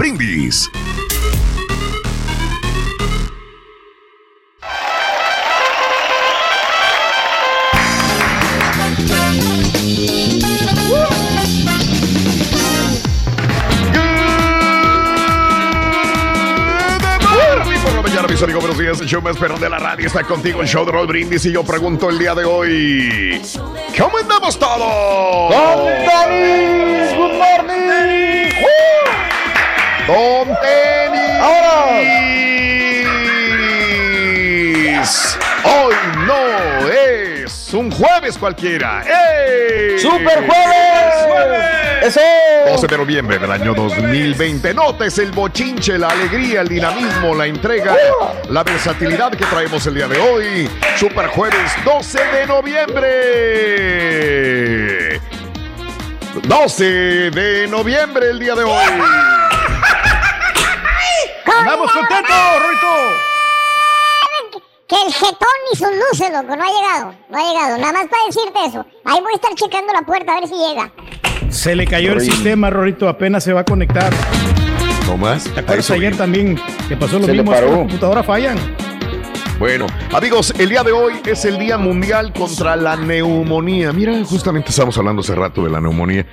Brindis. Mis amigos, buenos días. El show más perrón de la radio está contigo, el show de Raúl Brindis. Y yo pregunto el día de hoy: ¿Cómo andamos todos? ¡Con tenis! ¡Good morning! ¡Con. Hoy no es un jueves cualquiera. ¡Ey! ¡Super jueves! ¡Eso! 12 de noviembre del año 2020. Notes el bochinche, la alegría, el dinamismo, la entrega, la versatilidad que traemos el día de hoy. Super jueves 12 de noviembre. 12 de noviembre el día de hoy. ¡Andamos contentos, Rito! Que el jetón ni sus luces, loco, no ha llegado. No ha llegado. Nada más para decirte eso. Ahí voy a estar checando la puerta a ver si llega. Se le cayó el sistema, Rorito, apenas se va a conectar. ¿No más? ¿Te acuerdas ayer también que pasó lo Se mismo? Hasta paró. La computadora fallan. Bueno, amigos, el día de hoy es el Día Mundial contra la Neumonía. Mira, justamente estábamos hablando hace rato de la neumonía.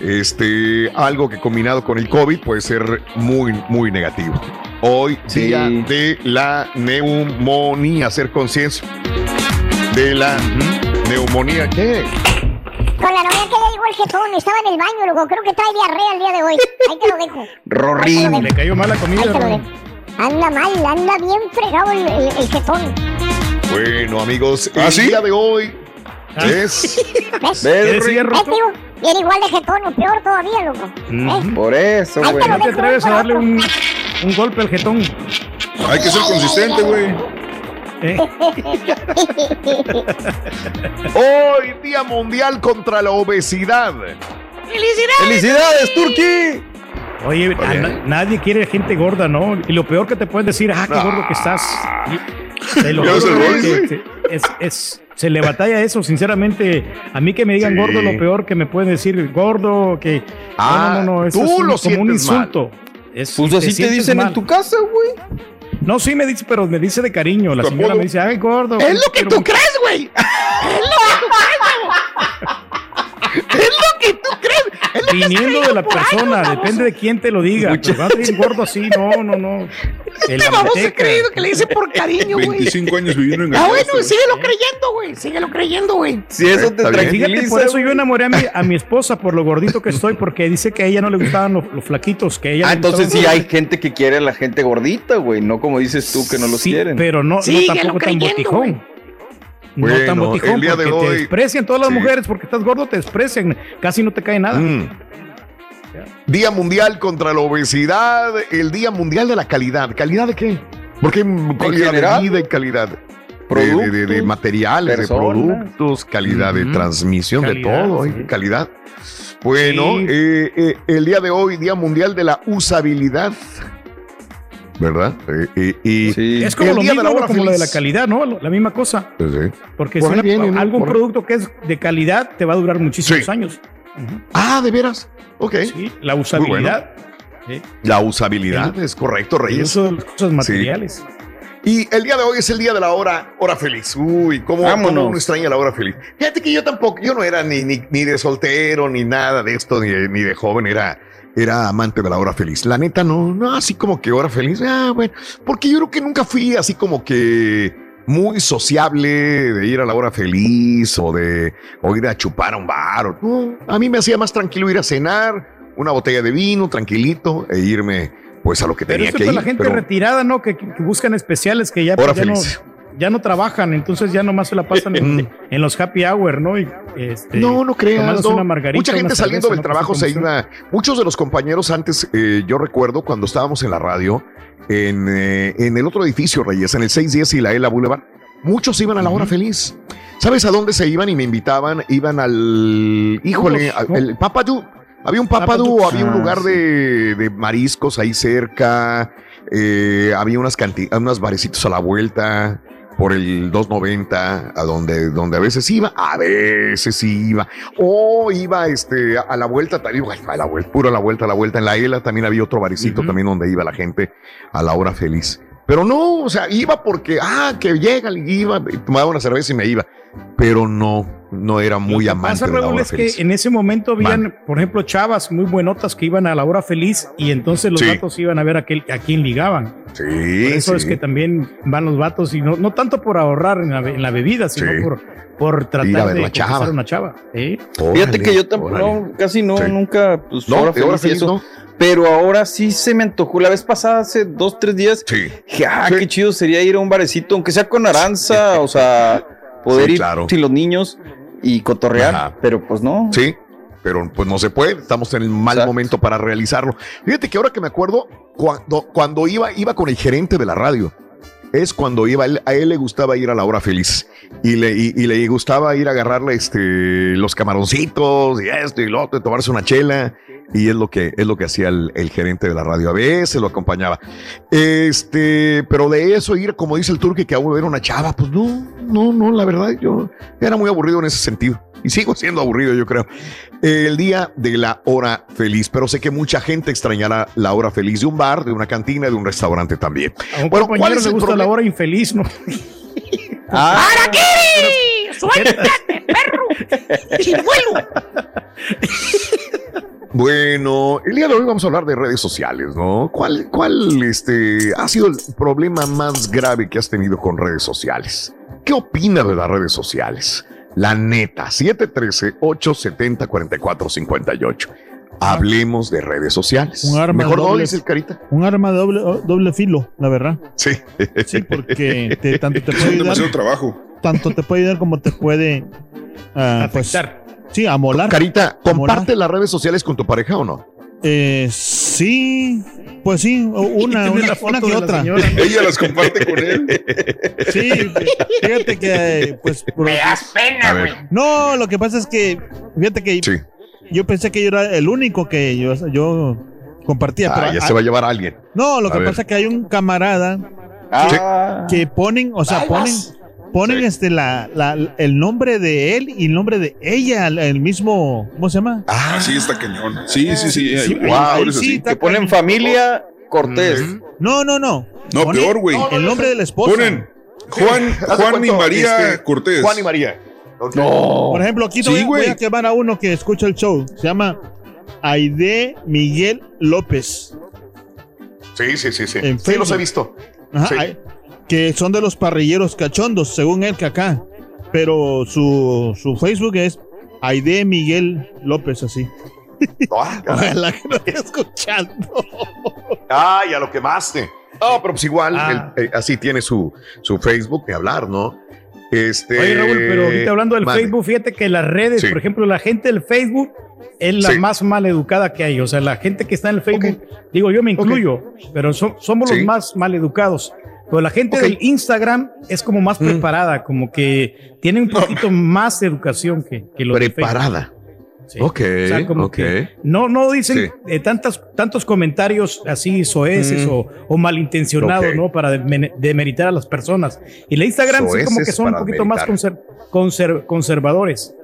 Este, algo que combinado con el COVID puede ser muy, muy negativo. Hoy, Sí. Día de la Neumonía, hacer conciencia de la neumonía. ¿Qué? Con la novia que le llegó el jetón, estaba en el baño, loco. Creo que trae diarrea el día de hoy. Ahí te lo dejo. Rorín. Le cayó mala comida, Ahí te lo Rorito. dejo. Anda mal, anda bien fregado el, el- el jetón. Bueno, amigos, ¿Ah, el sí? día de hoy Ah. es ¿Ves? ¿Qué ¿Ves, Rorín? ¿Ves, Tío? Viene igual de jetón o peor todavía, loco. ¿Eh? Por eso, güey. ¿No te atreves a darle un, un golpe al jetón? Hay que ser consistente, güey. ¿Eh? hoy Día Mundial contra la Obesidad. ¡Felicidades, Turki! Oye, a bien. na- nadie quiere gente gorda, ¿no? Y lo peor que te pueden decir, ah, qué Ah. gordo que estás. Y- te lo juro es, es- se le batalla eso, sinceramente. A mí que me digan Sí. gordo, lo peor que me pueden decir, gordo, que... Ah, no, no, no, eso tú es un- lo como un insulto. Es- Pues así te sientes dicen mal. en tu casa, güey. No, sí me dice, pero me dice de cariño. La ¿Tu señora me dice, ay, gordo. Es lo que tú mucho". crees, güey. Es lo que tú crees. Es lo que Viniendo de la persona, depende de quién te lo diga. Mucha- Pero vas a decir gordo así, no, no, no. El Te vamos a manteca. creer que le dice por cariño, güey. 25 años viviendo en Ah, bueno, síguelo creyendo, güey. Síguelo creyendo, güey. Si eso te bien. Fíjate, tranquiliza. por eso yo enamoré a mi, a mi esposa por lo gordito que estoy, porque dice que a ella no le gustaban los, los flaquitos, que ella Ah, entonces sí hay gente que quiere a la gente gordita, güey. No como dices tú que no los Sí, quieren. pero no, no tampoco tan botijón. Bueno, tan botijón, el día de hoy- te desprecian todas las Sí. mujeres porque estás gordo, te desprecian, casi no te cae nada. Mm. Día Mundial contra la Obesidad, el Día Mundial de la Calidad. ¿Calidad de qué? Porque calidad general, de vida y calidad de- Productos, de, de- de materiales, personas. de productos, calidad de transmisión, Calidad, de todo, sí. calidad. Bueno, Sí. eh, eh, el día de hoy, Día Mundial de la Usabilidad. ¿Verdad? Eh, eh, y Sí. Es como El lo de mismo, la hora como lo de la calidad, ¿no? La misma cosa. Sí. Porque Por si una- viene, ¿no? algún Por- producto que es de calidad te va a durar muchísimos Sí. años. Ah, ¿de veras? Ok. Sí, la usabilidad. Sí. La usabilidad, es correcto, El Reyes. uso de las cosas materiales. Y el día de hoy es el día de la hora, hora feliz. Uy, cómo, cómo uno extraña la hora feliz. Fíjate que yo tampoco, yo no era ni, ni, ni de soltero, ni nada de esto, ni de, ni de joven, era, era amante de la hora feliz. La neta, no, no, así como que hora feliz. Ah, bueno, porque yo creo que nunca fui así como que muy sociable de ir a la hora feliz o de o ir a chupar a un bar. o- no, a mí me hacía más tranquilo ir a cenar, una botella de vino, tranquilito, e irme pues a lo que Pero tenía eso que ir. la gente pero retirada, ¿no? Que, buscan especiales que ya, hora ya no, feliz. Ya no trabajan, entonces ya nomás se la pasan en, en los happy hour, ¿no? Y, este, No, no creas. no. una margarita, Mucha una gente saliendo cerveza, del ¿no? trabajo Pues, se iba. Muchos de los compañeros antes, eh, yo recuerdo cuando estábamos en la radio, en, eh, en el otro edificio, Reyes, en el 610 y la ELA Boulevard, muchos iban a la hora feliz. ¿Sabes a dónde se iban y me invitaban? Iban al. Híjole, al- el Papadú. Había un Papadú, Papadú. había un Ah, lugar sí. de, de mariscos ahí cerca. eh, había unas canti- unos barecitos a la vuelta por el 290, a donde, donde a veces iba, a veces iba. O iba este, a la vuelta, a la vuelta, puro a la vuelta, a la vuelta. En la ELA también había otro barecito Ujú. también donde iba la gente a la hora feliz. Pero no, o sea, iba porque, ah, que llega, iba, tomaba una cerveza y me iba. Pero no, no era muy Lo que amante pasa, de la Raúl, hora es feliz. que en ese momento habían, por ejemplo, chavas muy buenotas que iban a la hora feliz y entonces los Sí. vatos iban a ver a, aquel, a quién ligaban. Sí, Por eso es que también van los vatos y no, no tanto por ahorrar en la, be- en la bebida, sino Sí. por, por Ir a tratar ver de la chava. una chava. ¿eh? Fíjate que yo tampoco, no, casi no, Sí. nunca, pues, No, hora de hora feliz y feliz, eso. no. Pero ahora sí se me antojó. La vez pasada, hace dos, tres días, Sí. dije, ah, Sí. qué chido sería ir a un barecito, aunque sea con aranza, o sea, poder Sí, ir claro. sin los niños y cotorrear, Ajá. pero pues no. Sí, pero pues no se puede, estamos en el mal Exacto. momento para realizarlo. Fíjate que ahora que me acuerdo, cuando, cuando iba, iba con el gerente de la radio, es cuando iba, él- a él le gustaba ir a la hora feliz y le, y, y le gustaba ir a agarrarle este, los camaroncitos y esto y lo otro, y tomarse una chela. Y es lo que, es lo que hacía el, el gerente de la radio. A veces lo acompañaba. Este, pero de eso ir, como dice el turque, que a ver una chava, pues no, no, no, la verdad, yo era muy aburrido en ese sentido. Y sigo siendo aburrido, yo creo. El día de la hora feliz, pero sé que mucha gente extrañará la hora feliz de un bar, de una cantina, de un restaurante también. A un Bueno, ¿cuál es le el gusta problema? la hora infeliz, ¿no? Ah, ¡Suéltate, perro! ¡Chimuelo! Bueno, el día de hoy vamos a hablar de redes sociales, ¿no? ¿Cuál, cuál este, ha sido el problema más grave que has tenido con redes sociales? ¿Qué opinas de las redes sociales? La neta, 713-870-4458. Hablemos de redes sociales. Un arma Mejor doble. el carita. Un arma de doble, doble filo, la verdad. Sí. Sí, porque te- tanto te puede ayudar, demasiado trabajo. tanto te puede ayudar como te puede ah, pues, Sí, amolar. Carita, ¿comparte Molar. las redes sociales con tu pareja o no? Eh, sí, pues sí, una, una, la foto una que de la otra. señora. Ella las comparte con él. Sí, fíjate que pues por- Me das A pena, ver. güey. no, lo que pasa es que fíjate que Sí. yo pensé que yo era el único que yo, yo compartía, Ah, pero ya ah, se va a llevar a alguien. no, lo A que ver. pasa es que hay un camarada ah, que ponen, o sea, ponen, ponen Sí. este la, la- el nombre de él y el nombre de ella, el, mismo, ¿cómo se llama? Ah, Así está cañón. Sí, sí, sí. Sí, autores sí, que ponen cañón. familia Cortés. No, no, no. No, Ponen peor, güey. El nombre de la esposa. Ponen Juan, ¿Hace Juan y María este, Cortés. Juan y María. Ok. Por ejemplo, aquí Sí, voy, a- voy güey. a quemar a uno que escucha el show. Se llama Aide Miguel López. Sí, sí, sí, sí. En Sí, los he visto. Ajá, Sí. Que son de los parrilleros cachondos, según él que acá. Pero su, su Facebook es Aide Miguel López, así. Ah. Ojalá que lo esté escuchando. Ay, a lo que más te. No, pero pues igual, Ah. el- eh, así tiene su, su Facebook de hablar, ¿no? Este. Oye, Raúl, pero ahorita hablando del. Facebook, fíjate que las redes, Sí. por ejemplo, la gente del Facebook es la Sí. más mal educada que hay. O sea, la gente que está en el Facebook, digo, yo me incluyo, pero so- somos Sí. los más mal educados. Pero la gente Ok. del Instagram es como más Mm. preparada, como que tiene un poquito más educación que, que los. Preparada. Sí. Ok, O sea, como ok. que no, no dicen Sí. eh, tantas, tantos comentarios así soeces Mm. o, o malintencionados, Ok. ¿no? Para demeritar a las personas. Y la Instagram sí como que Soeces son un poquito más conser- conser- conservadores.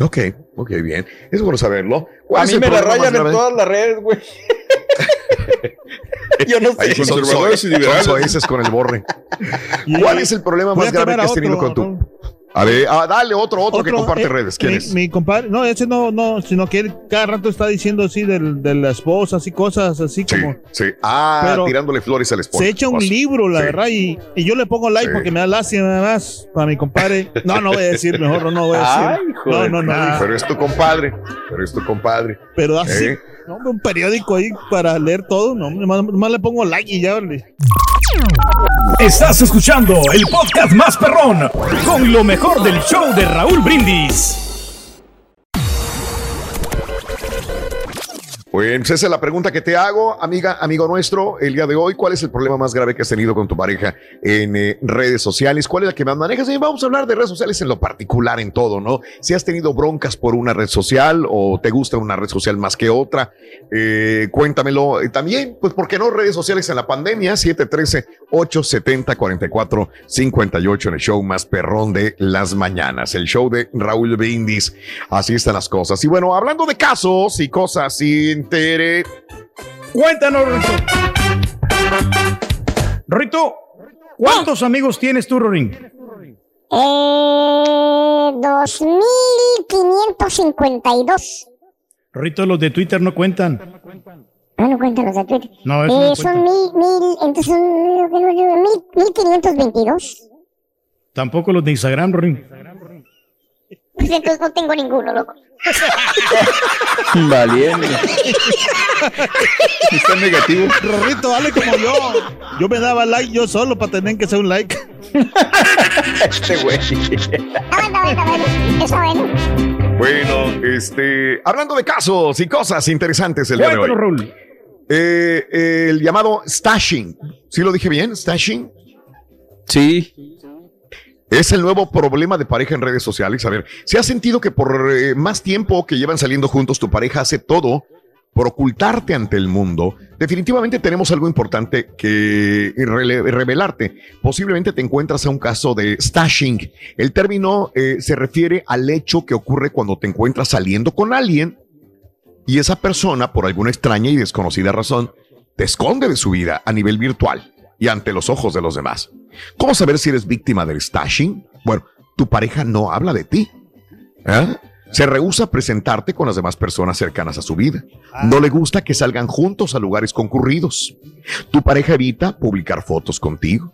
Ok, ok, bien. Es bueno saberlo. ¿Cuál A mí me la rayan en todas las redes, güey. Yo no sé. son Conservadores y liberales. con el borre. ¿Cuál es el problema más grave que has tenido otro, con tu? A ver, ah, dale otro, otro, que comparte eh, redes. ¿Quién mi, es? Mi compadre, no, ese no, no, sino que él cada rato está diciendo así del- de, la esposa, así cosas así Sí, como. sí. Ah, Pero tirándole flores al esposo. Se echa un libro, la Sí. verdad, y, y yo le pongo like Sí. porque me da lástima nada más para mi compadre. No, no voy a decir, mejor no voy a decir. Ay, hijo no, de- no, no, Pero es tu compadre. Pero es tu compadre. Pero así, ¿eh? No, un periódico ahí para leer todo. No, más, más le pongo like y ya. Estás escuchando el podcast más perrón con lo mejor del show de Raúl Brindis. Bueno, pues esa es la pregunta que te hago, amiga, amigo nuestro, el día de hoy. ¿Cuál es el problema más grave que has tenido con tu pareja en eh, redes sociales? ¿Cuál es la que más manejas? Y vamos a hablar de redes sociales en lo particular, en todo, ¿no? Si has tenido broncas por una red social o te gusta una red social más que otra, eh, cuéntamelo. También, pues, ¿por qué no redes sociales en la pandemia? 713-870-4458 en el show más perrón de las mañanas, el show de Raúl Brindis. Así están las cosas. Y bueno, hablando de casos y cosas sin entere. Cuéntanos. Rorito, ¿cuántos amigos tienes tú, Rorín? Eh, 2552. Rorito, los de Twitter no cuentan. Ah, no cuentan los de Twitter. No, eso Eh, no son mil, mil, entonces son mil, mil, 1522. Tampoco los de Instagram, Rorín. Pues entonces no tengo ninguno, loco. Valiente. Está negativo. Rorrito, dale como yo. Yo me daba like yo solo para tener que ser un like. Este güey. Está bueno, este, hablando de casos y cosas interesantes el día de hoy. Eh, el llamado stashing. ¿Sí lo dije bien? Stashing. Sí. Es el nuevo problema de pareja en redes sociales. A ver, ¿se ha sentido que por eh, más tiempo que llevan saliendo juntos tu pareja hace todo por ocultarte ante el mundo? Definitivamente tenemos algo importante que revelarte. Posiblemente te encuentras a un caso de stashing. El término eh, se refiere al hecho que ocurre cuando te encuentras saliendo con alguien y esa persona, por alguna extraña y desconocida razón, te esconde de su vida a nivel virtual y ante los ojos de los demás. ¿Cómo saber si eres víctima del stashing? Bueno, tu pareja no habla de ti. ¿eh? Se rehúsa a presentarte con las demás personas cercanas a su vida. No le gusta que salgan juntos a lugares concurridos. Tu pareja evita publicar fotos contigo.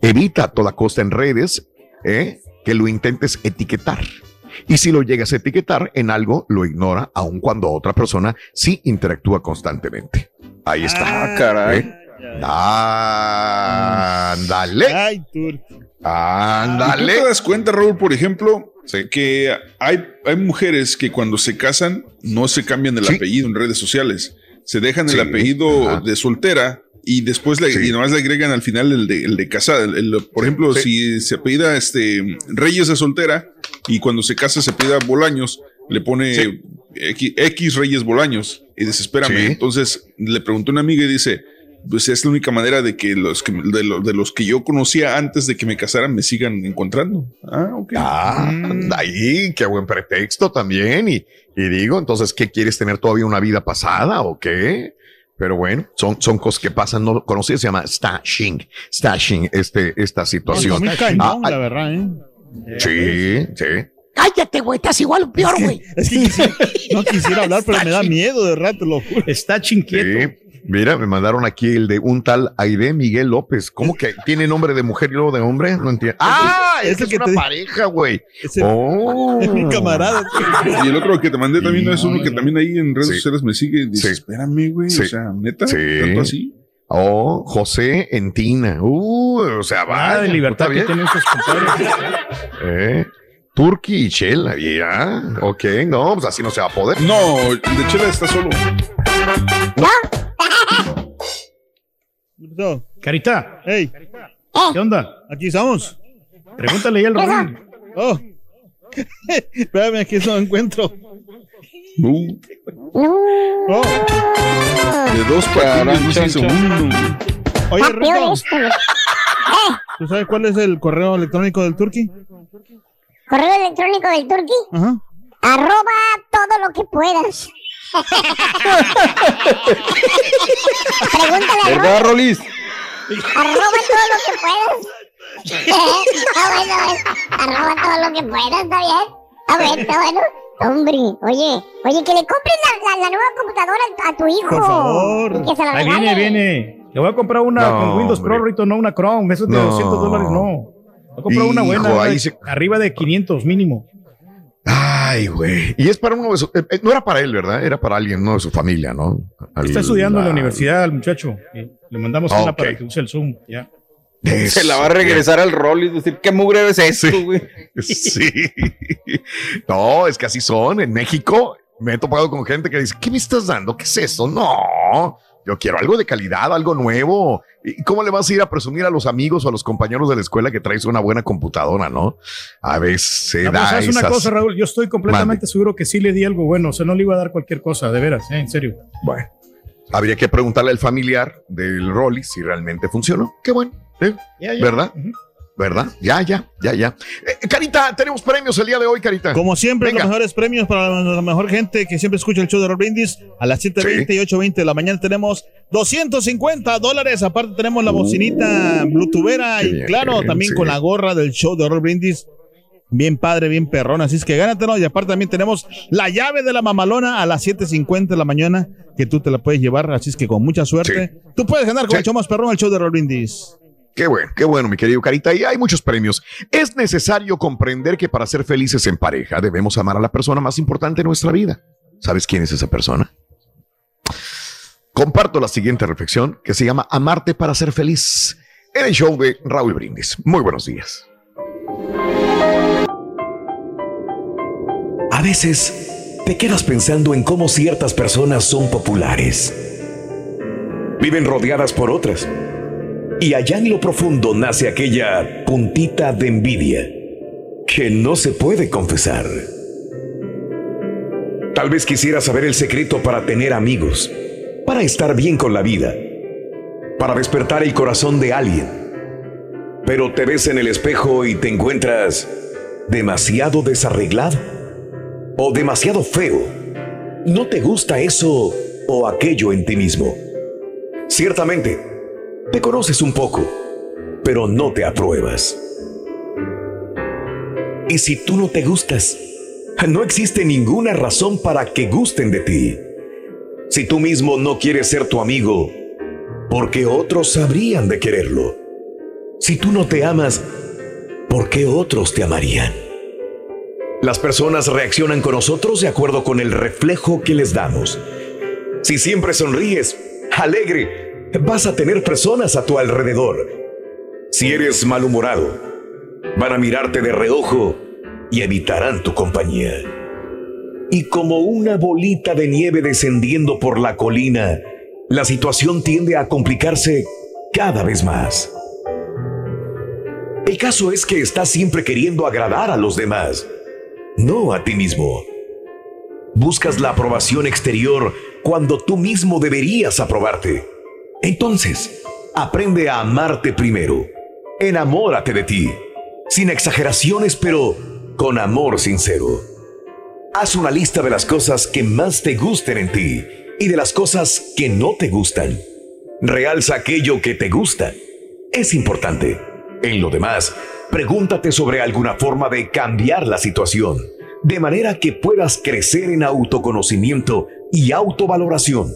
Evita a toda costa en redes ¿eh? que lo intentes etiquetar. Y si lo llegas a etiquetar en algo, lo ignora, aun cuando otra persona sí interactúa constantemente. Ahí está. Ah, caray. ¿eh? Ándale. Ay, Turki. ¿Y tú Ándale. te das cuenta, Raúl, por ejemplo, que hay, hay mujeres que cuando se casan no se cambian el Sí. apellido en redes sociales. Se dejan el apellido ajá. de soltera y después le, Sí. y nomás le agregan al final el de, el de casada. El- el- por ejemplo, Sí. si se apellida este, Reyes de soltera y cuando se casa se apellida Bolaños, le pone Sí. X, X Reyes Bolaños y desespérame. Sí. Entonces le preguntó una amiga y dice, pues es la única manera de que los que, de, lo- de los que yo conocía antes de que me casaran me sigan encontrando. Ah, ok. Ah, anda ahí, qué buen pretexto también. Y, y digo, entonces, ¿qué quieres tener todavía una vida pasada o qué? Pero bueno, son, son cosas que pasan, no lo conocí, se llama stashing, stashing, este, esta No, situación. muy cañón, Ah, la verdad, ¿eh? Sí, sí. Cállate, güey, estás igual o peor, güey. Es que quisiera- no quisiera hablar, pero me da miedo de rato, lo juro. Está chinquieto. Sí. Mira, me mandaron aquí el de un tal Aide Miguel López. ¿Cómo que tiene nombre de mujer y luego de hombre? No entiendo. Ah, es es, el que una te- pareja, güey. Ese- Oh. Mi camarada. Y el otro que te mandé también es uno que también ahí en redes Sí. sociales me sigue y dice, Sí. espérame, güey. Sí. O sea, neta, Sí. tanto así. Oh, José Entina. Uh, o sea, Ah, vaya. de libertad está que bien. tienen sus compadres. Eh, Turki y Chela, ya. Ok, no, pues así no se va a poder. No, el de Chela está solo. Carita, Hey, ¿qué onda? aquí estamos. Pregúntale ya al Rorín. Oh. Espérame, aquí no encuentro. Uh, No. Oh. de dos patines. Oye, güey. ¿tú sabes cuál es el correo electrónico del Turqui? Correo electrónico del Turqui. Ajá. Arroba todo lo que puedas. Pregúntale a Ro- ¿Verdad, Rolis? arroba todo lo que puedas. Está bueno, eh. Arroba todo lo que puedas, está bien. A ver, está bueno. Hombre, oye, oye, que le compres la, la, la nueva computadora a, a tu hijo. Por favor. Y que se la Ahí viene, viene. Le voy a comprar una No, con Windows hombre. Pro, Rito, no una Chrome. Eso de No. 200 dólares, no. Voy a comprar una Hijo, buena, ahí una se- arriba de 500 mínimo. Ay, güey. Y es para uno de sus. eh, eh, no era para él, ¿verdad? Era para alguien, no de su familia, ¿no? Al- Está estudiando en la universidad el muchacho. y le mandamos una Ok. para que use el Zoom. Ya. Se la va a regresar al rol y decir, ¿qué mugre es esto, güey? Sí. No, es que así son. En México me he topado con gente que dice, ¿qué me estás dando? ¿Qué es eso? No, yo quiero algo de calidad, algo nuevo. ¿Y cómo le vas a ir a presumir a los amigos o a los compañeros de la escuela que traes una buena computadora, no? A veces se No, da ¿sabes una cosa, Raúl? Yo estoy completamente seguro que sí le di algo bueno. O sea, no le iba a dar cualquier cosa, de veras, eh, en serio. Bueno, habría que preguntarle al familiar del Rolly si realmente funcionó. Qué bueno, ¿eh? Ya, ya. ¿verdad? Ujú. ¿Verdad? Ya, ya, ya, ya. Eh, Carita, tenemos premios el día de hoy, Carita. Como siempre, Venga. los mejores premios para la, mejor gente que siempre escucha el show de Roll Brindis. A las 7.20 y 8.20 de la mañana tenemos 250 dólares. Aparte tenemos la bocinita bluetoothera Uh, y bien, claro, también sí. con la gorra del show de Roll Brindis. Bien padre, bien perrón. Así es que gánatelo. Y aparte también tenemos la llave de la mamalona a las 7.50 de la mañana que tú te la puedes llevar. Así es que con mucha suerte. Tú puedes ganar con Sí. el show más perrón, el show de Roll Brindis. Qué bueno, qué bueno, mi querido Carita. Y hay muchos premios. Es necesario comprender que para ser felices en pareja debemos amar a la persona más importante en nuestra vida. ¿Sabes quién es esa persona? Comparto la siguiente reflexión que se llama Amarte para ser feliz en el show de Raúl Brindis. Muy buenos días. A veces te quedas pensando en cómo ciertas personas son populares. Viven rodeadas por otras. Y allá en lo profundo nace aquella puntita de envidia que no se puede confesar. Tal vez quisieras saber el secreto para tener amigos, para estar bien con la vida, para despertar el corazón de alguien. Pero te ves en el espejo y te encuentras demasiado desarreglado o demasiado feo. No te gusta eso o aquello en ti mismo. Ciertamente, te conoces un poco, pero no te apruebas. Y si tú no te gustas, no existe ninguna razón para que gusten de ti. Si tú mismo no quieres ser tu amigo, ¿por qué otros habrían de quererlo? Si tú no te amas, ¿por qué otros te amarían? Las personas reaccionan con nosotros de acuerdo con el reflejo que les damos. Si siempre sonríes, alegre, vas a tener personas a tu alrededor. Si eres malhumorado, van a mirarte de reojo y evitarán tu compañía. Y como una bolita de nieve descendiendo por la colina, la situación tiende a complicarse cada vez más. El caso es que estás siempre queriendo agradar a los demás, no a ti mismo. Buscas la aprobación exterior cuando tú mismo deberías aprobarte. Entonces, aprende a amarte primero. Enamórate de ti, sin exageraciones, pero con amor sincero. Haz una lista de las cosas que más te gusten en ti y de las cosas que no te gustan. Realza aquello que te gusta. Es importante. En lo demás, pregúntate sobre alguna forma de cambiar la situación, de manera que puedas crecer en autoconocimiento y autovaloración.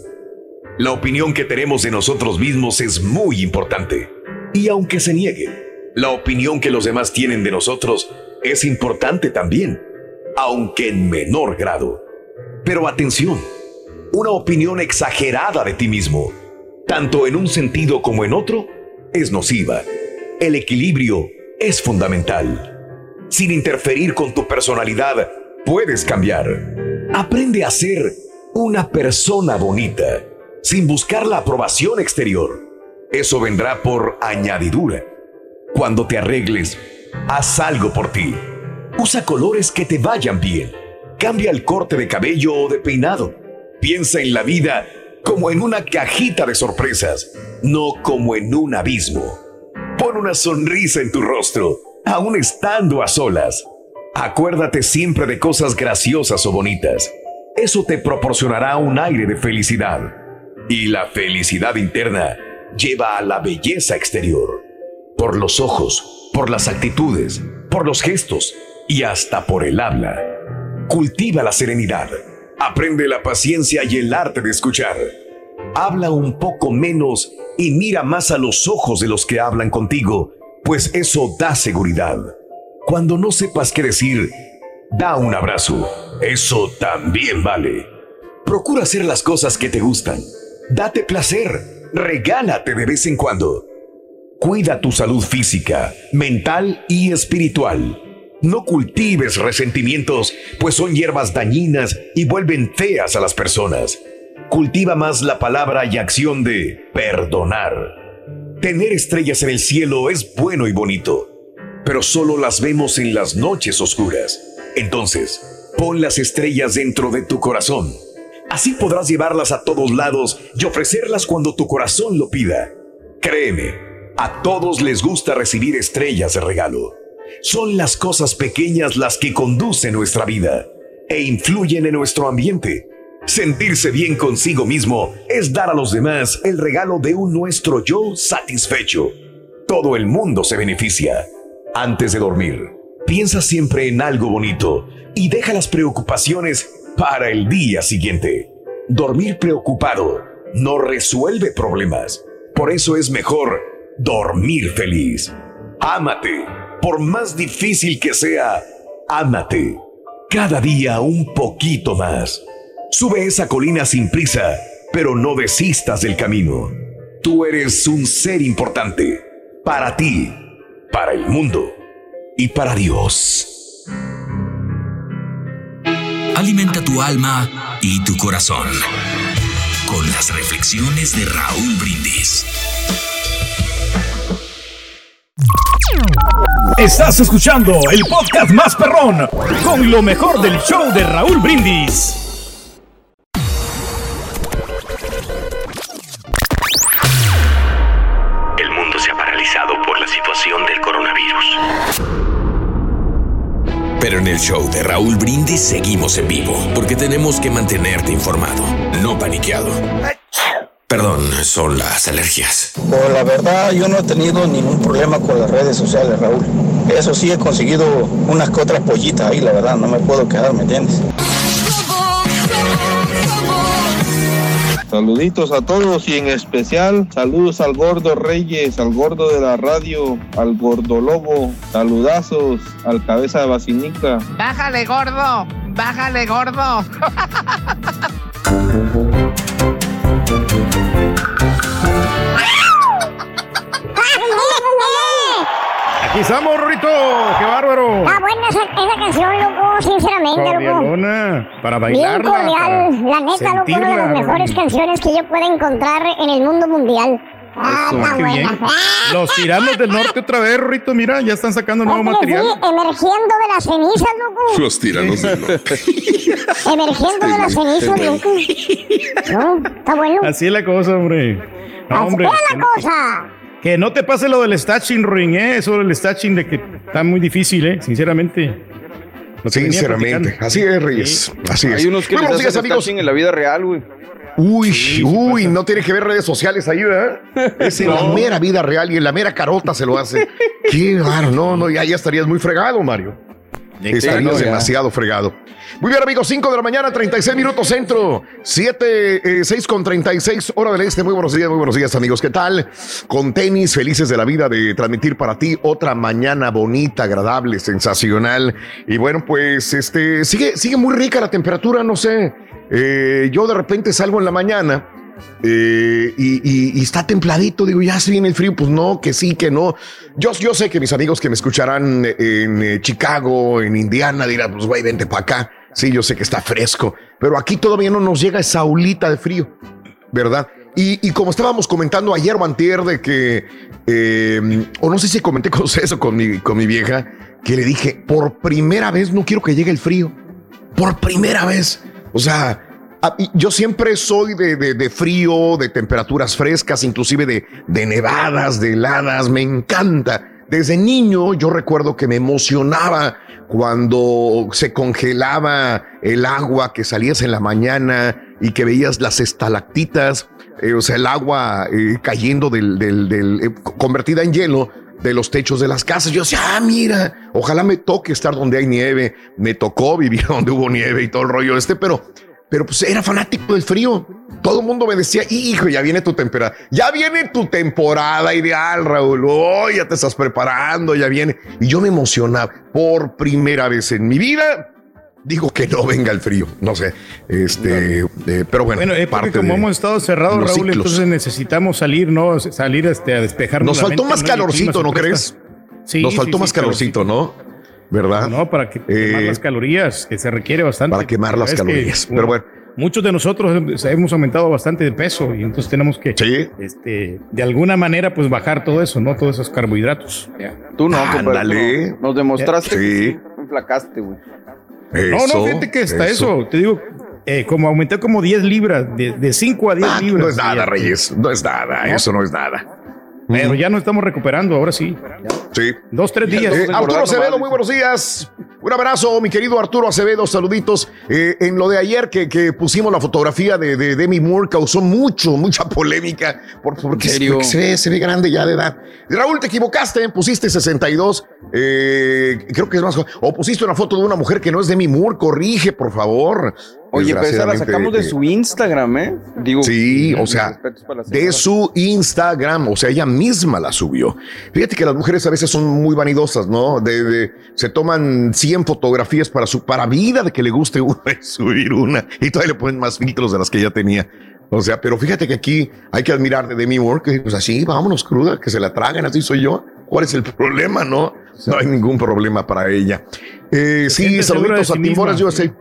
La opinión que tenemos de nosotros mismos es muy importante. Y aunque se niegue, la opinión que los demás tienen de nosotros es importante también, aunque en menor grado. Pero atención, una opinión exagerada de ti mismo, tanto en un sentido como en otro, es nociva. El equilibrio es fundamental. Sin interferir con tu personalidad, puedes cambiar. Aprende a ser una persona bonita, sin buscar la aprobación exterior. Eso vendrá por añadidura. Cuando te arregles, haz algo por ti. Usa colores que te vayan bien. Cambia el corte de cabello o de peinado. Piensa en la vida como en una cajita de sorpresas, no como en un abismo. Pon una sonrisa en tu rostro, aún estando a solas. Acuérdate siempre de cosas graciosas o bonitas. Eso te proporcionará un aire de felicidad. Y la felicidad interna lleva a la belleza exterior. Por los ojos, por las actitudes, por los gestos y hasta por el habla. Cultiva la serenidad. Aprende la paciencia y el arte de escuchar. Habla un poco menos y mira más a los ojos de los que hablan contigo, pues eso da seguridad. Cuando no sepas qué decir, Da un abrazo. Eso también vale. Procura hacer las cosas que te gustan. Date placer. Regálate de vez en cuando. Cuida tu salud física, mental y espiritual. No cultives resentimientos, pues son hierbas dañinas y vuelven feas a las personas. Cultiva más la palabra y acción de perdonar. Tener estrellas en el cielo es bueno y bonito, pero solo las vemos en las noches oscuras. Entonces, pon las estrellas dentro de tu corazón. Así podrás llevarlas a todos lados y ofrecerlas cuando tu corazón lo pida. Créeme, a todos les gusta recibir estrellas de regalo. Son las cosas pequeñas las que conducen nuestra vida e influyen en nuestro ambiente. Sentirse bien consigo mismo es dar a los demás el regalo de un nuestro yo satisfecho. Todo el mundo se beneficia. Antes de dormir, piensa siempre en algo bonito y deja las preocupaciones para el día siguiente. Dormir preocupado no resuelve problemas. Por eso es mejor dormir feliz. Ámate. Por más difícil que sea, ámate. Cada día un poquito más. Sube esa colina sin prisa, pero no desistas del camino. Tú eres un ser importante. Para ti, para el mundo y para Dios. Alimenta tu alma y tu corazón con las reflexiones de Raúl Brindis. Estás escuchando el podcast más perrón con lo mejor del show de Raúl Brindis. El mundo se ha paralizado por la situación del coronavirus. Pero en el show de Raúl Brindis seguimos en vivo porque tenemos que mantenerte informado, no paniqueado. Perdón, son las alergias. Pues la verdad, yo no he tenido ningún problema con las redes sociales, Raúl. Eso sí, he conseguido unas que otras pollitas ahí, la verdad, no me puedo quedar, ¿me entiendes? Saluditos a todos y en especial saludos al gordo Reyes, al gordo de la radio, al gordo lobo, saludazos al cabeza de basinica. Bájale, gordo. Bájale, gordo. Aquí estamos, Rorito. ¡Qué bárbaro! Está buena esa, esa canción, loco, sinceramente, loco. Cordialona, para Bien bailarla. cordial. La para neta, loco, una de las mejores canciones que yo pueda encontrar en el mundo mundial. Ah, Eso, está qué bien. buena. Ah, Los tiranos del norte otra vez, Rorito. Mira, ya están sacando nuevo fíjate que material. sí, emergiendo de las cenizas, loco. Los tiranos del norte. Emergiendo de las cenizas, loco. No, está bueno. Así es la cosa, hombre. No, Así hombre. es la cosa. Que no te pase lo del stashing ring, ¿eh? Eso del stashing de que está muy difícil, ¿eh? Sinceramente. Sinceramente, así es, Reyes. Así es. Hay unos que Muy les buenos días, amigos. en la vida real, güey. Uy, uy, no tiene que ver redes sociales ahí, ¿verdad? Es en la mera vida real y en la mera carota se lo hace. Qué raro, no, no, ya, ya estarías muy fregado, Mario. Estarías demasiado fregado. Muy bien, amigos, 5 de la mañana, 36 minutos centro, 7, 6 con 36, hora del este. Muy buenos días, muy buenos días, amigos. ¿Qué tal? Con tenis, felices de la vida de transmitir para ti otra mañana bonita, agradable, sensacional. Y bueno, pues este sigue, sigue muy rica la temperatura, no sé. Eh, yo de repente salgo en la mañana eh, y, está templadito, digo, ya se viene el frío, pues no, que sí, que no. Yo, yo sé que mis amigos que me escucharán en eh, Chicago, en Indiana, dirán, pues güey, vente para acá. Sí, yo sé que está fresco, pero aquí todavía no nos llega esa olita de frío, ¿verdad? Y, como estábamos comentando ayer o antier de que, eh, o no sé si comenté con ustedes o con mi, con mi vieja, que le dije, por primera vez no quiero que llegue el frío. Por primera vez. O sea, yo siempre soy de, de- de frío, de temperaturas frescas, inclusive de, de nevadas, de heladas, me encanta. Desde niño yo recuerdo que me emocionaba cuando se congelaba el agua, que salías en la mañana y que veías las estalactitas, eh, o sea, el agua eh, cayendo del, del- del- eh, convertida en hielo de los techos de las casas. Yo decía, ah, mira, ojalá me toque estar donde hay nieve. Me tocó vivir donde hubo nieve y todo el rollo este, pero, pero pues era fanático del frío. Todo el mundo me decía, hijo, ya viene tu temporada, ya viene tu temporada ideal, Raúl. Oh, ya te estás preparando, ya viene. Y yo me emocionaba por primera vez en mi vida. digo que no venga el frío, no sé. Este, eh, pero bueno, Bueno, es porque como de hemos estado cerrados, Raúl, ciclos. entonces necesitamos salir, ¿no? Salir este, a despejarnos. Nos la faltó mente, más calorcito, ¿no crees? Sí, Nos sí, faltó sí, más calorcito, ¿no? ¿Verdad? No, para que quemar Eh, las calorías, que se requiere bastante. para quemar las que, calorías. Pero bueno. Muchos de nosotros hemos aumentado bastante de peso y entonces tenemos que, este, de alguna manera, pues bajar todo eso, ¿no? Todos esos carbohidratos. Tú no, compadre, Ándale. Nos demostraste Sí. que enflacaste, güey. No, no, fíjate que está eso. Te digo, eh, como aumenté como 10 libras, de, 5 a 10 Ah, libras. no es nada. Reyes. No es nada. ¿No? Eso no es nada. Pero ya nos estamos recuperando, ahora sí. Sí. Dos, tres días. Eh, Arturo Acevedo, muy buenos días. Un abrazo, mi querido Arturo Acevedo, saluditos. Eh, en lo de ayer que, que pusimos la fotografía de, de Demi Moore, causó mucho, mucha polémica, por- porque, se, ve, se ve grande ya de edad. Raúl, te equivocaste, pusiste 62, eh, creo que es más. O pusiste una foto de una mujer que no es Demi Moore, corrige, por favor. Oye, pero esa la sacamos de eh, su Instagram, ¿eh? Digo, Sí, o sea, de su Instagram, o sea, ella misma la subió. Fíjate que las mujeres a veces son muy vanidosas, ¿no? De, de- se toman 100 fotografías para su para vida de que le guste una y subir una y todavía le ponen más filtros de las que ella tenía. O sea, pero fíjate que aquí hay que admirar de Demi Moore que pues así, vámonos cruda, que se la tragan, así soy yo. ¿Cuál es el problema, no? No hay ningún problema para ella. Eh, sí, saluditos a sí. USA.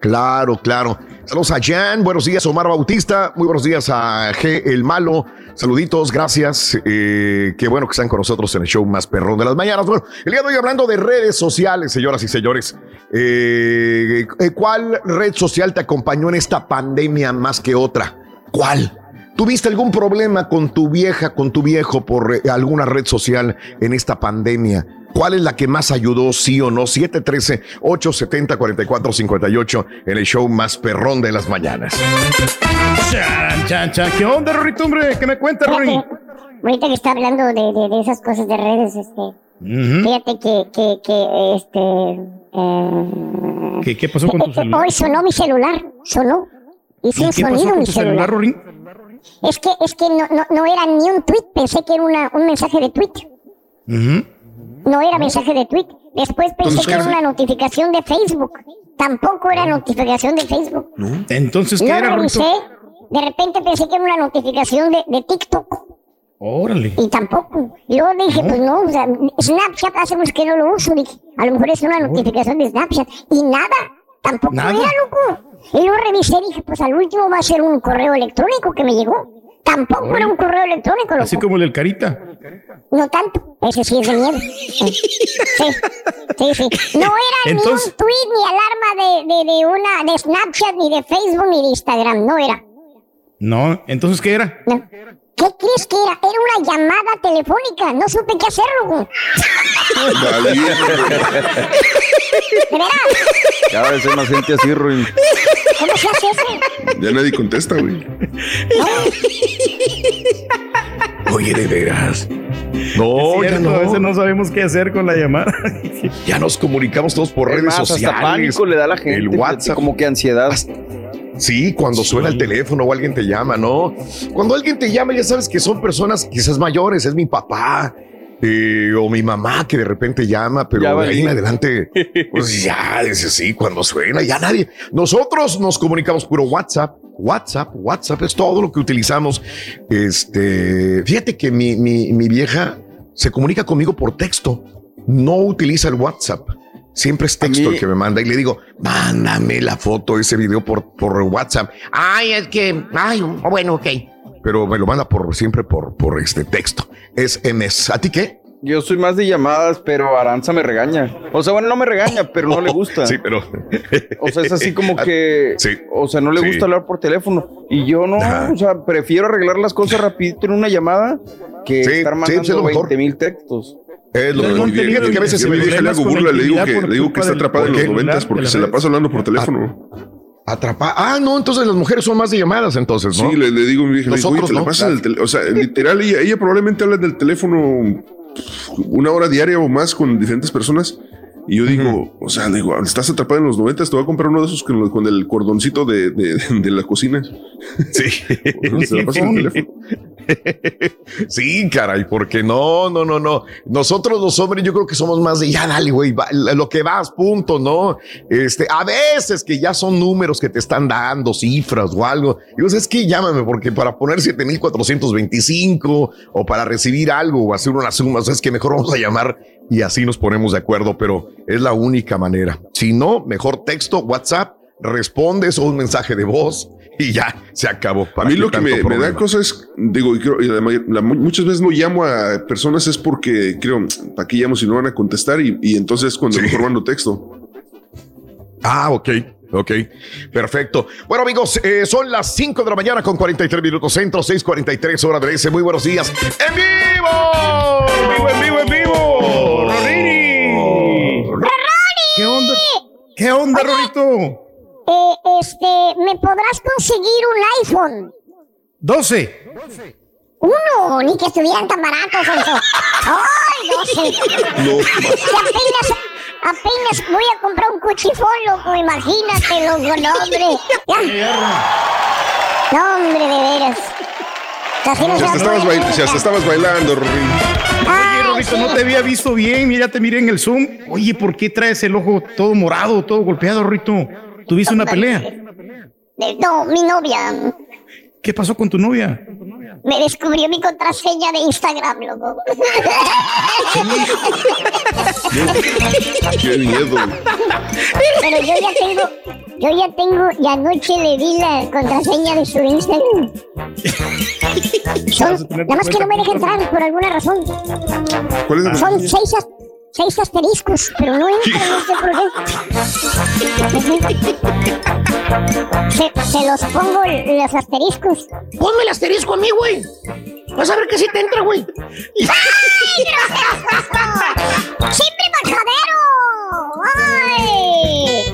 Claro, claro. Saludos a Jan, buenos días Omar Bautista, muy buenos días a G El Malo, saluditos, gracias. Eh, qué bueno que están con nosotros en el show más perrón de las mañanas. Bueno, el día de hoy hablando de redes sociales, señoras y señores. Eh, eh, ¿Cuál red social te acompañó en esta pandemia más que otra? ¿Cuál? ¿Tuviste algún problema con tu vieja, con tu viejo por eh, alguna red social en esta pandemia? ¿Cuál es la que más ayudó, sí o no? 713-870-4458 en el show más perrón de las mañanas. Chan, chan, chan. ¿Qué onda, Rorito, hombre? ¿Qué me cuentas, Rory? Fíjate, ahorita que está hablando de, de- de esas cosas de redes, este, fíjate que, que, que, este, eh, ¿Qué, qué pasó con tu eh, celular? hoy sonó mi celular, sonó. ¿Y un pasó sonido con mi tu celular. celular, Rory? Es que, es que no, no, no era ni un tweet, pensé que era una, un mensaje de tweet. Ujú. No era mensaje de tweet. Después pensé que era una notificación de Facebook. Tampoco era notificación de Facebook. Entonces, ¿qué Lo era, revisé. De repente pensé que era una notificación de, de TikTok. Órale. Y tampoco. Y luego dije, pues no, o sea, Snapchat hace mucho que no lo uso. Dije, a lo mejor es una notificación de Snapchat. Y nada, tampoco Nada. era, loco. Y luego revisé y dije, pues al último va a ser un correo electrónico que me llegó. Tampoco era un correo electrónico, loco. Así como el del Carita. No tanto. Ese sí es de miedo. Sí, sí, sí. No era Entonces- ni un tweet, ni alarma de, de, de una, de Snapchat, ni de Facebook, ni de Instagram. No era. No, entonces, ¿qué era? No. ¿Qué crees que era? Era una llamada telefónica. No supe qué hacerlo, güey. ¿De veras? Cada vez hay más gente así, Ruin. ¿Cómo se hace eso? Ya nadie contesta, güey. Oye, de veras. Es No, ya cierto, a veces no. no sabemos qué hacer con la llamada. Ya nos comunicamos todos por Es redes más, hasta sociales. pánico le da a la gente. El WhatsApp. Como que ansiedad. Sí, cuando suena el teléfono o alguien te llama, ¿no? Cuando alguien te llama, ya sabes que son personas quizás mayores, es mi papá eh, o mi mamá que de repente llama, pero Ya de ahí en adelante, pues ya, dice sí, cuando suena, ya nadie. Nosotros nos comunicamos puro WhatsApp. WhatsApp, WhatsApp es todo lo que utilizamos. Este, fíjate que mi, mi, mi vieja se comunica conmigo por texto, no utiliza el WhatsApp. Siempre es texto mí- el que me manda y le digo, mándame la foto, ese video por, por WhatsApp. Ay, es que. Ay, bueno, ok. Pero me lo manda por siempre por, por este texto. Es MS. ¿A ti qué? Yo soy más de llamadas, pero Aranza me regaña. O sea, bueno, no me regaña, pero no le gusta. Sí, pero. O sea, es así como que. Sí. O sea, no le Sí. gusta hablar por teléfono. Y yo no, Ajá. o sea, prefiero arreglar las cosas rapidito en una llamada que Sí, estar mandando es lo mejor. 20 mil textos. Es lo No, Fíjate que a veces se me vieja le hago burla, le digo que, le digo que está atrapada en ¿por los noventas porque se la pasa hablando por teléfono. atrapa. Ah, no, entonces las mujeres son más de llamadas, entonces, ¿no? Sí, le, le digo a mi vieja, le digo, oye, Nosotros no. el O sea, literal, ella, ella probablemente habla del teléfono una hora diaria o más con diferentes personas. Y yo digo, o sea, le digo, estás atrapada en los noventas, te voy a comprar uno de esos con, con el cordoncito de, de- de la cocina. Sí. O sea, sí, caray, porque no, no, no, no. Nosotros los hombres yo creo que somos más de ya dale, güey, lo que vas, punto, ¿no? Este, a veces que ya son números que te están dando, cifras o algo. Digo, es que llámame porque para poner 7425 o para recibir algo o hacer una suma, es que mejor vamos a llamar y así nos ponemos de acuerdo, pero es la única manera. Si no, mejor texto, WhatsApp, respondes o un mensaje de voz y ya se acabó. A mí lo que me, da cosas, digo, y creo, y la, muchas veces no llamo a personas es porque creo, ¿para qué llamo si no van a contestar? Y, y entonces cuando sí. mejor mando texto. Ah, ok. Ok, perfecto. Bueno, amigos, eh, son las 5 de la mañana con 43 minutos centro, 6:43 hora de ese. Muy buenos días. ¡En vivo! ¡En vivo, en vivo, en vivo! ¡Rorini! ¿Qué onda? ¿Qué onda, Rorito? Eh, este, ¿me podrás conseguir un iPhone? 12. Uno, ni que estuvieran tan baratos eso. ¡Ay, 12! No. Apenas, apenas voy a comprar un cuchifón, loco, imagínate, loco, no, hombre. Ya. No, hombre, de veras. Así no Si hasta, estabas, bail- si hasta estabas bailando, Rorín. Oye, Rorito, no te había visto bien. Mira, te miré en el Zoom. Oye, ¿por qué traes el ojo todo morado, todo golpeado, Rorito? ¿Tuviste una pelea? No, mi novia ¿Qué pasó con tu novia? me descubrió mi contraseña de Instagram, loco. Qué miedo. Pero yo ya tengo, yo ya tengo, y anoche le di la contraseña de su Instagram. Son, nada más que no me deja entrar por alguna razón. ¿Cuál es la Son seis, as- seis asteriscos, pero no entran, no sé por qué. Se, se los pongo los asteriscos. Ponme el asterisco a mí, güey. Vas a ver que sí te entra, güey. ¡Ay! ¡Siempre majadero! ¡Ay!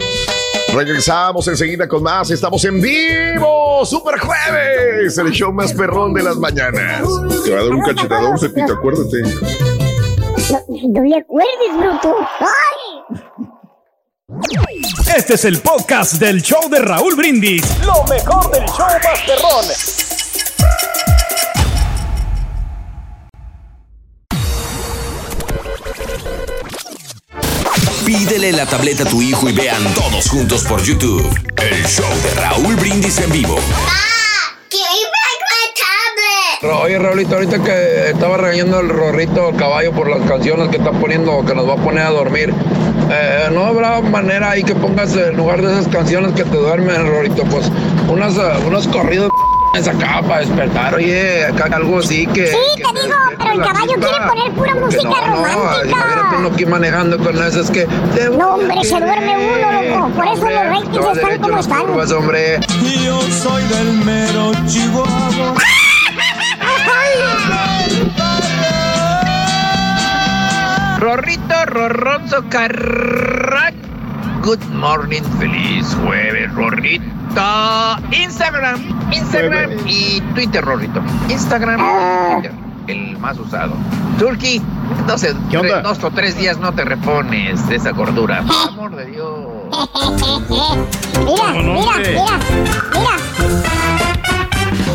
Regresamos enseguida con más. Estamos en vivo. Super jueves. El show más perrón de las mañanas. Te va a dar un cachetadón, Pepito, acuérdate. No, no le acuerdes, bruto. ¡Ay! Este es el podcast del show de Raúl Brindis. Lo mejor del show Masterrón. Pídele la tableta a tu hijo y vean todos juntos por YouTube. El show de Raúl Brindis en vivo. Oye, Raulito, ahorita que estaba regañando el rorrito el caballo por las canciones que está poniendo, que nos va a poner a dormir, eh, ¿no habrá manera ahí que pongas en lugar de esas canciones que te duermen, Rorrito? Pues unas, eh, unos corridos acá para despertar, oye, acá algo así que... Sí, que te digo, pero el caballo quiere poner pura música no, no, imagínate romántica. uno aquí manejando con eso, es que... No, hombre, se duerme uno, loco. Por eso los ratings están como están. curvas, hombre. Yo soy del mero Chihuahua. Rorrito, Rorroso, Carrac. Good morning, feliz jueves, Rorrito. Instagram, Instagram y Twitter, Rorrito. Instagram y Twitter, el más usado. Turkey, no sé, ¿Qué onda? tre- dos o tres días no te repones de esa gordura. Por amor de Dios. Mira, ¿Cómo no, mira, mira, mira.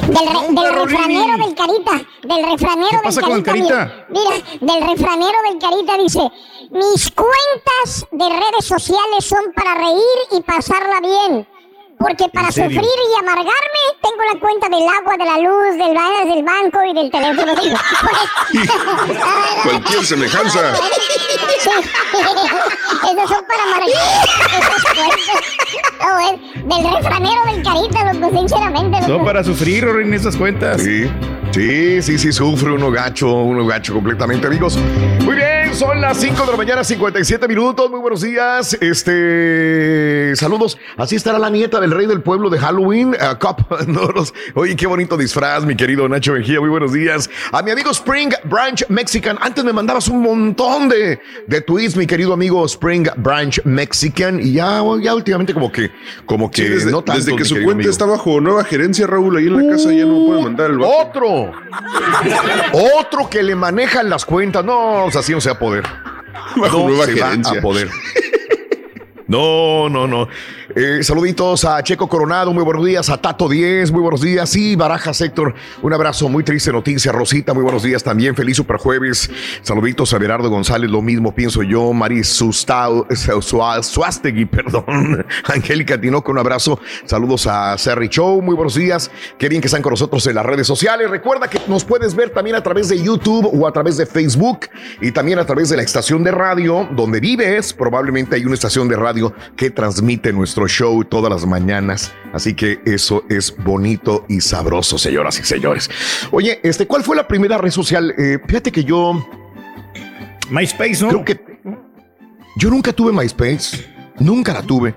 Del, re- del refranero del Carita, del refranero ¿Qué del el Carita. Mira, mira, del refranero del Carita dice, mis cuentas de redes sociales son para reír y pasarla bien. Porque para ¿En sufrir y amargarme tengo la cuenta del agua, de la luz, del, ba- del banco y del teléfono. Cualquier semejanza. Sí. Esos son para amargar. Esas cuentas. No, es del refranero del Carita, loco, sinceramente. Loco. para sufrir, Rorín, esas cuentas. Sí, sí, sí, sí, sufre uno gacho, uno gacho completamente, amigos. Muy bien, son las 5 de la mañana, 57 minutos. Muy buenos días. Este, saludos. Así estará la nieta del rey del pueblo de Halloween, uh, Cop. No, Oye, qué bonito disfraz, mi querido Nacho Mejía. Muy buenos días. A mi amigo Spring Branch Mexican. Antes me mandabas un montón de, de tweets, mi querido amigo Spring Branch Mexican. Y ya, ya últimamente como que, como que Sí, desde, no tanto, desde que su cuenta amigo. está bajo nueva gerencia, Raúl, ahí en la casa ya no puede mandar el vato. Otro. Otro que le manejan las cuentas. No, o sea, así no se va a poder. Bajo no nueva se va gerencia. a poder. No, no, no. Eh, saluditos a Checo Coronado, muy buenos días. A Tato 10, muy buenos días. Sí, Barajas Héctor, un abrazo, muy triste noticia. Rosita, muy buenos días también. Feliz Super Jueves. Saluditos a Berardo González, lo mismo pienso yo. Mari Sustau, Suastegui, perdón. Angélica Tinoco, un abrazo. Saludos a Serry Show, muy buenos días. Qué bien que están con nosotros en las redes sociales. Recuerda que nos puedes ver también a través de YouTube o a través de Facebook y también a través de la estación de radio donde vives. Probablemente hay una estación de radio que transmite nuestro show todas las mañanas. Así que eso es bonito y sabroso, señoras y señores. Oye, este, ¿cuál fue la primera red social? Eh, fíjate que yo. MySpace, ¿no? Creo que. Yo nunca tuve MySpace. Nunca la tuve.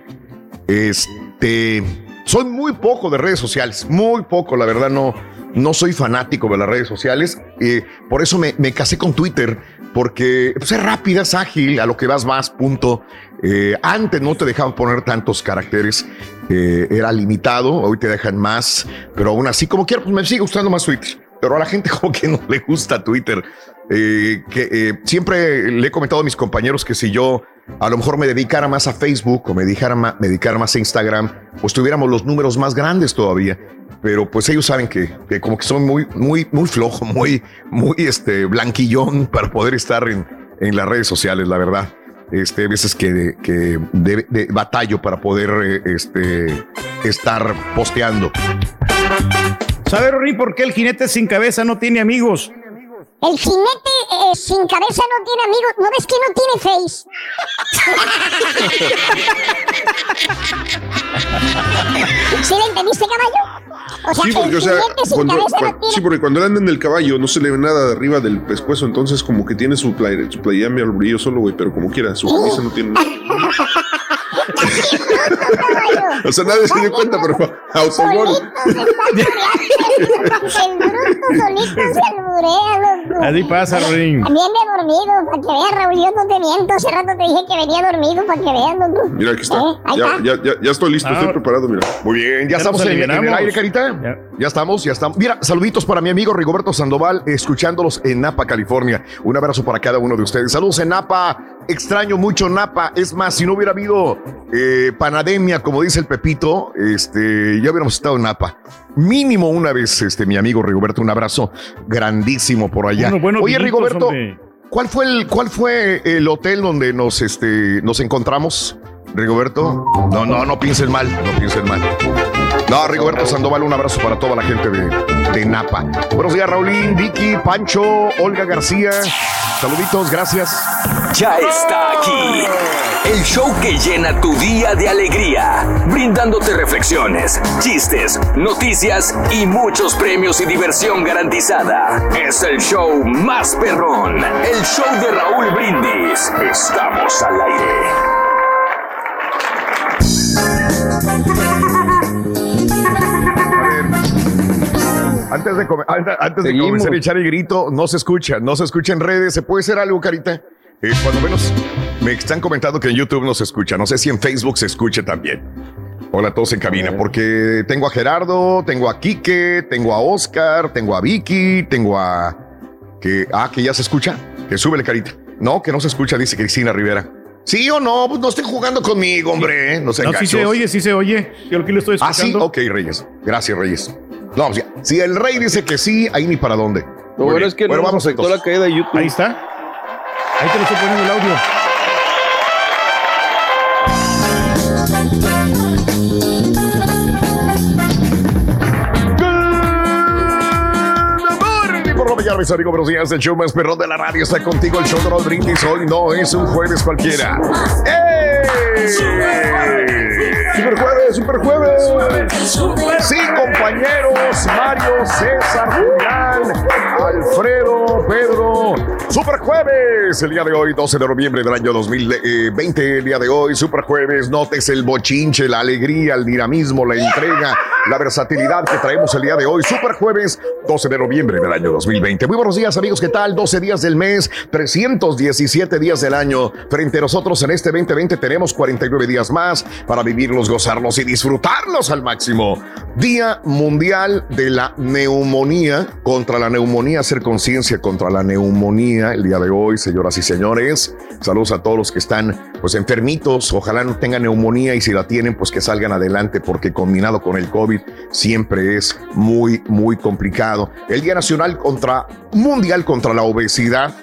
Este. Soy muy poco de redes sociales. Muy poco, la verdad, no. No soy fanático de las redes sociales. Eh, por eso me, me casé con Twitter porque pues, es rápida, es ágil, a lo que vas más, punto. Eh, antes no te dejaban poner tantos caracteres, eh, era limitado, hoy te dejan más, pero aún así, como quiera, pues me sigue gustando más Twitter. Pero a la gente como que no le gusta Twitter. Eh, que siempre le he comentado a mis compañeros que si yo a lo mejor me dedicara más a Facebook o me dedicara, me dedicara más a Instagram, pues tuviéramos los números más grandes todavía pero pues ellos saben que, como que son muy, muy, muy flojo, muy, muy este blanquillón para poder estar en, en las redes sociales, la verdad. Este, veces que, que de, batallo para poder eh, este, estar posteando. ¿Sabe, Rory, por qué el jinete sin cabeza no tiene amigos? El jinete eh, sin cabeza no tiene amigos. ¿No ves que no tiene face? ¿Sí le entendiste, caballo? O sea, sí, porque, o sea, cuando, sí, porque cuando él anda en el caballo no se le ve nada de arriba del pescuezo, entonces como que tiene su, play, su playera al brillo solo, güey, pero como quiera, su camisa no tiene nada. O sea, nadie se dio cuenta, pero fue autogol. El bruto solito se alburea, loco. Así pasa, Rory. También de dormido, para que veas, Raúl, yo no te miento. Hace rato te dije que venía dormido, para que veas, loco. Mira, aquí está. Eh, ahí Ya, está. ya, ya, ya estoy listo, Ah. estoy preparado, mira. Muy bien, ya, Ya estamos en, en el aire, Carita. Ya. estamos, ya estamos. Mira, saluditos para mi amigo Rigoberto Sandoval, escuchándolos en Napa, California. Un abrazo para cada uno de ustedes. Saludos en Napa. Extraño mucho Napa. Es más, si no hubiera habido eh, panademia, como dice el Pepito, este, ya hubiéramos estado en Napa. Mínimo una vez, este, mi amigo Rigoberto, un abrazo grandísimo por allá. Unos buenos Oye, vinitos, Rigoberto, hombre. ¿cuál fue el, cuál fue el hotel donde nos, este, nos encontramos? Rigoberto, no, no, no piensen mal, no piensen mal. No, Rigoberto Sandoval, un abrazo para toda la gente de, de Napa. Buenos días, Raulín, Vicky, Pancho, Olga García. Saluditos, gracias. Ya está aquí. El show que llena tu día de alegría, brindándote reflexiones, chistes, noticias y muchos premios y diversión garantizada. Es el show más perrón, el show de Raúl Brindis. Estamos al aire. Antes de, antes, antes de comenzar a echar el grito, no se escucha, no se escucha en redes. ¿Se puede hacer algo, Carita? Eh, cuando menos me están comentando que en YouTube no se escucha. No sé si en Facebook se escuche también. Hola a todos en cabina, porque tengo a Gerardo, tengo a Quique, tengo a Oscar, tengo a Vicky, tengo a... Que, ah, que ya se escucha. Que súbele, Carita. No, que no se escucha, dice Cristina Rivera. ¿Sí o no? Pues no estén jugando conmigo, hombre. No sean No, sí se oye, sí se oye. Yo aquí lo estoy Ah, sí, escuchando. ok, Reyes. Gracias, Reyes. No, o sea, si el rey dice que sí, ahí ni para dónde. Lo bueno es que no nos afectó la caída de YouTube. Ahí está. Ahí te lo estoy poniendo el audio. Mis amigos, buenos días. El show más perrón de la radio está contigo. El show de Raúl Brindis hoy no es un jueves cualquiera. ¡Eh! ¡Super jueves, super jueves! Sí, compañeros, Mario, César, Julián, Alfredo, Pedro. Super jueves, el día de hoy, 12 de noviembre del año 2020. El día de hoy, super jueves. Notes el bochinche, la alegría, el dinamismo, la entrega, la versatilidad que traemos el día de hoy. Super jueves, 12 de noviembre del año 2020. Muy buenos días, amigos. ¿Qué tal? 12 días del mes, 317 días del año. Frente a nosotros en este 2020 tenemos 49 días más para vivirlos, gozarlos y disfrutarlos al máximo. Día Mundial de la Neumonía. Contra la neumonía, hacer conciencia contra la neumonía. El día de hoy, señoras y señores. Saludos a todos los que están pues enfermitos. Ojalá no tengan neumonía y si la tienen, pues que salgan adelante porque combinado con el COVID siempre es muy, muy complicado. El Día Nacional contra Mundial contra la Obesidad.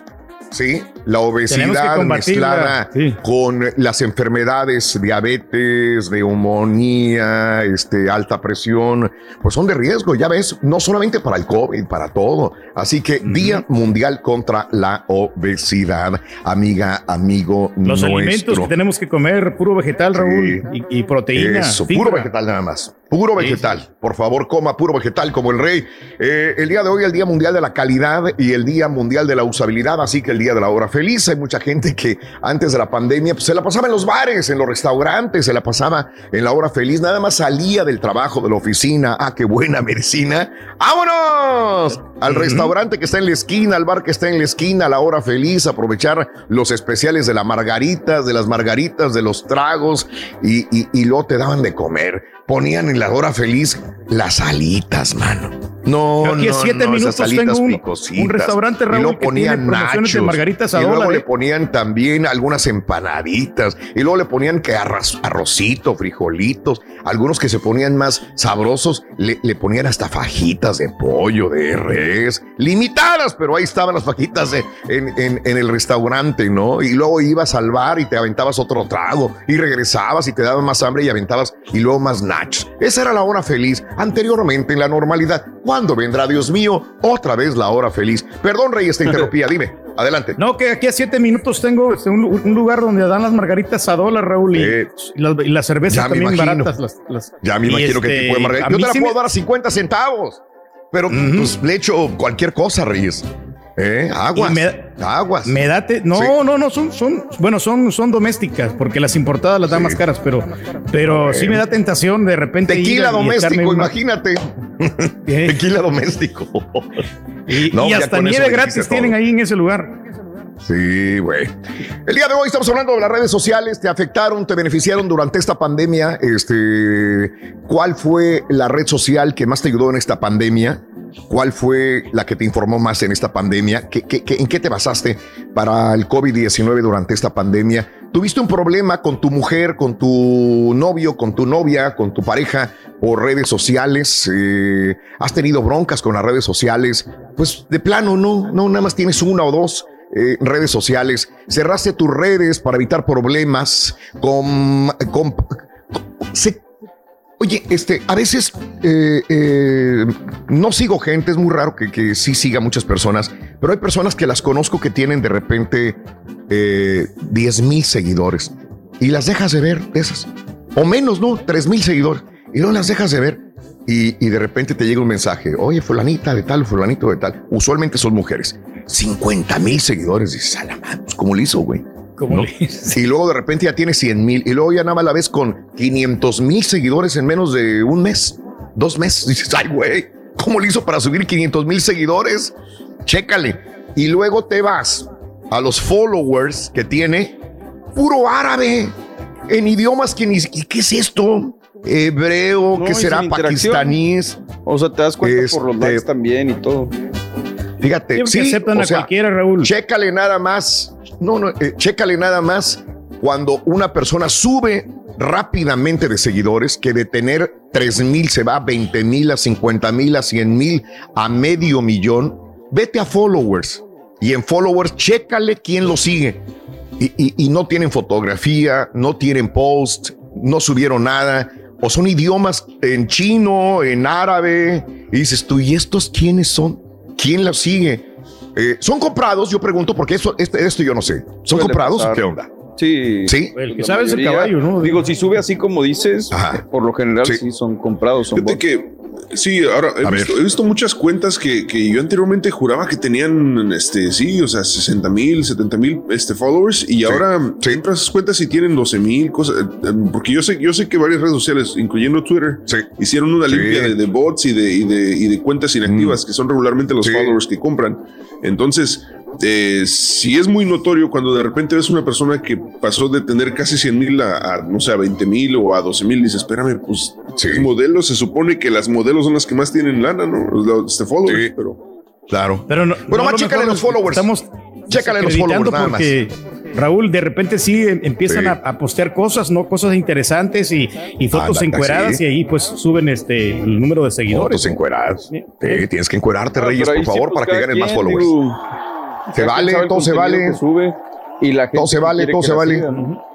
Sí, la obesidad mezclada con las enfermedades, diabetes, neumonía, este, alta presión, pues son de riesgo, ya ves, no solamente para el COVID, para todo. Así que Día Mundial contra la Obesidad, amiga, amigo Los alimentos que tenemos que comer, puro vegetal, Raúl, y, proteína. Eso, puro vegetal nada más. Puro vegetal. Por favor, coma puro vegetal como el rey. Eh, el día de hoy, el Día Mundial de la Calidad y el Día Mundial de la Usabilidad, así que el Día de la Hora Feliz. Hay mucha gente que antes de la pandemia pues, se la pasaba en los bares, en los restaurantes, se la pasaba en la hora feliz. Nada más salía del trabajo, de la oficina. Ah, qué buena medicina. ¡Vámonos! Al restaurante que está en la esquina, al bar que está en la esquina, a la hora feliz, aprovechar los especiales de las margaritas, de las margaritas, de los tragos y, y, y luego te daban de comer ponían en la hora feliz las alitas, mano. No, Aquí no, siete no, minutos tengo un, un restaurante, Raúl, y luego que ponían promociones nachos, de margaritas a y luego dólar, le ¿eh? ponían también algunas empanaditas y luego le ponían que arroz, arrocito, frijolitos, algunos que se ponían más sabrosos le, le ponían hasta fajitas de pollo, de res, limitadas, pero ahí estaban las fajitas de- en, en- en el restaurante, ¿no? Y luego ibas al bar y te aventabas otro trago y regresabas y te daban más hambre y aventabas y luego más nachos. Esa era la hora feliz anteriormente en la normalidad. ¿Cuándo vendrá, Dios mío, otra vez la hora feliz? Perdón, Reyes, te interrumpía, dime, adelante. No, que aquí a siete minutos tengo este, un, un lugar donde dan las margaritas a dólar, Raúl, y, y las, y las cervezas también imagino. baratas. Las, las- Ya me imagino que este, tipo de margarita. Yo te la sí puedo me- dar a 50 centavos, pero pues le echo cualquier cosa, Reyes. ¿Eh? Aguas. Me- aguas. Me date, no, Sí. no, no, son, son, bueno, son, son domésticas, porque las importadas las dan más caras, pero, pero sí me da tentación de repente. Tequila doméstico, imagínate. Tequila doméstico. Y, No, y hasta nieve gratis tienen ahí en ese lugar. Sí, güey. El día de hoy estamos hablando de las redes sociales. ¿Te afectaron, te beneficiaron durante esta pandemia? Este, ¿Cuál fue la red social que más te ayudó en esta pandemia? ¿Cuál fue la que te informó más en esta pandemia? ¿Qué, qué- qué- en qué te basaste para el COVID-19 durante esta pandemia? ¿Tuviste un problema con tu mujer, con tu novio, con tu novia, con tu pareja por redes sociales? Eh, ¿Has tenido broncas con las redes sociales? Pues de plano, no, no, nada más tienes una o dos eh, redes sociales. Cerraste tus redes para evitar problemas con... con- se- Oye, este, a veces eh, eh, no sigo gente, es muy raro que, que sí siga muchas personas, pero hay personas que las conozco que tienen de repente eh, 10 mil seguidores y las dejas de ver, esas, o menos, ¿no? 3 mil seguidores, y no las dejas de ver y, y de repente te llega un mensaje, oye, fulanita de tal, fulanito de tal, usualmente son mujeres, 50 mil seguidores, dices, a la madre, pues, ¿cómo le hizo, güey? ¿No? Y luego de repente ya tiene 100 mil y luego ya nada más la ves con 500 mil seguidores en menos de un mes, dos meses. Dices, ay, güey, ¿cómo le hizo para subir 500 mil seguidores? Chécale. Y luego te vas a los followers que tiene puro árabe en idiomas que ni ¿y ¿qué es esto? Hebreo, No, que será pakistaníes. O sea, te das cuenta por los Este, likes también y todo. Fíjate, Siempre sí, aceptan o a sea, cualquiera, Raúl. Chécale nada más. No, no, eh, chécale nada más cuando una persona sube rápidamente de seguidores, que de tener 3 mil se va a 20 mil, a 50 mil, a 100 mil, a medio millón. Vete a followers y en followers chécale quién lo sigue. Y, y- y no tienen fotografía, no tienen post, no subieron nada, o son idiomas en chino, en árabe. Y dices tú, ¿y estos quiénes son? ¿Quién los sigue? Eh, ¿Son comprados? Yo pregunto, porque eso, este- esto yo no sé. ¿Son Suele comprados o qué onda? Sí. Sí. El que La sabe es el caballo, ¿no? Digo, si sube así como dices, por lo general sí, son comprados. Son Fíjate que Sí, ahora he visto, he visto muchas cuentas que, que yo anteriormente juraba que tenían, este, sí, o sea, 60 mil, 70 mil este, followers y ahora entras a esas cuentas y tienen 12 mil cosas, eh, eh, porque yo sé, yo sé que varias redes sociales, incluyendo Twitter, hicieron una Sí. limpia de, de bots y de, y de, y de cuentas inactivas, que son regularmente los followers que compran. Entonces, eh, sí es muy notorio cuando de repente ves una persona que pasó de tener casi 100 mil a, a, no sé, a 20 mil o a 12 mil, dices, espérame, pues es modelo, se supone que las modelos son las que más tienen lana, ¿no? Los, este followers, pero... Claro. Pero no, Bueno, no, más lo chécale los followers. Estamos, Chécale los followers nada más. Raúl, de repente sí em- empiezan Sí. a, a postear cosas, ¿no? Cosas interesantes y, y fotos Anda, encueradas sí. y ahí pues suben este el número de seguidores. Fotos encueradas. Sí, tienes que encuerarte, Ah, Reyes, por sí, favor, pues, para que ganes más followers. digo, Se vale, todo se vale. sube y la gente Todo se vale, todo se vale. siga, ¿no?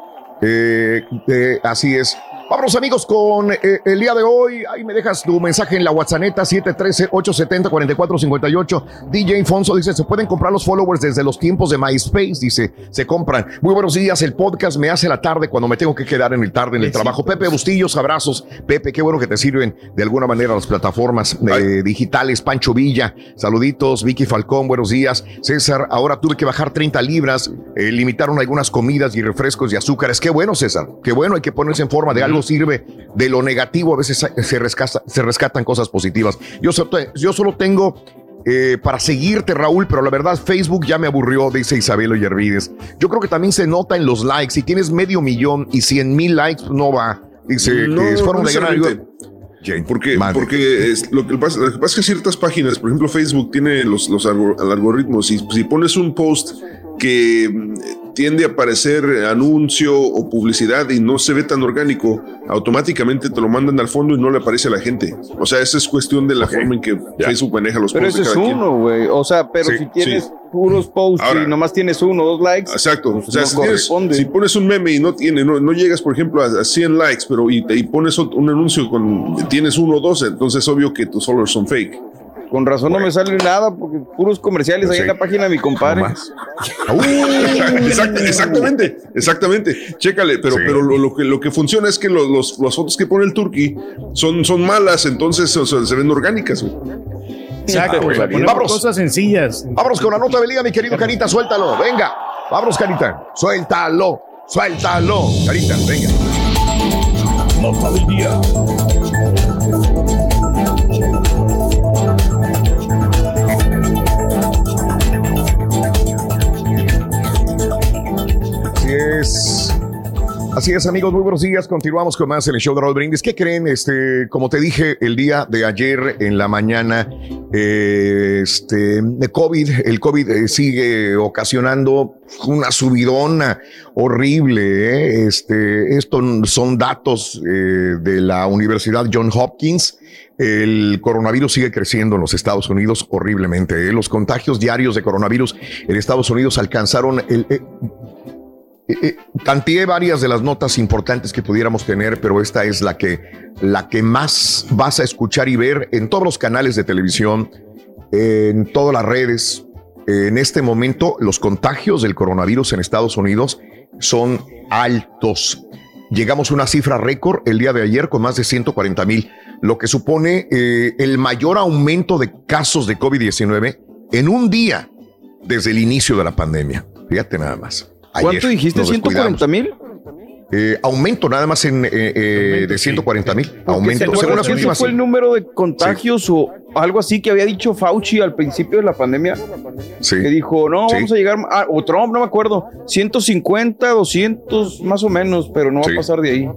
Eh, eh, así es. Vámonos amigos con eh, el día de hoy. Ahí me dejas tu mensaje en la WhatsApp 713-870-4458. DJ Fonso dice, se pueden comprar los followers desde los tiempos de MySpace. Dice, se compran. Muy buenos días. El podcast me hace la tarde cuando me tengo que quedar en el tarde en el trabajo. Pepe Bustillos, abrazos. Pepe, qué bueno que te sirven de alguna manera las plataformas eh, digitales. Pancho Villa, saluditos. Vicky Falcón, buenos días. César, ahora tuve que bajar 30 libras. Eh, limitaron algunas comidas y refrescos y azúcares. Qué bueno, César. Qué bueno, hay que ponerse en forma de algo sirve de lo negativo. A veces se, rescata- se rescatan cosas positivas. Yo, so- yo solo tengo eh, para seguirte, Raúl, pero la verdad, Facebook ya me aburrió, dice Isabelo Yervides. Yo creo que también se nota en los likes. Si tienes medio millón y cien mil likes, no va. Dice No, que es no forma de gran. Porque, Madre. porque es, lo, que pasa, lo que pasa es que ciertas páginas, por ejemplo Facebook, tiene los, los algor- algoritmos y si pones un post que tiende a aparecer anuncio o publicidad y no se ve tan orgánico, automáticamente te lo mandan al fondo y no le aparece a la gente. O sea, esa es cuestión de la forma en que Facebook maneja los Pero posts ese de es cada quien. uno, güey. O sea, pero Sí, si tienes sí. puros posts Ahora- y nomás tienes uno o dos likes. Exacto. pues o sea, no si, tienes- si pones un meme y no tiene, no, no llegas, por ejemplo, a, a 100 likes, pero y, y pones un anuncio con tienes uno o dos, entonces es obvio que tus followers son fake. Con razón no me sale nada porque puros comerciales ahí en la página de mi compadre. Exact- exactamente, exactamente. Chécale, pero, pero lo, lo que, lo que funciona es que lo- los, las fotos que pone el turkey son, son malas, entonces o sea, se ven orgánicas. güey. Exacto, güey. Vámonos. Cosas sencillas. Vámonos con la nota del día, mi querido Carita, suéltalo. Venga. Vámonos, Carita. Suéltalo. Suéltalo. Carita, venga. Nota del día. Así es, amigos, muy buenos días. Continuamos con más en el show de Raúl Brindis. ¿Qué creen? Este, como te dije el día de ayer en la mañana, eh, este, COVID, el COVID eh, sigue ocasionando una subidona horrible. ¿eh? Este, estos son datos de la Universidad John Hopkins. El coronavirus sigue creciendo en los Estados Unidos horriblemente. Los contagios diarios de coronavirus en Estados Unidos alcanzaron el, eh, eh, varias de las notas importantes que pudiéramos tener, pero esta es la que, la que más vas a escuchar y ver en todos los canales de televisión, en todas las redes. En este momento, los contagios del coronavirus en Estados Unidos son altos. Llegamos a una cifra récord el día de ayer con más de 140 mil, lo que supone eh, el mayor aumento de casos de COVID-19 en un día desde el inicio de la pandemia. Fíjate nada más. Ayer ¿Cuánto dijiste? nos descuidamos. ¿140 mil? Eh, aumento nada más en, eh, eh, de 140 mil. Aumento. ¿Te Según las últimas. fue el número de contagios o algo así que había dicho Fauci al principio de la pandemia? Sí. Que dijo, no, Sí. vamos a llegar, a, o Trump, no me acuerdo, 150, 200 más o menos, pero no va Sí. a pasar de ahí.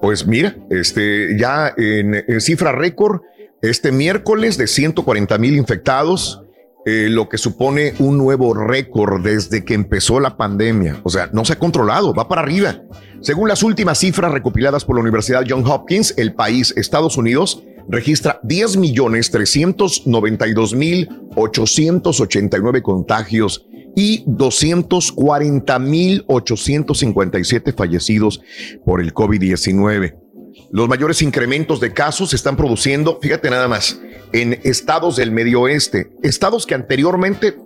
Pues mira, este, ya en, en cifra récord, este miércoles de 140 mil infectados, eh, lo que supone un nuevo récord desde que empezó la pandemia. O sea, no se ha controlado, va para arriba. Según las últimas cifras recopiladas por la Universidad John Hopkins, el país, Estados Unidos, registra 10 millones 392 mil 889 contagios y 240 mil 857 fallecidos por el COVID-19. Los mayores incrementos de casos se están produciendo, fíjate nada más, en estados del medio oeste, estados que anteriormente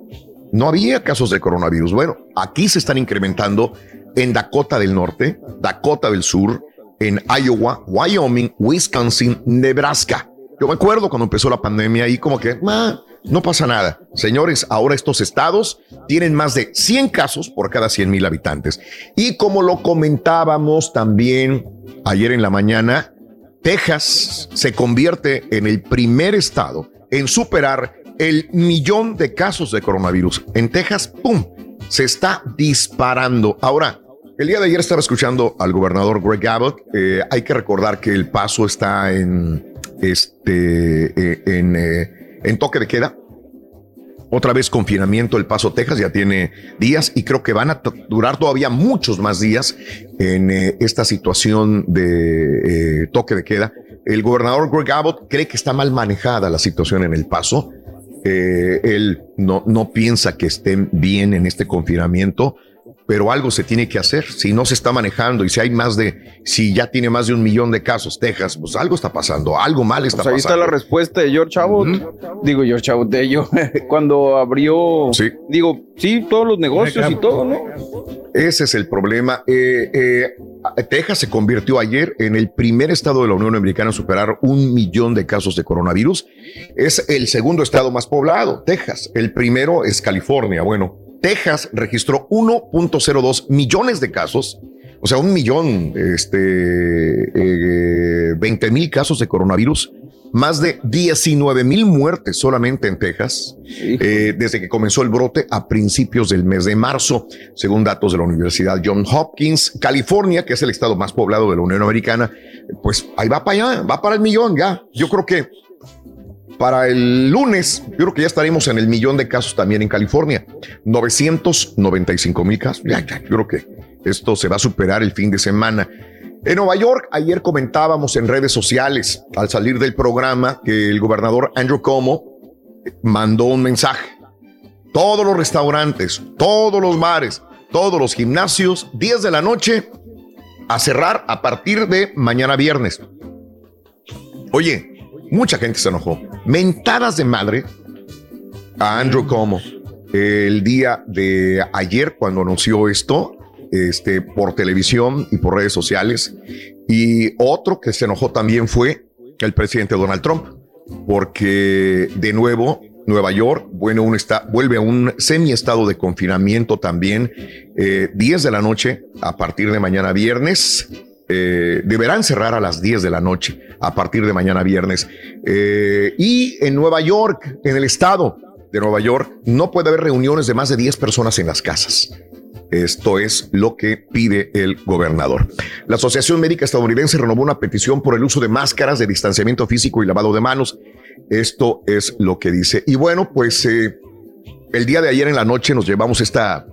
no había casos de coronavirus. Bueno, aquí se están incrementando en Dakota del Norte, Dakota del Sur, en Iowa, Wyoming, Wisconsin, Nebraska. Yo me acuerdo cuando empezó la pandemia y como que "Ah, no pasa nada. Señores, ahora estos estados tienen más de 100 casos por cada 100 mil habitantes. Y como lo comentábamos también ayer en la mañana, Texas se convierte en el primer estado en superar el millón de casos de coronavirus. En Texas, ¡pum! Se está disparando. Ahora, el día de ayer estaba escuchando al gobernador Greg Abbott. Eh, hay que recordar que el paso está en, este, eh, en, eh, en toque de queda. Otra vez confinamiento El Paso, Texas, ya tiene días y creo que van a durar todavía muchos más días en eh, esta situación de eh, toque de queda. El gobernador Greg Abbott cree que está mal manejada la situación en El Paso. Eh, él no, no piensa que estén bien en este confinamiento pero algo se tiene que hacer. Si no se está manejando y si hay más de, si ya tiene más de un millón de casos, Texas, pues algo está pasando, algo mal está pasando. Ahí está la respuesta de George Abbott. Digo, George Abbott de ello, cuando abrió, digo, sí, todos los negocios y todo, ¿no? Ese es el problema. Eh, eh, Texas se convirtió ayer en el primer estado de la Unión Americana en superar un millón de casos de coronavirus. Es el segundo estado más poblado, Texas. El primero es California. Bueno, Texas registró 1.02 millones de casos, o sea, un millón, este, 20 eh, mil casos de coronavirus, más de 19 mil muertes solamente en Texas, eh, desde que comenzó el brote a principios del mes de marzo, según datos de la Universidad John Hopkins. California, que es el estado más poblado de la Unión Americana, pues ahí va para allá, va para el millón ya. Yo creo que para el lunes, yo creo que ya estaremos en el millón de casos también en California. 995 mil casos. Ya, ya, yo creo que esto se va a superar el fin de semana. En Nueva York, ayer comentábamos en redes sociales, al salir del programa, que el gobernador Andrew Cuomo mandó un mensaje. Todos los restaurantes, todos los bares, todos los gimnasios, 10 de la noche, a cerrar a partir de mañana viernes. Oye, Mucha gente se enojó. Mentadas de madre a Andrew Como el día de ayer cuando anunció esto este, por televisión y por redes sociales. Y otro que se enojó también fue el presidente Donald Trump, porque de nuevo Nueva York bueno, un está, vuelve a un semi-estado de confinamiento también, 10 eh, de la noche a partir de mañana viernes. Eh, deberán cerrar a las 10 de la noche a partir de mañana viernes. Eh, y en Nueva York, en el estado de Nueva York, no puede haber reuniones de más de 10 personas en las casas. Esto es lo que pide el gobernador. La Asociación Médica Estadounidense renovó una petición por el uso de máscaras de distanciamiento físico y lavado de manos. Esto es lo que dice. Y bueno, pues eh, el día de ayer en la noche nos llevamos esta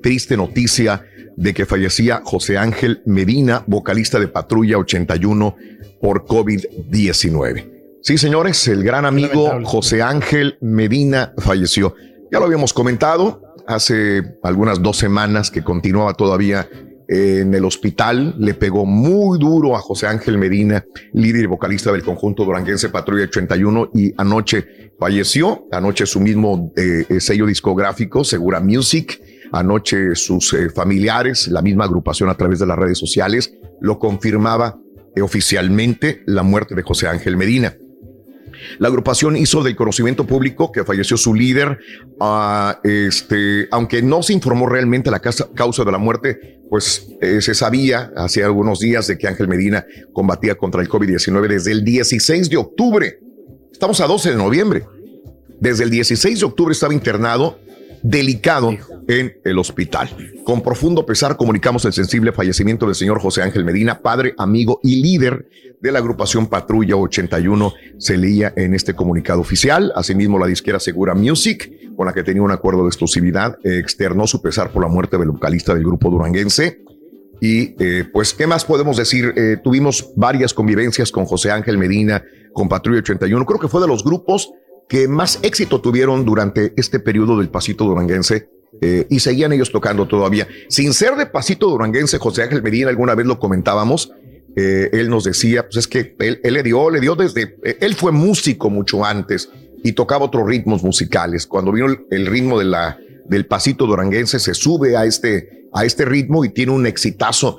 triste noticia de que fallecía José Ángel Medina, vocalista de Patrulla 81 por COVID-19. Sí, señores, el gran amigo José Ángel Medina falleció. Ya lo habíamos comentado hace algunas dos semanas que continuaba todavía en el hospital. Le pegó muy duro a José Ángel Medina, líder y vocalista del conjunto duranguense Patrulla 81, y anoche falleció. Anoche su mismo eh, sello discográfico, Segura Music, Anoche sus eh, familiares, la misma agrupación a través de las redes sociales, lo confirmaba oficialmente la muerte de José Ángel Medina. La agrupación hizo del conocimiento público que falleció su líder, ah, este, aunque no se informó realmente la causa de la muerte, pues eh, se sabía hace algunos días de que Ángel Medina combatía contra el COVID-19 desde el 16 de octubre. Estamos a 12 de noviembre. Desde el 16 de octubre estaba internado delicado en el hospital. Con profundo pesar comunicamos el sensible fallecimiento del señor José Ángel Medina, padre, amigo y líder de la agrupación Patrulla 81, se leía en este comunicado oficial. Asimismo, la disquera Segura Music, con la que tenía un acuerdo de exclusividad, externó su pesar por la muerte del vocalista del grupo duranguense. Y eh, pues, ¿qué más podemos decir? Eh, tuvimos varias convivencias con José Ángel Medina, con Patrulla 81. Creo que fue de los grupos que más éxito tuvieron durante este periodo del pasito duranguense eh, y seguían ellos tocando todavía. Sin ser de pasito duranguense, José Ángel Medina, alguna vez lo comentábamos, eh, él nos decía, pues es que él, le dio, le dio desde, eh, él fue músico mucho antes y tocaba otros ritmos musicales. Cuando vino el, ritmo de la, del pasito duranguense, se sube a este, a este ritmo y tiene un exitazo.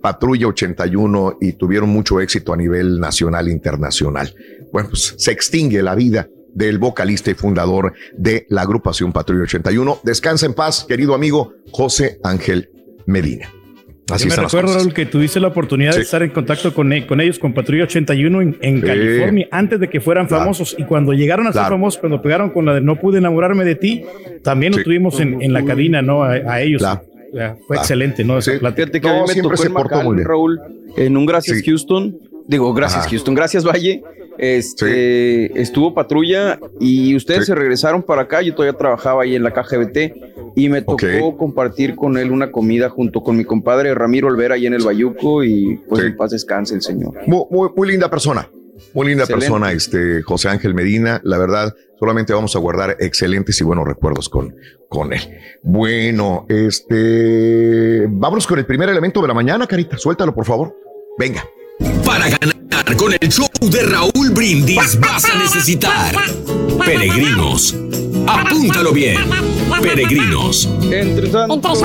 Patrulla 81 y tuvieron mucho éxito a nivel nacional e internacional. Bueno, pues se extingue la vida del vocalista y fundador de la agrupación Patrulla 81. Descansa en paz, querido amigo José Ángel Medina. Así me recuerdo, Raúl, que tuviste la oportunidad de estar en contacto con, e, con, ellos, con Patrulla 81 en, California, antes de que fueran famosos. Y cuando llegaron a ser famosos, cuando pegaron con la de No pude enamorarme de ti, también lo tuvimos en, la cabina, ¿no? A, ellos. fue excelente, ¿no? Esa Fíjate que a mí me tocó en Raúl, en un Gracias Houston. Digo, gracias Houston, gracias Valle Este, estuvo patrulla y ustedes se regresaron para acá. Yo todavía trabajaba ahí en la KGBT y me tocó compartir con él una comida junto con mi compadre Ramiro Olvera ahí en el Bayuco y pues en paz descanse el señor. Muy, muy, muy linda persona. Muy linda Excelente. persona, este José Ángel Medina. La verdad, solamente vamos a guardar excelentes y buenos recuerdos con, con él. Bueno, este. Vámonos con el primer elemento de la mañana, Carita. Suéltalo, por favor. Venga. Para ganar con el show de Raúl Brindis vas a necesitar peregrinos. Apúntalo bien. Peregrinos. Entre santos.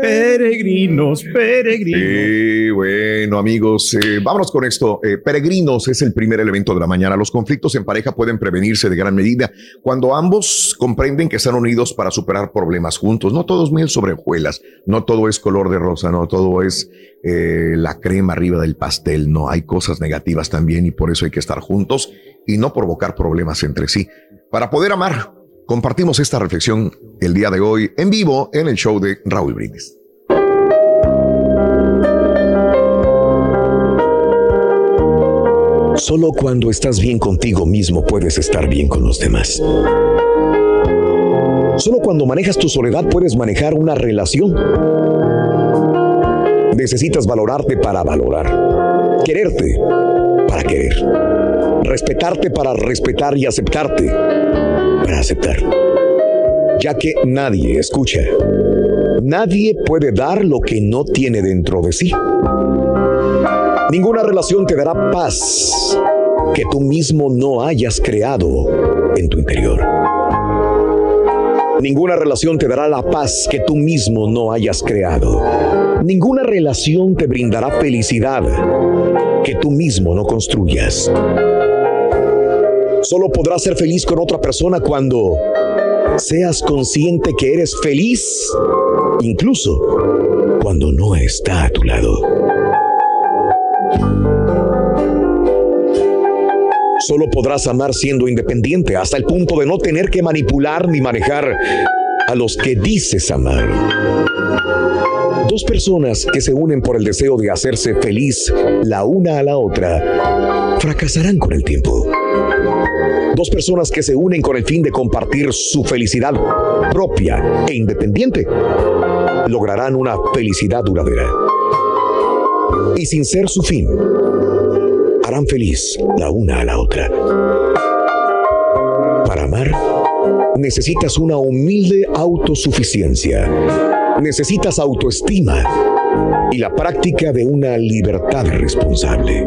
Peregrinos, peregrinos. Sí, bueno, amigos, eh, vámonos con esto. Eh, peregrinos es el primer elemento de la mañana. Los conflictos en pareja pueden prevenirse de gran medida cuando ambos comprenden que están unidos para superar problemas juntos. No todo es miel sobre hojuelas, no todo es color de rosa, no todo es eh, la crema arriba del pastel. No, hay cosas negativas también y por eso hay que estar juntos y no provocar problemas entre sí. Para poder amar, compartimos esta reflexión el día de hoy en vivo en el show de Raúl Brindis. Solo cuando estás bien contigo mismo puedes estar bien con los demás. Solo cuando manejas tu soledad puedes manejar una relación. Necesitas valorarte para valorar. Quererte para querer. Respetarte para respetar y aceptarte para aceptar. Ya que nadie escucha. Nadie puede dar lo que no tiene dentro de sí. Ninguna relación te dará paz que tú mismo no hayas creado en tu interior. Ninguna relación te dará la paz que tú mismo no hayas creado. Ninguna relación te brindará felicidad que tú mismo no construyas. Solo podrás ser feliz con otra persona cuando seas consciente que eres feliz, incluso cuando no está a tu lado. Solo podrás amar siendo independiente hasta el punto de no tener que manipular ni manejar a los que dices amar. Dos personas que se unen por el deseo de hacerse feliz la una a la otra fracasarán con el tiempo. Dos personas que se unen con el fin de compartir su felicidad propia e independiente lograrán una felicidad duradera. Y sin ser su fin, harán feliz la una a la otra. Para amar, necesitas una humilde autosuficiencia. Necesitas autoestima y la práctica de una libertad responsable.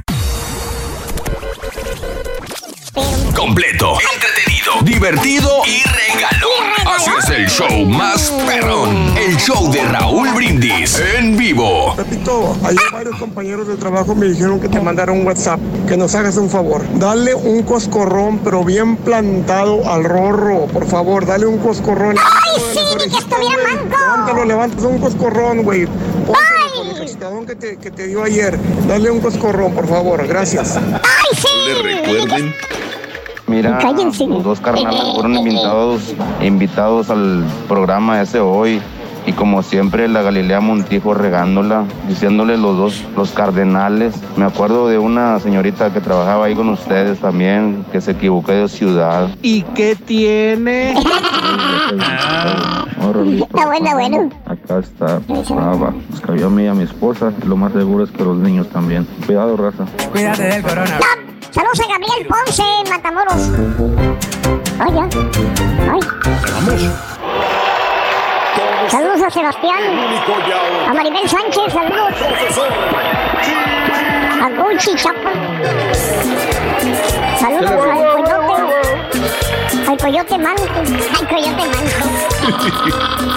Completo, entretenido, divertido y regalón. Así es el show más perrón. El show de Raúl Brindis en vivo. Repito, ayer varios compañeros de trabajo me dijeron que te mandara un WhatsApp, que nos hagas un favor. Dale un coscorrón, pero bien plantado al rorro, por favor, dale un coscorrón. ¡Ay, sí, ni que estuviera manco! Levántalo, levántalo, un coscorrón, güey. Que te, que te dio ayer. Dale un coscorrón, por favor, gracias. ¡Ay, sí! Le recuerden. Mira, Cállense. los dos carnales fueron invitados, invitados al programa ese hoy. Y como siempre, la Galilea Montijo regándola, diciéndole los dos, los cardenales. Me acuerdo de una señorita que trabajaba ahí con ustedes también, que se equivocó de ciudad. ¿Y qué tiene? Está bueno, bueno. Acá está brava. Escribió a mí y a mi esposa. Lo más seguro es que los niños también. Cuidado, raza. Cuídate del corona. Saludos a Gabriel Ponce, Matamoros. Ay, ya. Ay. Saludos a Sebastián. A Maribel Sánchez, saludos. A Gucci Chapa. Saludos al coyote. Al coyote manco. Al coyote manco.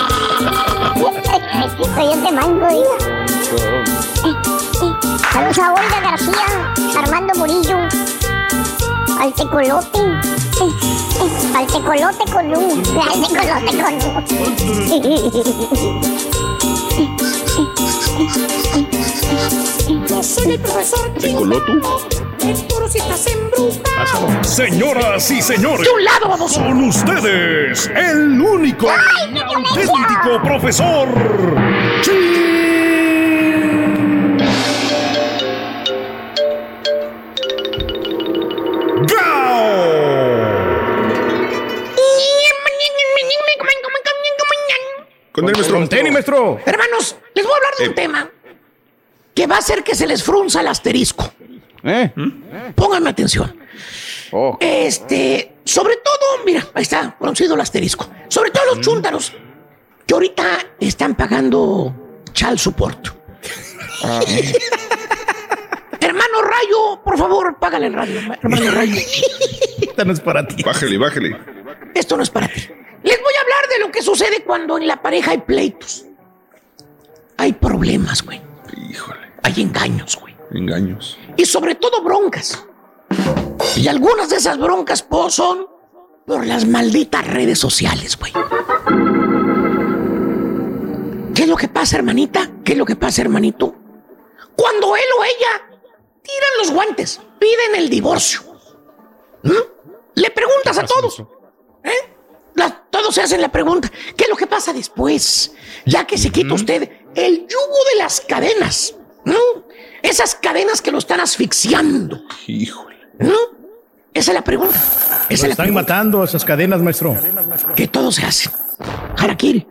coyote manco, diga. Saludos a Olga García, Armando Murillo, al tecolote, al tecolote con un, al tecolote con un. Yo soy el profesor ¿Coloto? Seguro si estás embrujado. Señoras y señores, lado, vamos. con ustedes, el único y auténtico profesor. El maestro. Con maestro. Hermanos, les voy a hablar de un Eh. tema que va a hacer que se les frunza el asterisco. ¿Eh? Pónganme atención. Oh. Este, sobre todo, mira, ahí está, pronunciado el asterisco. Sobre todo Mm. los chúntaros que ahorita están pagando child support. Ah. Hermano Rayo, por favor, págale el radio, hermano Rayo. Esta no es para ti. Bájale, bájale. Esto no es para ti. Les voy a hablar de lo que sucede cuando en la pareja hay pleitos. Hay problemas, güey. Híjole. Hay engaños, güey. Engaños. Y sobre todo broncas. Y algunas de esas broncas po, son por las malditas redes sociales, güey. ¿Qué es lo que pasa, hermanita? ¿Qué es lo que pasa, hermanito? Cuando él o ella tiran los guantes, piden el divorcio. ¿Mm? Le preguntas a todos. ¿eh? Todos se hacen la pregunta. ¿Qué es lo que pasa después? Ya que se quita usted el yugo de las cadenas. ¿no? Esas cadenas que lo están asfixiando. Híjole. ¿no? Esa es la pregunta. Esa Lo es la están pregunta. matando esas cadenas, maestro. Que todo se hace. Harakiri.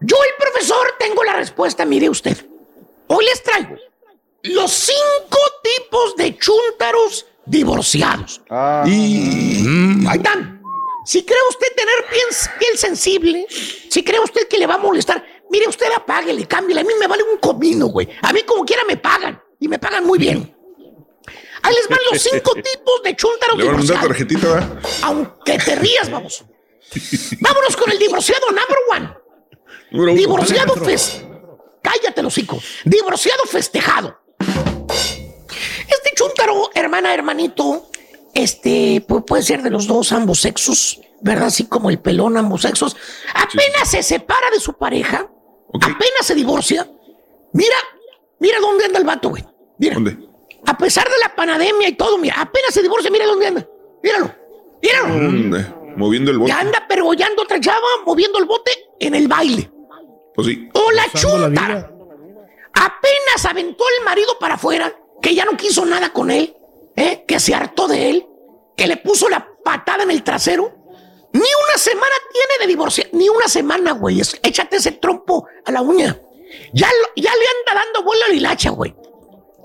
Yo, el profesor, tengo la respuesta, mire usted. Hoy les traigo los cinco tipos de chúntaros divorciados. Y. Ahí están. Si cree usted tener piel, piel sensible, si cree usted que le va a molestar, mire usted apáguele, cámbiale. A mí me vale un comino, güey. A mí como quiera me pagan. Y me pagan muy bien. Ahí les van los cinco tipos de chúntaros Le van a mandar divorciados. tarjetita, ¿verdad? Aunque te rías, vamos. Vámonos con el divorciado number one. Número uno. Divorciado fest. Cállate, los hocico. Divorciado festejado. Este chúntaro, hermana, hermanito, este pu- puede ser de los dos, ambos sexos, ¿verdad? Así como el pelón, ambos sexos. Apenas se separa de su pareja, apenas se divorcia. Mira, mira dónde anda el vato, güey. Mira. ¿Dónde? A pesar de la pandemia y todo, mira, apenas se divorcia, mira dónde anda. Míralo, míralo. ¿Dónde? Moviendo el bote. Ya anda pergollando otra chava, moviendo el bote en el baile. Pues sí. O la chunta. Apenas aventó el marido para afuera, que ya no quiso nada con él, ¿eh? que se hartó de él, que le puso la patada en el trasero. Ni una semana tiene de divorciar, ni una semana, güey. Es- Échate ese trompo a la uña. Ya, lo- ya le anda dando vuelo a la hilacha, güey.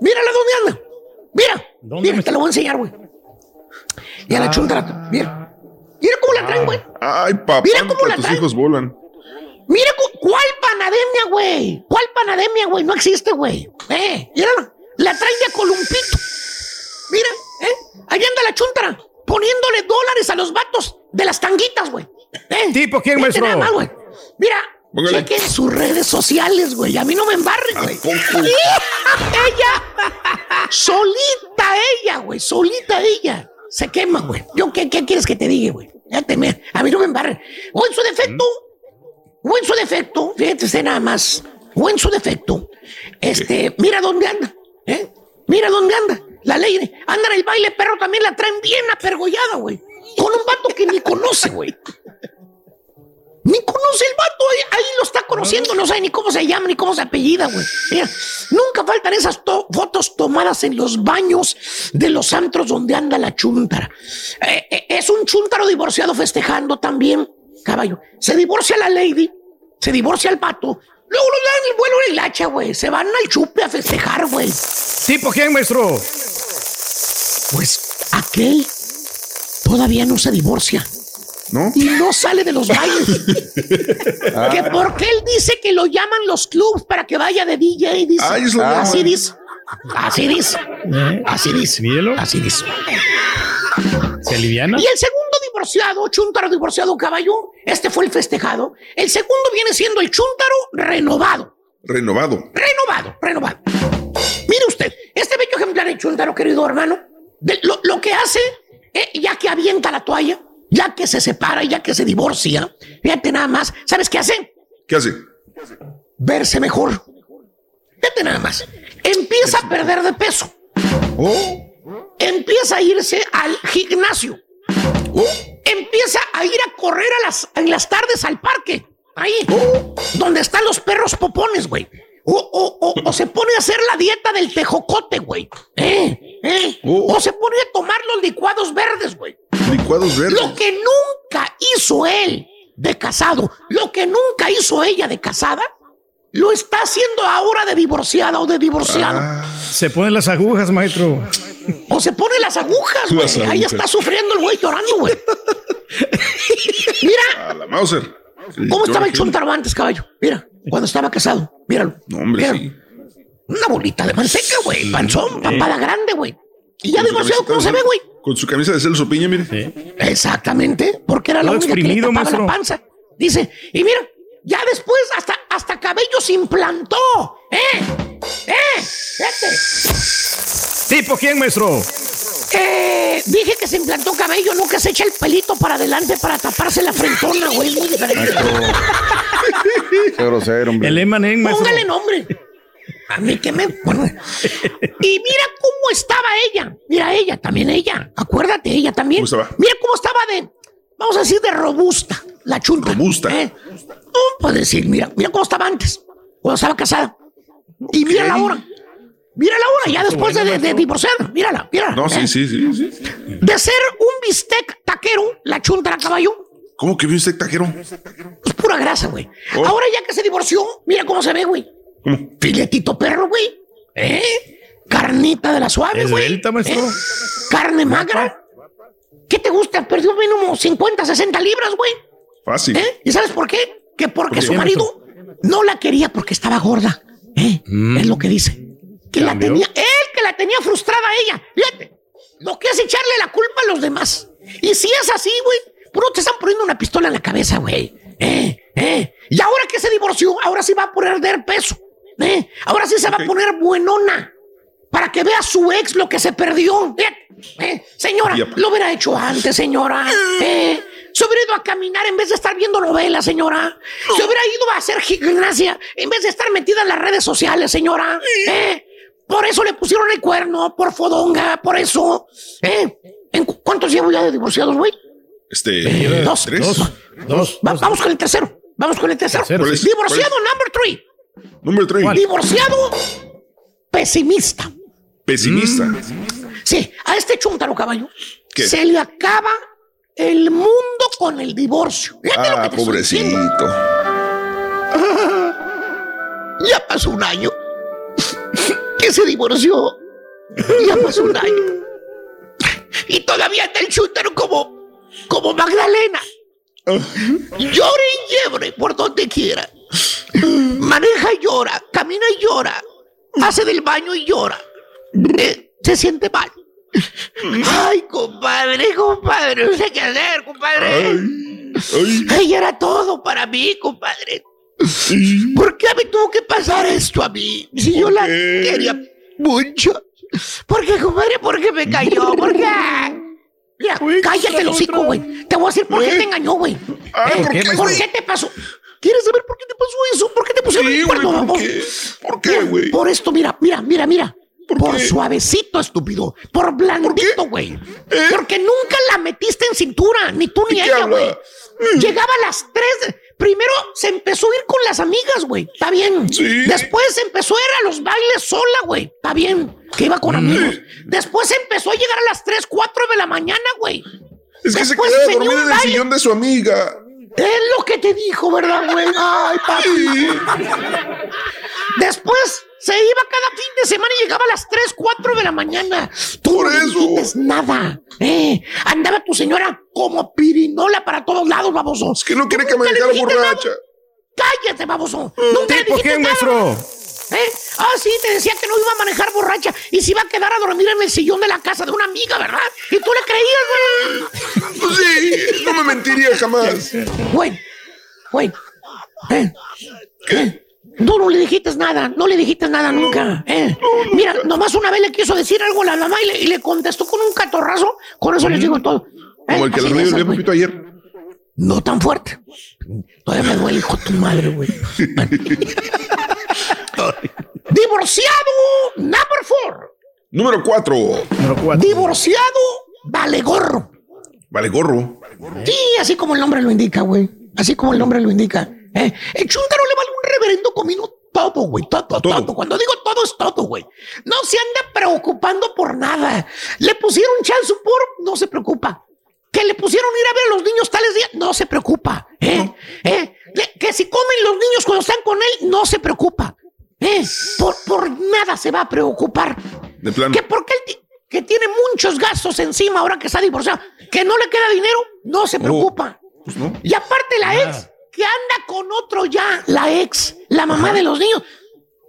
Mírala dónde anda. Mira, ¿Dónde mira, te lo voy a enseñar, güey. Y a la chunta, la- mira. Mira cómo la traen, güey. Ay, papá, Mira cómo la tus traen. hijos volan. Mira, cu- ¿cuál panademia, güey? ¿Cuál panademia, güey? No existe, güey. Eh, mírala. La traen de a columpito. Mira, ¿eh? Ahí anda la chuntara, poniéndole dólares a los vatos de las tanguitas, güey. ¿Eh? ¿Tipo quién, maestro? nada más, güey. Mira, Póngale. chequen sus redes sociales, güey. A mí no me embarren, güey. poco? ella, solita ella, güey, solita ella. Se quema, güey. Yo, ¿qué, ¿qué quieres que te diga, güey? Ya te me- a mí no me embarren. O en su defecto, o en su defecto, fíjate nada más, o en su defecto, este, mira dónde anda, ¿eh? Mira dónde anda. La ley, anda en el baile, perro, también la traen bien apergollada, güey. Con un vato que ni conoce, güey. Ni conoce el vato, ahí, lo está conociendo, no sabe ni cómo se llama, ni cómo se apellida, güey. Mira, nunca faltan esas to- fotos tomadas en los baños de los antros donde anda la chuntara. Eh, eh, es un chuntaro divorciado festejando también, caballo. Se divorcia la lady, se divorcia el vato, luego lo dan el vuelo de la hacha, güey. Se van al chupe a festejar, güey. ¿Tipo quién, maestro? Pues aquel todavía no se divorcia. ¿No? Y no sale de los bailes. que porque él dice que lo llaman los clubs para que vaya de DJ. Dice. Ay, es lo llaman. Así dice. Así dice. ¿Eh? Así dice. Míralo. Así dice. ¿Se aliviana? Y el segundo divorciado, chúntaro divorciado caballo, este fue el festejado. El segundo viene siendo el chúntaro renovado. Renovado. Renovado, renovado. Mire usted, este bello ejemplar de chúntaro, querido hermano, de lo, lo que hace, eh, ya que avienta la toalla, ya que se separa, ya que se divorcia, fíjate nada más, ¿sabes qué hace? ¿Qué hace? Verse mejor. Fíjate nada más. Empieza a perder de peso. Oh. Empieza a irse al gimnasio. Oh. Empieza a ir a correr a las, en las tardes al parque. Ahí. Donde están los perros popones, güey. O, o- o- o se pone a hacer la dieta del tejocote, güey. ¿Eh? ¿Eh? O se pone a tomar los licuados verdes, güey. Licuados verdes. Lo que nunca hizo él de casado, lo que nunca hizo ella de casada, lo está haciendo ahora de divorciada o de divorciado. Ah. Se ponen las agujas, maestro. O se pone las agujas, güey. Ahí está sufriendo el güey llorando, güey. Mira, A la Mauser. ¿Cómo estaba el chuntaro antes, caballo? Mira, cuando estaba casado. Míralo. No, hombre, Míralo. sí. Una bolita de manteca, güey. Panzón, papada grande, güey. Y ya camiseta ¿cómo se ve, güey? Con su camisa de Celso Piña, mire. Exactamente, porque era la Todo única que le tapaba la panza. Dice, y mira, ya después hasta, hasta cabello se implantó. ¿Eh? ¿Eh? ¿Tipo quién, maestro? Eh, dije que se implantó cabello, no que se echa el pelito para adelante para taparse la frentona, güey. Muy diferente. Qué grosero, hombre. El Emanen, maestro. Póngale nombre. A mí que me. bueno. Y mira cómo estaba ella. Mira ella, también ella. Acuérdate, ella también. Mira cómo estaba de. Vamos a decir de robusta. La chunta. Robusta. ¿eh? No puedes decir, mira, mira cómo estaba antes. Cuando estaba casada. Y mira la hora. Mira la hora, ya después de, de- divorciada. Mírala, mírala. No, sí, ¿eh? sí, sí, sí. De ser un bistec taquero, la chunta era caballo. ¿Cómo que vio usted taquero? Pues pura grasa, güey. Oh. Ahora ya que se divorció, mira cómo se ve, güey. Filetito perro, güey. ¿Eh? Carnita de la suave, güey. Esbelta, maestro. ¿Eh? Carne magra. ¿Qué te gusta? Perdió mínimo 50, 60 libras, güey. Fácil. ¿Eh? ¿Y sabes por qué? Que porque ¿Por su marido no la quería porque estaba gorda. ¿Eh? Es lo que dice. Que la tenía, él que la tenía frustrada a ella. Fíjate, lo que es echarle la culpa a los demás. Y si es así, güey, puro te están poniendo una pistola en la cabeza, güey. Eh, eh. Y ahora que se divorció, ahora sí va a perder peso. Eh. Ahora sí se va a poner buenona. Para que vea a su ex lo que se perdió. Eh. Señora, Yep. lo hubiera hecho antes, señora. Eh. Se hubiera ido a caminar en vez de estar viendo novelas, señora. Se hubiera ido a hacer gimnasia en vez de estar metida en las redes sociales, señora. ¿Eh? Por eso le pusieron el cuerno, por fodonga, por eso. ¿Eh? ¿En cu- ¿Cuántos llevo ya de divorciados, güey? Este. Eh, dos. ¿Tres? Dos. Dos. Va- vamos con el tercero. Vamos con el tercero. Tercero, sí. Divorciado number three. Número tres. Divorciado pesimista. Pesimista. Sí, a este chuntaro caballo ¿Qué? se le acaba el mundo con el divorcio. Fíjate lo que Ah, te pobrecito. Ya pasó un año que se divorció. Ya pasó un año. Y todavía está el chúntaro como, como Magdalena. Llora y llebre por donde quiera. Maneja y llora, camina y llora. Hace del baño y llora. Eh, se siente mal. Ay, compadre, compadre, no sé qué hacer, compadre. Ella era todo para mí, compadre. ¿Por qué me tuvo que pasar esto a mí? Si yo la quería mucho. ¿Por qué, compadre? ¿Por qué me cayó? ¿Por qué? Mira, cállate los hocico, güey. Te voy a decir por qué te engañó, güey. Ah, Eh, ¿por qué, ¿Por güey? qué te pasó? ¿Quieres saber por qué te pasó eso? ¿Por qué te pusieron Sí, el cuerno, ¿por qué? ¿Por qué, Mira, güey? Por esto, mira, mira, mira, mira. Por, suavecito, estúpido. Por blandito, güey. ¿Eh? Porque nunca la metiste en cintura, ni tú ni ¿De qué ella, güey. Llegaba a las tres. Primero se empezó a ir con las amigas, güey. Está bien. Sí. Después empezó a ir a los bailes sola, güey. Está bien. Que iba con amigos. Después empezó a llegar a las 3, 4 de la mañana, güey. Es que se Después queda venía dormida en el sillón de su amiga. Es lo que te dijo, ¿verdad, güey? Ay, papi. Después se iba cada fin de semana y llegaba a las 3, 4 de la mañana. Tú Por no eso. nada. ¿eh? Andaba tu señora como pirinola para todos lados, baboso. Es que no quiere que me dijiste nada. borracha. Cállate, baboso. Nunca le ¿Tipo dijiste quién, nada. maestro? ¿Eh? Ah, sí, te decía que no iba a manejar borracha y se iba a quedar a dormir en el sillón de la casa de una amiga, ¿verdad? Y tú le creías, Pues sí, no me mentiría jamás. güey. Güey, güey. ¿Eh? ¿Eh? Tú no le dijiste nada, no le dijiste nada nunca. ¿eh? Mira, nomás una vez le quiso decir algo a la mamá y le, y le contestó con un catorrazo. Con eso les digo todo. ¿eh? Como el que le dio el ayer. No tan fuerte. Todavía me duele, hijo de tu madre, güey. Divorciado number four. Número cuatro. Divorciado vale gorro. Vale gorro. Sí, así como el nombre lo indica, güey. Así como el nombre lo indica. ¿eh? El le vale reverendo comino todo, güey. Todo, todo, Cuando digo todo es todo, güey. No se anda preocupando por nada. Le pusieron chance support, no se preocupa. Que le pusieron ir a ver a los niños tales días, no se preocupa. ¿eh? ¿Eh? Que si comen los niños cuando están con él, no se preocupa. ¿eh? Por, por nada se va a preocupar. De plano. Que porque él que tiene muchos gastos encima ahora que está divorciado, que no le queda dinero, no se preocupa. Pues no. Y aparte la ex, que anda con otro ya, la ex, la mamá de los niños,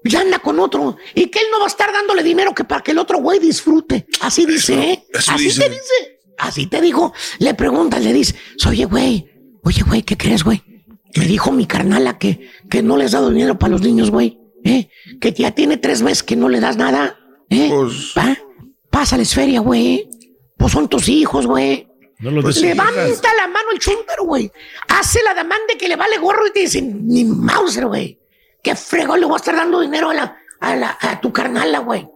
ya anda con otro. Y que él no va a estar dándole dinero que para que el otro güey disfrute. Así dice, ¿eh? Así dice. te dice. Así te dijo. Le preguntas, le dices, oye, güey, oye, güey, ¿qué crees, güey? Me dijo mi carnala que, que no le has dado dinero para los niños, güey. ¿Eh? Que ya tiene tres meses que no le das nada. ¿Eh? Pues- ¿Va? Pásales feria, güey. Pues son tus hijos, güey. No los Pues levanta la mano el chúntaro, güey. Hace la demanda que le vale gorro y te dicen, ni Mauser, güey. ¿Qué fregón le voy a estar dando dinero a, la, a, la, a tu carnala, güey?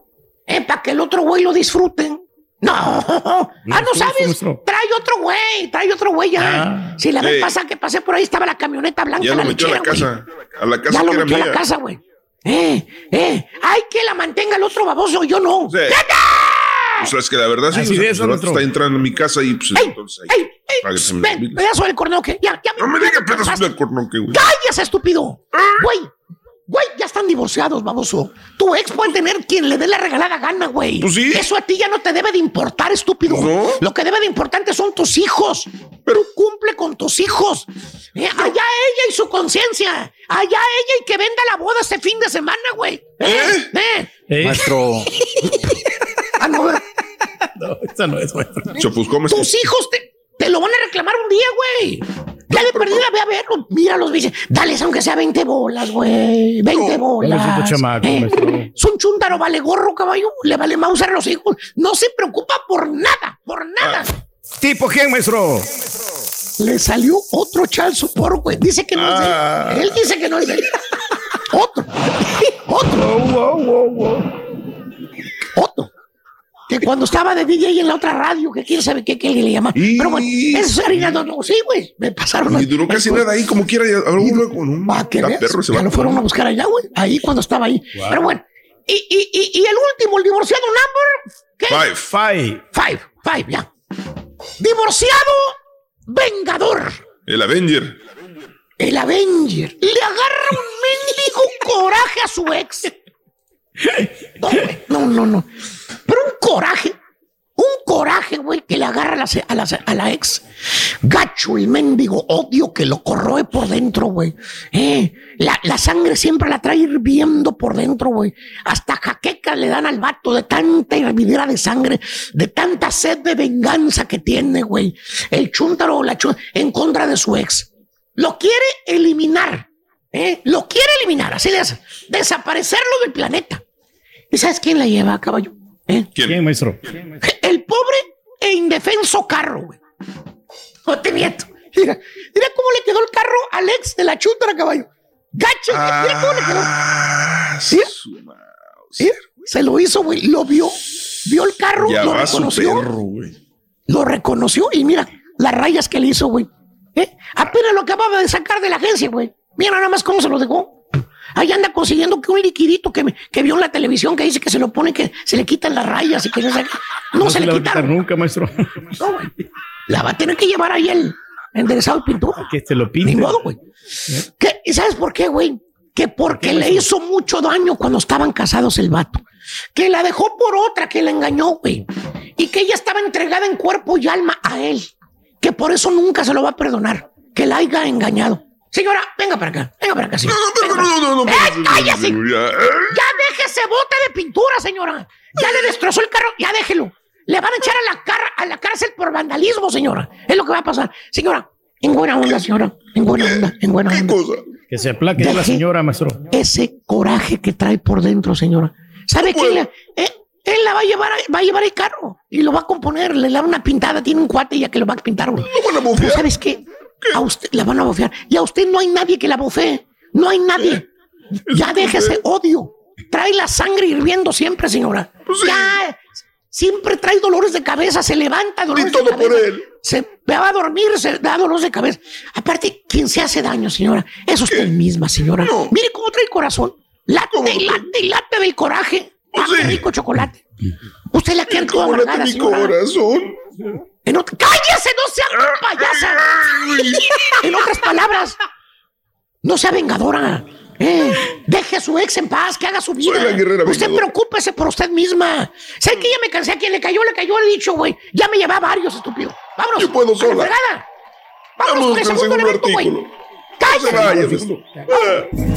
¿Eh? Para que el otro güey lo disfruten. No, ah, no sabes. Trae otro güey, trae otro güey ya. Ah. si la vez Sí. pasada que pasé por ahí estaba la camioneta blanca, Ya la lo metió a la lechera, casa. A la casa Ya lo que era metió a mía. la casa, güey. Eh, eh. Hay que la mantenga el otro baboso, yo no. Sí. O sea, es que la verdad sí, Así o sea, de pues, está entrando en mi casa y pues entonces ahí. ¡Ey! ¡Ey! Ven, pedazo del cornoque. Ya, ya. No me digas ya pedazos cansaste. del cornoque, güey. ¡Cállese, estúpido! Güey, güey, ya están divorciados, baboso. Tu ex puede tener quien le dé la regalada gana, güey. Pues sí. Eso a ti ya no te debe de importar, estúpido. No. Lo que debe de importarte son tus hijos. Pero cumple con tus hijos. Eh, allá ella y su conciencia. Allá ella y que venda la boda este fin de semana, güey. Eh, eh. ¿Eh? Maestro, Ah, no. No, esa no es, me Tus hijos te, te lo van a reclamar un día, güey. Ya de perdida, ve a verlo. Míralos, dice. Dales aunque sea 20 bolas, güey. 20 bolas. Chamaco, Eh, un chúntaro, vale gorro, caballo. Le vale Mauser a los hijos. No se preocupa por nada, por nada. ¿Tipo quién, maestro? Le salió otro chal support, güey. Dice que no Ah. es de él. Él dice que no es de él. Otro. Otro. Otro. Que cuando estaba de DJ en la otra radio, que quién sabe qué, qué le llama. Y- Pero bueno, eso es harina, no, no, sí, güey. Me pasaron. Y duró casi nada ahí, como quiera. uno con un perro se ya va. lo fueron a buscar allá, güey. Ahí cuando estaba ahí. Wow. Pero bueno. Y, y, y, y el último, el divorciado number. ¿Qué? Five. Five. Five. Five, ya. Divorciado vengador. El Avenger. El Avenger. Le agarra un mendigo coraje a su ex. No, güey. No, no, no. Un coraje. Un coraje, güey, que le agarra a la, a la- a ex. Gacho, el mendigo odio que lo corroe por dentro, güey. Eh, la, sangre siempre la trae hirviendo por dentro, güey. Hasta jaquecas le dan al vato de tanta hervidera de sangre, de tanta sed de venganza que tiene, güey. El chúntaro o la chu- en contra de su ex. Lo quiere eliminar. ¿eh? Lo quiere eliminar, así eso. Desaparecerlo del planeta. ¿Y sabes quién la lleva, caballo? ¿Eh? ¿Quién? ¿Quién, maestro? El pobre e indefenso carro, güey. No te miento. Mira, mira cómo le quedó el carro al ex de la chúntara, caballo. Gacho, mira cómo le quedó. Ah, madre. ¿Sí? Se lo hizo, güey. Lo vio. Vio el carro, Ya lo va su reconoció. perro, güey. Lo reconoció y mira las rayas que le hizo, güey. ¿Eh? Apenas lo acababa de sacar de la agencia, güey. Mira nada más cómo se lo dejó. Ahí anda consiguiendo que un liquidito que, me- que vio en la televisión que dice que se lo pone, que se le quitan las rayas y que no se, no se le la va a quitar quitaron. nunca, maestro. No, güey. La va a tener que llevar ahí el enderezado de pintura. que se lo Ni pinte. modo, güey. ¿Qué? ¿Y sabes por qué, güey? Que porque le hizo mucho daño cuando estaban casados el vato. Que la dejó por otra que la engañó, güey. Y que ella estaba entregada en cuerpo y alma a él. Que por eso nunca se lo va a perdonar. Que la haya engañado. Señora, venga para acá. Venga para acá, señora. No, no, no, no, no, ¡Eh, cállese! Ya, eh. Ya deje ese bote de pintura, señora. Ya le destrozó el carro, ya déjelo. Le van a echar a la, cara, a la cárcel por vandalismo, señora. Es lo que va a pasar. Señora, en buena onda, señora. En buena onda, en buena ¿Qué onda. cosa? Que se aplaque la señora, maestro. Ese coraje que trae por dentro, señora. ¿Sabe qué? Eh, él la va a llevar, a- va a llevar el carro y lo va a componer, le da una pintada, tiene un cuate ya que lo va a pintar. güey. ¿sabes qué? A usted la van a bofear. Y a usted no hay nadie que la bofee. No hay nadie. Ya deje ese odio. Trae la sangre hirviendo siempre, señora. Pues Ya, siempre trae dolores de cabeza, se levanta dolores todo de cabeza. por él. Se va a dormir, se da dolores de cabeza. Aparte, ¿quién se hace daño, señora? Es usted misma, señora. Mire cómo trae el corazón. Late, y late, y late del coraje. Qué rico chocolate. Usted la quiere toda amargada, mi señora. corazón. En ot- ¡Cállese! ¡No sea payasa! en otras palabras, no sea vengadora. Eh, deje a su ex en paz, que haga su vida. Usted preocúpese por usted misma. Sé que ya me cansé. A quien le cayó, le cayó el dicho, güey. Ya me llevé a varios, estúpido. Vámonos. Yo puedo sola. Vámonos el con el segundo segundo evento, güey.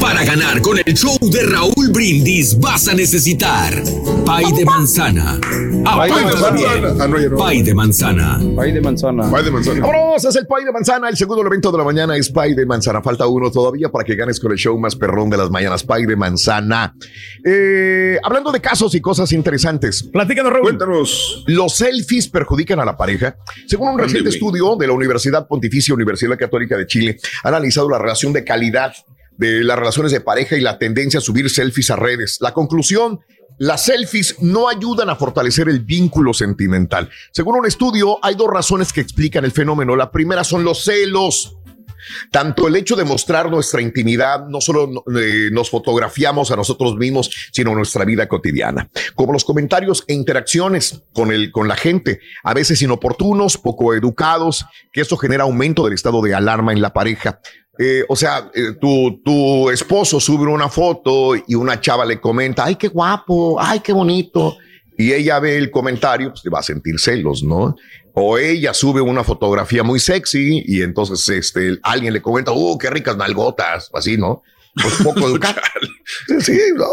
Para ganar con el show de Raúl Brindis vas a necesitar pay de manzana. Pay de manzana. bien. Ah, no, ya no. Pay de manzana. Pay de manzana. Pay de manzana. Vámonos, es el pay de manzana. El segundo evento de la mañana es pay de manzana. Falta uno todavía para que ganes con el show más perrón de las mañanas, pay de manzana. Eh, hablando de casos y cosas interesantes. Platícanos, Raúl. Cuéntanos. ¿Los selfies perjudican a la pareja? Según un reciente estudio de la Universidad Pontificia Universidad Católica de Chile, ha la relación de calidad de las relaciones de pareja y la tendencia a subir selfies a redes. La conclusión, las selfies no ayudan a fortalecer el vínculo sentimental. Según un estudio, hay dos razones que explican el fenómeno. La primera son los celos. Tanto el hecho de mostrar nuestra intimidad, no solo eh, nos fotografiamos a nosotros mismos, sino nuestra vida cotidiana, como los comentarios e interacciones con, el, con la gente, a veces inoportunos, poco educados, que esto genera aumento del estado de alarma en la pareja. Eh, o sea, eh, tu, tu esposo sube una foto y una chava le comenta, ay, qué guapo, ay, qué bonito. Y ella ve el comentario, pues va a sentir celos, ¿no? O ella sube una fotografía muy sexy y entonces este, alguien le comenta, oh, qué ricas nalgotas, así, ¿no? Pues poco educado. sí, ¿no?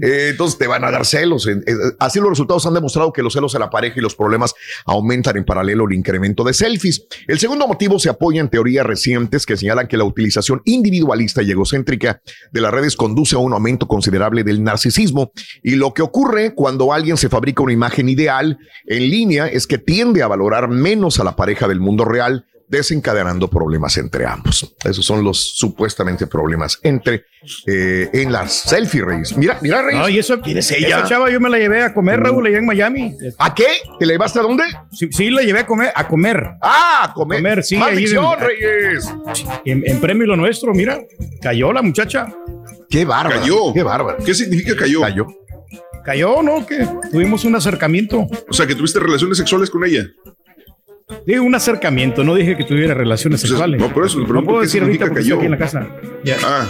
Eh, entonces te van a dar celos. Eh, Así los resultados han demostrado que los celos en la pareja y los problemas aumentan en paralelo el incremento de selfies. El segundo motivo se apoya en teorías recientes que señalan que la utilización individualista y egocéntrica de las redes conduce a un aumento considerable del narcisismo. Y lo que ocurre cuando alguien se fabrica una imagen ideal en línea es que tiende a valorar menos a la pareja del mundo real desencadenando problemas entre ambos. Esos son los supuestamente problemas entre eh, en las selfie Reyes. Mira, mira Reyes. No, y eso, ¿Quién es ella? esa chava yo me la llevé a comer, Raúl, allá en Miami. ¿A qué? ¿Te la llevaste a dónde? Sí, sí, la llevé a comer, a comer. Ah, a comer. Comer, sí, Maldición, Reyes. En, en premio lo nuestro, mira, cayó la muchacha. Qué bárbaro. Cayó. Qué bárbaro. ¿Qué significa cayó? Cayó. Cayó, ¿no? Que tuvimos un acercamiento. O sea, que tuviste relaciones sexuales con ella. Digo, un acercamiento, no dije que tuviera relaciones Pues, sexuales. no, por eso le No puedo decir ahorita porque estoy cayó. aquí en la casa. Ya. Ah,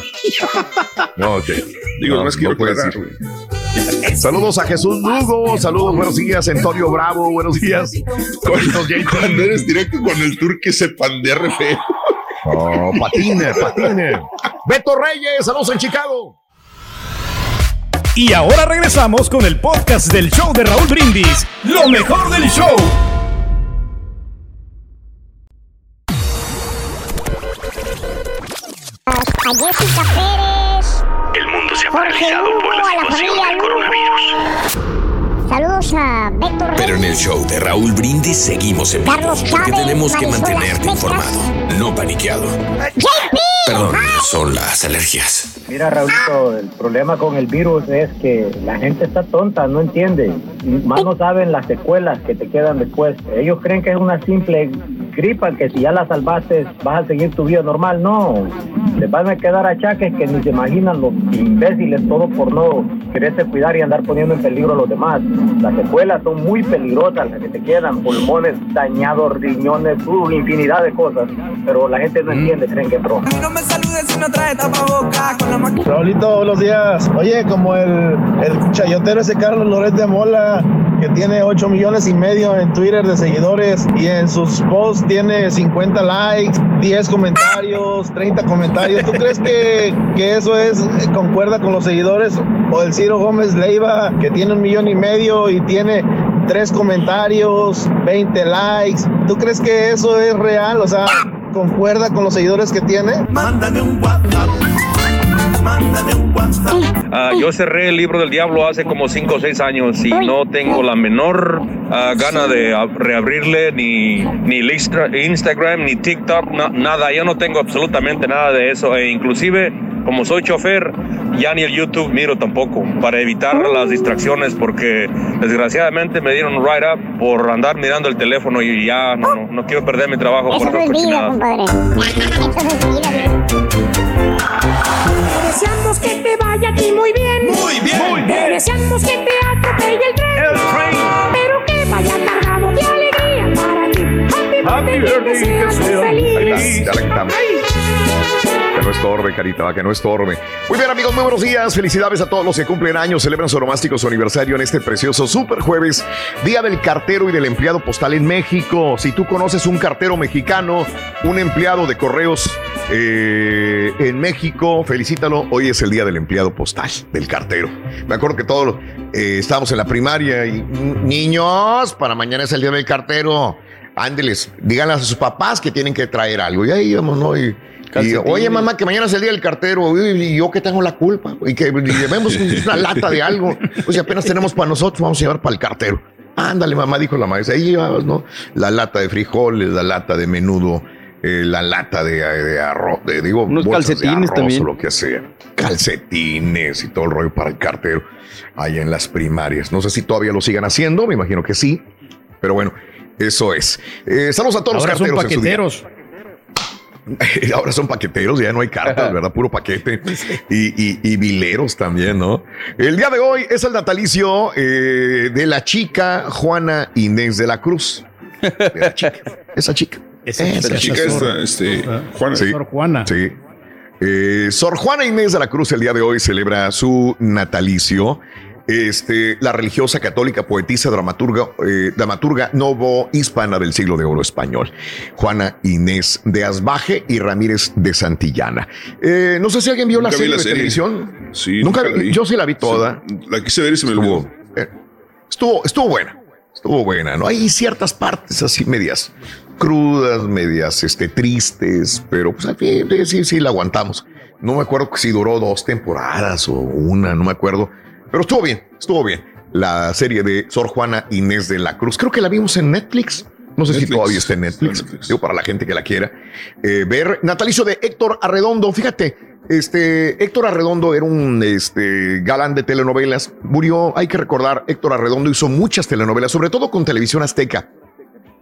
No, ok. digo, No, no quiero puedes aclarar, decir. güey. Saludos a Jesús Lugo. Saludos, buenos días, Antonio Bravo. Buenos días. Cuando eres directo con el tour que se pandea feo. Oh, patine, patine. Beto Reyes, saludos en Chicago. Y ahora regresamos con el podcast del show de Raúl Brindis. Lo mejor del show. A Jessica Pérez. El mundo se ha Jorge paralizado por la situación del coronavirus. Saludos a Beto Reyes. Pero en el show de Raúl Brindis seguimos en vivo Carlos porque Chávez, tenemos que mantenerte informado, no paniqueado. JP. Perdón, son las alergias. Mira, Raulito, el problema con el virus es que la gente está tonta, no entiende. Más no saben las secuelas que te quedan después. Ellos creen que es una simple gripa, que si ya la salvaste vas a seguir tu vida normal. No, les van a quedar achaques que ni se imaginan los imbéciles, todo por no quererse cuidar y andar poniendo en peligro a los demás. Las secuelas son muy peligrosas, las que te quedan, pulmones dañados, riñones, uh, infinidad de cosas. Pero la gente no entiende, creen que es broma. No me saludes si no trae tapabocas con la máquina. Raulito, buenos días. Oye, como el, el chayotero ese Carlos Loret de Mola, que tiene 8 millones y medio en Twitter de seguidores y en sus posts tiene 50 likes, 10 comentarios, 30 comentarios. ¿Tú crees que, que eso es eh, concuerda con los seguidores? O el Ciro Gómez Leiva, que tiene un millón y medio y tiene tres comentarios, 20 likes. ¿Tú crees que eso es real? O sea, ¿concuerda con los seguidores que tiene? Mándame un WhatsApp. Mándame un WhatsApp. Ah, yo cerré el libro del diablo hace como 5 o 6 años y no tengo la menor ah, gana de reabrirle ni, ni Instagram ni TikTok, na- nada. Yo no tengo absolutamente nada de eso. E inclusive, como soy chofer, ya ni el YouTube miro tampoco para evitar las distracciones porque desgraciadamente me dieron un write-up por andar mirando el teléfono y ya no, no, no quiero perder mi trabajo Eso por vida, cochinadas. compadre. Eso es vida, Deseamos que te atropelle el tren. Pero que vaya cargado de alegría para ti. Happy birthday, que seas feliz. Ya la quitamos. Que no estorbe, carita, va, que no estorbe. Muy bien, amigos, muy buenos días. Felicidades a todos los que cumplen años, celebran su onomástico su aniversario en este precioso super jueves, Día del Cartero y del Empleado Postal en México. Si tú conoces un cartero mexicano, un empleado de correos eh, en México, felicítalo. Hoy es el Día del Empleado Postal, del cartero. Me acuerdo que todos eh, estábamos en la primaria y niños, para mañana es el Día del Cartero. Ándeles, díganle a sus papás que tienen que traer algo. Y ahí íbamos, ¿no? Y, y, oye, mamá, que mañana es el día del cartero. Y yo que tengo la culpa. Y que llevemos una lata de algo. Pues si apenas tenemos para nosotros, vamos a llevar para el cartero. Ándale, mamá, dijo la maestra. Ahí llevabas, ¿no? La lata de frijoles, la lata de menudo, eh, la lata de, de arroz, de, digo, Unos bolsas de calcetines arroz también. o lo que sea. Calcetines y todo el rollo para el cartero. Ahí en las primarias. No sé si todavía lo sigan haciendo, me imagino que sí. Pero bueno, eso es. Eh, saludos a todos Ahora los son carteros. en su día. paqueteros. Ahora son paqueteros, ya no hay cartas, ¿verdad? Puro paquete. Y, y, y vileros también, ¿no? El día de hoy es el natalicio eh, de la chica Juana Inés de la Cruz. De la chica. Esa chica. Esa chica chica. esta, este, Juana. Sí. Sor Juana. Sí. Eh, Sor Juana Inés de la Cruz el día de hoy celebra su natalicio. Este, la religiosa católica, poetisa, dramaturga, eh, dramaturga novo-hispana del siglo de oro español, Juana Inés de Asbaje y Ramírez de Santillana. Eh, no sé si alguien vio la vi serie la de serie. televisión. Sí, Nunca, nunca la vi. Yo sí la vi toda. Sí, la quise ver y se me olvidó. Estuvo, eh, estuvo, estuvo buena. Estuvo buena, ¿no? Hay ciertas partes así medias crudas, medias este, tristes, pero pues al fin, sí, sí, sí, la aguantamos. No me acuerdo si duró dos temporadas o una, no me acuerdo. Pero estuvo bien, estuvo bien. La serie de Sor Juana Inés de la Cruz. Creo que la vimos en Netflix. No sé si Netflix. todavía está en Netflix. Digo, para la gente que la quiera eh, ver. Natalicio de Héctor Arredondo. Fíjate, este Héctor Arredondo era un este, galán de telenovelas. Murió, hay que recordar, Héctor Arredondo hizo muchas telenovelas, sobre todo con televisión azteca.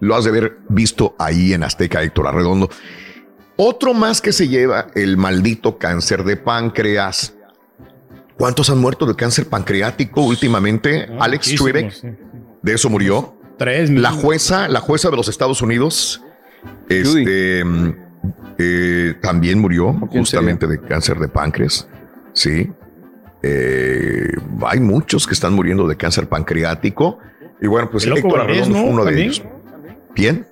Lo has de haber visto ahí en Azteca, Héctor Arredondo. Otro más que se lleva el maldito cáncer de páncreas. ¿Cuántos han muerto de cáncer pancreático últimamente? Alex muchísimos, Trebek, sí. de eso murió. Tres La jueza, la jueza de los Estados Unidos, este, eh, también murió justamente de cáncer de páncreas. Sí. Eh, hay muchos que están muriendo de cáncer pancreático. Y bueno, pues Héctor Arredondo fue ¿no? uno de También. ellos. ¿Quién?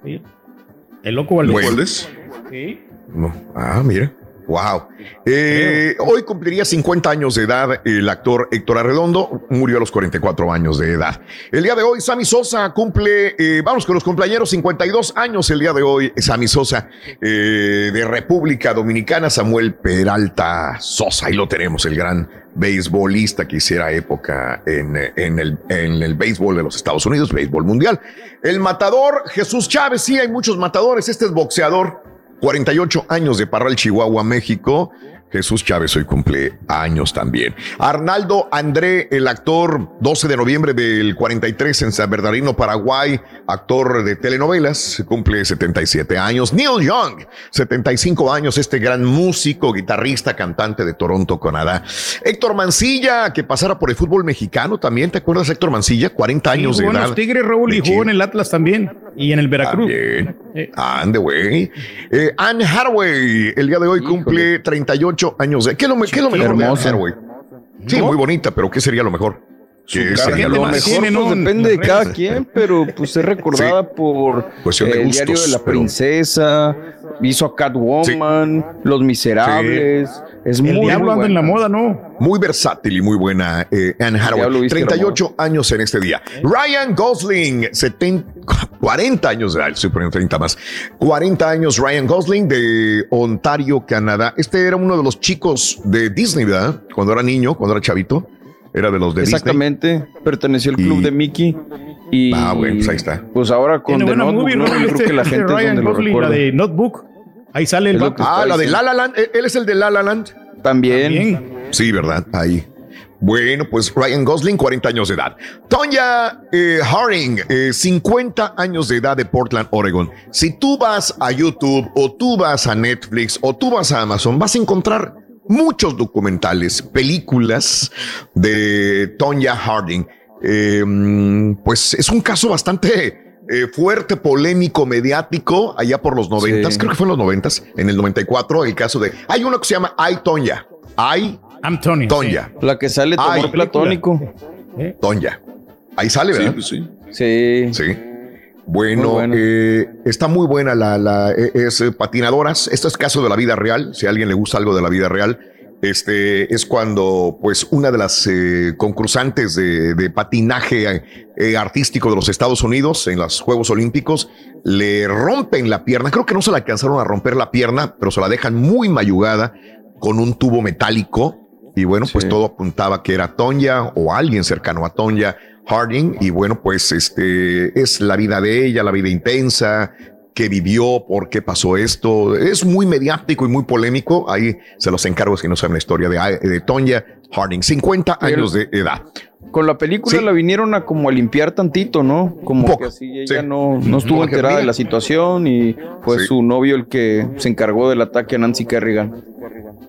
El loco Valdés. Bueno. Sí. No. Ah, mira. Wow. Eh, hoy cumpliría 50 años de edad el actor Héctor Arredondo. Murió a los 44 años de edad. El día de hoy, Sammy Sosa cumple, eh, vamos con los cumpleaños, 52 años el día de hoy. Sammy Sosa eh, de República Dominicana, Samuel Peralta Sosa. Ahí lo tenemos, el gran beisbolista que hiciera época en, en el, en el béisbol de los Estados Unidos, béisbol mundial. El matador Jesús Chávez, sí, hay muchos matadores. Este es boxeador. 48 años de Parral, Chihuahua, México. Jesús Chávez hoy cumple años también. Arnaldo André, el actor, 12 de noviembre del 43 en San Bernardino, Paraguay, actor de telenovelas, cumple 77 años. Neil Young, 75 años, este gran músico, guitarrista, cantante de Toronto, Canadá. Héctor Mancilla, que pasara por el fútbol mexicano también, ¿te acuerdas, Héctor Mancilla? 40 años Sí, de jugó en edad. los Tigres, Raúl, y jugó en el Atlas también. Y en el Veracruz. También. Ande, güey. Eh, Anne Hathaway, el día de hoy cumple 38 años. de- ¿Qué es lo, me- qué es lo mejor de Anne Hermosa. Hathaway? Sí, muy bonita, pero ¿qué sería lo mejor? Claro, el lo más- mejor pues, depende de cada quien, pero pues es recordada por Cuestión de eh, el diario gustos, de la pero- princesa, hizo a Catwoman, Los Miserables, es El muy, diablo muy anda en la moda, ¿no? Muy versátil y muy buena eh, Anne Hathaway. viste 38 años en este día. Ryan Gosling, 70, 40 años de edad, estoy poniendo 30 más. 40 años Ryan Gosling de Ontario, Canadá. Este era uno de los chicos de Disney, ¿verdad? Cuando era niño, cuando era chavito. Era de los de Disney. Exactamente, perteneció al club Y- de Mickey. Y Ah, bueno, pues ahí está. Pues ahora con The Notebook, movie. Yo creo Este- que la gente es Ryan donde lo Gosling, la de Notebook. Ahí sale el vato. Ah, la de La Land. Él es el de La La Land. También. Sí, ¿verdad? Ahí. Bueno, pues Ryan Gosling, 40 años de edad. Tonya eh, Harding, eh, 50 años de edad de Portland, Oregon. Si tú vas a YouTube o tú vas a Netflix o tú vas a Amazon, vas a encontrar muchos documentales, películas de Tonya Harding. Eh, mm, pues es un caso bastante eh, fuerte, polémico, mediático, allá por los noventas, Sí. creo que fue en los noventas, en el 94, el caso de... Hay uno que se llama I, Tonya. I, I'm Tony. Tonya. La que sale película. platónico. Tonya. Ahí sale, Sí, ¿verdad? pues sí. Sí. Sí. Bueno, eh, está muy buena la, la eh, es eh, patinadoras. Esto es caso de la vida real. Si a alguien le gusta algo de la vida real, este es cuando, pues, una de las eh, concursantes de, de patinaje eh, artístico de los Estados Unidos en los Juegos Olímpicos le rompen la pierna. Creo que no se la alcanzaron a romper la pierna, pero se la dejan muy mayugada con un tubo metálico. Y bueno, pues todo apuntaba que era Tonya o alguien cercano a Tonya Harding. Y bueno, pues este es la vida de ella, la vida intensa, que vivió, por qué pasó esto. Es muy mediático y muy polémico. Ahí se los encargo si no saben la historia de, de Tonya Harding, 50 Pero- años de edad. Con la película Sí. la vinieron a como a limpiar tantito, ¿no? Como Un poco, que así ella sí. no, no estuvo enterada de la situación y fue Sí. su novio el que se encargó del ataque a Nancy Kerrigan.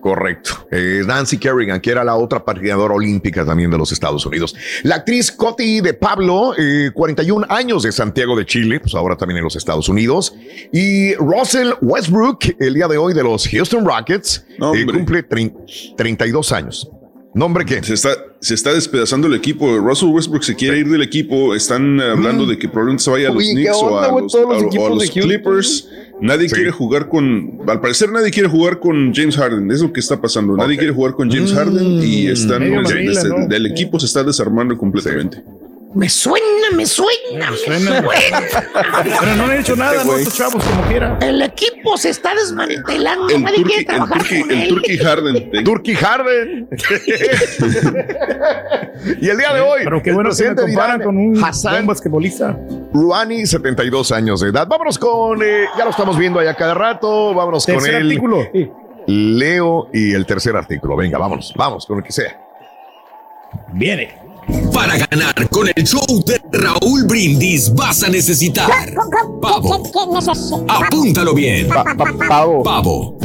Correcto. Eh, Nancy Kerrigan, que era la otra patinadora olímpica también de los Estados Unidos. La actriz Coti de Pablo, eh, 41 años de Santiago de Chile, pues ahora también en los Estados Unidos. Y Russell Westbrook, el día de hoy de los Houston Rockets, eh, cumple trein- 32 años. ¿Nombre qué? Se está, se está despedazando el equipo. Russell Westbrook se quiere ir del equipo. Están hablando de que probablemente se vaya a los Oye, ¿qué Knicks o a los, Todos los a- o a equipos los. Clippers. Nadie Sí. quiere jugar con. Al parecer, nadie quiere jugar con James Harden. Es lo que está pasando. Nadie quiere jugar con James Harden y están. Manila, des- ¿no? Del equipo se está desarmando completamente. Me suena, me suena, me suena. suena. Pero no han hecho nada, ¿no? Estos chavos, como quiera. El equipo se está desmantelando. El Nadie quiere el trabajar Turkey, con el él. Turkey Harden. Turkey Harden. y el día de hoy, Pero qué el bueno me de comparan Irán, con un Hassan basquetbolista. Rouhani, 72 años de edad. Vámonos con, eh, ya lo estamos viendo allá cada rato, vámonos con Tercer él. artículo. Sí. Leo y el tercer artículo. Venga, vámonos, vamos con el que sea. Viene. Para ganar con el show de Raúl Brindis vas a necesitar pavo. Apúntalo bien. Pa- pa- pavo. Pavo.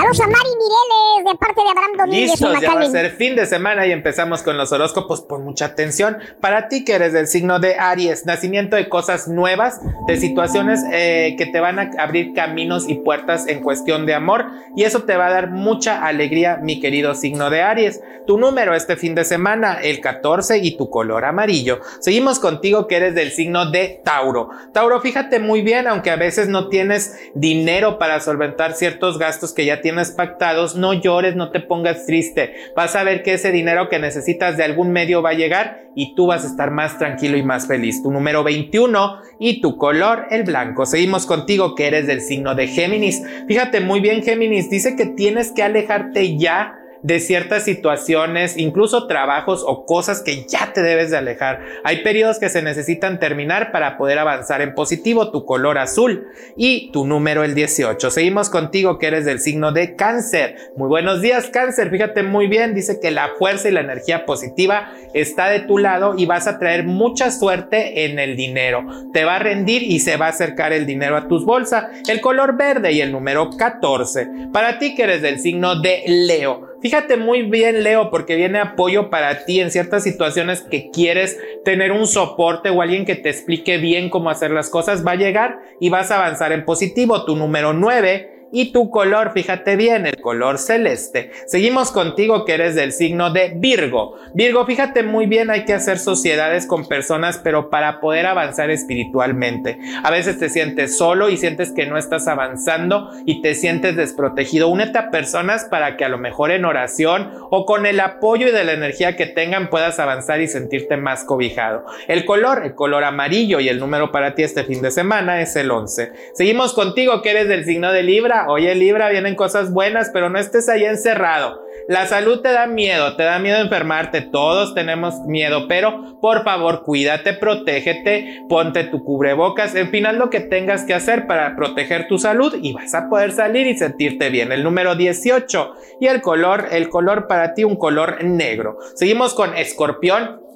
Saludos a Mari Mireles de parte de Abraham Domínguez Listos, en ya va a ser fin de semana y empezamos con los horóscopos. Por mucha atención. Para ti que eres del signo de Aries, nacimiento de cosas nuevas, de situaciones eh, que te van a abrir caminos y puertas en cuestión de amor. Y eso te va a dar mucha alegría, mi querido signo de Aries. Tu número este fin de semana, el 14 y tu color amarillo. Seguimos contigo que eres del signo de Tauro. Tauro, fíjate muy bien, aunque a veces no tienes dinero para solventar ciertos gastos que ya tienes pactados, no llores, no te pongas triste. Vas a ver que ese dinero que necesitas de algún medio va a llegar y tú vas a estar más tranquilo y más feliz. Tu número 21 y tu color el blanco. Seguimos contigo que eres del signo de Géminis. Fíjate muy bien Géminis, dice que tienes que alejarte ya de ciertas situaciones, incluso trabajos o cosas que ya te debes de alejar. Hay periodos que se necesitan terminar para poder avanzar en positivo, tu color azul y tu número el 18. Seguimos contigo que eres del signo de cáncer. Muy buenos días cáncer, fíjate muy bien, dice que la fuerza y la energía positiva está de tu lado y vas a traer mucha suerte en el dinero. Te va a rendir y se va a acercar el dinero a tus bolsas. El color verde y el número 14. Para ti que eres del signo de Leo. Fíjate muy bien, Leo, porque viene apoyo para ti en ciertas situaciones que quieres tener un soporte o alguien que te explique bien cómo hacer las cosas. Va a llegar y vas a avanzar en positivo. Tu número 9 y tu color, fíjate bien, el color celeste. Seguimos contigo que eres del signo de Virgo. Virgo, fíjate muy bien, hay que hacer sociedades con personas, pero para poder avanzar espiritualmente. A veces te sientes solo y sientes que no estás avanzando y te sientes desprotegido. Únete a personas para que a lo mejor en oración o con el apoyo y de la energía que tengan puedas avanzar y sentirte más cobijado. El color, el color amarillo y el número para ti este fin de semana es el 11. Seguimos contigo que eres del signo de Libra. Oye Libra, vienen cosas buenas, pero no estés ahí encerrado. La salud te da miedo, te da miedo enfermarte, todos tenemos miedo, pero por favor cuídate, protégete, ponte tu cubrebocas, en final lo que tengas que hacer para proteger tu salud y vas a poder salir y sentirte bien. El número 18 y el color, el color para ti un color negro. Seguimos con escorpión.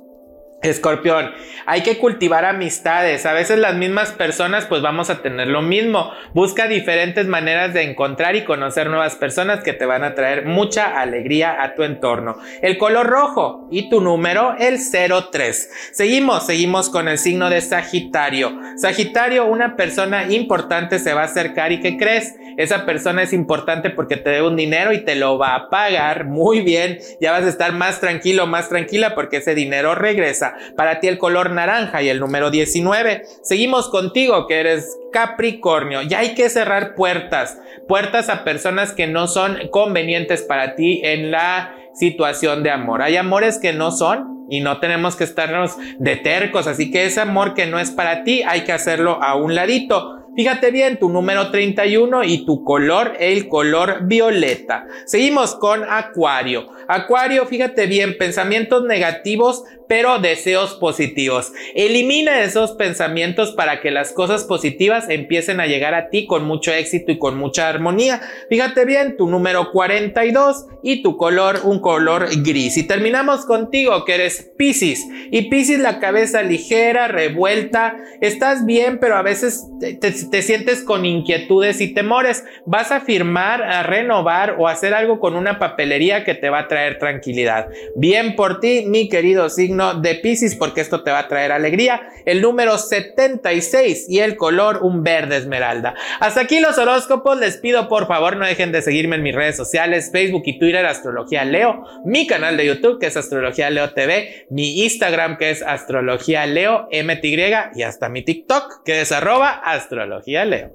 Escorpión, hay que cultivar amistades. A veces las mismas personas pues vamos a tener lo mismo. Busca diferentes maneras de encontrar y conocer nuevas personas que te van a traer mucha alegría a tu entorno. El color rojo y tu número el 03. Seguimos, seguimos con el signo de Sagitario. Sagitario, una persona importante se va a acercar y ¿qué crees? Esa persona es importante porque te debe un dinero y te lo va a pagar muy bien. Ya vas a estar más tranquilo, más tranquila porque ese dinero regresa. Para ti el color naranja y el número 19. Seguimos contigo que eres Capricornio. Ya hay que cerrar puertas. Puertas a personas que no son convenientes para ti en la situación de amor. Hay amores que no son y no tenemos que estarnos de tercos. Así que ese amor que no es para ti hay que hacerlo a un ladito. Fíjate bien, tu número 31 y tu color, el color violeta. Seguimos con Acuario. Acuario, fíjate bien, pensamientos negativos pero deseos positivos. Elimina esos pensamientos para que las cosas positivas empiecen a llegar a ti con mucho éxito y con mucha armonía. Fíjate bien, tu número 42 y tu color, un color gris. Y terminamos contigo, que eres Piscis. Y Piscis, la cabeza ligera, revuelta. Estás bien, pero a veces te, te sientes con inquietudes y temores. Vas a firmar, a renovar o hacer algo con una papelería que te va a traer tranquilidad. Bien por ti, mi querido signo de Pisces porque esto te va a traer alegría. El número 76 y el color un verde esmeralda. Hasta aquí los horóscopos. Les pido por favor no dejen de seguirme en mis redes sociales, Facebook y Twitter, Astrología Leo, mi canal de YouTube que es Astrología Leo TV, mi Instagram que es Astrología Leo MTY y hasta mi TikTok que es arroba Astrología Leo.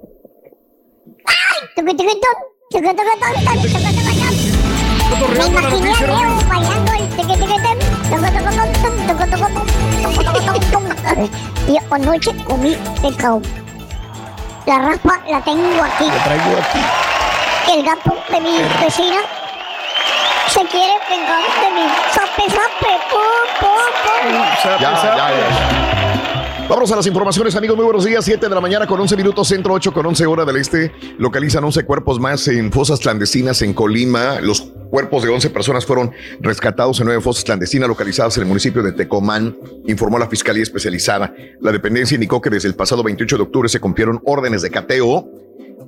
Y anoche comí pescado. La raspa la tengo aquí. La traigo aquí. El gato de mi vecina se quiere vengar de mí. Sape, sape, pum, pum, pum. Ya, ya, ya. Vamos a las informaciones, amigos. Muy buenos días. 7 de la mañana con 11 minutos, centro 8 con 11 hora del este. Localizan 11 cuerpos más en fosas clandestinas en Colima. Los cuerpos de 11 personas fueron rescatados en nueve fosas clandestinas localizadas en el municipio de Tecomán, informó la Fiscalía Especializada. La dependencia indicó que desde el pasado 28 de octubre se cumplieron órdenes de cateo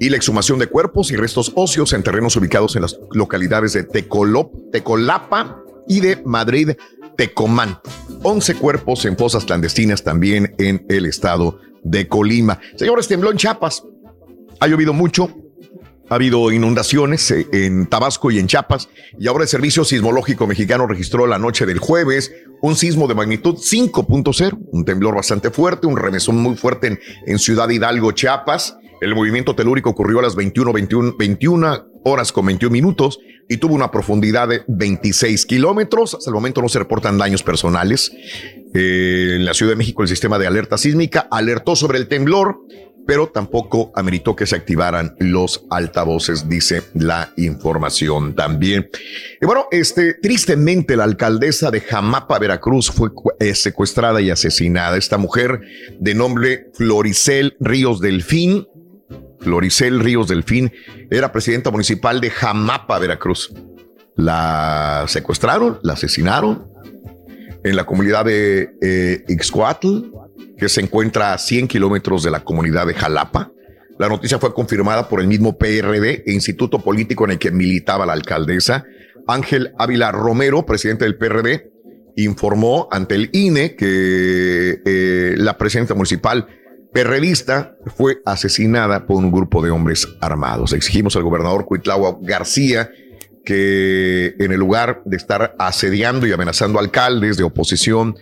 y la exhumación de cuerpos y restos óseos en terrenos ubicados en las localidades de Tecolop, Tecolapa y de Madrid, Tecomán. 11 cuerpos en fosas clandestinas también en el estado de Colima. Señores, tembló en Chiapas. Ha llovido mucho, ha habido inundaciones eh, en Tabasco y en Chiapas y ahora el Servicio Sismológico Mexicano registró la noche del jueves un sismo de magnitud 5.0, un temblor bastante fuerte, un remesón muy fuerte en, en Ciudad Hidalgo, Chiapas. El movimiento telúrico ocurrió a las 21, 21, 21 horas con 21 minutos y tuvo una profundidad de 26 kilómetros. Hasta el momento no se reportan daños personales. Eh, en la Ciudad de México el sistema de alerta sísmica alertó sobre el temblor, pero tampoco ameritó que se activaran los altavoces, dice la información también. Y bueno, este, tristemente la alcaldesa de Jamapa, Veracruz, fue eh, secuestrada y asesinada. Esta mujer de nombre Floricel Ríos Delfín Floricel Ríos Delfín, era presidenta municipal de Jamapa, Veracruz. La secuestraron, la asesinaron en la comunidad de eh, Ixcoatl, que se encuentra a 100 kilómetros de la comunidad de Jalapa. La noticia fue confirmada por el mismo PRD e instituto político en el que militaba la alcaldesa. Ángel Ávila Romero, presidente del PRD, informó ante el INE que eh, la presidenta municipal perredista fue asesinada por un grupo de hombres armados. Exigimos al gobernador Cuitlagua García que en el lugar de estar asediando y amenazando alcaldes de oposición,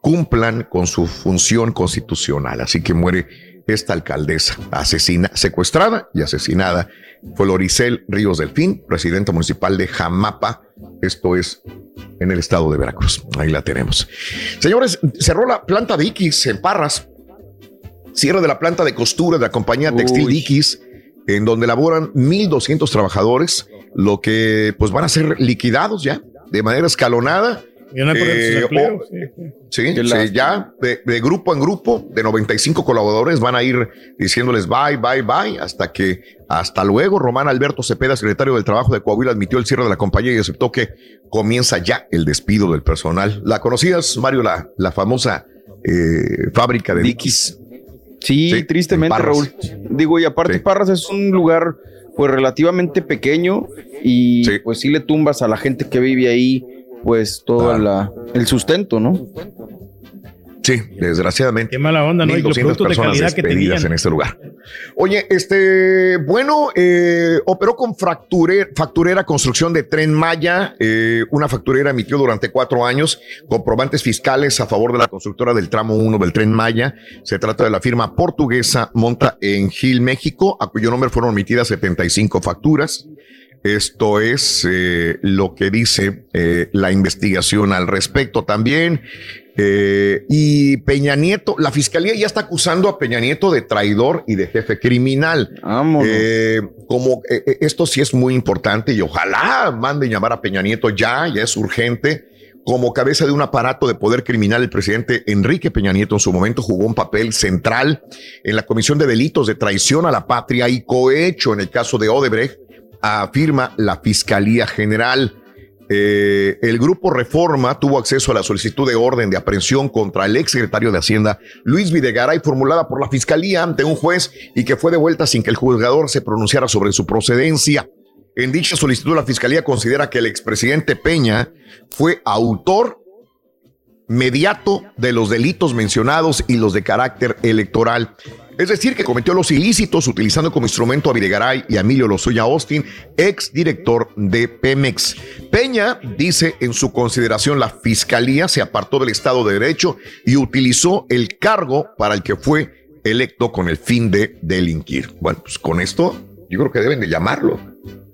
cumplan con su función constitucional. Así que muere esta alcaldesa, asesina, secuestrada y asesinada. Floricel Ríos Delfín, presidenta municipal de Jamapa. Esto es en el estado de Veracruz. Ahí la tenemos. Señores, cerró la planta de Iquis en Parras. Cierre de la planta de costura de la compañía textil Iquis, en donde laboran 1.200 trabajadores, lo que pues van a ser liquidados ya de manera escalonada eh, sí, ya de, grupo en grupo, de 95 colaboradores, van a ir diciéndoles bye, bye, bye, hasta que hasta luego. Román Alberto Cepeda, secretario del Trabajo de Coahuila, admitió el cierre de la compañía y aceptó que comienza ya el despido del personal. ¿La conocías, Mario, la, la famosa eh, fábrica de Dickies? Sí, tristemente, Raúl. Digo, y aparte, Parras es un lugar pues relativamente pequeño y pues sí le tumbas a la gente que vive ahí pues todo la, el sustento, ¿no? Sí, desgraciadamente. Qué mala onda, ¿no? Y los productos de calidad que en este lugar. Oye, este, bueno, eh, operó con facturera construcción de Tren Maya. Eh, una facturera emitió durante cuatro años comprobantes fiscales a favor de la constructora del tramo 1 del Tren Maya. Se trata de la firma portuguesa Monta en Gil, México, a cuyo nombre fueron emitidas 75 facturas. Esto es eh, lo que dice eh, la investigación al respecto también. Eh, y Peña Nieto, la fiscalía ya está acusando a Peña Nieto de traidor y de jefe criminal. como esto sí es muy importante y ojalá manden llamar a Peña Nieto ya, ya es urgente. Como cabeza de un aparato de poder criminal, el presidente Enrique Peña Nieto en su momento jugó un papel central en la comisión de delitos de traición a la patria y cohecho en el caso de Odebrecht afirma la Fiscalía General. Eh, el grupo Reforma tuvo acceso a la solicitud de orden de aprehensión contra el exsecretario de Hacienda Luis Videgaray formulada por la Fiscalía ante un juez y que fue devuelta sin que el juzgador se pronunciara sobre su procedencia. En dicha solicitud la Fiscalía considera que el expresidente Peña fue autor mediato de los delitos mencionados y los de carácter electoral. Es decir, que cometió los ilícitos utilizando como instrumento a Videgaray y a Emilio Lozoya Austin, ex director de Pemex. Peña dice en su consideración la fiscalía se apartó del Estado de Derecho y utilizó el cargo para el que fue electo con el fin de delinquir. Bueno, pues con esto yo creo que deben de llamarlo.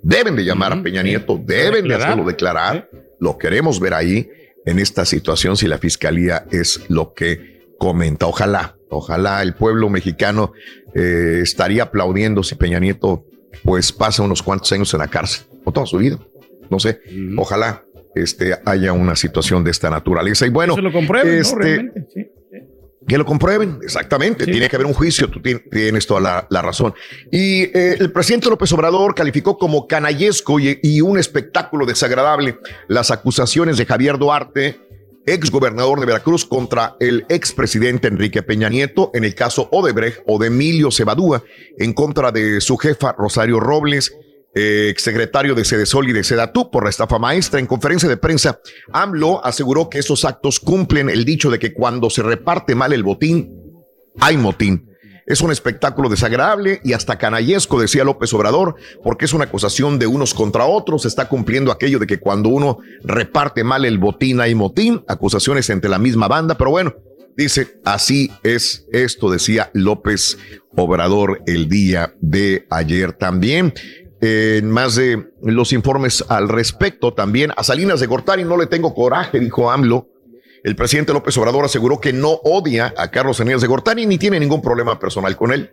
Deben de llamar a Peña Nieto, deben de hacerlo declarar. Lo queremos ver ahí en esta situación si la fiscalía es lo que comenta. Ojalá Ojalá el pueblo mexicano eh, estaría aplaudiendo si Peña Nieto pues pasa unos cuantos años en la cárcel o toda su vida. No sé. Ojalá este, haya una situación de esta naturaleza. Y bueno, que lo comprueben, este, Que lo comprueben, exactamente. Tiene que haber un juicio, tú tienes toda la, razón. Y eh, el presidente López Obrador calificó como canallesco y, un espectáculo desagradable las acusaciones de Javier Duarte ex gobernador de Veracruz contra el expresidente Enrique Peña Nieto en el caso Odebrecht o de Emilio Cebadúa en contra de su jefa Rosario Robles, ex secretario de Sedesol y de Sedatú por la estafa maestra. En conferencia de prensa, AMLO aseguró que esos actos cumplen el dicho de que cuando se reparte mal el botín, hay motín. Es un espectáculo desagradable y hasta canallesco, decía López Obrador, porque es una acusación de unos contra otros. Está cumpliendo aquello de que cuando uno reparte mal el botín hay motín, acusaciones entre la misma banda, pero bueno, dice, así es esto, decía López Obrador el día de ayer también. En más de los informes al respecto, también a Salinas de Gortari no le tengo coraje, dijo AMLO el presidente López Obrador aseguró que no odia a Carlos Salinas de Gortari ni tiene ningún problema personal con él.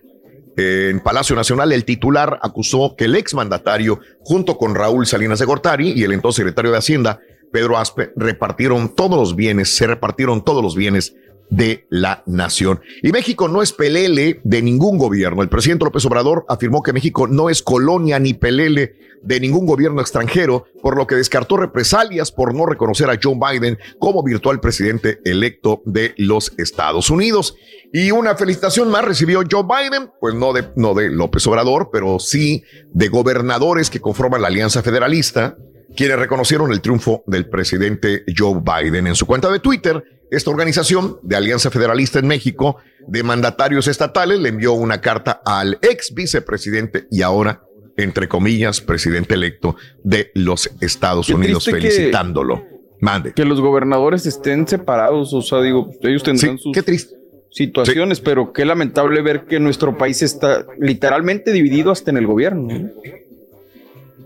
En Palacio Nacional, el titular acusó que el exmandatario, junto con Raúl Salinas de Gortari y el entonces secretario de Hacienda, Pedro Aspe, repartieron todos los bienes, se repartieron todos los bienes de la nación. Y México no es pelele de ningún gobierno. El presidente López Obrador afirmó que México no es colonia ni pelele de ningún gobierno extranjero, por lo que descartó represalias por no reconocer a Joe Biden como virtual presidente electo de los Estados Unidos. Y una felicitación más recibió Joe Biden, pues no de, no de López Obrador, pero sí de gobernadores que conforman la Alianza Federalista, quienes reconocieron el triunfo del presidente Joe Biden. En su cuenta de Twitter, esta organización de Alianza Federalista en México de mandatarios estatales le envió una carta al ex vicepresidente y ahora, entre comillas, presidente electo de los Estados Unidos, felicitándolo. Mande. Que los gobernadores estén separados, o sea, digo, ellos tendrán sus situaciones, pero qué lamentable ver que nuestro país está literalmente dividido hasta en el gobierno.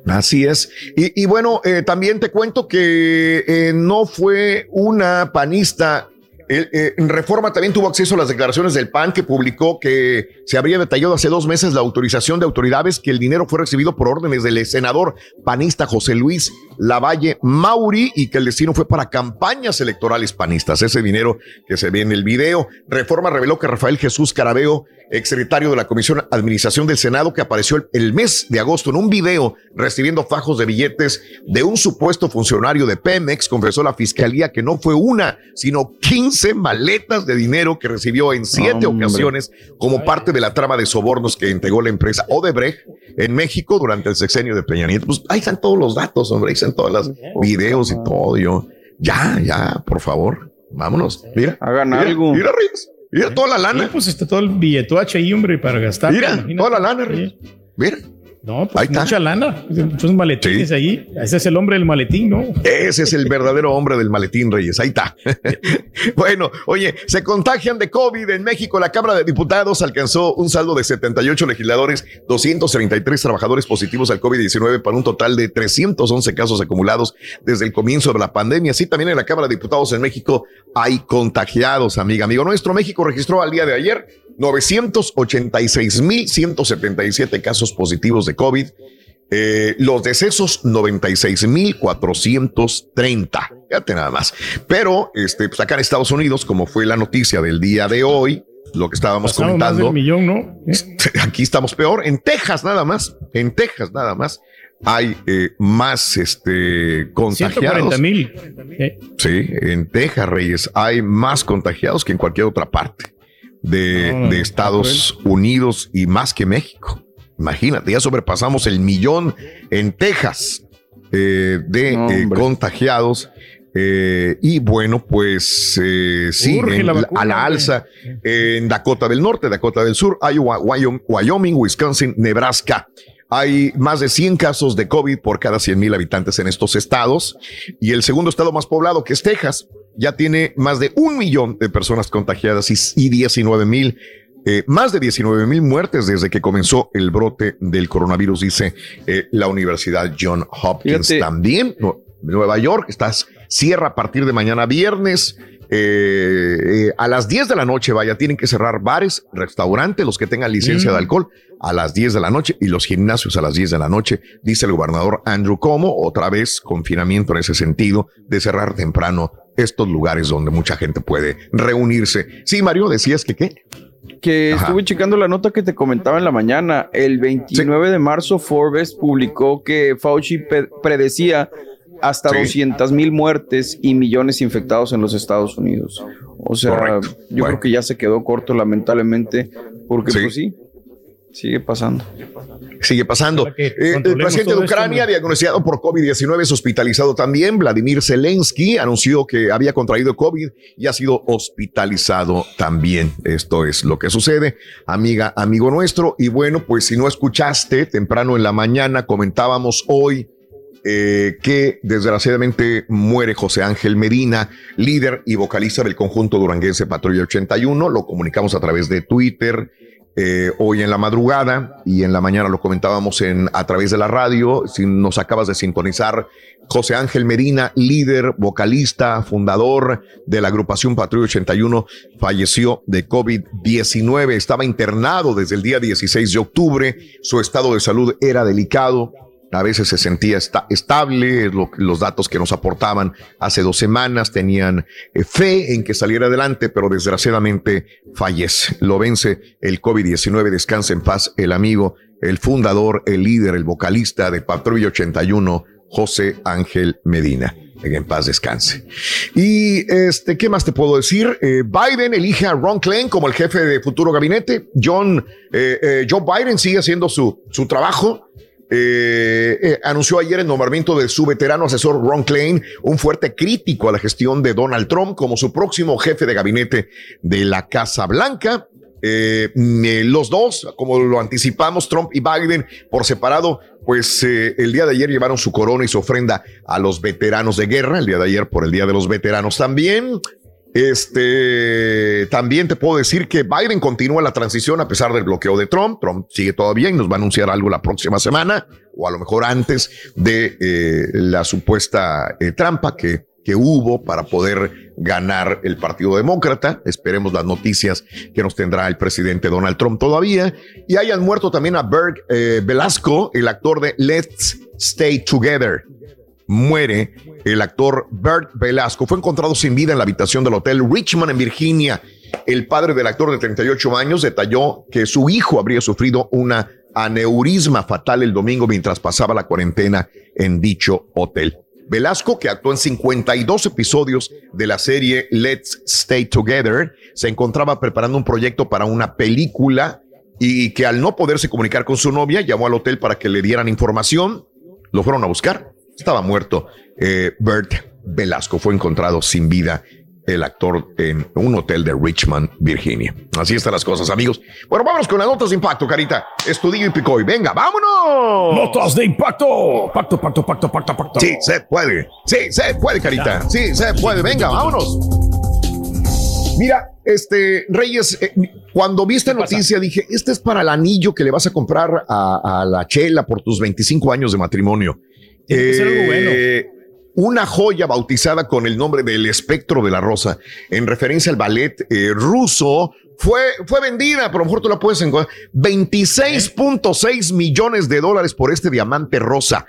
Así es. Y, bueno, eh, también te cuento que eh, no fue una panista eh, Reforma también tuvo acceso a las declaraciones del PAN que publicó que se habría detallado hace dos meses la autorización de autoridades que el dinero fue recibido por órdenes del senador panista José Luis Lavalle Mauri y que el destino fue para campañas electorales panistas. Ese dinero que se ve en el video. Reforma reveló que Rafael Jesús Carabeo exsecretario de la Comisión Administración del Senado, que apareció el mes de agosto en un video recibiendo fajos de billetes de un supuesto funcionario de Pemex, confesó la fiscalía que no fue una, sino 15 maletas de dinero que recibió en siete ocasiones como parte de la trama de sobornos que entregó la empresa Odebrecht en México durante el sexenio de Peña Nieto. Pues ahí están todos los datos, hombre, ahí están todos los videos y todo. Yo, ya, ya, por favor, vámonos. Mira, hagan algo. Mira, Reyes. Mira toda la lana. pues está todo el billetoache ahí, hombre, para gastar. Mira, toda la lana, Mira. No, pues mucha lana. Muchos maletines ahí. Ese es el hombre del maletín, ¿no? Ese es el verdadero hombre del maletín, Reyes. Ahí está. bueno, oye, se contagian de COVID en México. La Cámara de Diputados alcanzó un saldo de 78 legisladores, 233 trabajadores positivos al COVID-19 para un total de 311 casos acumulados desde el comienzo de la pandemia. Sí, también en la Cámara de Diputados en México hay contagiados, amiga, amigo nuestro. México registró al día de ayer 986.177 casos positivos de COVID. Eh, los decesos 96.430. Fíjate nada más. Pero este, pues acá en Estados Unidos, como fue la noticia del día de hoy, lo que estábamos comentando. millón, ¿no? Aquí estamos peor. En Texas nada más. En Texas nada más hay eh, más este, contagiados. mil. Sí, en Texas, Reyes, hay más contagiados que en cualquier otra parte de, Estados Unidos y más que México. Imagínate, ya sobrepasamos el millón en Texas eh, de eh, contagiados. Eh, y bueno, pues sí, a la alza en Dakota del Norte, Dakota del Sur, Iowa, Wyoming, Wisconsin, Nebraska. Hay más de 100 casos de COVID por cada 100 mil habitantes en estos estados. Y el segundo estado más poblado, que es Texas, ya tiene más de un millón de personas contagiadas y, 19 mil, eh, más de 19 mil muertes desde que comenzó el brote del coronavirus, dice eh, la Universidad John Hopkins. También Nueva York, estás cierra a partir de mañana viernes. Eh, a las 10 de la noche, vaya, tienen que cerrar bares, restaurantes, los que tengan licencia de mm. alcohol a las 10 de la noche y los gimnasios a las 10 de la noche, dice el gobernador Andrew Como, otra vez confinamiento en ese sentido de cerrar temprano estos lugares donde mucha gente puede reunirse. Sí, Mario, decías que qué. Que estuve checando la nota que te comentaba en la mañana. El 29 de marzo Forbes publicó que Fauci predecía hasta 200 mil muertes y millones infectados en los Estados Unidos. O sea, yo creo que ya se quedó corto lamentablemente, porque pues sí, sigue pasando. Sigue pasando. Eh, el presidente de Ucrania, diagnosticado por COVID-19, es hospitalizado también. Vladimir Zelensky anunció que había contraído COVID y ha sido hospitalizado también. Esto es lo que sucede, amiga, amigo nuestro. Y bueno, pues si no escuchaste, temprano en la mañana comentábamos hoy eh, que desgraciadamente muere José Ángel Medina, líder y vocalista del conjunto duranguense Patrulla 81. Lo comunicamos a través de Twitter. Eh, hoy en la madrugada y en la mañana lo comentábamos en, a través de la radio. Si nos acabas de sintonizar, José Ángel Medina, líder, vocalista, fundador de la agrupación Patrulla 81, falleció de COVID-19. Estaba internado desde el día 16 de octubre. Su estado de salud era delicado a veces se sentía estable, los datos que nos aportaban hace dos semanas tenían eh, fe en que saliera adelante, pero desgraciadamente fallece. Lo vence el COVID-19, descansa en paz el amigo, el fundador, el líder, el vocalista de Patrulla 81, José Ángel Medina. En paz descanse. Y este, ¿qué más te puedo decir? Eh, Biden elige a Ron Klein como el jefe de futuro gabinete. John, eh, Joe Biden sigue haciendo su, su trabajo eh, eh, anunció ayer el nombramiento de su veterano asesor Ron Klein, un fuerte crítico a la gestión de Donald Trump como su próximo jefe de gabinete de la Casa Blanca. Eh, los dos, como lo anticipamos, Trump y Biden por separado, pues el día de ayer llevaron su corona y su ofrenda a los veteranos de guerra, el día de ayer por el Día de los Veteranos también. Este también te puedo decir que Biden continúa la transición a pesar del bloqueo de Trump. Trump sigue todavía y nos va a anunciar algo la próxima semana o a lo mejor antes de eh, la supuesta eh, trampa que, que hubo para poder ganar el Partido Demócrata. Esperemos las noticias que nos tendrá el presidente Donald Trump todavía. Y hayan muerto también a Berg eh, Velasco, el actor de Let's Stay Together muere el actor Bert Velasco. Fue encontrado sin vida en la habitación del hotel Richmond en Virginia. El padre del actor de 38 años detalló que su hijo habría sufrido una aneurisma fatal el domingo mientras pasaba la cuarentena en dicho hotel. Velasco, que actuó en 52 episodios de la serie Let's Stay Together, se encontraba preparando un proyecto para una película y que al no poderse comunicar con su novia, llamó al hotel para que le dieran información. Lo fueron a buscar estaba muerto. Eh, Bert Velasco fue encontrado sin vida el actor en un hotel de Richmond, Virginia. Así están las cosas, amigos. Bueno, vámonos con las notas de impacto, Carita. Estudillo y Picoy. Venga, vámonos. Notas de impacto. Pacto, pacto, pacto, pacto, pacto. Sí, se puede. Sí, se puede, Carita. Sí, se puede. Venga, vámonos. Mira, este, Reyes, eh, cuando vi esta noticia dije, este es para el anillo que le vas a comprar a, a la Chela por tus 25 años de matrimonio. Eh, una joya bautizada con el nombre del espectro de la rosa, en referencia al ballet eh, ruso, fue, fue vendida, pero a lo mejor tú la puedes encontrar, 26.6 millones de dólares por este diamante rosa.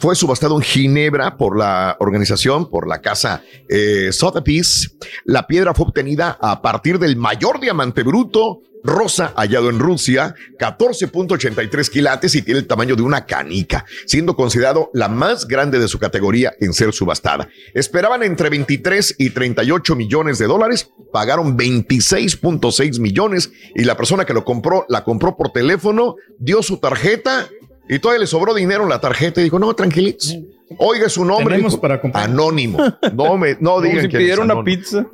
Fue subastado en Ginebra por la organización, por la casa eh, Sotheby's. La piedra fue obtenida a partir del mayor diamante bruto rosa hallado en Rusia, 14.83 quilates y tiene el tamaño de una canica, siendo considerado la más grande de su categoría en ser subastada. Esperaban entre 23 y 38 millones de dólares, pagaron 26.6 millones y la persona que lo compró la compró por teléfono, dio su tarjeta y todavía le sobró dinero en la tarjeta y dijo, no, tranquilitos. Oiga su nombre. para Anónimo. No me, no digan si que pidieron una pizza.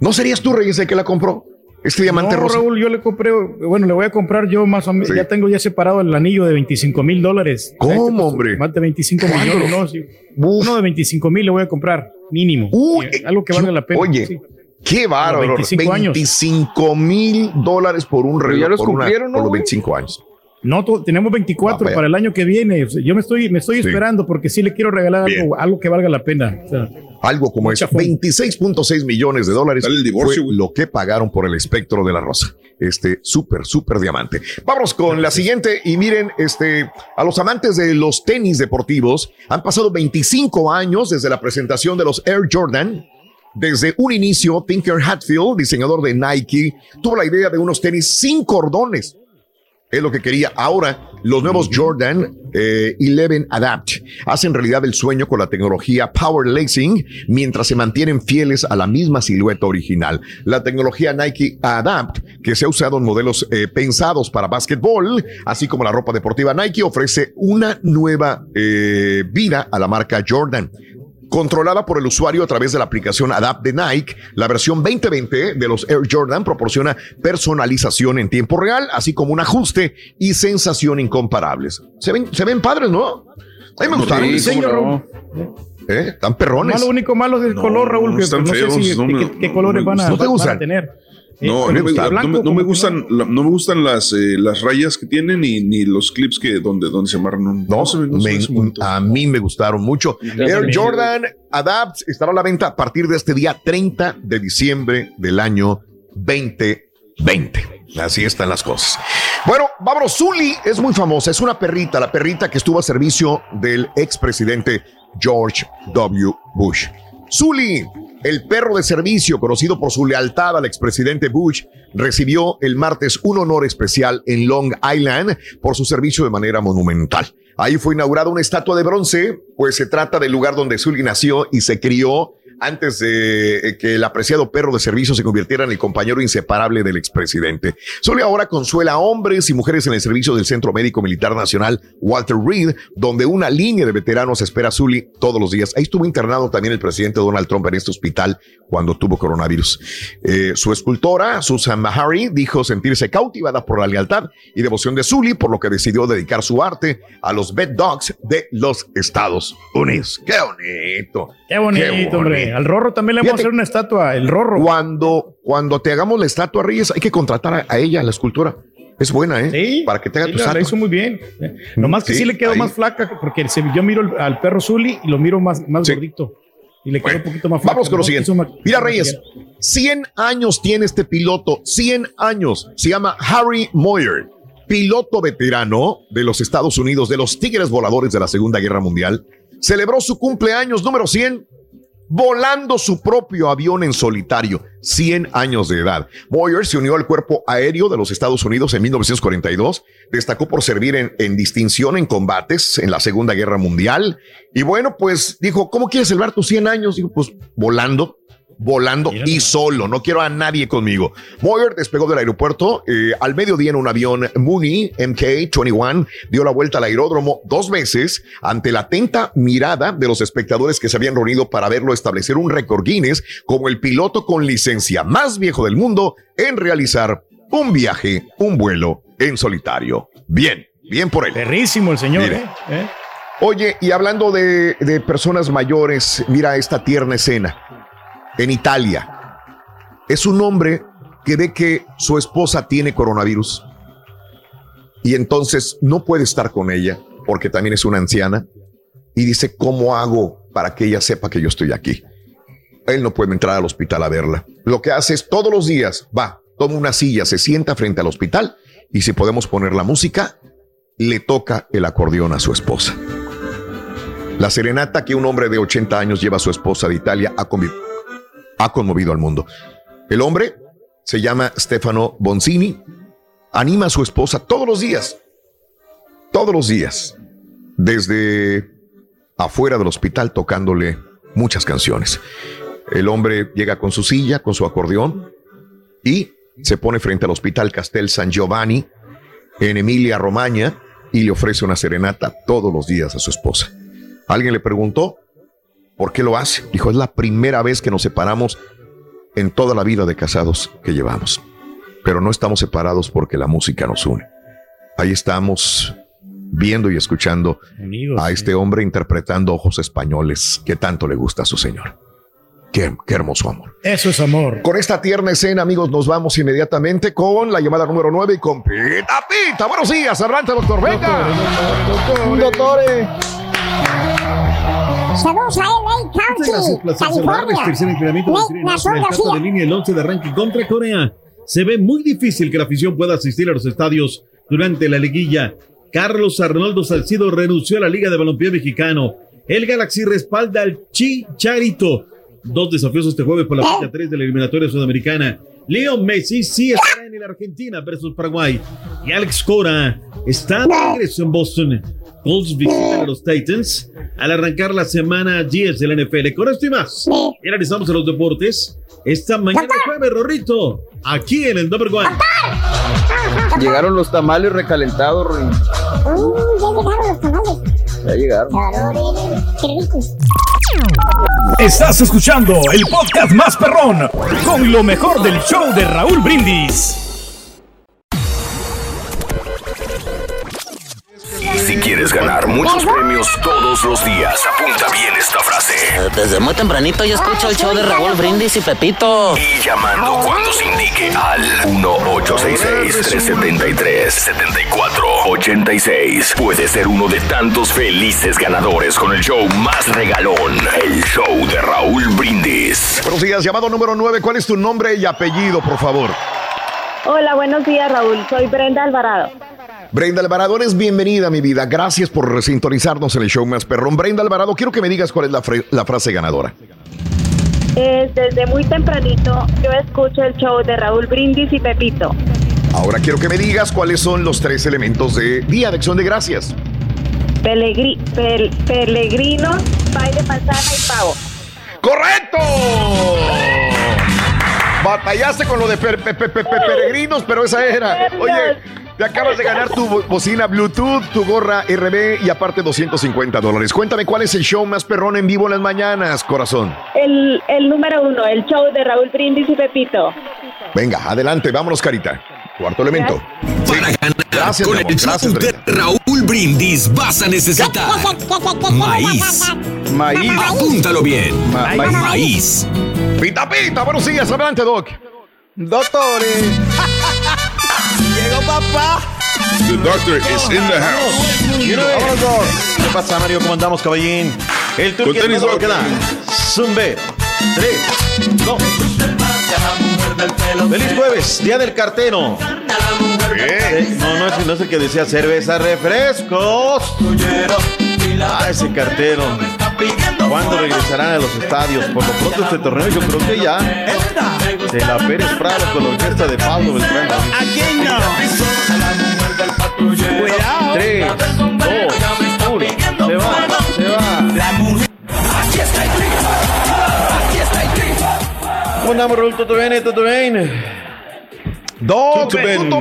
¿No serías tú, Reyes, el que la compró? Este diamante no, Raúl, yo le compré, bueno, le voy a comprar yo más o menos, ya tengo ya separado el anillo de 25 mil dólares. ¿Cómo, hombre? Más de 25 millones, no, sí. Uno de 25 mil le voy a comprar, mínimo. algo que valga la pena. Oye, qué bárbaro. 25 mil dólares por un reloj. ya los cumplieron, por los 25 años. No, tenemos 24 para el año que viene. Yo me estoy, me estoy esperando porque sí le quiero regalar algo, algo, que valga la pena. algo como eso. 26.6 millones de dólares el divorcio, fue lo que pagaron por el espectro de la rosa. Este súper, súper diamante. Vamos con la siguiente y miren, este, a los amantes de los tenis deportivos, han pasado 25 años desde la presentación de los Air Jordan. Desde un inicio, Tinker Hatfield, diseñador de Nike, tuvo la idea de unos tenis sin cordones es lo que quería. Ahora, los nuevos Jordan 11 eh, Adapt hacen realidad el sueño con la tecnología Power Lacing mientras se mantienen fieles a la misma silueta original. La tecnología Nike Adapt, que se ha usado en modelos eh, pensados para básquetbol, así como la ropa deportiva Nike, ofrece una nueva eh, vida a la marca Jordan controlada por el usuario a través de la aplicación Adapt de Nike. La versión 2020 de los Air Jordan proporciona personalización en tiempo real, así como un ajuste y sensación incomparables. Se ven, se ven padres, ¿no? A mí me gustaron. diseño, ¿Eh? Están perrones. lo único malo es el color, Raúl, que no sé si, qué, colores van a, ¿No te van a tener. No, no, me, gustan, no me gustan las, eh, las rayas que tienen ni, ni los clips que donde, donde se amarran. No, a mí me gustaron mucho. Air Jordan Adapt estará a la venta a partir de este día 30 de diciembre del año 2020. Así están las cosas. Bueno, vámonos. Zully es muy famosa, es una perrita, la perrita que estuvo a servicio del expresidente George W. Bush. Zully el perro de servicio, conocido por su lealtad al expresidente Bush, recibió el martes un honor especial en Long Island por su servicio de manera monumental. Ahí fue inaugurada una estatua de bronce, pues se trata del lugar donde Sully nació y se crió antes de que el apreciado perro de servicio se convirtiera en el compañero inseparable del expresidente. Zully ahora consuela a hombres y mujeres en el servicio del Centro Médico Militar Nacional Walter Reed, donde una línea de veteranos espera a Zully todos los días. Ahí estuvo internado también el presidente Donald Trump en este hospital cuando tuvo coronavirus. Eh, su escultora, Susan Mahari, dijo sentirse cautivada por la lealtad y devoción de Zully, por lo que decidió dedicar su arte a los Bed Dogs de los Estados Unidos. ¡Qué bonito! ¡Qué bonito, hombre! Al Rorro también le vamos a hacer una estatua, el Rorro. Cuando, cuando te hagamos la estatua, Reyes, hay que contratar a, ella, a la escultura. Es buena, ¿eh? Sí. Para que te haga Sí, tu la- la hizo muy bien. Nomás que sí, le quedó ahí. más flaca, porque se- yo miro al- al perro Zully y lo miro más, más gordito. Y le quedó un poquito más flaca. Vamos con lo siguiente. Mira, Reyes, maquillar. 100 años tiene este piloto, 100 años. Se llama Harry Moyer, piloto veterano de los Estados Unidos, de los Tigres Voladores de la Segunda Guerra Mundial. Celebró su cumpleaños número 100 volando su propio avión en solitario, 100 años de edad. Moyer se unió al cuerpo aéreo de los Estados Unidos en 1942, destacó por servir en, en distinción en combates en la Segunda Guerra Mundial y bueno, pues dijo, ¿cómo quieres celebrar tus 100 años? Dijo, pues volando. Volando y solo, no quiero a nadie conmigo. Moyer despegó del aeropuerto eh, al mediodía en un avión Mooney MK-21, dio la vuelta al aeródromo dos veces ante la atenta mirada de los espectadores que se habían reunido para verlo establecer un récord Guinness como el piloto con licencia más viejo del mundo en realizar un viaje, un vuelo en solitario. Bien, bien por él. Perrísimo el señor, Mire. ¿eh? ¿Eh? Oye, y hablando de, de personas mayores, mira esta tierna escena. En Italia, es un hombre que ve que su esposa tiene coronavirus y entonces no puede estar con ella porque también es una anciana y dice, ¿cómo hago para que ella sepa que yo estoy aquí? Él no puede entrar al hospital a verla. Lo que hace es todos los días, va, toma una silla, se sienta frente al hospital y si podemos poner la música, le toca el acordeón a su esposa. La serenata que un hombre de 80 años lleva a su esposa de Italia ha, convi- ha conmovido al mundo. El hombre se llama Stefano Bonzini, anima a su esposa todos los días, todos los días, desde afuera del hospital tocándole muchas canciones. El hombre llega con su silla, con su acordeón y se pone frente al hospital Castel San Giovanni en Emilia Romagna y le ofrece una serenata todos los días a su esposa. Alguien le preguntó por qué lo hace. Dijo, es la primera vez que nos separamos en toda la vida de casados que llevamos. Pero no estamos separados porque la música nos une. Ahí estamos viendo y escuchando a este hombre interpretando ojos españoles que tanto le gusta a su señor. Qué, qué hermoso amor. Eso es amor. Con esta tierna escena, amigos, nos vamos inmediatamente con la llamada número 9 y con Pita Pita. Buenos días, adelante, doctor. Venga. Doctores. Saludos a LA County. California. Restricción de línea el 11 de arranque contra Corea. Se ve muy difícil que la afición pueda asistir a los estadios durante la liguilla. Carlos Arnoldo Salcido renunció a la Liga de Balompié Mexicano. El Galaxy respalda al Chicharito. Dos desafíos este jueves por la fecha 3 de la eliminatoria sudamericana. Leo Messi sí estará en el Argentina versus Paraguay. Y Alex Cora está de regreso en Boston. Colts visitan a los Titans al arrancar la semana 10 de la NFL. Con esto y más, y analizamos a los deportes. Esta mañana jueves, Rorrito, aquí en el Number One. Llegaron los tamales recalentados, Rory. Mm, ya llegaron los tamales. Ya llegaron. Qué ricos. Estás escuchando el podcast más perrón con lo mejor del show de Raúl Brindis. Si quieres ganar muchos premios todos los días, apunta bien esta frase. Desde muy tempranito yo escucho el show de Raúl Brindis y Pepito. Y llamando cuando se indique al 1-866-373-7486. Puede ser uno de tantos felices ganadores con el show más regalón, el show de Raúl Brindis. Buenos días, llamado número 9. ¿Cuál es tu nombre y apellido, por favor? Hola, buenos días, Raúl. Soy Brenda Alvarado. Brenda Alvarado, eres bienvenida, mi vida. Gracias por sintonizarnos en el show más perrón. Brenda Alvarado, quiero que me digas cuál es la, frase ganadora. Eh, desde muy tempranito yo escucho el show de Raúl Brindis y Pepito. Ahora quiero que me digas cuáles son los tres elementos de Día de Acción de Gracias. Pelegri, pel- peregrinos, pay de manzana y pavo. ¡Correcto! Batallaste con lo de peregrinos, pero esa era. Oye, te acabas de ganar tu bocina Bluetooth, tu gorra RB y aparte 250 dólares. Cuéntame cuál es el show más perrón en vivo en las mañanas, corazón. El, el número uno, el show de Raúl Brindis y Pepito. Venga, adelante, vámonos, Carita. Cuarto elemento. Para ganar gracias, con el show de Raúl Brindis vas a necesitar maíz. Maíz. Apúntalo bien. maíz. Pita, pita. Buenos días. Adelante, Doc. Doctores. Llegó papá. The doctor is in the house. ¿Qué pasa, Mario? ¿Cómo andamos, caballín? El turquía no queda. Zumbe. Tres, dos. Feliz jueves, día del cartero. No, no es, no es el que decía cerveza, refrescos. Ah, ese cartero. ¿Cuándo regresarán a los estadios? Por lo pronto este torneo yo creo que ya. De la Pérez Prado con la orquesta de Pablo Beltrán. ¿A quién no? Cuidado. Tres, dos, uno. Se va, se va. Aquí está el Aquí está el ¿Cómo andamos, Raúl? ¿Todo bien? ¿Todo bien? Doc,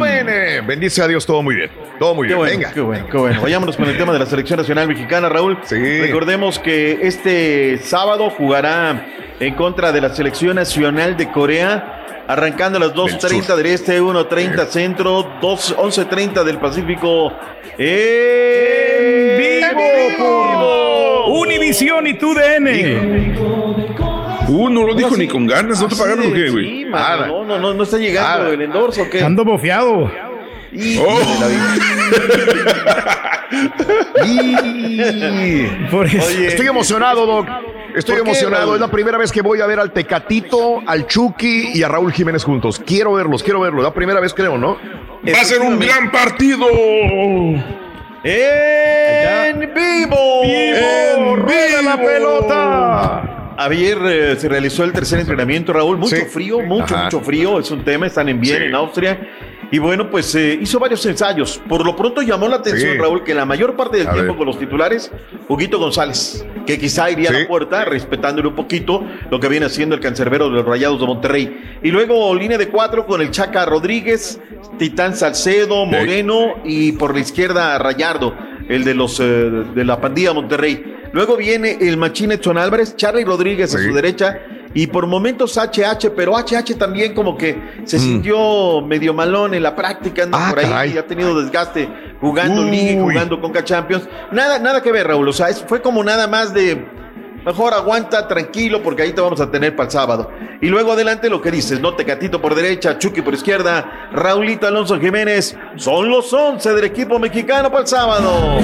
bene. Bendice a Dios, todo muy bien. Todo muy Qué bien. bueno, Venga. qué bueno, qué bueno. Vayámonos con el tema de la selección nacional mexicana, Raúl. Recordemos que este sábado jugará en contra de la selección nacional de Corea, arrancando a las 2.30 del este, 1.30 centro, 2, 11.30 del Pacífico. ¡En vivo! Univisión y tu DN. Uh, no lo dijo ni con ganas. ¿No te pagaron o qué, güey? Sí, mano, no, no, no, no está llegando el endorso, ¿o ¿qué? Ando bofeado. Y- Oh. Por eso. Estoy emocionado, Doc. Estoy ¿Por qué, emocionado. Es la primera vez que voy a ver al Tecatito, al Chucky y a Raúl Jiménez juntos. Quiero verlos, quiero verlos. La primera vez creo, ¿no? Va a ser un gran partido. ¡En vivo! ¡En ¡Rueda la pelota! Ayer eh, se realizó el tercer entrenamiento, Raúl. Mucho frío, mucho, Ajá. mucho frío. Es un tema. Están en Viena, Sí. en Austria. Y bueno, pues eh, hizo varios ensayos. Por lo pronto llamó la atención, Sí. Raúl, que la mayor parte del A tiempo ver. con los titulares, Huguito González, que quizá iría a la puerta, respetándole un poquito lo que viene haciendo el cancerbero de los Rayados de Monterrey. Y luego línea de cuatro con el Chaca Rodríguez, Titán Salcedo, Moreno y por la izquierda Rayardo, el de los eh, de la pandilla Monterrey. Luego viene el Machín Edson Álvarez, Charlie Rodríguez a su derecha y por momentos HH, pero HH también como que se sintió medio malón en la práctica, anda Mm. Ah, por ahí caray. y ha tenido desgaste jugando Liga y Uy. jugando Conca Champions. Nada, nada que ver, Raúl. O sea, es- fue como nada más de mejor aguanta, tranquilo, porque ahí te vamos a tener para el sábado. Y luego adelante lo que dices, ¿no? Tecatito por derecha, Chucky por izquierda, Raulito Alonso Jiménez. Son los 11 del equipo mexicano para el sábado.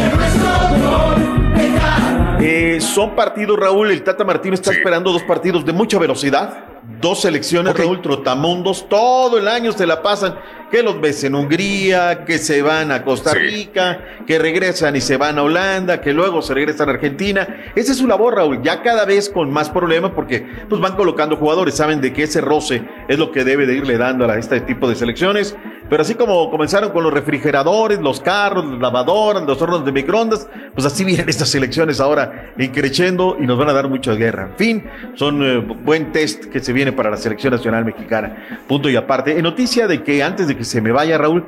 Eh, son partidos, Raúl. El Tata Martino está esperando dos partidos de mucha velocidad. Dos selecciones, Raúl Trotamundos. Todo el año se la pasan. Que los ves en Hungría, que se van a Costa Rica, que regresan y se van a Holanda, que luego se regresan a Argentina. Esa es su labor, Raúl. Ya cada vez con más problemas porque pues, van colocando jugadores. Saben de que ese roce es lo que debe de irle dando a este tipo de selecciones. Pero así como comenzaron con los refrigeradores, los carros, las lavadoras, los hornos de microondas, pues así vienen estas selecciones ahora increciendo y nos van a dar mucha guerra. En fin, son eh, buen test que se viene para la selección nacional mexicana. Punto y aparte. En noticia de que antes de que se me vaya Raúl,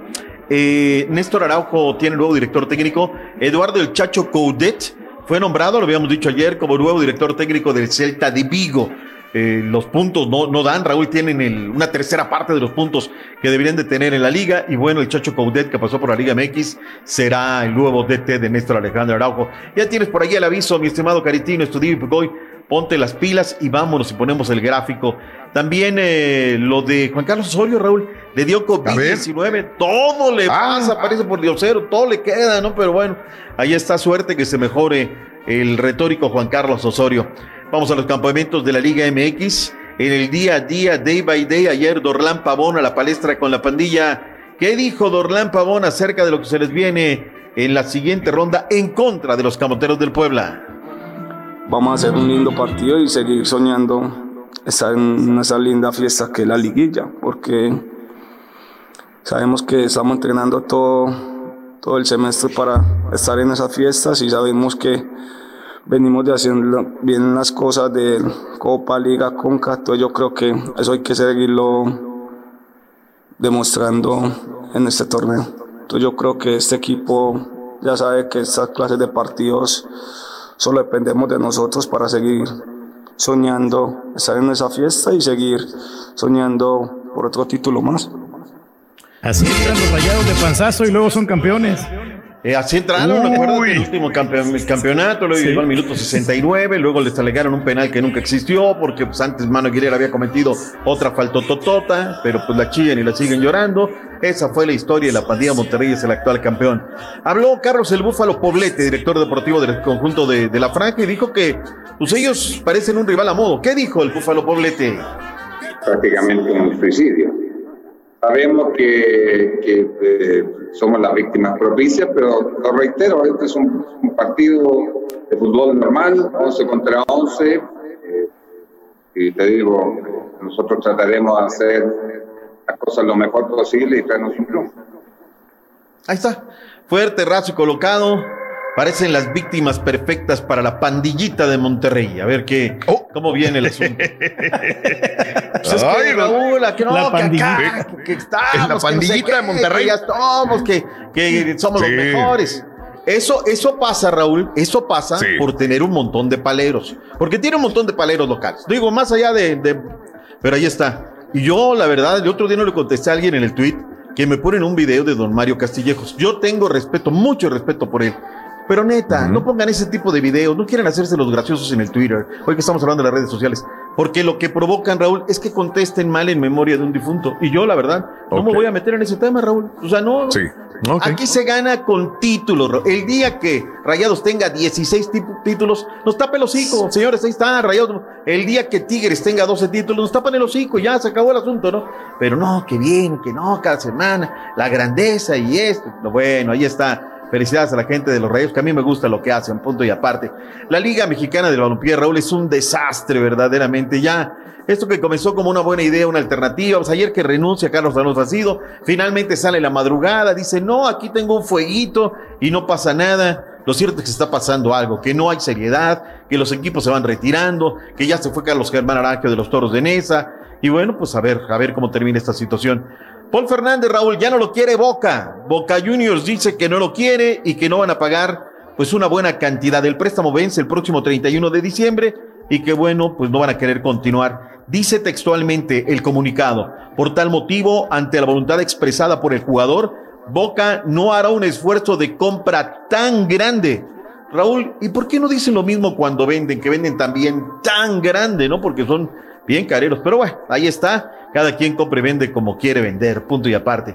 eh, Néstor Araujo tiene nuevo director técnico, Eduardo El Chacho Coudet. Fue nombrado, lo habíamos dicho ayer, como nuevo director técnico del Celta de Vigo. Eh, los puntos no, no dan, Raúl, tienen una tercera parte de los puntos que deberían de tener en la liga. Y bueno, el Chacho Coudet, que pasó por la Liga MX, será el nuevo DT de Néstor Alejandro Araujo. Ya tienes por ahí el aviso, mi estimado Caritino, estudio y ponte las pilas y vámonos y ponemos el gráfico. También eh, lo de Juan Carlos Osorio, Raúl, le dio COVID-19, todo le pasa, parece por diosero, todo le queda, ¿no? Pero bueno, ahí está suerte que se mejore el retórico Juan Carlos Osorio. Vamos a los campamentos de la Liga MX. En el día a día, day by day, ayer Dorlán Pavón a la palestra con la pandilla. ¿Qué dijo Dorlán Pavón acerca de lo que se les viene en la siguiente ronda en contra de los camoteros del Puebla? Vamos a hacer un lindo partido y seguir soñando estar en esa linda fiesta que es la liguilla, porque sabemos que estamos entrenando todo, todo el semestre para estar en esas fiestas y sabemos que venimos de haciendo bien las cosas de Copa, Liga, Conca, entonces yo creo que eso hay que seguirlo demostrando en este torneo. Entonces yo creo que este equipo ya sabe que estas clases de partidos solo dependemos de nosotros para seguir soñando, estar en esa fiesta y seguir soñando por otro título más. Así entran los rayados de panzazo y luego son campeones. Eh, así entraron, me acuerdo, el último campeonato, luego llegó al minuto 69, luego les alegaron un penal que nunca existió, porque pues antes Mano Aguilera había cometido otra faltototota, pero pues la chillan y la siguen llorando. Esa fue la historia de la pandilla Monterrey, es el actual campeón. Habló Carlos el Búfalo Poblete, director deportivo del conjunto de, de la Franja, y dijo que pues ellos parecen un rival a modo. ¿Qué dijo el Búfalo Poblete? Prácticamente un suicidio Sabemos que, eh, somos las víctimas propicias, pero lo reitero, este es un, partido de fútbol normal, 11 contra 11. Eh, y te digo, nosotros trataremos de hacer las cosas lo mejor posible y traernos un triunfo. Ahí está, fuerte, raso y colocado. Parecen las víctimas perfectas para la pandillita de Monterrey. A ver qué, oh. cómo viene el asunto. pues Ay, Raúl, que no, la pandillita. Que, estamos, la pandillita de Monterrey. Que ya estamos, que, que somos los mejores. Eso, eso pasa, Raúl, eso pasa por tener un montón de paleros. Porque tiene un montón de paleros locales. Digo, más allá de, de. Pero ahí está. Y yo, la verdad, el otro día no le contesté a alguien en el tweet que me ponen un video de don Mario Castillejos. Yo tengo respeto, mucho respeto por él. Pero neta, no pongan ese tipo de videos, no quieren hacerse los graciosos en el Twitter, hoy que estamos hablando de las redes sociales, porque lo que provocan, Raúl, es que contesten mal en memoria de un difunto. Y yo, la verdad, no me voy a meter en ese tema, Raúl. O sea, no. Sí. Aquí se gana con títulos. El día que Rayados tenga 16 títulos, nos tapa el hocico. Señores, ahí está, Rayados. El día que Tigres tenga 12 títulos, nos tapan el hocico. Ya se acabó el asunto, ¿no? Pero no, que bien, que no, cada semana, la grandeza y esto. Bueno, ahí está. Felicidades a la gente de los Reyes, que a mí me gusta lo que hacen, punto y aparte. La Liga Mexicana del Balompié, Raúl, es un desastre verdaderamente. Ya, esto que comenzó como una buena idea, una alternativa, pues ayer que renuncia Carlos Alonso Asido, finalmente sale la madrugada, dice, no, aquí tengo un fueguito y no pasa nada. Lo cierto es que está pasando algo, que no hay seriedad, que los equipos se van retirando, que ya se fue Carlos Germán Aranjo de los Toros de Nesa. Y bueno, pues a ver, a ver cómo termina esta situación. Paul Fernández, Raúl, ya no lo quiere Boca. Boca Juniors dice que no lo quiere y que no van a pagar pues una buena cantidad. del préstamo vence el próximo 31 de diciembre y que bueno, pues no van a querer continuar. Dice textualmente el comunicado. Por tal motivo, ante la voluntad expresada por el jugador, Boca no hará un esfuerzo de compra tan grande. Raúl, ¿y por qué no dicen lo mismo cuando venden, que venden también tan grande, no? Porque son bien careros. Pero bueno, ahí está. Cada quien compra y vende como quiere vender, punto y aparte.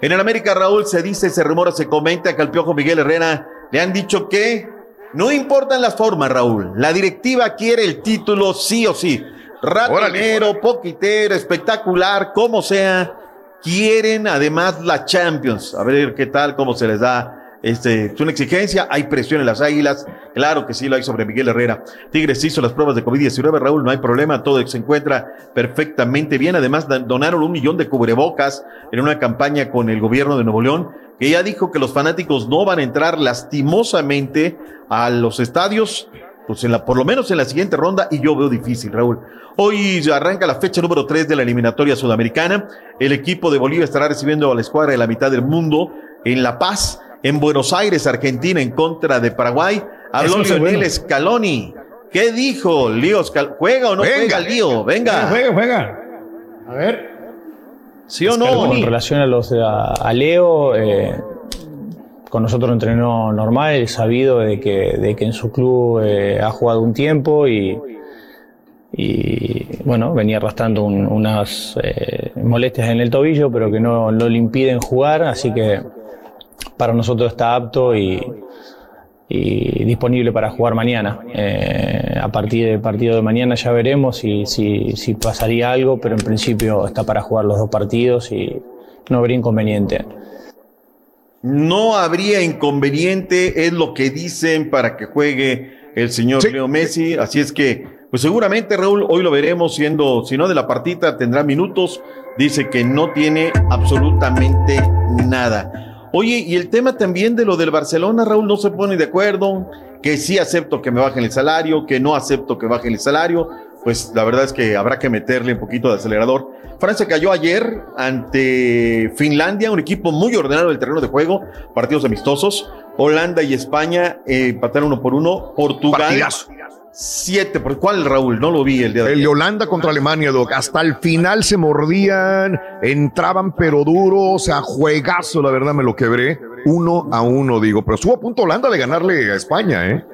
En el América, Raúl, se dice, se rumora, se comenta que al Piojo Miguel Herrera le han dicho que no importan las formas, Raúl. La directiva quiere el título sí o sí. Ratonero, poquitero, espectacular, como sea. Quieren además la Champions. A ver qué tal, cómo se les da este, es una exigencia, hay presión en las águilas, claro que sí lo hay sobre Miguel Herrera. Tigres hizo las pruebas de COVID-19, Raúl, no hay problema, todo se encuentra perfectamente bien. Además, donaron un millón de cubrebocas en una campaña con el gobierno de Nuevo León, que ya dijo que los fanáticos no van a entrar lastimosamente a los estadios, pues en la, por lo menos en la siguiente ronda, y yo veo difícil, Raúl. Hoy arranca la fecha número 3 de la eliminatoria sudamericana. El equipo de Bolivia estará recibiendo a la escuadra de la mitad del mundo en La Paz en Buenos Aires, Argentina, en contra de Paraguay. Habló Lionel Scaloni. ¿Qué dijo Lío ¿Juega o no juega Lío? Venga. Juega, juega. A ver. ¿Sí o no? En relación a los a, Leo, eh, con nosotros entrenó normal, sabido de que, de que en su club eh, ha jugado un tiempo y, y bueno, venía arrastrando unas eh, molestias en el tobillo, pero que no, no le impiden jugar, así que para nosotros está apto y, disponible para jugar mañana. Eh, a partir del partido de mañana ya veremos si, si, pasaría algo, pero en principio está para jugar los dos partidos y no habría inconveniente. No habría inconveniente, es lo que dicen para que juegue el señor Leo Messi. Así es que, pues seguramente Raúl, hoy lo veremos siendo, si no de la partita, tendrá minutos. Dice que no tiene absolutamente nada. Oye, y el tema también de lo del Barcelona, Raúl, no se pone de acuerdo, que sí acepto que me bajen el salario, que no acepto que bajen el salario, pues la verdad es que habrá que meterle un poquito de acelerador. Francia cayó ayer ante Finlandia, un equipo muy ordenado del terreno de juego, partidos amistosos. Holanda y España eh, empataron uno por uno. Portugal. Siete, ¿por cuál Raúl? No lo vi el día de El de Holanda contra Alemania, Doc. Hasta el final se mordían, entraban pero duro, o sea, juegazo, la verdad me lo quebré. Uno a uno, digo. Pero estuvo a punto Holanda de ganarle a España, ¿eh?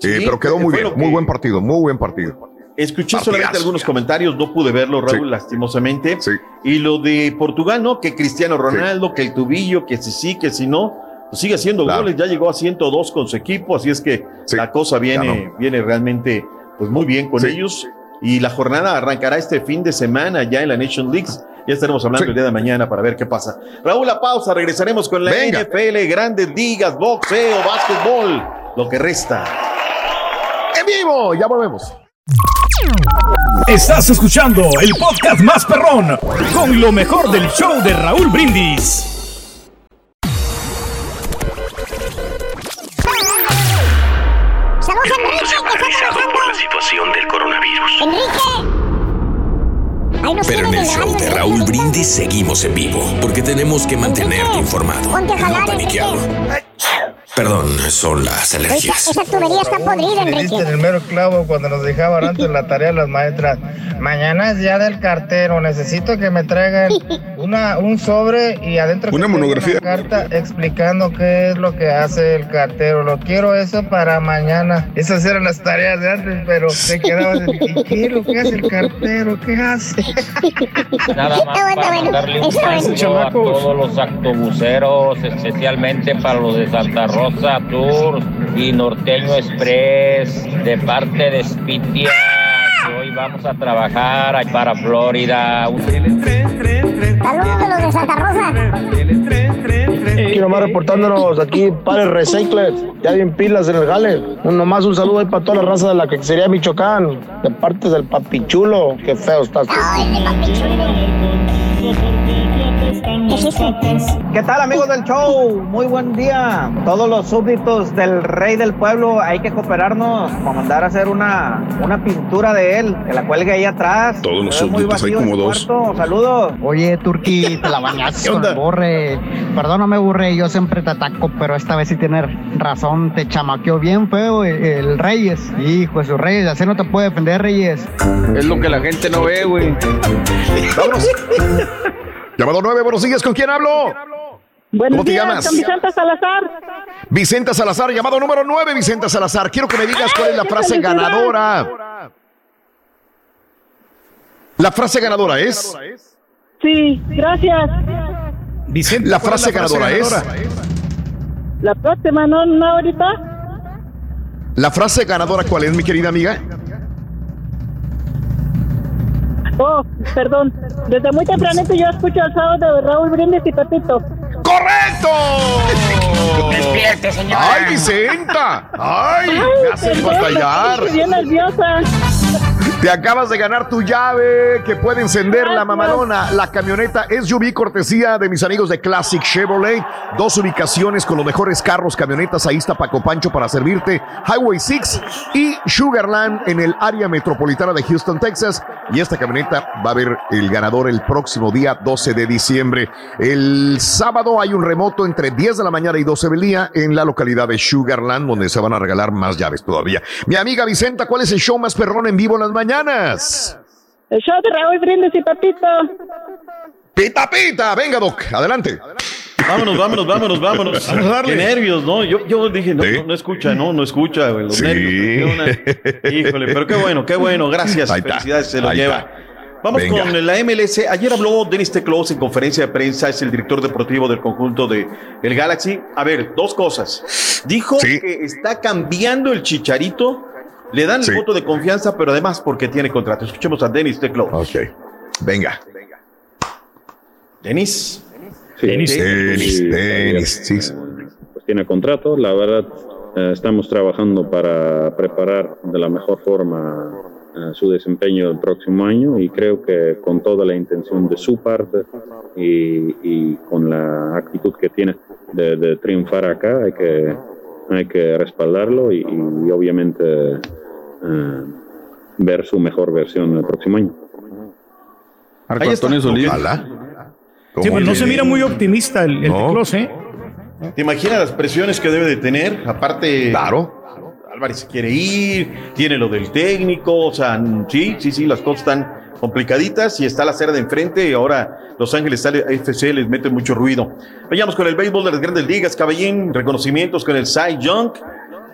Sí, Eh, pero quedó muy bien, que- muy buen partido, muy buen partido. Escuché Partidazo. solamente algunos comentarios, no pude verlo, Raúl, lastimosamente. Y lo de Portugal, ¿no? Que Cristiano Ronaldo, que el tubillo, que si sí, que si no, pues sigue haciendo Claro. goles, ya llegó a 102 con su equipo, así es que la cosa viene, viene realmente pues muy bien con ellos. Y la jornada arrancará este fin de semana ya en la Nation League. Ya estaremos hablando el día de mañana para ver qué pasa. Raúl, la pausa, regresaremos con la Venga. NFL, grandes ligas, boxeo, básquetbol, lo que resta. ¡En vivo! Ya volvemos. Estás escuchando el podcast más perrón con lo mejor del show de Raúl Brindis. Enrique. se ha paralizado por la situación del coronavirus. Enrique. Pero en el show de Raúl Brindis seguimos en vivo, porque tenemos que mantenerte informado. No paniqueado. Perdón, son las Esa, alergias. esa tubería está podrida, diste en Enrique. el mero clavo cuando nos dejaban antes la tarea las maestras. Mañana es día del cartero. Necesito que me traigan una, un sobre y adentro que Una tenga monografía. Una carta explicando qué es lo que hace el cartero. Lo quiero eso para mañana. Esas eran las tareas de antes, pero te quedabas. de, ¿Y qué es lo que hace el cartero? ¿Qué hace? Nada más para mandarle un saludo a todos los actobuceros, especialmente para los de Santa Rosa Tours y Norteño Express, de parte de Spitia, hoy vamos a trabajar ahí para Florida. Saludos de los de Santa Rosa. Aquí nomás reportándonos aquí para el Recycler, ya bien pilas en el Gale. Un, nomás un saludo ahí para toda la raza de la que sería Michoacán, de parte del papichulo. Qué feo estás. ¿Qué tal amigos del show? Muy buen día. Todos los súbditos del rey del pueblo hay que cooperarnos para mandar a hacer una, una pintura de él, que la cuelgue ahí atrás. Todos los súbditos, hay como dos. cuarto. Saludos. Oye, Turki, te la bañaste con el borre. Perdóname, borre, yo siempre te ataco, pero esta vez sí tienes razón. Te chamaqueó bien feo el, el Reyes. Hijo de su Reyes, así no te puede defender, Reyes. Es lo que la gente no ve, güey. Vámonos. Llamado 9, buenos días, ¿con quién hablo? ¿Cómo te llamas? Vicente Salazar. Vicenta Salazar, llamado número 9, Vicenta Salazar. Quiero que me digas cuál es la frase ganadora. La frase ganadora es. Sí, gracias. Vicente, La ¿cuál es frase ganadora es. La próxima, ¿no? ¿No ahorita? La frase ganadora, ¿cuál es, mi querida amiga? Oh, perdón. Desde muy tempranito yo escucho el sábado de Raúl Brindis y Pepito. ¡Correcto! Despierte, señora. ¡Ay, Vicenta! ¡Ay! Me haces perdón, batallar. estoy bien nerviosa. Te acabas de ganar tu llave que puede encender la mamalona. La camioneta SUV cortesía de mis amigos de Classic Chevrolet. Dos ubicaciones con los mejores carros, camionetas. Ahí está Paco Pancho para servirte. Highway 6 y Sugarland en el área metropolitana de Houston, Texas. Y esta camioneta va a ver el ganador el próximo día 12 de diciembre. El sábado hay un remoto entre 10 de la mañana y 12 del día en la localidad de Sugarland, donde se van a regalar más llaves todavía. Mi amiga Vicenta, ¿cuál es el show más perrón en vivo en las mañanas? El show de Raúl Brindis y Pepito. Pita, pita, venga, Doc, adelante. Vámonos, vámonos, vámonos, vámonos. Vamos a darle. Qué nervios, ¿no? Yo, yo dije, no, no, no escucha, no, no escucha, güey. Los Sí. nervios. una- Híjole, pero qué bueno, qué bueno. Gracias. Ahí está, Felicidades, se lo ahí lleva. está. Vamos Venga. con la MLS. Ayer habló Denis Teclos en conferencia de prensa, es el director deportivo del conjunto de el Galaxy. A ver, dos cosas. Dijo que está cambiando el chicharito, le dan el voto de confianza, pero además porque tiene contrato. Escuchemos a Denis Teclos. Ok, venga. Denis. Denis, Denis, Sí, Denis, sí. pues tiene contrato. La verdad, eh, estamos trabajando para preparar de la mejor forma eh, su desempeño el próximo año y creo que con toda la intención de su parte y, y con la actitud que tiene de, de triunfar acá, hay que hay que respaldarlo y, obviamente ver su mejor versión el próximo año. Marco Antonio Solís. Sí, pues no se mira muy optimista el, el ¿eh? ¿Te imaginas las presiones que debe de tener? Aparte. Claro. Álvarez quiere ir, tiene lo del técnico, o sea, sí, sí, sí, las cosas están complicaditas y está la cerda enfrente y ahora Los Ángeles FC les mete mucho ruido. Vayamos con el béisbol de las grandes ligas, Caballín, reconocimientos con el Cy Young,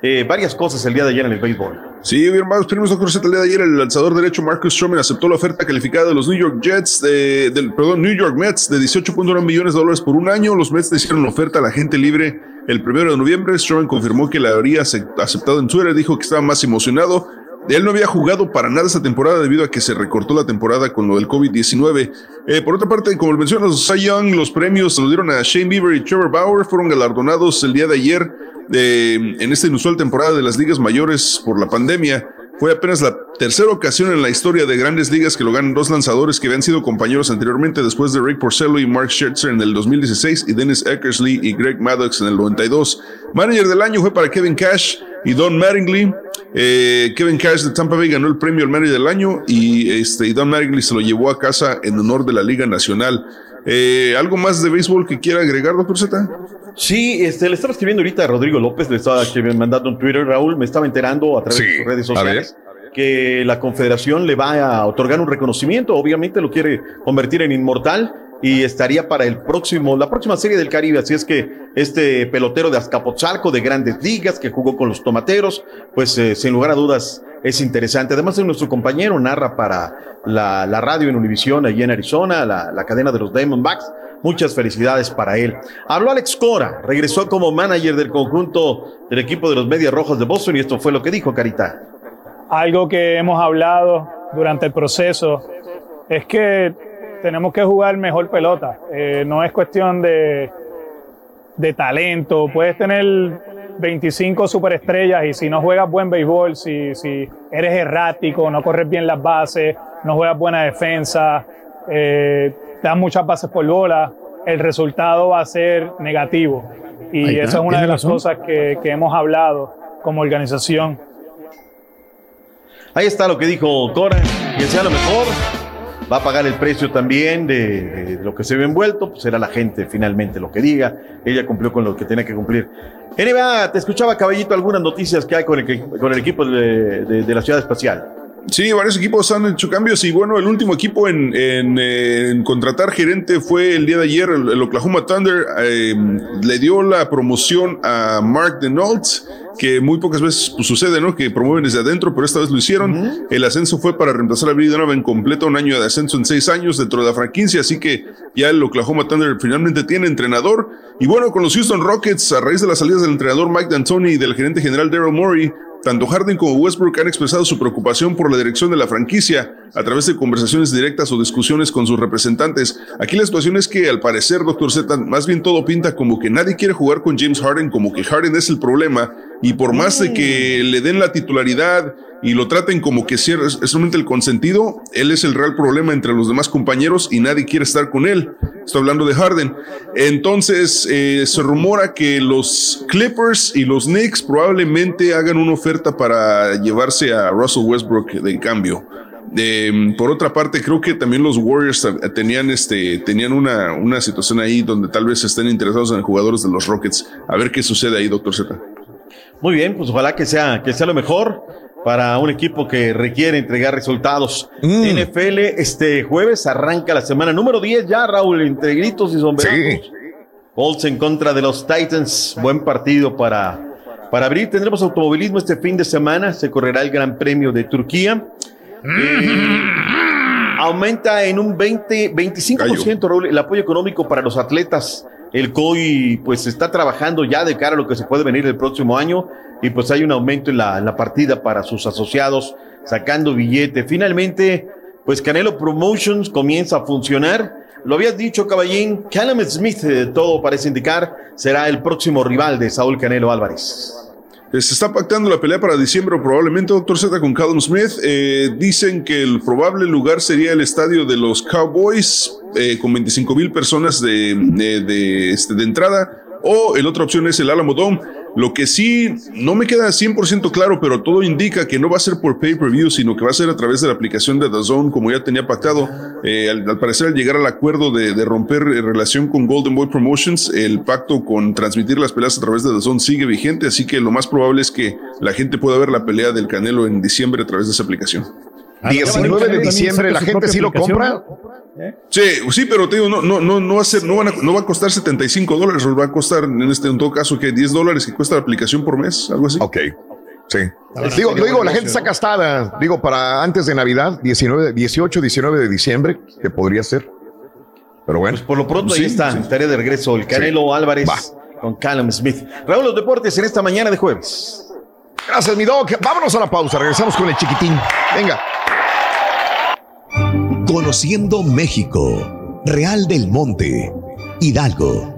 eh, varias cosas el día de ayer en el béisbol. Sí, bien, vamos, primero doctor el día de ayer el lanzador derecho Marcus Stroman aceptó la oferta calificada de los New York Jets, de, del, perdón, New York Mets de 18.1 millones de dólares por un año. Los Mets hicieron la oferta a la gente libre el primero de noviembre. Stroman confirmó que la habría aceptado en Twitter, dijo que estaba más emocionado. Él no había jugado para nada esta temporada debido a que se recortó la temporada con lo del COVID-19. Eh, por otra parte, como mencionas, Cy Young, los premios se los dieron a Shane Bieber y Trevor Bauer, fueron galardonados el día de ayer en esta inusual temporada de las ligas mayores por la pandemia. Fue apenas la tercera ocasión en la historia de grandes ligas que lo ganan dos lanzadores que habían sido compañeros anteriormente después de Rick Porcello y Mark Scherzer en el 2016 y Dennis Eckersley y Greg Maddox en el 92. Manager del año fue para Kevin Cash y Don Mattingly. Eh, Kevin Cash de Tampa Bay ganó el premio al manager del año y, este, y Don Mattingly se lo llevó a casa en honor de la Liga Nacional. Eh, ¿Algo más de béisbol que quiera agregar, doctor Z? Sí, este, le estaba escribiendo ahorita a Rodrigo López, le estaba mandando un Twitter, Raúl, me estaba enterando a través de sus redes sociales que la Confederación le va a otorgar un reconocimiento, obviamente lo quiere convertir en inmortal y estaría para el próximo, la próxima serie del Caribe. Así es que este pelotero de Azcapotzalco, de grandes ligas, que jugó con los tomateros, pues eh, sin lugar a dudas es interesante. Además, nuestro compañero narra para la, radio en Univisión, allí en Arizona, la, la cadena de los Diamondbacks. Muchas felicidades para él. Habló Alex Cora, regresó como manager del conjunto del equipo de los Medias Rojas de Boston y esto fue lo que dijo Carita. Algo que hemos hablado durante el proceso es que tenemos que jugar mejor pelota. Eh, no es cuestión de, de talento. Puedes tener 25 superestrellas y si no juegas buen béisbol, si, si eres errático, no corres bien las bases, no juegas buena defensa, eh, das muchas bases por bola, el resultado va a ser negativo. Y esa es una de las cosas que, hemos hablado como organización. Ahí está lo que dijo Cora, que sea lo mejor. Va a pagar el precio también de, lo que se ve envuelto, pues será la gente finalmente lo que diga. Ella cumplió con lo que tenía que cumplir. NBA, te escuchaba, caballito, algunas noticias que hay con el, con el equipo de la ciudad espacial. Sí, varios equipos han hecho cambios y bueno, el último equipo en, en, contratar gerente fue el día de ayer, el, Oklahoma Thunder eh, le dio la promoción a Mark Denault, que muy pocas veces pues, sucede, ¿no? Que promueven desde adentro, pero esta vez lo hicieron. El ascenso fue para reemplazar a Billy Donovan completa un año de ascenso en seis años dentro de la franquicia, así que ya el Oklahoma Thunder finalmente tiene entrenador. Y bueno, con los Houston Rockets, a raíz de las salidas del entrenador Mike D'Antoni y del gerente general Daryl Morey, tanto Harden como Westbrook han expresado su preocupación por la dirección de la franquicia a través de conversaciones directas o discusiones con sus representantes. Aquí la situación es que al parecer, doctor Z, más bien todo pinta como que nadie quiere jugar con James Harden, como que Harden es el problema y por más de que le den la titularidad y lo traten como que es solamente el consentido, él es el real problema entre los demás compañeros y nadie quiere estar con él. Estoy hablando de Harden. Entonces, eh, se rumora que los Clippers y los Knicks probablemente hagan una oferta para llevarse a Russell Westbrook de cambio. por otra parte, creo que también los Warriors tenían, este, tenían una, una situación ahí donde tal vez estén interesados en jugadores de los Rockets. A ver qué sucede ahí, doctor Z. Muy bien, pues ojalá que sea, que sea lo mejor para un equipo que requiere entregar resultados. Mm. NFL, este jueves arranca la semana número 10 ya, Raúl, entre gritos y sombreros. Sí. Colts en contra de los Titans. Buen partido para, para abrir. Tendremos automovilismo este fin de semana. Se correrá el Gran Premio de Turquía. Mm. aumenta en un 20, 25% Raúl, el apoyo económico para los atletas el COI pues está trabajando ya de cara a lo que se puede venir el próximo año y pues hay un aumento en la, partida para sus asociados sacando billete. Finalmente, pues Canelo Promotions comienza a funcionar. Lo habías dicho, Caballín, Callum Smith, eh, todo parece indicar, será el próximo rival de Saúl Canelo Álvarez. Eh, se está pactando la pelea para diciembre, probablemente, doctor Z, con Callum Smith. Eh, dicen que el probable lugar sería el estadio de los Cowboys, eh, con 25 mil personas de, de, este, de, entrada. O la otra opción es el Alamo Dome. Lo que sí no me queda 100% claro, pero todo indica que no va a ser por pay-per-view, sino que va a ser a través de la aplicación de Zone, como ya tenía pactado. Eh, al, parecer, al llegar al acuerdo de, romper eh, relación con Golden Boy Promotions, el pacto con transmitir las peleas a través de Zone sigue vigente, así que lo más probable es que la gente pueda ver la pelea del Canelo en diciembre a través de esa aplicación. 19 de diciembre, ¿la gente sí lo compra? Sí, sí, pero te digo, no, no, no, no va a ser, no, van a, no va a costar 75 dólares, va a costar en este, en todo caso, que 10 dólares que cuesta la aplicación por mes, algo así. Ok. Sí. Digo, lo digo, la gente está gastada, digo, para antes de Navidad, 19, 18, 19 de diciembre, que podría ser. Pero bueno. Pues por lo pronto ahí está, tarea de regreso, el Canelo Álvarez con Callum Smith. Raúl, los deportes en esta mañana de jueves. Gracias, mi doc. Vámonos a la pausa, regresamos con el chiquitín. Venga. Conociendo México, Real del Monte, Hidalgo.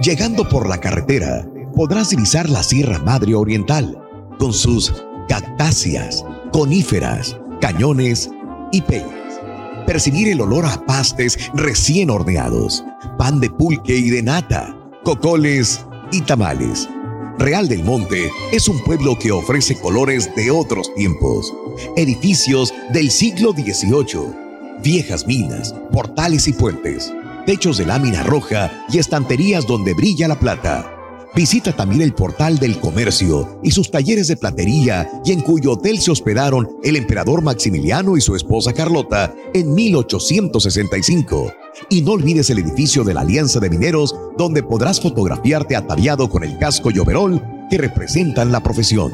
Llegando por la carretera, podrás divisar la Sierra Madre Oriental, con sus cactáceas, coníferas, cañones y peñas. Percibir el olor a pastes recién horneados, pan de pulque y de nata, cocoles y tamales. Real del Monte es un pueblo que ofrece colores de otros tiempos, edificios del siglo XVIII viejas minas, portales y puentes, techos de lámina roja y estanterías donde brilla la plata. Visita también el portal del comercio y sus talleres de platería y en cuyo hotel se hospedaron el emperador Maximiliano y su esposa Carlota en 1865. Y no olvides el edificio de la Alianza de Mineros donde podrás fotografiarte ataviado con el casco y overol que representan la profesión.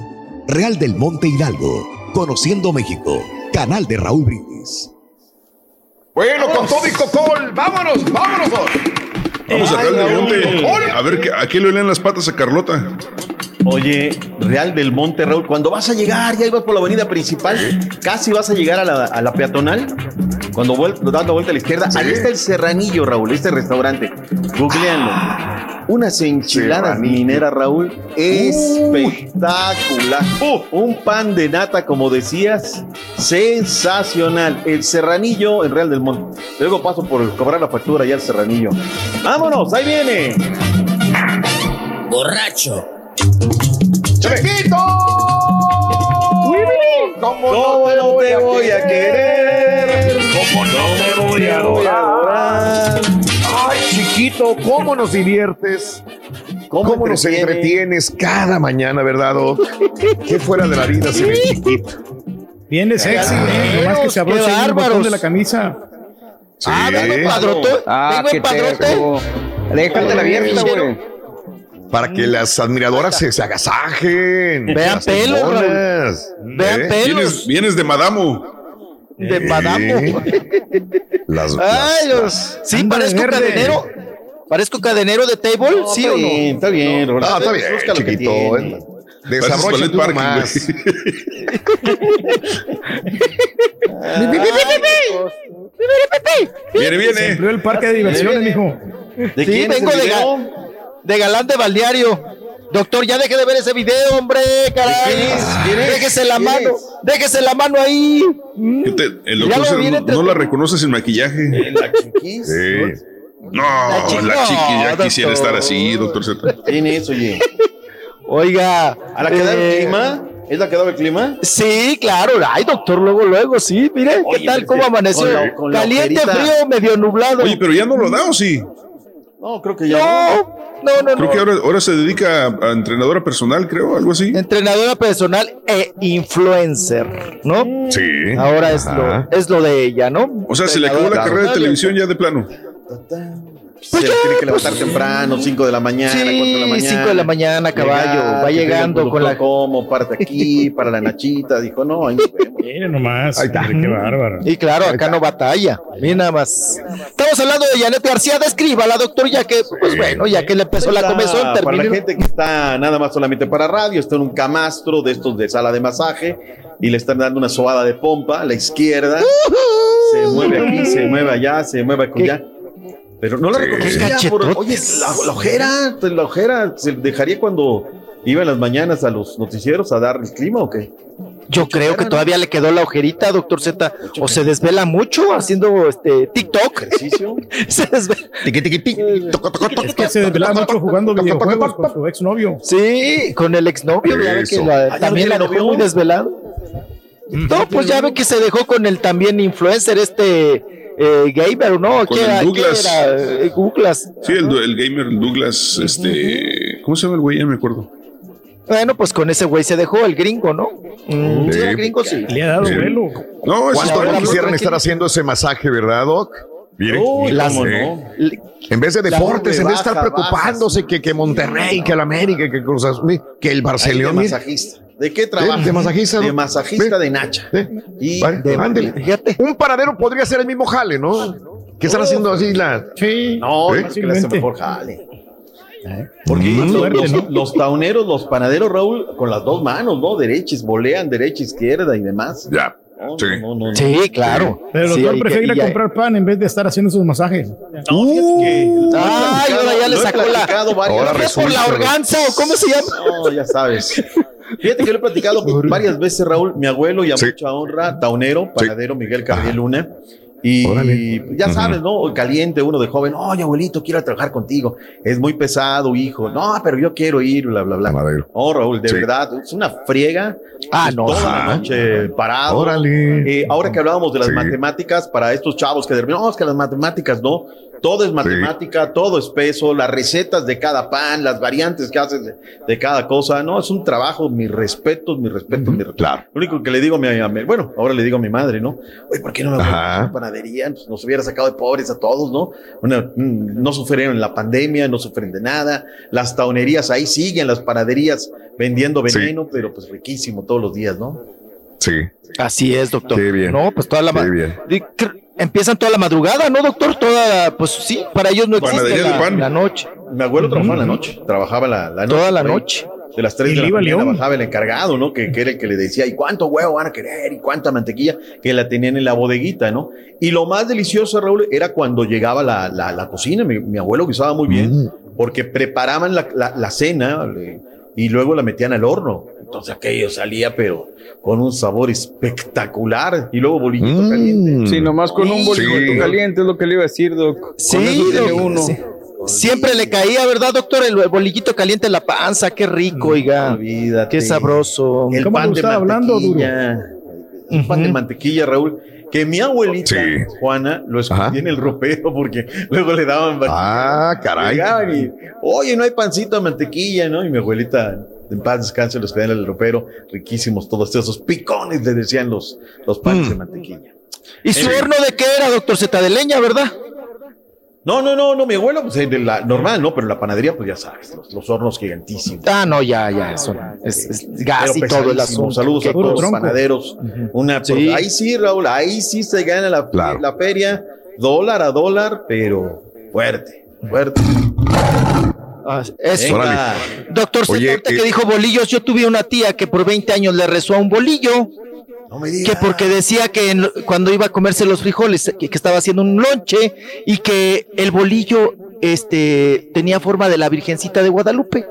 Real del Monte Hidalgo, Conociendo México, canal de Raúl Brindis. Bueno, con todo y cocol, vámonos, vámonos. Vamos a Real del Monte. A ver, ¿a quién le leen las patas a Carlota? Oye, Real del Monte, Raúl, cuando vas a llegar, ya ibas por la avenida principal, casi vas a llegar a la, a la peatonal, cuando vuelta, dando vuelta a la izquierda, ahí está el Serranillo, Raúl, este restaurante. Googleando. Unas enchiladas mineras, Raúl, espectacular. Uh, un pan de nata, como decías, sensacional. El Serranillo en Real del Monte. Luego paso por cobrar la factura ya el Serranillo. ¡Vámonos! ¡Ahí viene! Borracho. ¡Chiquito! ¿Cómo, no te voy a querer? ¿Cómo no me voy a adorar? Ay, chiquito, ¿cómo nos diviertes? ¿Cómo, nos entretienes cada mañana, verdad? ¿Qué fuera de la vida se ve chiquito? Viene sexy, ¿eh? Nomás que se abrocha el botón de la camisa. Sí. Ah, vengo padrote. Ah, vengo qué padrote. Déjatela abierta, güey. Para que las admiradoras se, se agasajen. Vean pelos. Vean ¿Eh? pelos. Vienes, vienes de Madamo. De Eh, Madamo. Las, Ay, las- los- sí, parezco verde. cadenero. Parezco cadenero de table, ¿sí está o no? bien, está bien. Ah, está bien, Busca lo que chiquito. tiene. eh. Tú más. Viene, Se viene. amplió el parque de diversiones, mijo. ¿De Sí, quién vengo de, de galán de balneario. Doctor, ya deje de ver ese video, hombre, caray. quién es? ¿Quién es? Déjese la ¿Quién mano, es? déjese la mano ahí. ¿Qué te- el doctor no, no la reconoce sin maquillaje. La chiquis. Sí. No, La la chiqui- no, ya doctor. quisiera estar así, doctor Z. ¿Quién es, oye? Oiga. ¿A la que da el eh, clima? ¿Es la que daba el clima? Sí, claro. Ay, doctor, luego, luego, sí. Mire, Oye, ¿qué tal? pero ¿Cómo amaneció? con la- con la Caliente, frío, medio nublado. Oye, pero ya no lo da, ¿o sí? No, creo que ya. no, no, no, Creo no. que ahora, ahora se dedica a, a entrenadora personal, creo, algo así. Entrenadora personal e influencer, ¿no? Sí. Ahora es lo, es lo de ella, ¿no? O sea, se le acabó la carrera de televisión ya de plano. Se tiene que levantar temprano, 5 de la mañana, 4 de la Sí, mañana. 5 de la mañana, caballo. Llegar, Va llegando con la. Como parte aquí, para la nachita. Dijo, no, ahí. Mire nomás. Ahí está. hombre, Qué bárbaro. Y claro, acá no batalla. Mira nada más. Estamos hablando de Janet García, descríbala, doctor, ya que, pues bueno, ya que le empezó la comezón, Para la gente que está nada más solamente para radio, está en un camastro de estos de sala de masaje y le están dando una sobada de pompa a la izquierda. Se mueve aquí, se mueve allá, se mueve allá. Pero no la reconocía por, oye, la, la ojera, pues, la ojera se dejaría cuando iba en las mañanas a los noticieros a dar el clima o qué? Yo creo que todavía le quedó la ojerita, doctor Z. O se desvela mucho haciendo este TikTok. Ejercicio. se desvela. Es que se desvelaba mucho jugando videojuegos con su exnovio. Sí, con el exnovio. Ya ve que la- Ah, ¿ya también no la dejó muy desvelado. No, pues ya ve que se dejó con el también influencer este eh, gamer, ¿no? Con ¿Qué el era? ¿Qué Douglas. era? Eh, Douglas. Sí, el, el gamer Douglas, este. ¿Cómo se llama el güey? Ya me acuerdo. Bueno, pues con ese güey se dejó el gringo, ¿no? Mm, sí, el gringo sí. Le ha dado Sí. vuelo. No, eso ¿Cuánto ahora no quisieran estar haciendo ese masaje, verdad, Doc? Mire, Uy, las- cómo no. En vez de deportes, en vez de estar baja, preocupándose que, que Monterrey, que el América, que Cruz Azul, que el Barcelona. masajista. ¿De qué trabaja? de masajista, De masajista de Nacha. Y. Un paradero podría ser el mismo jale, ¿no? ¿Qué están haciendo así la? Sí. no, ¿Eh? no que le hace mejor jale. Porque Los, suerte, los- ¿no? los tauneros, los panaderos, Raúl, con las dos manos, ¿no? Derechis, volean derecha, izquierda y demás. Ya. No, Sí. no, no, no. Sí, claro. Pero el Sí, doctor que- prefiere comprar pan en vez de estar haciendo sus masajes. No, fíjate que lo he Ay, ahora ya le sacó la. Ahora veces. ¿Fue por la organza o cómo se llama? No, ya sabes. Fíjate que lo he platicado varias veces, Raúl. Mi abuelo y a Sí. mucha honra, taunero, panadero Miguel Carriel Luna. Y Órale. ya sabes, ¿no? Caliente uno de joven. Oye, abuelito, quiero trabajar contigo. Es muy pesado, hijo. No, pero yo quiero ir, bla, bla, bla. No, Raúl, de Sí. verdad, es una friega. Ah, no. Toda la noche parado. Órale. Eh, ahora que hablábamos de las Sí. matemáticas, para estos chavos que no, es que las matemáticas no, todo es matemática, todo es peso, las recetas de cada pan, las variantes que haces de, de cada cosa, no, es un trabajo, mis respetos, mis respetos, mis respetos. Claro. Lo único que le digo a mi, a mi- bueno, ahora le digo a mi madre, ¿no? Oye, ¿por qué no me voy a una panadería? Pues nos hubiera sacado de pobres a todos, ¿no? Una- mm, no sufrieron la pandemia, no sufren de nada, las taunerías ahí siguen, las panaderías vendiendo Sí. veneno, pero pues riquísimo todos los días, ¿no? Sí. Así es, doctor. Qué bien. No, pues toda la ma- Qué bien. Empiezan toda la madrugada, ¿no, doctor? Toda, pues sí, para ellos no existe Panadería de la, pan. la noche. Mi abuelo trabajaba en la noche, trabajaba la, la noche. Toda la noche. De las 3 Y de la mañana bajaba el encargado, ¿no? Que, que era el que le decía, ¿y cuánto huevo van a querer? ¿Y cuánta mantequilla? Que la tenían en la bodeguita, ¿no? Y lo más delicioso, Raúl, era cuando llegaba la, la, la cocina. Mi, mi abuelo guisaba muy bien, Mm. porque preparaban la, la, la cena le- y luego la metían al horno. Entonces aquello salía, pero con un sabor espectacular. Y luego bolillito Mm. caliente. Sí, nomás con un Sí. caliente es lo que le iba a decir, Doc. Sí, con eso tiene doc- uno. sí. Siempre le caía, ¿verdad, doctor? El bolillito caliente en la panza, qué rico, oiga. Olvídate. Qué sabroso. El ¿Cómo pan lo de estaba hablando, mantequilla. El pan de mantequilla, Raúl. Que mi abuelita, Sí. Juana, lo escondía Ajá. en el ropero porque luego le daban. Ah, caray. Y, oye, no hay pancito de mantequilla, ¿no? Y mi abuelita, en paz descanse, los escondía en el ropero. Riquísimos todos esos picones, le decían los, los panes Mm. de mantequilla. ¿Y su horno de qué era, doctor Z? De leña, ¿verdad? No, no, no, no, mi abuelo, pues de la normal, ¿no? Pero la panadería, pues ya sabes, los, los hornos gigantísimos. Ah, no, ya, ya, eso. Es, es gas y todo el asunto. Saludos a todos los panaderos. Una, Sí. Ahí sí, Raúl, ahí sí se gana la, Claro. la feria, dólar a dólar, pero fuerte, fuerte. Ah, eso. Doctor Oye, eh, que dijo bolillos, yo tuve una tía que por 20 años le rezó a un bolillo, No me digas. que porque decía que en- cuando iba a comerse los frijoles, que, que estaba haciendo un lonche y que el bolillo este, tenía forma de la Virgencita de Guadalupe.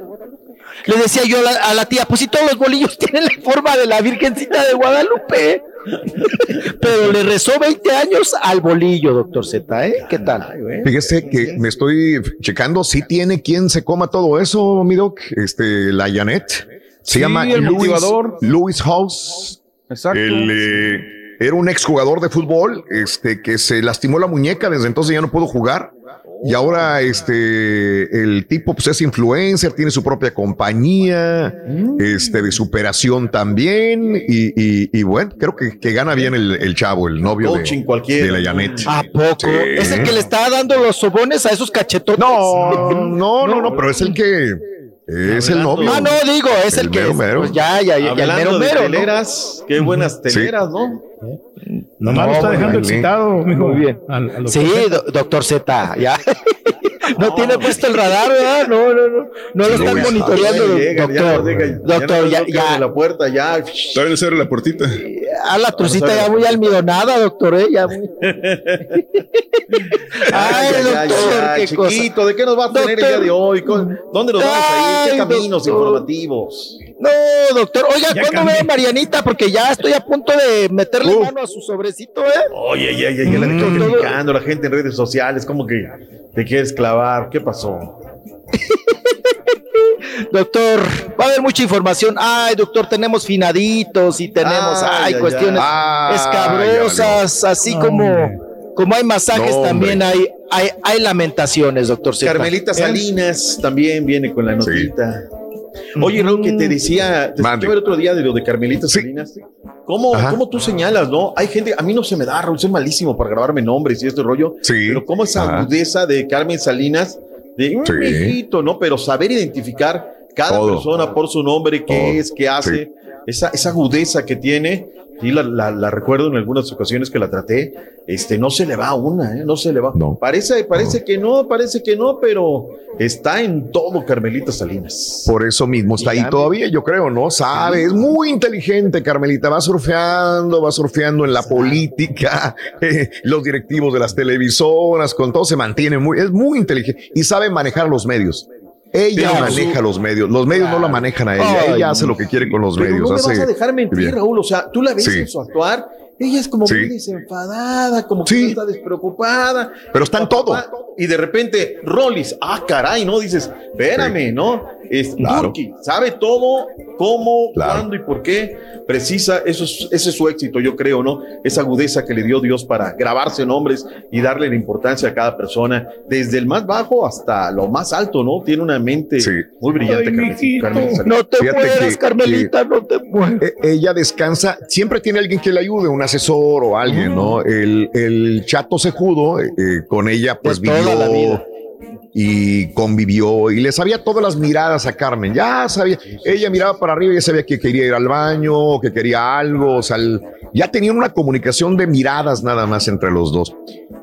Le decía yo a la, a la tía, pues si todos los bolillos tienen la forma de la Virgencita de Guadalupe. Pero le rezó 20 años al bolillo, doctor Z, ¿eh? ¿Qué tal? Fíjese que me estoy checando si tiene quien se coma todo eso, mi doc. Este, la Janet. Se Sí, llama el Louis, motivador. Louis House. Exacto. El, eh, era un exjugador de fútbol este, que se lastimó la muñeca, desde entonces ya no pudo jugar. Y ahora este, el tipo pues, es influencer, tiene su propia compañía este, de superación también. Y, y- y bueno, creo que, que gana bien el, el chavo, el novio Coaching de, cualquiera. de la Janet. ¿A poco? Sí. ¿Es el que le está dando los sobones a esos cachetotes? No, no, no, no, pero es el que es el novio. Ah, no, digo, es el, El que. mero, mero. Pues ya, ya, ya, ya el mero Hablando de mero. ¿no? teleras, qué buenas teleras, ¿no? Nomás No, lo está dejando vale. excitado, mijo. Muy bien. Al- al doctor Sí, Z. do- doctor Z, ya. No, tiene puesto el radar, ¿verdad? No, no, no. No lo están monitoreando, ya doctor. no Doctor, no ya, ya. de la puerta, ya. Todavía no se abre la puertita. A la trucita ya muy almidonada, doctor, ¿eh? Ya muy... Ay, doctor, qué chiquito, ¿de qué nos va a tener el día de hoy? ¿Dónde nos vamos a ir? ¿Qué caminos informativos? No, doctor. Oiga, ¿cuándo ve Marianita? Porque ya estoy a punto de meterle mano a su sobrecito, ¿eh? Oye, ya, ya, ya, la gente criticando, la gente en redes sociales, como que te quieres clavar. ¿Qué pasó? Doctor, va a haber mucha información. Ay, doctor, tenemos finaditos y tenemos, ay, cuestiones escabrosas, así como, como hay masajes, también hay, hay, hay lamentaciones, doctor. Carmelita Salinas también viene con la notita. Oye, Raúl, que te decía, te escuché el otro día de lo de Carmelita Salinas. ¿Cómo, ¿Cómo, tú señalas, no? Hay gente, a mí no se me da, Raúl, soy malísimo para grabarme nombres y este rollo. Sí. Pero cómo esa agudeza de Carmen Salinas, de un viejito, ¿no? Pero saber identificar cada persona por su nombre, qué es, qué hace, esa, esa agudeza que tiene, y la, la, recuerdo en algunas ocasiones que la traté, este, no se le va una, ¿eh? no se le va. Parece, parece que no, parece que no, pero está en todo Carmelita Salinas. Por eso mismo está ahí todavía, yo creo, ¿no? Sabe, es muy inteligente Carmelita, va surfeando, va surfeando en la política, eh, los directivos de las televisoras, con todo se mantiene muy, es muy inteligente y sabe manejar los medios. Ella maneja los medios, los medios no la manejan a ella, ella hace lo que quiere con los medios. No me vas a dejar mentir, Raúl, o sea, tú la ves en su actuar, ella es como muy desenfadada, como que está despreocupada. Pero está en todo. Y de repente, Rollis, ah, caray, ¿no? Dices, espérame, ¿no? Es claro. sabe todo, cómo, cuándo y por qué. Precisa, eso es, ese es su éxito, yo creo, ¿no? Esa agudeza que le dio Dios para grabarse nombres y darle la importancia a cada persona, desde el más bajo hasta lo más alto, ¿no? Tiene una mente muy brillante, Carmelita. No te mueras, Carmelita, no te mueras. Ella descansa, siempre tiene alguien que le ayude, un asesor o alguien, ¿no? El, el chato sejudo, eh, eh, con ella, pues vivió. La vida y convivió y le sabía todas las miradas a Carmen. Ya sabía, ella miraba para arriba y ya sabía que quería ir al baño, que quería algo, o sea, ya tenían una comunicación de miradas nada más entre los dos.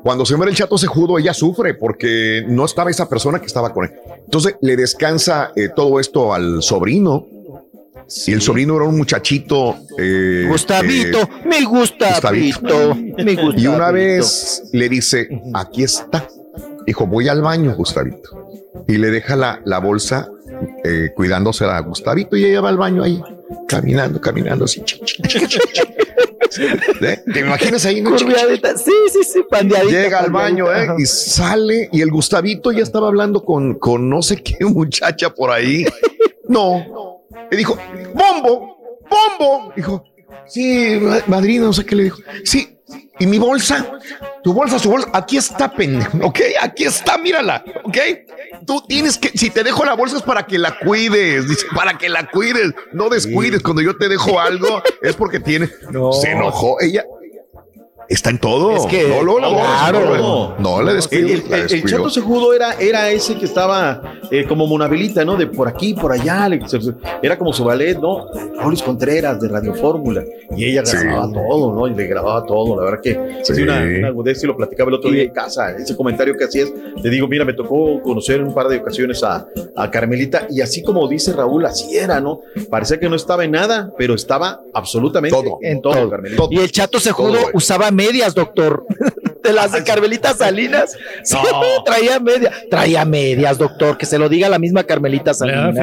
Cuando se muere el chato sejudo, ella sufre porque no estaba esa persona que estaba con él. Entonces le descansa eh, todo esto al sobrino. Y el sobrino era un muchachito. Eh, Gustavito, mi Gustavito, mi Gustavito. Y una vez le dice: Aquí está Dijo, voy al baño, Gustavito. Y le deja la, la bolsa eh, cuidándose a Gustavito y ella va al baño ahí, caminando, caminando así. ¿Eh? ¿Te imaginas ahí? Sí, sí, sí, Llega al baño ¿eh? y sale y el Gustavito ya estaba hablando con, con no sé qué muchacha por ahí. No. Le dijo, bombo, bombo. Dijo, sí, madrina, no sé qué le dijo. Sí, ¿Y mi bolsa? Tu bolsa, su bolsa. Aquí está, pendejo. Ok, aquí está, mírala. Ok. Tú tienes que, si te dejo la bolsa es para que la cuides. Dice, para que la cuides. No descuides. Cuando yo te dejo algo es porque tiene. No. Se enojó. Ella, Está en todo. Es que, no, no, no, claro. no, le descuido. El, el, chato sejudo era, era ese que estaba eh, como monabelita, ¿no? De por aquí, por allá. Era como su ballet, ¿no? Luis Contreras de Radio Fórmula. Y ella grababa todo, ¿no? Y le grababa todo. La verdad que sí. una, una agudez y lo platicaba el otro día en casa. Ese comentario que hacías, te digo, mira, me tocó conocer un par de ocasiones a, a Carmelita. Y así como dice Raúl, así era, ¿no? Parecía que no estaba en nada, pero estaba absolutamente todo, en todo, Carmelita. Y el chato sejudo usaba medias, doctor. De las de Carmelita Salinas. traía medias. Traía medias, doctor. Que se lo diga la misma Carmelita Salinas.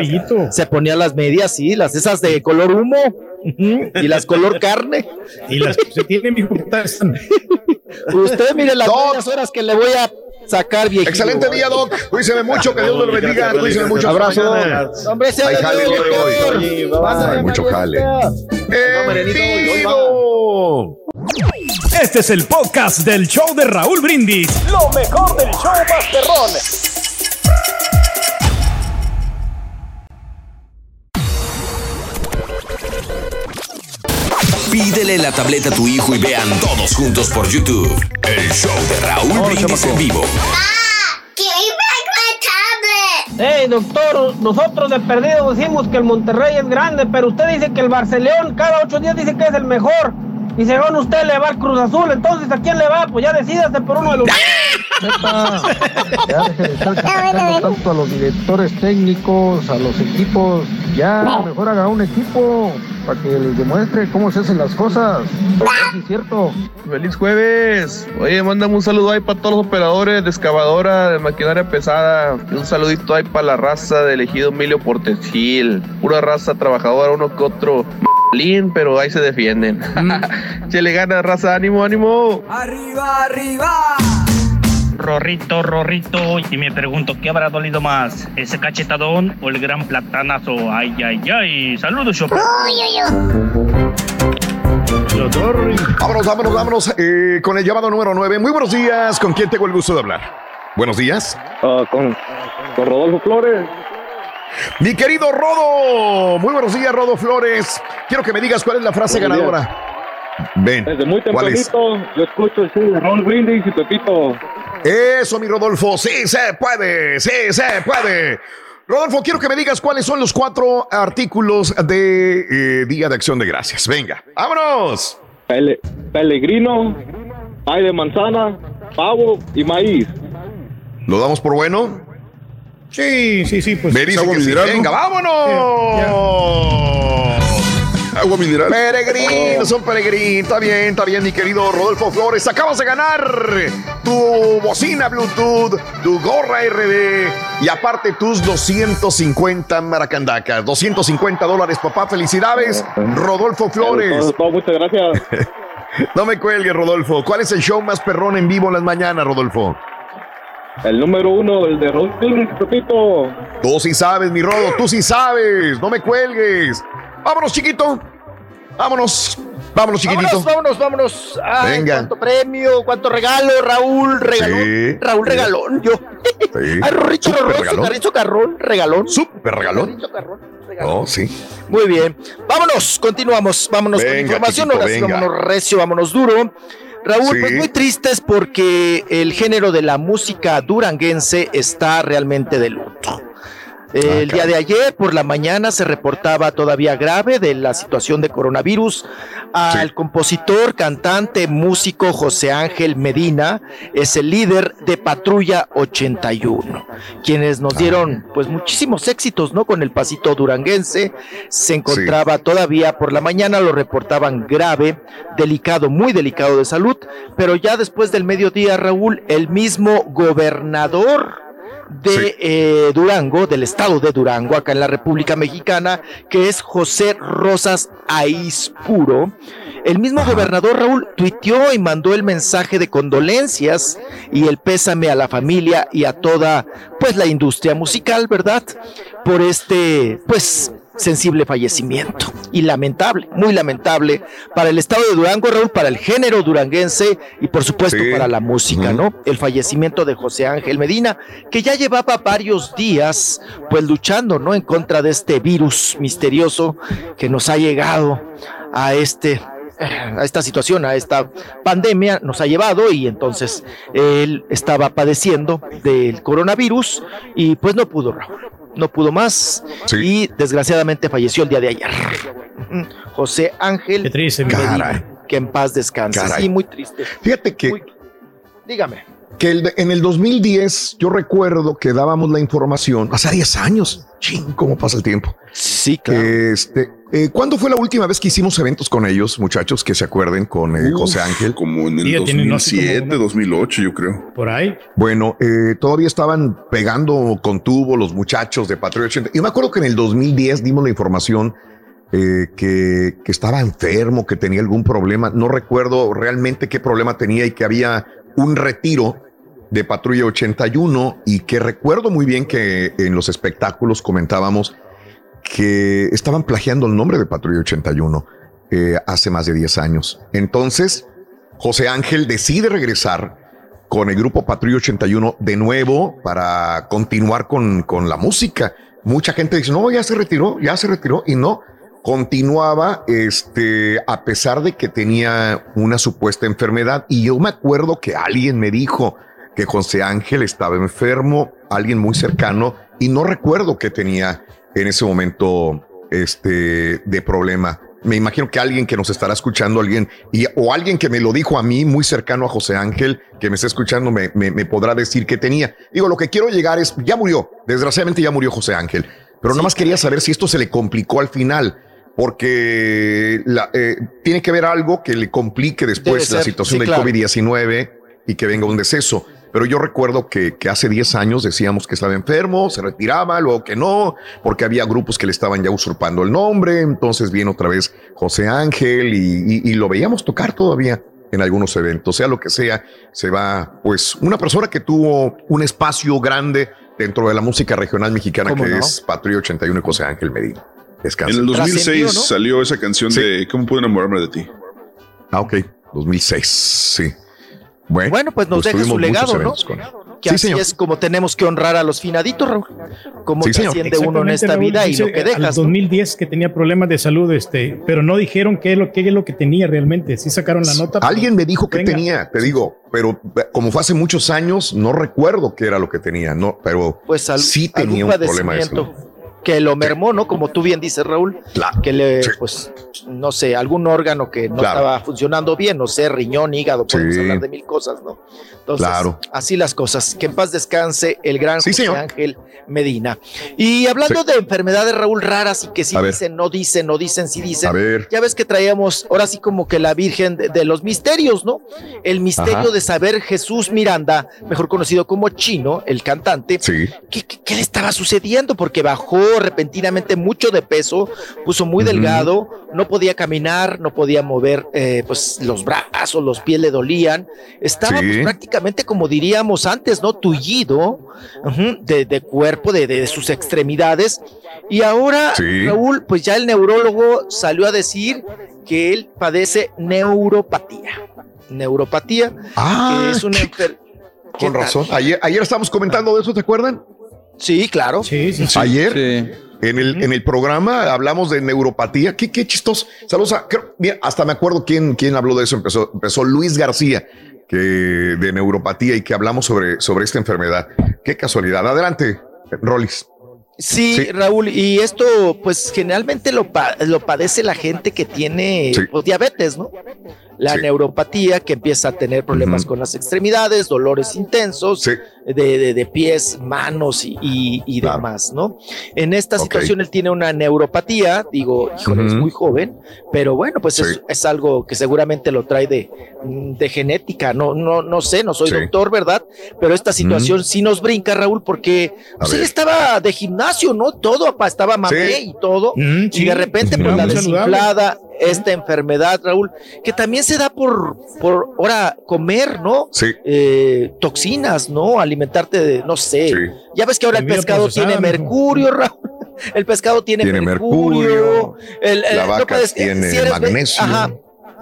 Se ponía las medias, sí, las esas de color humo. Y las color carne. Y las que se tienen mi Usted mire las horas que le voy a sacar bien. Excelente día, Doc. Cuídense mucho, que Dios los bendiga. Cuídense mucho. Abrazo. Hombre, se jale hoy. Mucho jale. Este es el podcast del show de Raúl Brindis. Lo mejor del show Masterrón. Pídele la tableta a tu hijo y vean todos juntos por YouTube el show de Raúl Brindis en vivo. Hey, doctor, nosotros de perdido decimos que el Monterrey es grande, pero usted dice que el Barcelona cada ocho días dice que es el mejor. Y según usted le va al Cruz Azul, entonces ¿a quién le va? Pues ya decídase por uno de los... Neta, ya deje de estar criticando tanto a los directores técnicos, a los equipos. Ya, mejor haga un equipo para que les demuestre cómo se hacen las cosas. es cierto. Feliz jueves. Oye, mándame un saludo ahí para todos los operadores de excavadora, de maquinaria pesada. Y un saludito ahí para la raza de elegido Emilio Portesil. Pura raza trabajadora, uno que otro. Lin, pero ahí se defienden. Se le gana, raza, ánimo, ánimo. Arriba, arriba. Rorrito, Rorrito, y me pregunto, ¿qué habrá dolido más? ¿Ese cachetadón o el gran platanazo? Ay, ay, ay. Saludos, Chopin. Vámonos, vámonos, vámonos eh, con el llamado número 9. Muy buenos días. ¿Con quién tengo el gusto de hablar? Buenos días. Ah, con, con Rodolfo Flores. Mi querido Rodo. Muy buenos días, Rodo Flores. Quiero que me digas cuál es la frase Buenos ganadora. Ven. Desde muy ¿cuál es? tempranito yo escucho el show de Raúl Brindis y Pepito. Eso, mi Rodolfo. Sí se puede, sí se puede. Rodolfo, quiero que me digas cuáles son los cuatro artículos de eh, Día de Acción de Gracias. Venga, vámonos. Pele- Pellegrino, pay de manzana, pavo y maíz. ¿Lo damos por bueno? Sí, sí, sí, pues. Me dice agua que sí. Venga, vámonos. Agua mineral. Peregrino, son peregrinos. Está bien, está bien, mi querido Rodolfo Flores. Acabas de ganar tu bocina Bluetooth, tu gorra RD y aparte tus 250 maracandacas. 250 dólares, papá. Felicidades, Rodolfo Flores. Muchas gracias. No me cuelgues, Rodolfo. ¿Cuál es el show más perrón en vivo en las mañanas, Rodolfo? El número uno, el de Raúl Pepito. Tú sí sabes, mi Rodo, tú sí sabes. No me cuelgues. Vámonos, chiquito. Vámonos. Vámonos, chiquitito. Vámonos, vámonos, vámonos. Ay, Venga. cuánto premio, cuánto regalo, Raúl, regalón. Sí, Raúl, sí. regalón, yo. Sí. Ay, Rorrito. Carrizo, Carrón, regalón. Súper regalón. Carrón, regalón. Oh, sí. Muy bien. Vámonos, continuamos. Vámonos con información. chiquito, Ahora sí, vámonos recio, vámonos duro. Raúl, Sí. pues muy tristes porque el género de la música duranguense está realmente de luto. El día de ayer por la mañana se reportaba todavía grave de la situación de coronavirus al compositor, cantante, músico José Ángel Medina, es el líder de Patrulla 81, quienes nos dieron pues muchísimos éxitos, ¿no? Con el pasito duranguense, se encontraba todavía por la mañana, lo reportaban grave, delicado, muy delicado de salud, pero ya después del mediodía, Raúl, el mismo gobernador de eh, Durango, del estado de Durango, acá en la República Mexicana, que es José Rosas Aispuro. El mismo gobernador Raúl tuiteó y mandó el mensaje de condolencias y el pésame a la familia y a toda, pues, la industria musical, ¿verdad? Por este, pues, sensible fallecimiento y lamentable, muy lamentable para el estado de Durango, Raúl, para el género duranguense y por supuesto Sí. para la música, ¿no? El fallecimiento de José Ángel Medina, que ya llevaba varios días pues luchando, ¿no? En contra de este virus misterioso que nos ha llegado a este a esta situación, a esta pandemia, nos ha llevado y entonces él estaba padeciendo del coronavirus y pues no pudo, Raúl, no pudo más y desgraciadamente falleció el día de ayer. José Ángel Medina, Caray. que en paz descanse. Caray. Sí, muy triste. Fíjate que, Dígame. que el- en el 2010 yo recuerdo que dábamos la información, hace 10 años, ching, cómo pasa el tiempo. Sí, claro. Este, eh, ¿Cuándo fue la última vez que hicimos eventos con ellos, muchachos, que se acuerden con eh, Uf, José Ángel? Como en el Sí, ya tiene, no sé, como 2007, 2008, yo creo. Por ahí. Bueno, eh, todavía estaban pegando con tubo los muchachos de Patrulla 80. Y me acuerdo que en el 2010 dimos la información eh, que, que estaba enfermo, que tenía algún problema. No recuerdo realmente qué problema tenía y que había un retiro de Patrulla 81 y que recuerdo muy bien que en los espectáculos comentábamos que estaban plagiando el nombre de Patrulla 81 eh, hace más de 10 años. Entonces, José Ángel decide regresar con el grupo Patrulla 81 de nuevo para continuar con, con la música. Mucha gente dice, no, ya se retiró, ya se retiró y no. Continuaba, este, a pesar de que tenía una supuesta enfermedad. Y yo me acuerdo que alguien me dijo que José Ángel estaba enfermo, alguien muy cercano, y no recuerdo que tenía en ese momento este de problema. me imagino que alguien que nos estará escuchando, alguien, y, o alguien que me lo dijo a mí, muy cercano a José Ángel, que me está escuchando, me, me, podrá decir que tenía. Digo, lo que quiero llegar es, ya murió, desgraciadamente ya murió José Ángel, pero nada más quería saber si esto se le complicó al final porque la, eh, tiene que haber algo que le complique después la situación del COVID-19 y que venga un deceso. Pero yo recuerdo que, que hace 10 años decíamos que estaba enfermo, se retiraba, luego que no, porque había grupos que le estaban ya usurpando el nombre. Entonces viene otra vez José Ángel y, y, lo veíamos tocar todavía en algunos eventos, sea lo que sea, se va, pues, una persona que tuvo un espacio grande dentro de la música regional mexicana que es Patria 81 y José Ángel Medina. En el 2006 salió esa canción de ¿Cómo puedo enamorarme de ti? Ah, ok. 2006, sí. Bueno, pues nos deja su legado, ¿no? Que así es como tenemos que honrar a los finaditos, Raúl. Como se asciende uno en esta vida y lo que dejas. En 2010 que tenía problemas de salud, este, pero no dijeron qué es lo, qué es lo que tenía realmente. Sí sacaron la nota. Alguien me dijo que tenía, te digo, pero como fue hace muchos años, no recuerdo qué era lo que tenía, no, pero pues sí tenía un problema de salud que lo mermó, ¿no? Como tú bien dices, Raúl, que le, pues, no sé, algún órgano que no estaba funcionando bien, no sé, riñón, hígado, podemos hablar de mil cosas, ¿no? Entonces, así las cosas. Que en paz descanse el gran José Ángel Medina. Y hablando de enfermedades, Raúl, raras y que sí dicen, no dicen, no dicen, sí dicen. Ya ves que traíamos ahora sí como que la Virgen de, los misterios, ¿no? El misterio de saber Jesús Miranda, mejor conocido como Chino, el cantante, ¿qué, qué le estaba sucediendo? Porque bajó repentinamente mucho de peso, puso muy delgado, no podía caminar, no podía mover eh, pues los brazos, los pies le dolían, estaba pues, prácticamente como diríamos antes, ¿no? Tullido de, cuerpo, de, sus extremidades. Y ahora, Raúl, pues ya el neurólogo salió a decir que él padece neuropatía. Neuropatía, ah, que es una. Con razón. Ayer, ayer estábamos comentando de eso, ¿te acuerdan? Sí, claro. Sí, sí, Ayer En, el, en el programa hablamos de neuropatía. Qué, qué chistoso. Saludos a, mira, hasta me acuerdo quién, quién habló de eso. Empezó, empezó Luis García, que de neuropatía y que hablamos sobre, sobre esta enfermedad. Qué casualidad. Adelante, Rolis. Sí, Raúl, y esto pues generalmente lo, lo padece la gente que tiene pues, diabetes, ¿no? La neuropatía que empieza a tener problemas con las extremidades, dolores intensos, de, de, pies, manos y, demás, ¿no? En esta situación él tiene una neuropatía, digo, híjole, es muy joven, pero bueno, pues es, algo que seguramente lo trae de, de genética, no, no, no sé, no soy doctor, ¿verdad? Pero esta situación sí nos brinca, Raúl, porque pues, él estaba de gimnasio, ¿no? Todo, estaba mamé y todo, y de repente pues la desinflada, esta enfermedad, Raúl, que también se da por, por ahora comer, ¿no? Sí. Eh, toxinas, ¿no? Alimentarte de, no sé. Ya ves que ahora el pescado tiene mercurio, Raúl. El pescado tiene, mercurio. la vaca tiene magnesio. Ajá,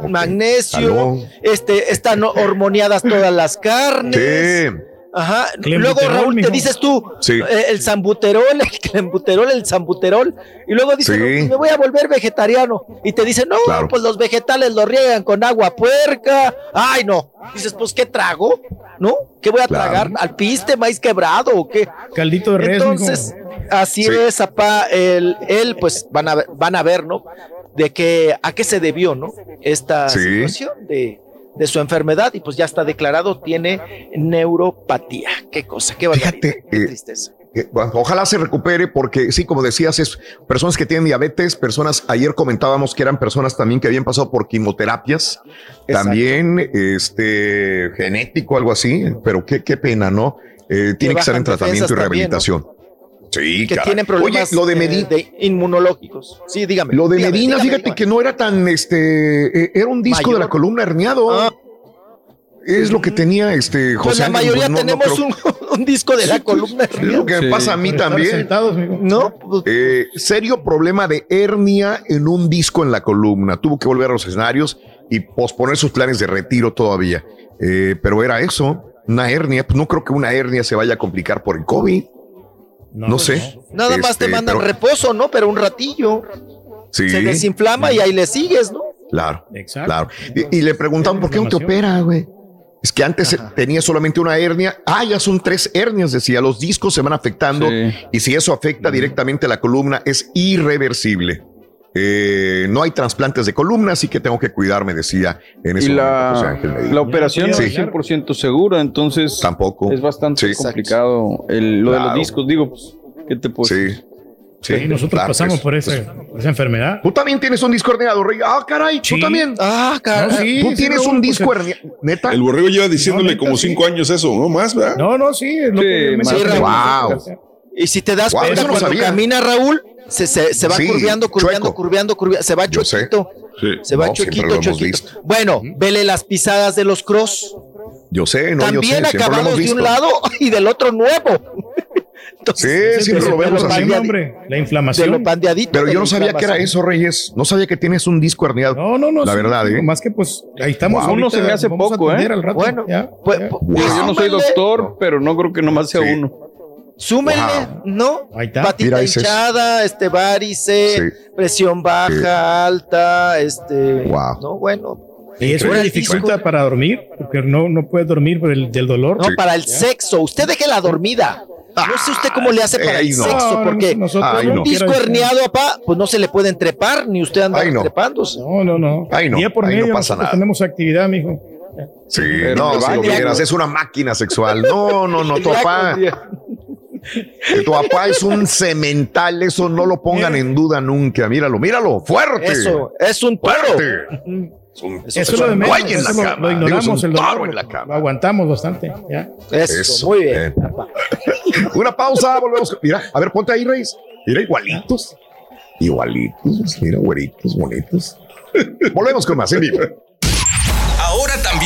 magnesio. Este, están hormoniadas todas las carnes. Sí. Ajá. Luego, Raúl, te dices tú, eh, el zambuterol, el clembuterol, el zambuterol, y luego dices, pues me voy a volver vegetariano. Y te dicen, no, pues los vegetales los riegan con agua puerca. Ay, no. Dices, pues, ¿qué trago? ¿No? ¿Qué voy a tragar? ¿Al piste, maíz quebrado o qué? Caldito de res. Entonces, así es, apá, él, él, pues, van a, van a ver, ¿no? De que, a qué se debió, ¿no? Esta situación de de su enfermedad y pues ya está declarado, tiene neuropatía. Qué cosa, qué, Fíjate, qué tristeza. ojalá se recupere porque sí, como decías, es personas que tienen diabetes, personas, ayer comentábamos que eran personas también que habían pasado por quimioterapias, también este genético, algo así, pero qué, qué pena, ¿no? Eh, tiene que estar en tratamiento y rehabilitación. Sí, que tienen problemas lo de, Medina, inmunológicos. Sí, dígame. Lo de Medina, fíjate que no era tan, este, eh, era un disco de la columna herniado. Ah. Es lo que tenía este pues José. la mayoría tenemos un, disco de la columna herniado. Es lo que me pasa a mí también. no, pues, eh, serio problema de hernia en un disco en la columna. Tuvo que volver a los escenarios y posponer sus planes de retiro todavía. Eh, pero era eso, una hernia. Pues no creo que una hernia se vaya a complicar por el COVID. No, sé. Nada más te este, mandan reposo, ¿no? Pero un ratillo. Sí. Se desinflama y ahí le sigues, ¿no? Claro. Exacto. Claro. Y, le preguntaban, ¿por qué no te opera, güey? Es que antes tenía solamente una hernia. Ah, ya son tres hernias, decía. Los discos se van afectando y si eso afecta directamente a la columna, es irreversible. Eh, no hay trasplantes de columna, así que tengo que cuidarme, decía en ese y la, momento José Ángel Medina. la operación Sí. no es 100% segura, entonces tampoco es bastante Sí. complicado el, lo de los discos. Digo, pues, ¿qué te puedo Sí. Sí, Sí, nosotros claro, pasamos pues, por esa, enfermedad. Tú también tienes un disco herniado, Rey. Ah, caray, tú Sí. también. Ah, No, sí, Tú sí, tienes un disco herniado, neta. El borrego lleva diciéndole No, neta, como sí. cinco años eso, ¿no? Más, ¿verdad? No, no, sí, es lo Sí, que yo más mencioné. Wow. Y si te das cuenta no cuando sabía. camina Raúl, se, se, se va Sí, curveando, curveando, chueco. curveando, curveando, se va Yo sé. choquito. Sí. Se va No, choquito. visto. Bueno, vele las pisadas de los cross. Yo sé, no, yo También sé, lo hemos acabados de un lado y del otro nuevo. Entonces, Sí, siempre lo vemos así. la inflamación. lo pandeadito. Pero yo no sabía que era eso, Reyes. No sabía que tienes un disco herniado. No, no, no. La sí, verdad, ¿eh? Más que pues ahí estamos. Wow. Uno se me hace poco, ¿eh? al rato, Bueno, ya, pues, ya. pues, yo no soy doctor, pero no creo que nomás sea Sí. uno. Súmenle, Wow. ¿no? Ahí está. Patita hinchada, este varice, Sí. presión baja, alta, este. Wow. No, bueno. Y eso disco. dificulta para dormir, porque no, no puedes dormir por el del dolor. No, para el sexo. Usted deje la dormida. No sé usted cómo le hace para Ay, el no. sexo, No, no, porque nosotros Ay, un no. disco herniado, papá, pues no se le pueden trepar, ni usted anda Ay, no. trepándose. No, no, no. Ay, no, Día por ahí no medio pasa nada. tenemos actividad, mijo. Sí, Pero no, si lo vieras, ¿no? es una máquina sexual. No, no, no, tu papá. Que tu papá es un cemental, eso no lo pongan en duda nunca. Míralo, míralo, fuerte. Eso, es un toro. fuerte. Es un, Eso es lo menos. en la eso cama. lo, ignoramos, el dolor. toro en la Lo cama. aguantamos bastante. Ya. Eso, Eso, muy bien. eh. Una pausa, volvemos. Mira, a ver, ponte ahí, Reyes. Mira, igualitos. Igualitos, mira, güeritos, bonitos. Volvemos con más en vivo.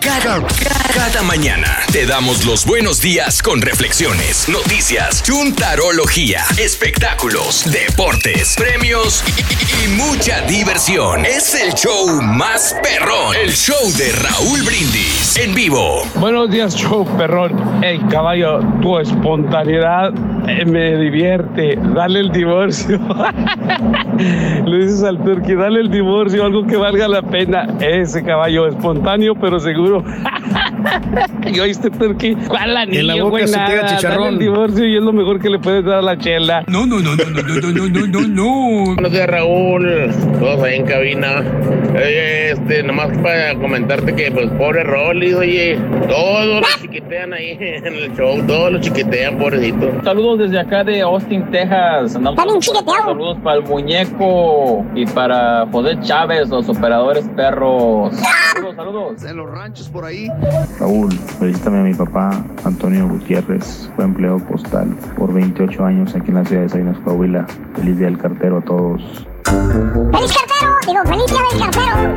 Cada, mañana te damos los buenos días con reflexiones, noticias, chuntarología, espectáculos, deportes, premios y mucha diversión. Es el show más perrón. El show de Raúl Brindis en vivo. Buenos días, show perrón. Hey, caballo, tu espontaneidad eh, me divierte. Dale el divorcio. Le dices al turqui, dale el divorcio, algo que valga la pena. Ese caballo espontáneo, pero seguro. ¿Y oíste, turqui? ¿Cuál En la anillo, boca güey? se pega chicharrón. el divorcio y es lo mejor que le puedes dar a la chela. No, no, no, no, no, no, no, no, no, no. Buenos días, Raúl. Todos ahí en cabina. Oye, este, nomás para comentarte que, pues, pobre Rolly, oye, todos los chiquitean ahí en el show, todos los chiquitean, pobrecito. Saludos desde acá de Austin, Texas. Andamos. Saludos para el muñeco y para José Chávez, los operadores perros. Saludos, saludos. En los ranchos por ahí. Raúl, felicítame a mi papá, Antonio Gutiérrez, fue empleado postal por 28 años aquí en la ciudad de Salinas, Coahuila. Feliz día del cartero a todos. ¡Feliz cartero! Digo, feliz día del cartero.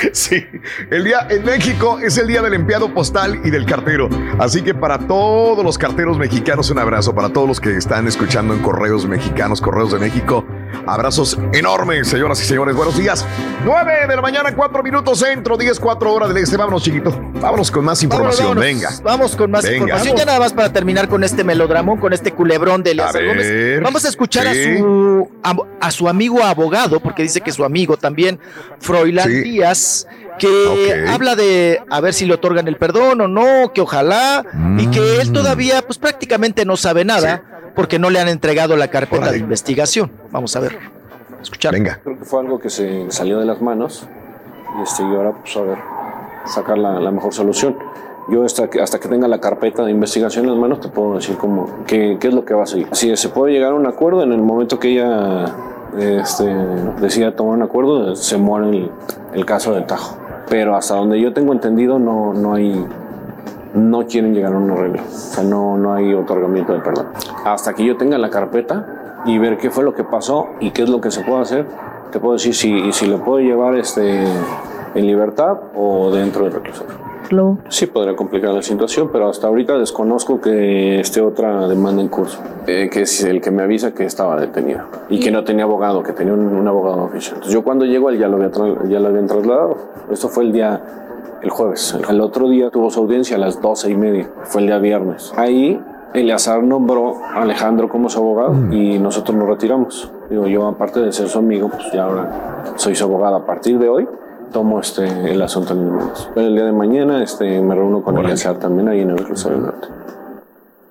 Sí, el día en México es el día del empleado postal y del cartero. Así que para todos los carteros mexicanos, un abrazo. Para todos los que están escuchando en Correos Mexicanos, Correos de México, abrazos enormes, señoras y señores. Buenos días. 9 de la mañana, 4 minutos centro, 10, 4 horas del este. Vámonos, chiquito. Vámonos con más información. Vámonos, Venga. Vamos con más Venga. información. Ya nada más para terminar con este melodramón, con este culebrón de A Gómez. Vamos a escuchar a, su, a, a su amigo abogado, porque dice que su amigo también, Froilán Sí. Díaz, que habla de a ver si le otorgan el perdón o no, que ojalá, y que él Mm. todavía, pues prácticamente no sabe nada, porque no le han entregado la carpeta Órale. de investigación. Vamos a ver, escuchar. Venga. Creo que fue algo que se salió de las manos y, este, y ahora pues a ver, sacar la, la mejor solución. Yo hasta que, hasta que tenga la carpeta de investigación en las manos te puedo decir cómo, qué, qué es lo que va a seguir. Si se puede llegar a un acuerdo en el momento que ella este, decida tomar un acuerdo, se muere el, el caso del Tajo. Pero hasta donde yo tengo entendido no, no hay no quieren llegar a un arreglo. O sea, no, no hay otorgamiento de perdón. Hasta que yo tenga la carpeta y ver qué fue lo que pasó y qué es lo que se puede hacer, te puedo decir si, si le puedo llevar este, en libertad o dentro del reclusorio. Sí, podría complicar la situación, pero hasta ahorita desconozco que esté otra demanda en curso, eh, que es el que me avisa que estaba detenido y que no tenía abogado, que tenía un, un abogado oficial. Entonces, yo cuando llego, él ya lo, había ya lo habían trasladado. Esto fue el día, el jueves. El otro día tuvo su audiencia a las doce y media, fue el día viernes. Ahí Eleazar nombró a Alejandro como su abogado y nosotros nos retiramos. Digo, yo aparte de ser su amigo, pues ya ahora soy su abogado. A partir de hoy tomo este, el asunto en mis manos. Pero el día de mañana este, me reúno con Eleazar también ahí en el del Norte.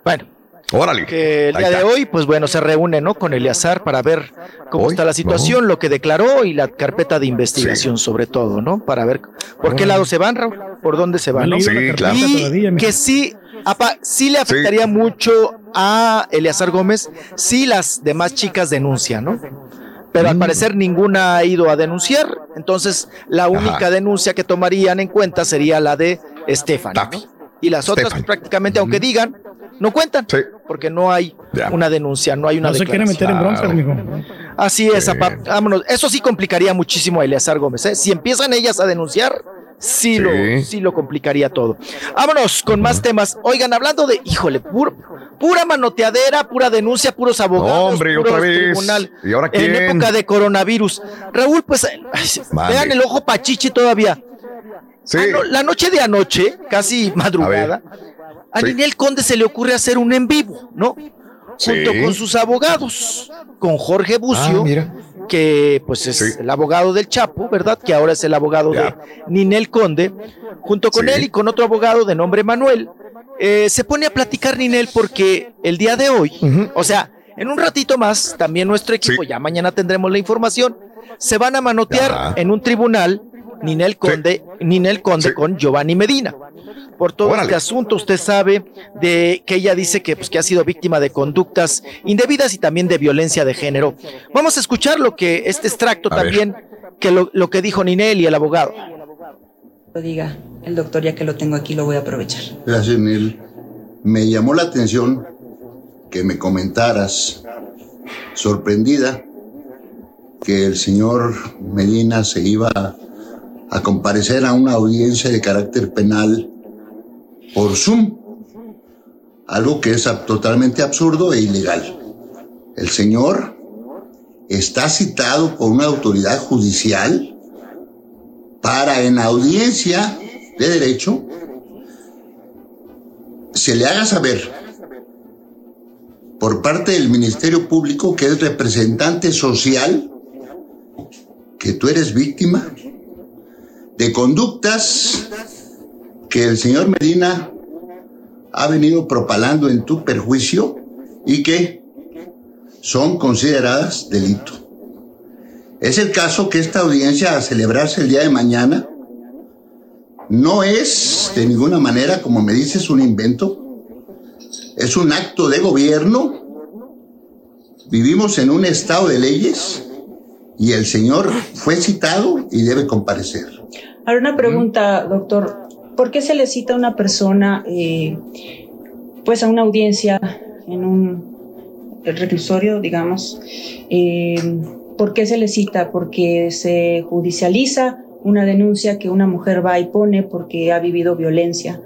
Bueno. Órale. Que el día de hoy, pues bueno, se reúne, ¿no? Con Eleazar para ver cómo Hoy, está la situación, lo que declaró y la carpeta de investigación, sobre todo, ¿no? Para ver por qué lado se van, Raúl, por dónde se van, No ¿no? la carpeta Y todavía, que sí, apa, sí le afectaría mucho a Eleazar Gómez si las demás chicas denuncian, ¿no? Pero Mm. al parecer ninguna ha ido a denunciar, entonces la única denuncia que tomarían en cuenta sería la de Estefan. Y las otras prácticamente, aunque digan, no cuentan, porque no hay una denuncia, no hay una No se quiere meter en broncas, mijo. Así es, apa, vámonos. Eso sí complicaría muchísimo a Eleazar Gómez. ¿eh? Si empiezan ellas a denunciar, sí, Lo, sí lo complicaría todo. Vámonos con más temas. Oigan, hablando de, híjole, pur- pura manoteadera, pura denuncia, puros abogados. No, hombre, puros otra vez. tribunal. ¿Y ahora En época de coronavirus. Raúl, pues, ay, vean el ojo pachichi todavía. Sí. Ano- la noche de anoche, casi madrugada, a, Sí. Ninel Conde se le ocurre hacer un en vivo, ¿no? Junto con sus abogados, con Jorge Bucio, Ah, mira. que pues es el abogado del Chapo, ¿verdad? Que ahora es el abogado de Ninel Conde, junto con él y con otro abogado de nombre Manuel, eh, se pone a platicar Ninel porque el día de hoy, o sea, en un ratito más, también nuestro equipo, ya mañana tendremos la información, se van a manotear en un tribunal Ninel Conde, Ninel Conde con Giovanni Medina. Por todo este asunto, usted sabe de que ella dice que, pues, que ha sido víctima de conductas indebidas y también de violencia de género. Vamos a escuchar lo que este extracto A ver. también, que lo, lo que dijo Ninel y el abogado. Lo diga el doctor, ya que lo tengo aquí, lo voy a aprovechar. Gracias, Neil. Me llamó la atención que me comentaras, sorprendida, que el señor Medina se iba a, comparecer a una audiencia de carácter penal por Zoom, algo que es totalmente absurdo e ilegal. El señor está citado por una autoridad judicial para en audiencia de derecho se le haga saber por parte del Ministerio Público, que es representante social, que tú eres víctima de conductas que el señor Medina ha venido propalando en tu perjuicio y que son consideradas delito. Es el caso que esta audiencia a celebrarse el día de mañana no es de ninguna manera, como me dices, un invento. Es un acto de gobierno. Vivimos en un estado de leyes y el señor fue citado y debe comparecer. Ahora una pregunta, doctor. ¿Por qué se le cita a una persona, eh, pues a una audiencia en un reclusorio, digamos? Eh, ¿Por qué se le cita? Porque se judicializa una denuncia que una mujer va y pone porque ha vivido violencia.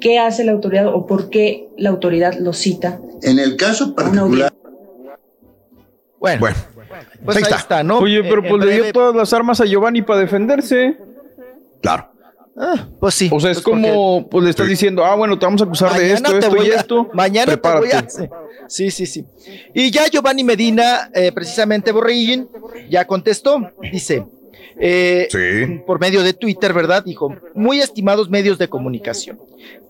¿Qué hace la autoridad o por qué la autoridad lo cita? En el caso particular, Bueno, pues ahí ahí, está. está. ¿no? Oye, pero Eh, pues le dio todas las armas a Giovanni para defenderse. Claro. Ah, pues sí. O sea, es como, pues le estás diciendo, ah, bueno, te vamos a acusar de esto, esto voy y a- esto. Mañana Prepárate. te voy a. Sí, sí, sí. Y ya Giovanni Medina, eh, precisamente Borrellín, ya contestó. Dice, eh, por medio de Twitter, ¿verdad? Dijo, muy estimados medios de comunicación.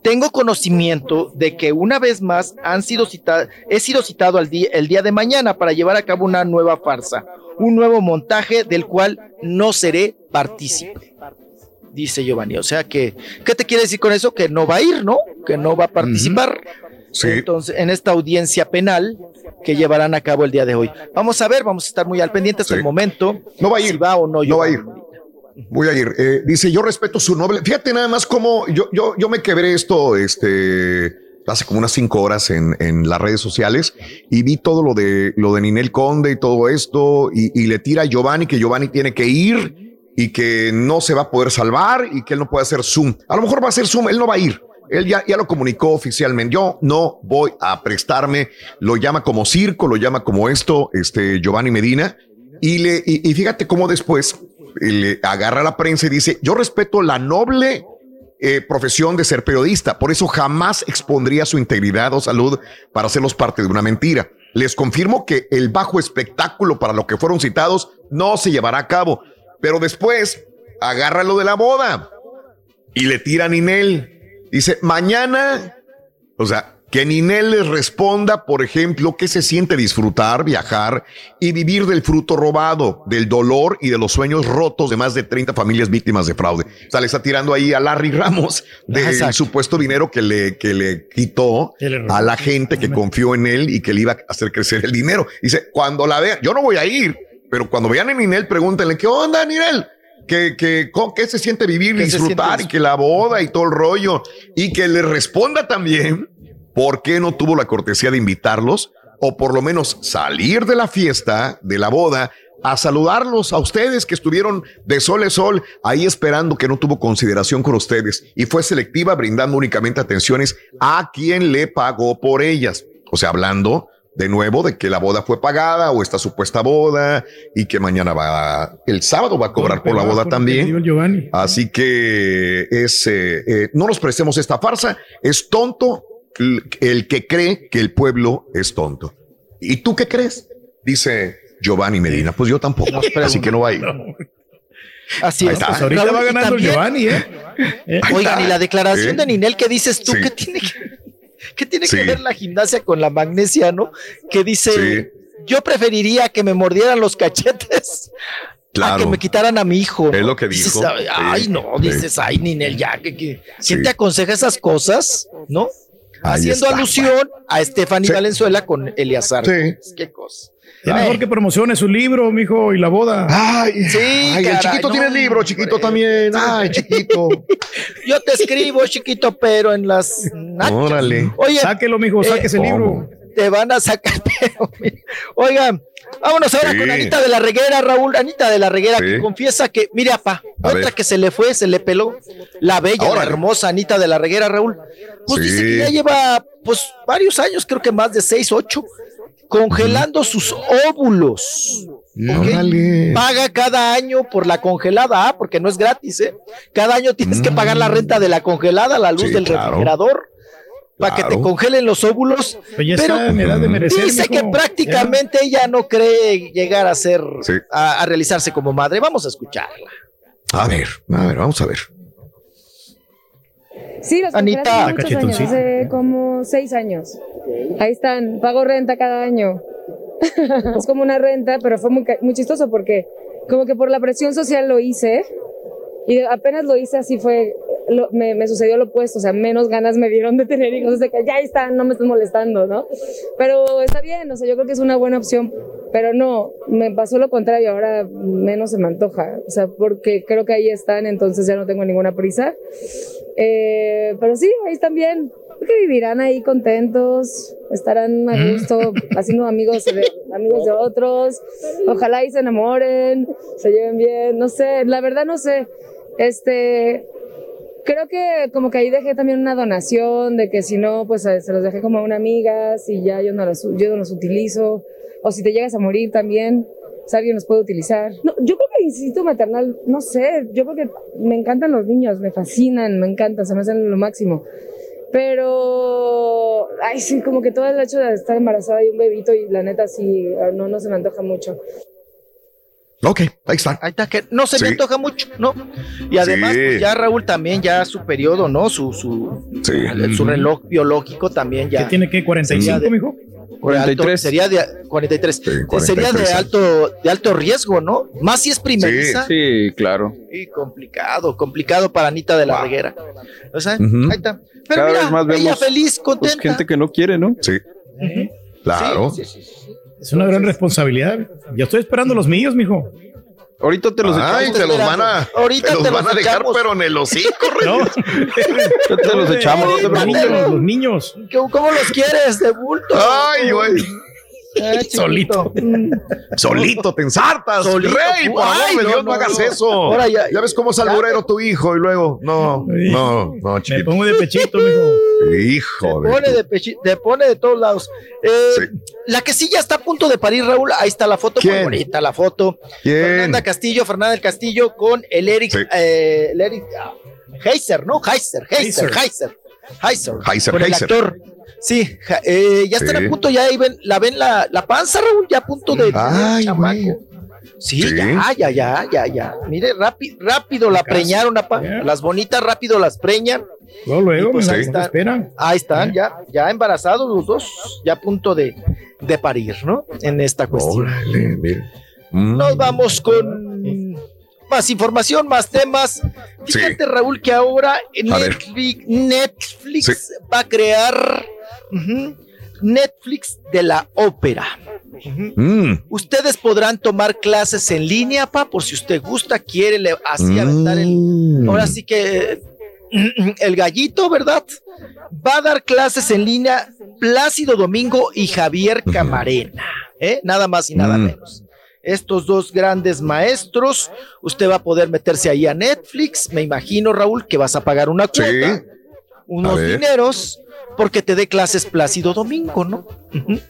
Tengo conocimiento de que una vez más han sido cita- he sido citado al el día de mañana para llevar a cabo una nueva farsa, un nuevo montaje del cual no seré partícipe. Dice Giovanni. O sea que, ¿qué te quiere decir con eso? Que no va a ir, ¿no? Que no va a participar. Entonces, en esta audiencia penal que llevarán a cabo el día de hoy. Vamos a ver, vamos a estar muy al pendiente hasta el momento. No va a ir. Si va o no, No va a ir. Voy a ir. Eh, dice, yo respeto su noble. Fíjate nada más cómo yo, yo, yo me quebré esto, este, hace como unas cinco horas en, en las redes sociales y vi todo lo de, lo de Ninel Conde y todo esto y, y le tira a Giovanni que Giovanni tiene que ir y que no se va a poder salvar y que él no puede hacer Zoom. A lo mejor va a hacer Zoom, él no va a ir. Él ya, ya lo comunicó oficialmente. Yo no voy a prestarme. Lo llama como circo, lo llama como esto, este Giovanni Medina. Y, le, y, fíjate cómo después eh, le agarra a la prensa y dice, yo respeto la noble eh, profesión de ser periodista, por eso jamás expondría su integridad o salud para hacerlos parte de una mentira. les confirmo que el bajo espectáculo para lo que fueron citados no se llevará a cabo. Pero después, agárralo de la boda y le tiran Ninel. Dice, mañana, o sea, que Ninel les responda, por ejemplo, qué se siente disfrutar, viajar y vivir del fruto robado, del dolor y de los sueños rotos de más de 30 familias víctimas de fraude. O sea, le está tirando ahí a Larry Ramos del supuesto dinero que le, que le quitó a la gente que confió en él y que le iba a hacer crecer el dinero. Dice, cuando la vean, yo no voy a ir, pero cuando vean a Ninel, pregúntenle, ¿qué onda, Ninel? Que, que, ¿Qué se siente vivir, ¿Qué se disfrutar siente y que la boda y todo el rollo? Y que le responda también por qué no tuvo la cortesía de invitarlos o por lo menos salir de la fiesta, de la boda, a saludarlos a ustedes que estuvieron de sol a sol ahí esperando que no tuvo consideración con ustedes y fue selectiva brindando únicamente atenciones a quien le pagó por ellas. O sea, hablando de nuevo de que la boda fue pagada o esta supuesta boda y que mañana va, el sábado va a cobrar por la boda también. Así que es, eh, eh, no nos prestemos esta farsa. Es tonto el, el que cree que el pueblo es tonto. ¿Y tú qué crees? Dice Giovanni Medina. Pues yo tampoco. Así que no va a ir. Así Ahí es. está. Pues ahorita va ganando también- Giovanni, ¿eh? Eh, Oigan, y la declaración ¿Eh? de Ninel, ¿qué dices tú? Sí. ¿Qué tiene, que, qué tiene Sí. que ver la gimnasia con la magnesia, no? Que dice, Sí. yo preferiría que me mordieran los cachetes a que me quitaran a mi hijo. Es lo que Dices, dijo. ay, ay, Sí, no, sí. dices, ay, Ninel, ya, que, que- ¿quién Sí. te aconseja esas cosas? ¿No? Ahí Haciendo está. alusión a Stephanie Valenzuela con Eleazar. Sí. Qué cosa. Es mejor que promocione su libro, mijo, y la boda. Ay, Sí, Ay, el chiquito no, tiene libro, chiquito también. Ay, chiquito. Yo te escribo, chiquito, pero en las nachas. Órale. Oye, Sáquelo, mijo, saque ese ¿cómo? libro. Te van a sacar, pero. Oigan, vámonos ahora Sí. con Anita de la Reguera, Raúl. Anita de la Reguera, Sí. que confiesa que, mire, apa, otra ver. que se le fue, se le peló. La bella, la hermosa Anita de la Reguera, Raúl. Pues Sí. dice que ya lleva, pues, varios años, creo que más de seis, ocho, congelando sus óvulos. ¿ok? Órale. Paga cada año por la congelada, ¿ah? porque no es gratis, ¿eh? Cada año tienes que pagar la renta de la congelada, la luz Mm. Sí, del claro. refrigerador, para que te congelen los óvulos. Pues ya Pero está en edad de merecer. dice que prácticamente ella no cree llegar a ser, Sí. a, a realizarse como madre. Vamos a escucharla. A ver, a ver, vamos a ver. Sí, los Anita. compré hace muchos años, hace como seis años. Ahí están, pago renta cada año. es como una renta, pero fue muy, ca- muy chistoso porque como que por la presión social lo hice y apenas lo hice así fue, lo- me, me sucedió lo opuesto, o sea, menos ganas me dieron de tener hijos, de que ya están, no me están molestando, ¿no? Pero está bien, o sea, yo creo que es una buena opción, pero no, me pasó lo contrario, ahora menos se me antoja, o sea, porque creo que ahí están, entonces ya no tengo ninguna prisa. Eh, pero sí, ahí están bien. Creo que vivirán ahí contentos, estarán a gusto, haciendo amigos de, amigos de otros. Ojalá y se enamoren, se lleven bien. No sé, la verdad no sé. Este, creo que como que ahí dejé también una donación de que si no, pues eh, se los dejé como a una amiga, si ya yo no los, yo no los utilizo, o si te llegas a morir también, si alguien los puede utilizar. No, yo creo que el maternal, no sé, yo creo que me encantan los niños, me fascinan, me encantan, se me hacen lo máximo. Pero, ay, sí, como que todo el hecho de estar embarazada y un bebito y la neta sí, no, no se me antoja mucho. Ok, ahí está. Ahí está, que no se me Sí. antoja mucho, ¿no? Y además, Sí. pues ya Raúl también, ya su periodo, ¿no? Su, su, Sí. su reloj biológico también ya. ¿Qué tiene que? ¿45, de- mijo? de alto- 43. sería de 43. Sí, Sería 43 de alto, de alto riesgo, ¿no? Más si es primeriza. Sí, claro. Sí, complicado, complicado para Anita de la Wow. Reguera. O sea, Ujú. ahí está. Pero Cada mira, vez más ella vemos, feliz, Pues contenta. gente que no quiere, ¿no? Sí, claro. Sí, sí, sí, sí. Es una gran responsabilidad. Ya estoy esperando los míos, mijo. Ahorita te los Ay, echamos. te los van a, Ahorita te los te van los a dejar, echamos. pero en el hocico, Rey. No. Te los echamos, no te los niños, los niños. ¿Cómo, cómo los quieres? De bulto. Ay, güey. Chiquito. Solito. Mm. Solito te ensartas. Solito, Rey, por de no, Dios, no, no, hagas no. eso. Ahora ya- ya, ves cómo es alburero tu hijo y luego, no, Sí. no, no, Me chiquito. pongo de pechito, mijo. Hijo Te de. pone de, pechi- te pone de todos lados. Eh, Sí. La que sí ya está a punto de parir, Raúl. Ahí está la foto, muy ¿Quién? bonita la foto. ¿Quién? Fernanda Castillo, Fernanda del Castillo con el Eric, Sí. eh, el Eric ah, Heiser, ¿no? Heiser, Heiser, Heiser. Heiser. Heiser, Heiser, con el Heiser. actor. Sí, eh, ya están Sí. a punto, ya ahí ven, la ven la, la panza, Raúl, ya a punto de Ay, chamaco. Sí, Sí. ya, ya, ya, ya, ya. Mire, rápido, rápido la preñaron, apa. Las bonitas rápido las preñan. Luego, luego, pues ahí están. esperan. Ahí están, ya, ya embarazados los dos, ya a punto de, de parir, ¿no? En esta cuestión. Órale, mire. Mm. Nos vamos con más información, más temas. Fíjate, Raúl, que ahora A ver. Netflix, Netflix va a crear Netflix de la ópera. Mm. Ustedes podrán tomar clases en línea, pa, por si usted gusta, quiere le- así aventar el. Mm. Ahora sí que el gallito, ¿verdad? Va a dar clases en línea Plácido Domingo y Javier Camarena, ¿eh? Nada más y nada Mm. menos. Estos dos grandes maestros, usted va a poder meterse ahí a Netflix, me imagino, Raúl, que vas a pagar una cuota, unos dineros, porque te dé clases Plácido Domingo, ¿no?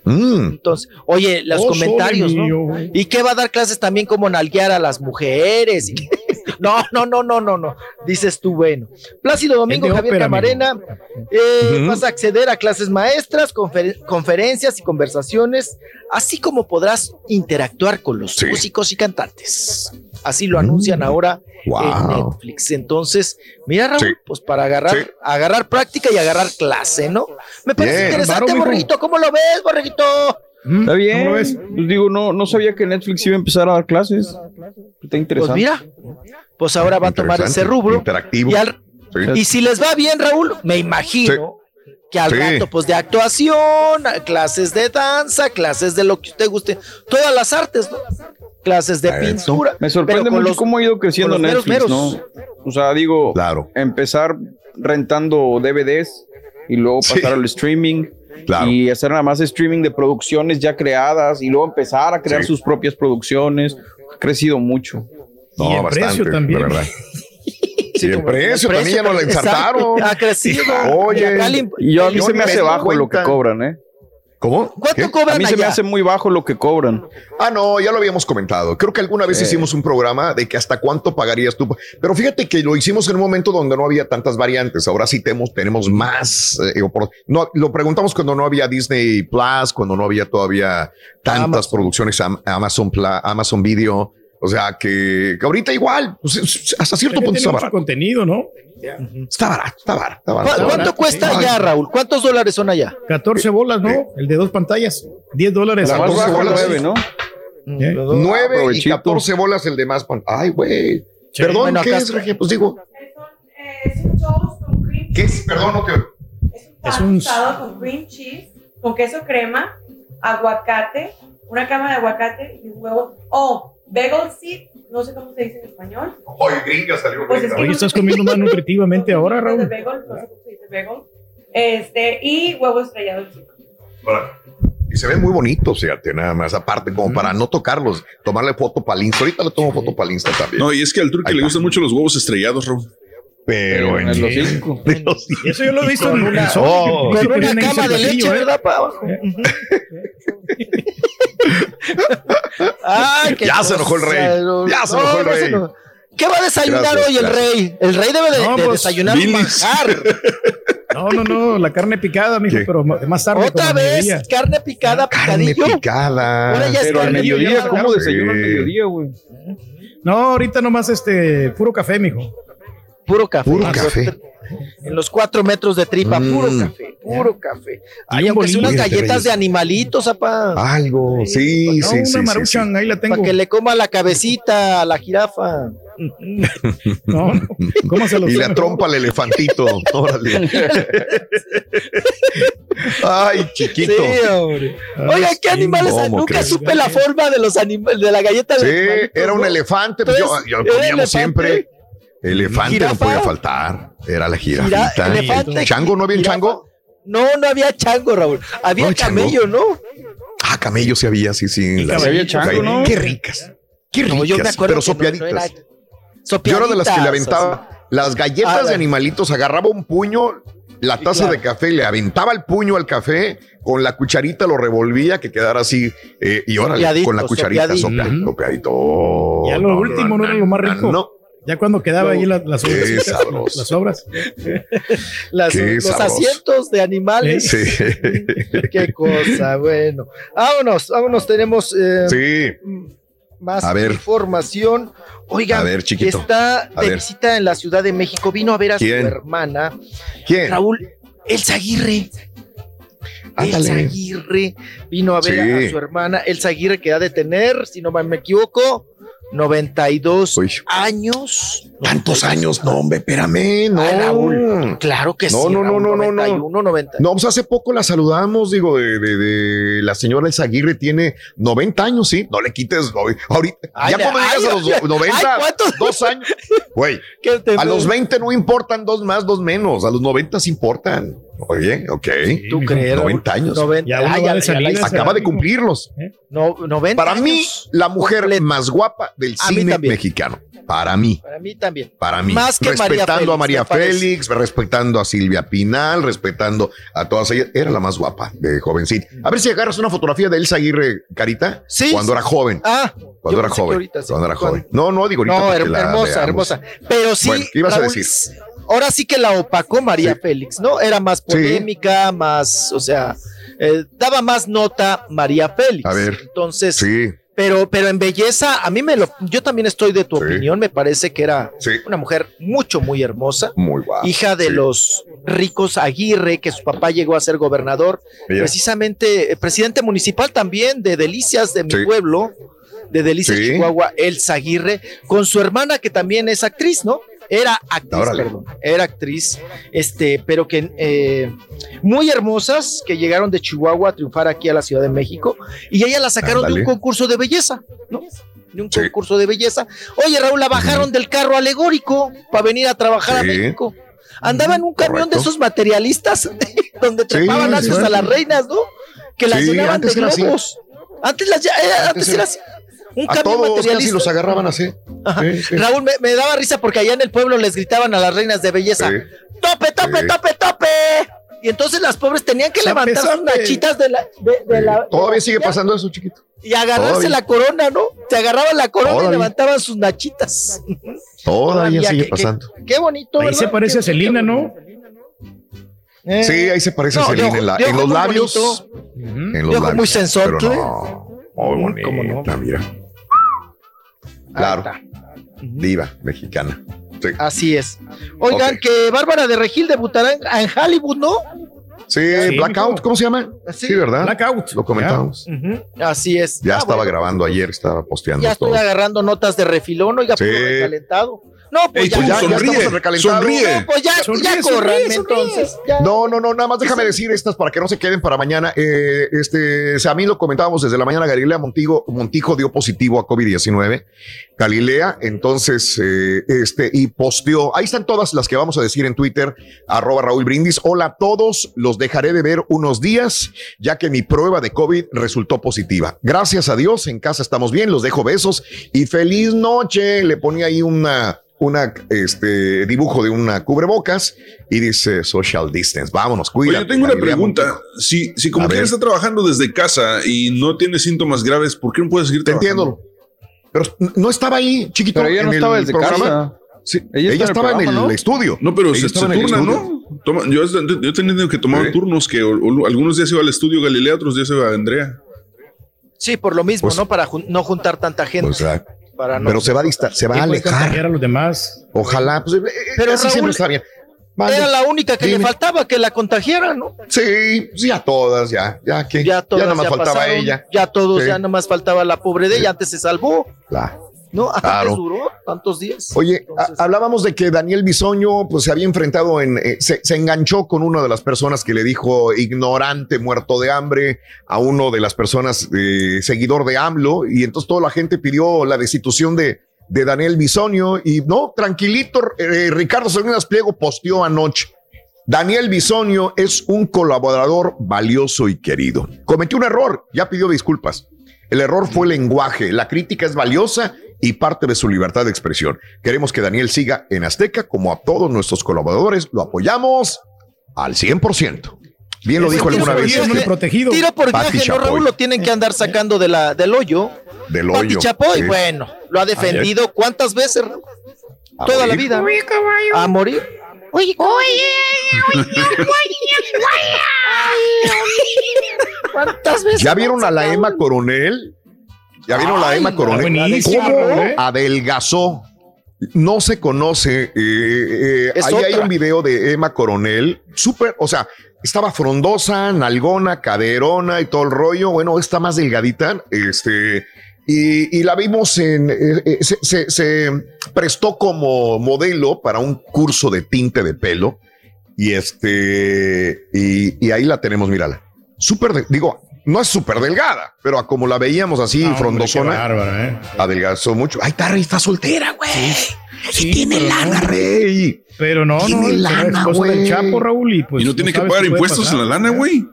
Mm. Entonces, oye, los Oh, comentarios, ¿no? mío. ¿Y qué va a dar clases también como nalguear a las mujeres? Y- No, no, no, no, no, no. Dices tú, bueno. Plácido Domingo, Javier Camarena, eh, vas a acceder a clases maestras, confer- conferencias y conversaciones, así como podrás interactuar con los Sí. músicos y cantantes. Así lo anuncian ahora en. Netflix. Entonces, mira, Raúl, Sí. pues para agarrar, Sí. agarrar práctica y agarrar clase, ¿no? Me parece Bien. interesante, Claro. Borreguito. ¿Cómo lo ves, Borreguito? Mm, Está bien. ¿Cómo lo ves? Pues digo, no, no sabía que Netflix iba a empezar a dar clases. Está Pues interesante. mira, pues ahora va a tomar ese rubro. Interactivo. Y, al- Sí. y si les va bien, Raúl, me imagino que al Sí. rato, pues de actuación, clases de danza, clases de lo que usted guste, todas las artes, ¿no? Clases de pintura. Me sorprende mucho los- cómo ha ido creciendo meros, Netflix, meros. ¿no? O sea, digo, Claro. empezar rentando DVDs y luego Sí. pasar al streaming Claro. y hacer nada más streaming de producciones ya creadas y luego empezar a crear Sí. sus propias producciones. Ha crecido mucho. Y No, el bastante, precio también. la verdad. Sí, y el precio también ya nos la exacto, ensartaron. Ha crecido. Oye. Y Y yo a mí se me hace bajo lo que cobran, ¿eh? ¿Cómo? ¿Cuánto ¿Qué? A cobran mí se me hace muy bajo lo que cobran. Ah, no, ya lo habíamos comentado. Creo que alguna vez Sí. hicimos un programa de que hasta cuánto pagarías tú. Pero fíjate que lo hicimos en un momento donde no había tantas variantes. Ahora sí tenemos, tenemos más. eh, no, lo preguntamos cuando no había Disney Plus, cuando no había todavía tantas Amazon. producciones, Am- Amazon, Amazon Video. O sea que, que ahorita igual, pues, es- hasta cierto punto está mucho barato. contenido, ¿no? Está barato, está barato. Está ¿Cu- barato. ¿Cuánto cuesta Sí. allá, Raúl? ¿Cuántos dólares son allá? 14 bolas, ¿no? El de dos pantallas. 10 dólares. La más 14 baja, bolas. nueve, ¿no? ¿Eh? Nueve y Aprovechito. 14 bolas el de más. pan- Ay, güey. Sí. Perdón, Bueno, ¿qué es. Regia? Pues digo, Es un toast con cream ¿qué es? Perdón, no te. Es un Es pan un- tostado con cream cheese, con queso crema, aguacate, una cama de aguacate y un huevo. Oh, bagel seed, no sé cómo se dice en español. Oye, gringa salió. Pues es que Oye, no estás comiendo más nutritivamente ahora, De Raúl. bagel, no sé cómo se dice bagel. Este, y huevo estrellado encima. Y se ven muy bonitos, fíjate, nada más. Aparte, como para no tocarlos, tomarle foto para el Insta. Ahorita le tomo foto para el Insta también. No, y es que al turque Ahí le está. gustan mucho los huevos estrellados, Raúl. Pero En el hocico. de los- Eso yo lo he visto en una- el Oh. Con una ponían ahí cama de platillo, leche, ¿eh? ¿verdad? Para abajo. Ujú. Ay, qué Ya se enojó el rey. cosa, Ya se enojó el no rey. enojó. ¿Qué va a desayunar Gracias, hoy el gracias. rey? El rey debe de, No, de pues, desayunar un Baileys. manjar. No, no, no, la carne picada, mijo, ¿Qué? pero más tarde. Otra vez, mediodía. carne picada, Carne picadillo. picada. Ahora ya Pero al carne mediodía. ¿cómo desayuno al mediodía, güey? No, ahorita nomás este, puro café, mijo. Puro café. Puro En los café. tre- En los cuatro metros de tripa, Mm. puro café, puro café. Ay, un aunque sea unas galletas de animalitos, apa. Algo. Sí, No, sí, una sí, sí, sí. maruchan, ahí la tengo. Para que le coma la cabecita a la jirafa. No, no, cómaselo Y usted la mejor. trompa al elefantito. Órale. Ay, chiquito. Sí, hombre. Oiga, ¿qué animales? ¿cómo Nunca crees? supe la forma de los animales, de la galleta de Sí, era un elefante. Pues yo, Entonces, yo lo ¿era comíamos elefante? siempre. Elefante no podía faltar. Era la Gira- jirafita. elefante, ¿Chango no había jirafa. chango? No, no había chango, Raúl. Había No, chango. camello, ¿no? Ah, camello sí había, sí, sí. las- había chango, ¿no? Qué ricas. Qué ricas. No, yo me acuerdo pero que no- no sopeaditas. era- Yo era de las que le aventaba las galletas de animalitos, agarraba un puño, la Sí, taza claro. de café, le aventaba el puño al café, con la cucharita lo revolvía, que quedara así, eh, y órale, con la cucharita sopeadito. sopea- sopeadito. Ya lo último no era lo más rico. No, Ya cuando quedaba ahí las, las obras. Qué sabroso. Las obras. Las- Qué los sabroso. asientos de animales. Sí. Qué cosa, bueno. Vámonos, vámonos, tenemos eh, Sí. más A ver. información. Oigan, A ver, chiquito. está A de ver. visita en la Ciudad de México, vino a ver a ¿Quién? su hermana. ¿Quién? Raúl Elsa Aguirre. Ándale. Elsa Aguirre vino a ver Sí. a su hermana. Elsa Aguirre que ha de tener, si no me equivoco, 92 años. Tantos años, no, hombre, espérame, no. Ay, Raúl, claro que no, sí. No, no, Raúl, no, no, no, 91, 90. No, pues hace poco la saludamos, digo, de, de- de la señora Elsa Aguirre tiene 90 años, sí. No le quites, no, ahorita, Ay, ya ay, llegas a los 90, ay, dos años, güey, a los 20 no importan dos más, dos menos, a los 90 sí importan. Oye, ok. ¿Tú crees? 90 años. 90. Ya va ya- de ya la- Acaba de cumplirlos. No, 90 Para mí, la mujer más guapa del A cine mexicano. Para mí. Para mí también. Para mí. Más que María respetando Félix, a María. Félix, respetando a Silvia Pinal, respetando a todas ellas. Era la más guapa de jovencita. A ver si agarras una fotografía de Elsa Aguirre, Carita. Sí, Cuando era joven. Ah, Cuando era joven. ahorita sí. Cuando era joven. No, no, digo ahorita. No, her- hermosa, veamos. hermosa. Pero sí, Bueno, ¿qué ibas a decir? Ahora sí que la opacó María Félix, ¿no? Era más polémica, más, o sea, eh, daba más nota María Félix. A ver. Entonces, Sí. pero, pero en belleza, a mí me lo, yo también estoy de tu opinión, me parece que era Sí. una mujer mucho, muy hermosa. Muy guapa. hija de sí. los ricos Aguirre, que su papá llegó a ser gobernador, Mira. precisamente eh, presidente municipal también de Delicias de mi pueblo, de Delicias. Chihuahua, Elsa Aguirre, con su hermana que también es actriz, ¿no? Era actriz, Órale. perdón, era actriz, este, pero que eh, muy hermosas, que llegaron de Chihuahua a triunfar aquí a la Ciudad de México, y ella la sacaron de un concurso de belleza, ¿no? De un Sí. concurso de belleza. Oye, Raúl, la bajaron del carro alegórico para venir a trabajar a. México. Andaba en un camión de esos materialistas donde trepaban lacios sí. a las reinas, ¿no? Que las llenaban antes de globos. Antes las eh, antes, era- era así. Un A camión todos casi los agarraban así. Sí, sí. Raúl, me, me daba risa porque allá en el pueblo les gritaban a las reinas de belleza: Sí. ¡Tope, tope, Sí. tope, tope! Y entonces las pobres tenían que levantar sus nachitas de la. de- de la- de Todavía la sigue pasando eso, chiquito. Y agarrarse Todavía. la corona, ¿no? Se agarraban la corona y levantaban sus nachitas. Todavía sigue qué- qué- pasando. Qué, bonito, Ahí ¿verdad? se parece a Qué- qué ¿no? Eh, Sí, ahí se parece a No, Selena ojo- en, la- los labios. bonito. En los labios. muy sensual, Pero ¿eh? no. Muy bonita, ¿Cómo no? mira. Claro. Diva mexicana. Sí. Así es. Oigan, que Bárbara de Regil debutará en, Hollywood, ¿no? Sí, Sí, Blackout. ¿cómo se llama? Sí. Sí, ¿verdad? Blackout. Lo comentamos. Así es. Ya Ah, estaba bueno, grabando ayer, estaba posteando Ya todo. estoy agarrando notas de refilón, oiga, Sí. recalentado. No, pues Ey, ya, ya, ya sonríe, estamos recalentados. sonríe. no, pues ya, Sonríe, ya sonríe. entonces. ya. No, no, no, nada más déjame decir estas para que no se queden para mañana. Eh, este, o sea, a mí lo comentábamos desde la mañana, Galilea Montigo, Montijo dio positivo a COVID-19. Galilea, entonces, eh, este, y posteó, ahí están todas las que vamos a decir en Twitter, arroba Raúl Brindis. Hola a todos, los dejaré de ver unos días, ya que mi prueba de COVID resultó positiva. Gracias a Dios, en casa estamos bien, los dejo besos y feliz noche. Le ponía ahí una, una, este, dibujo de una cubrebocas y dice social distance. Vámonos, Oye, cuídate. yo tengo una pregunta. Si, si como A quiera está trabajando desde casa y no tiene síntomas graves, ¿por qué no puede seguir Te trabajando? entiendo. Pero no estaba ahí, chiquito. Pero ella no estaba desde programa. casa. Sí, Ella ella, está en el estaba en el, programa, ¿no? estudio. No, pero Ella se, turna, estudio. ¿no? Toma- yo, yo he tenido que tomar turnos que o- o- algunos días iba al estudio Galilea, otros días iba a Andrea. Sí, por lo mismo, Pues- ¿no? Para jun- no juntar tanta gente. Sea, para no- pero se va a distar, se va a ¿Quién puede alejar. contagiar a los demás? Ojalá, pues, eh, Pero, Raúl, siempre está bien. Mande. Era la única que le Dime. faltaba que la contagiara, ¿no? Sí, sí, a todas, ya, ya que Ya todas nada más ya faltaba pasaron, ella. Ya todos, Sí. ya nada más faltaba la pobre de ella. Antes se salvó, La- ¿no? Antes Claro. duró tantos días. Oye, a- Entonces- hablábamos de que Daniel Bisoño pues se había enfrentado en, eh, se, se enganchó con una de las personas que le dijo ignorante, muerto de hambre, a uno de las personas eh, seguidor de AMLO, y entonces toda la gente pidió la destitución de, de Daniel Bisoño, y no, tranquilito, eh, Ricardo Salinas Pliego posteó anoche. Daniel Bisoño es un colaborador valioso y querido. Cometió un error, ya pidió disculpas. El error fue el lenguaje. La crítica es valiosa y parte de su libertad de expresión. Queremos que Daniel siga en Azteca como a todos nuestros colaboradores. Lo apoyamos al 100%. Bien lo dijo alguna vez este, protegido. Tiro por Pati viaje, ¿no. Raúl? Lo tienen que andar sacando de la, del hoyo. del Pati hoyo. Chapoy, Sí. bueno, lo ha defendido cuántas veces, Raúl? toda la vida. A morir. Oye, oye, ¿Cuántas veces? ¿Ya vieron a la Emma Coronel? ¿Ya vieron la Emma Coronel? ¿Cómo ¿eh? adelgazó? No se conoce. eh, eh, ahí hay un video de Emma Coronel, súper, o sea, estaba frondosa, nalgona, caderona y todo el rollo. Bueno, está más delgadita, este, y, y la vimos en, eh, se, se- se prestó como modelo para un curso de tinte de pelo. Y este, y, y ahí la tenemos, mírala. Súper, digo, no es súper delgada, pero a como la veíamos así, No, frondosona, ¿eh? adelgazó mucho. Ay, está, está soltera, güey. Sí, tiene lana, no. Rey. Pero no, Tiene no, es lana, del güey. Chapo, Raúl, y pues. y no tiene que pagar impuestos pasar. en la lana, güey.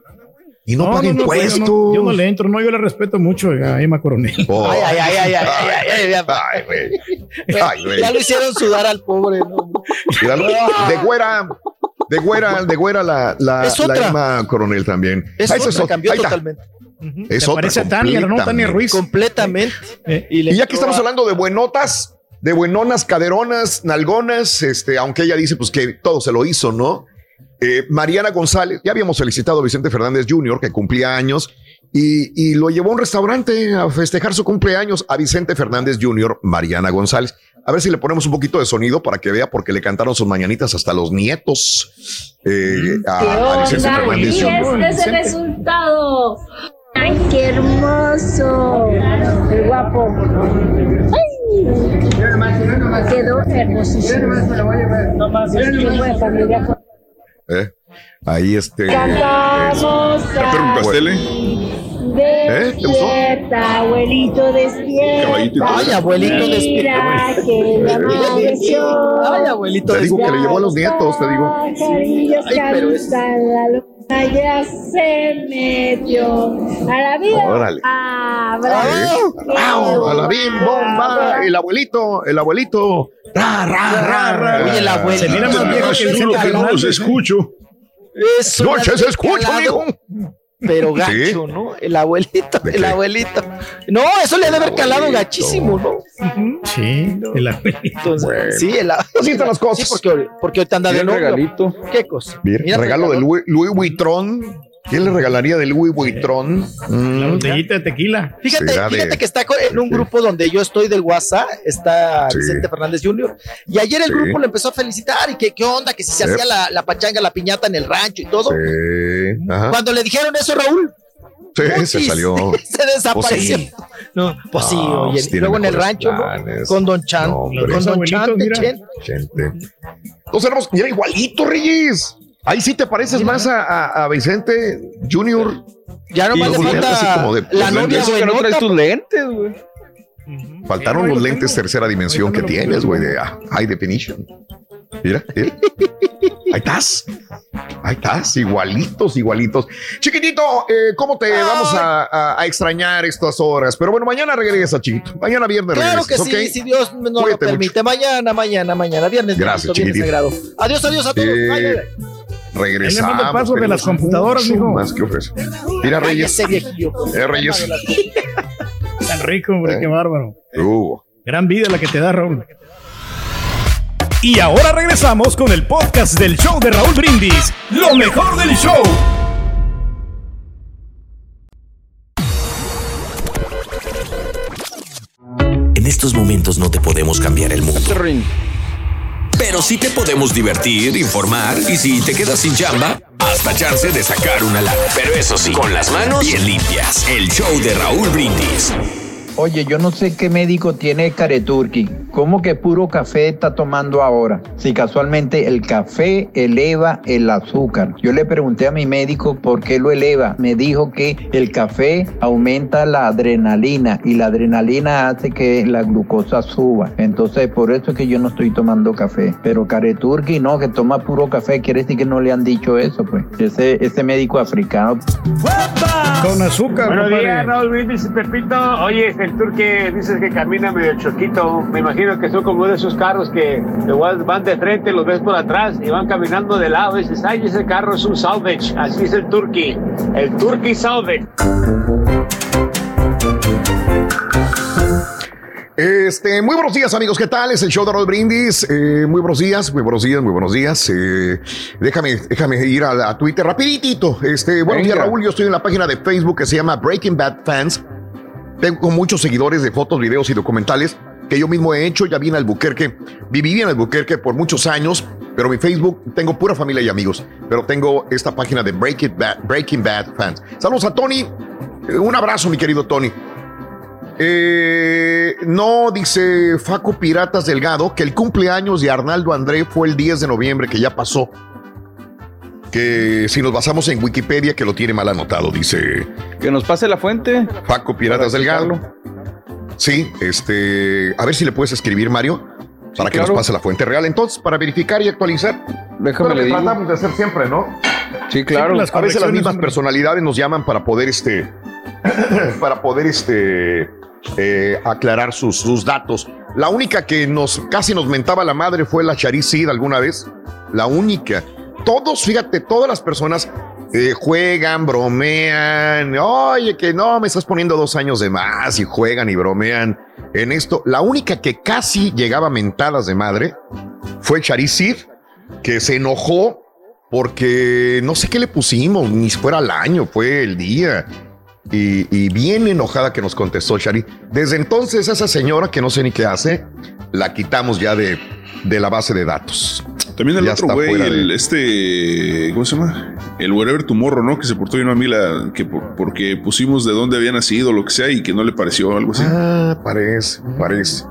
Y no, paga pues, impuestos. yo, no, yo no le entro, no, yo le respeto mucho a Emma Coronel. Oh. Ay, ay, ay, ay, ay, ay, ay, ay, Ay, güey. Ay, güey. Ya lo hicieron sudar al pobre. De güera, de güera, de güera la, la, Es la otra. Emma Coronel también. Es Ah, otra, cambió Ahí está. totalmente. Es otra. parece Tania, ¿no? Tania completamente. Ruiz. Completamente. Eh, Y, Y ya que estamos a- hablando de buenotas, de buenonas, caderonas, nalgonas, este, aunque ella dice pues que todo se lo hizo, ¿no? Eh, Mariana González, ya habíamos felicitado a Vicente Fernández Jr., que cumplía años, y, y lo llevó a un restaurante a festejar su cumpleaños a Vicente Fernández Jr., Mariana González. A ver si le ponemos un poquito de sonido para que vea, porque le cantaron sus mañanitas hasta los nietos eh, a, a Vicente Fernández Y Jr. este es el resultado. ¡Ay, qué hermoso! El guapo. ¡Ay! Quedó hermosísimo. Qué. ¿eh? Ahí este. Cantamos Pero un pastel, ¿eh? ¿Eh? ¿Te gustó? Despierta, abuelito, despierta. Caballito y todo. Ay, abuelito, Mira que ya amaneció. Ay, abuelito. Te digo que le llevó a los nietos, te digo. Pajarillos Ay, pero es- cantan, la luna ya se metió. A la vida. Órale. Abrazo. ¡Bravo! A la bim bomba. El abuelito, el abuelito. Ra, ra, ra, ra. Oye, el abuelo. Se mira más viejo que Vicente que no los escucho. Eso Noches escucho, Pero Sí. gacho, ¿no? El abuelito, ¿De el qué? abuelito. No, eso le ha de haber calado gachísimo, ¿no? Sí, el abuelito. Entonces, sí, el Así están las cosas. Sí, porque, porque ahorita anda de novio. regalito. ¿Qué cosa? Mira, Mira, regalo de. Louis, Louis Vuitton. ¿Quién le regalaría de Louis Vuitton? Mm, La botellita de tequila. Fíjate, Será de- fíjate que está en un grupo donde yo estoy del WhatsApp, está Sí. Vicente Fernández Jr. Y ayer el Sí. grupo le empezó a felicitar y que qué onda, que si se Sí. hacía la, la pachanga, la piñata en el rancho y todo. Sí. Ajá. Cuando le dijeron eso, Raúl, Sí, se salió. se desapareció. Pues sí. No, pues sí, No, oye. pues y luego en el rancho, ¿no? Con Don Chan, No, con Don Chan. Chen. Entonces mira, igualito, Reyes. Ahí sí te pareces más a, a- a Vicente Junior. Ya los lentes así falta como de- la los novia que no traes tus lentes, güey. Faltaron Sí, los lentes tengo. tercera dimensión que tienes, güey, de ah, high definition. Mira, mira. Ahí estás. Ahí estás, igualitos, igualitos. Chiquitito, eh, ¿cómo te vamos a, a- a extrañar estas horas? Pero bueno, mañana regresa, chiquito. Mañana viernes Claro que sí, si Dios nos lo permite. Mañana, mañana, mañana, viernes. Gracias, viernes chiquitito. sagrado. Adiós, adiós a todos. Eh, Ay, ay, ay. Regresamos. Ahí le mando el paso de las computadoras, mijo. Más que ofrecer. Mira, Reyes. Eh, Reyes. Tan rico, hombre, Eh. qué bárbaro. Uh, Gran vida la que te da, Raúl. Y ahora regresamos con el podcast del show de Raúl Brindis. Lo mejor del show. En estos momentos no te podemos cambiar el mundo. Pero sí te podemos divertir, informar y si te quedas sin chamba, hasta chance de sacar una lana. Pero eso sí, con las manos bien limpias. El show de Raúl Brindis. Oye, yo no sé qué médico tiene Careturki. ¿Cómo que puro café está tomando ahora? Si casualmente el café eleva el azúcar. Yo le pregunté a mi médico por qué lo eleva. Me dijo que el café aumenta la adrenalina y la adrenalina hace que la glucosa suba. Entonces, por eso es que yo no estoy tomando café. Pero Careturki no, que toma puro café. Quiere decir que no le han dicho eso, pues. Ese, ese médico africano. Con azúcar, Buenos compadre. días, Raúl Pepito. Oye, tour que dices que camina medio choquito, me imagino que son como de esos carros que igual van de frente, los ves por atrás y van caminando de lado. Y dices, ay, ese carro es un salvage. Así es el Turkey. El Turkey Salvage. Este, muy buenos días, amigos. ¿Qué tal? Es el show de Raúl Brindis. Eh, muy buenos días, muy buenos días, muy buenos días. Eh, déjame, déjame ir a, a, Twitter rapidito. Este, buenos días, Raúl. Yo estoy en la página de Facebook que se llama Breaking Bad Fans. Tengo muchos seguidores de fotos, videos y documentales que yo mismo he hecho. Ya vi en Albuquerque. Viví en Albuquerque por muchos años, pero mi Facebook tengo pura familia y amigos. Pero tengo esta página de Breaking Bad, Fans. Saludos a Tony. Un abrazo, mi querido Tony. Eh, no, dice Faco Piratas Delgado, que el cumpleaños de Arnaldo André fue el 10 de noviembre, que ya pasó. Que si nos basamos en Wikipedia, que lo tiene mal anotado, dice. Que nos pase la fuente. Faco Piratas Delgado. Sí, este. A ver si le puedes escribir, Mario, para que nos pase la fuente real. Entonces, para verificar y actualizar. Déjame le digo. tratamos de hacer siempre, ¿no? Sí, claro. a veces las mismas personalidades nos llaman para poder, este. para poder, este eh, aclarar sus, sus, datos. La única que nos casi nos mentaba la madre fue la Charicid alguna vez. La única. Todos, fíjate, todas las personas eh, juegan, bromean. Oye, que no, me estás poniendo dos años de más y juegan y bromean en esto. La única que casi llegaba mentadas de madre fue Charicid, que se enojó porque no sé qué le pusimos, ni fuera el año, fue el día y, bien enojada que nos contestó Shari. Desde entonces, esa señora que no sé ni qué hace, la quitamos ya de, de la base de datos. También el otro güey, el, este, ¿cómo se llama? El Wherever Tomorrow, ¿no? Que se portó bien a mí, la, que porque pusimos de dónde había nacido, lo que sea, y que no le pareció algo así. Ah, parece, parece.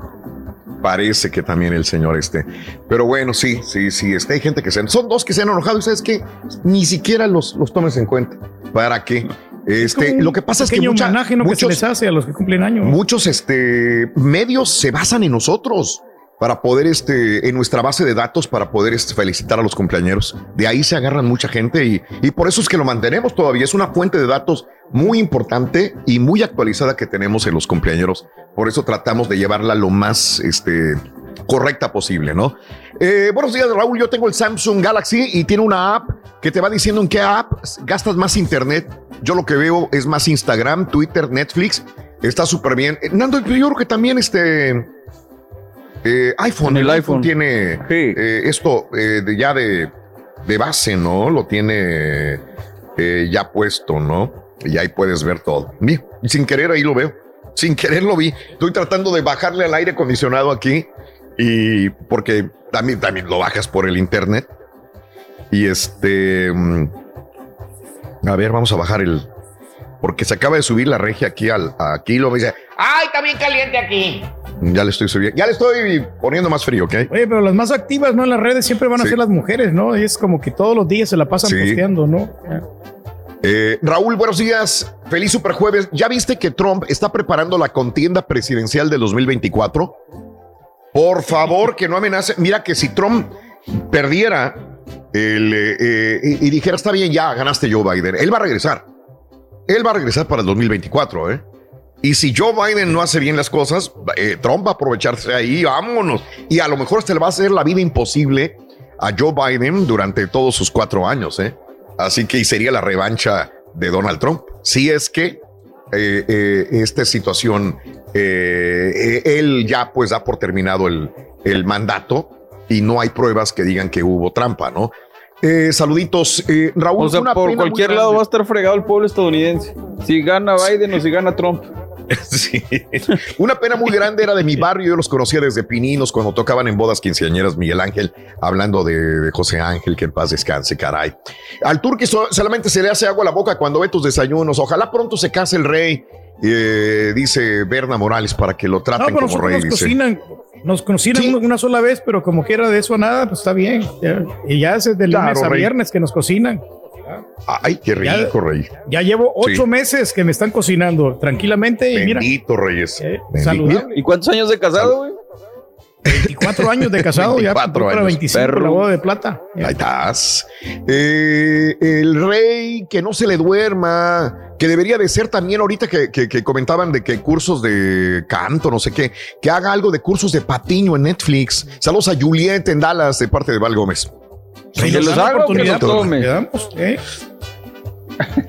Parece que también el señor este. Pero bueno, sí, sí, sí. Este, hay gente que se. Son dos que se han enojado y sabes que ni siquiera los, los tomes en cuenta. ¿Para qué? Este, lo que pasa es que mucha, muchos, les hace a los que cumplen años. Muchos este, medios se basan en nosotros para poder, este, en nuestra base de datos, para poder este, felicitar a los cumpleañeros. De ahí se agarran mucha gente y, y por eso es que lo mantenemos todavía. Es una fuente de datos muy importante y muy actualizada que tenemos en los cumpleaños. Por eso tratamos de llevarla lo más, este, correcta posible, ¿no? Eh, buenos días, Raúl. Yo tengo el Samsung Galaxy y tiene una app que te va diciendo en qué app gastas más internet. Yo lo que veo es más Instagram, Twitter, Netflix. Está súper bien. Eh, Nando, yo creo que también este eh, iPhone, el, iPhone. tiene esto ya de, de, base, ¿no? Lo tiene ya puesto, ¿no? Y ahí puedes ver todo. Y sin querer ahí lo veo. Sin querer lo vi. Estoy tratando de bajarle al aire acondicionado aquí y porque también, también lo bajas por el internet. Y este. Mm, a ver, vamos a bajar el. Porque se acaba de subir la regia aquí al aquí lo dice. ¡Ay, está bien caliente aquí! Ya le estoy subiendo, ya le estoy poniendo más frío, ¿ok? Oye, pero las más activas, ¿no? En las redes siempre van a ser las mujeres, ¿no? es como que todos los días se la pasan posteando, ¿no? Eh, Raúl, buenos días. Feliz super jueves. ¿Ya viste que Trump está preparando la contienda presidencial del 2024? Por favor, que no amenace. Mira que si Trump perdiera el, eh, eh, y, dijera, está bien, ya ganaste Joe Biden, él va a regresar. Él va a regresar para el 2024, ¿eh? Y si Joe Biden no hace bien las cosas, eh, Trump va a aprovecharse ahí, vámonos. Y a lo mejor se le va a hacer la vida imposible a Joe Biden durante todos sus cuatro años, ¿eh? Así que sería la revancha de Donald Trump. Si es que esta situación eh, él ya pues da por terminado el, el, mandato y no hay pruebas que digan que hubo trampa, ¿no? Eh, saluditos, eh, Raúl. O sea, por cualquier lado va a estar fregado el pueblo estadounidense. Si gana Biden o si gana Trump. Sí. Una pena muy grande era de mi barrio. Yo los conocía desde Pininos cuando tocaban en bodas quinceañeras Miguel Ángel, hablando de, José Ángel, que en paz descanse, caray. Al turque solamente se le hace agua a la boca cuando ve tus desayunos. Ojalá pronto se case el rey eh, dice Berna Morales para que lo traten como rey. Nos cocinan, nos cocinan una sola vez, pero como quiera de eso a nada, pues está bien. Y ya es de lunes a viernes que nos cocinan. Ay, qué rico, Rey. Ya llevo ocho meses que me están cocinando tranquilamente. Y Bendito, Reyes. Eh, ¿Y cuántos años de casado, güey? 24 años de casado, 24 ya años. 25 la boda de plata. Ahí estás. Eh, el rey que no se le duerma, que debería de ser también ahorita que, que, comentaban de que cursos de canto, no sé qué, que haga algo de cursos de patiño en Netflix. Saludos a Juliette en Dallas de parte de Val Gómez. Si los hago, oportunidad,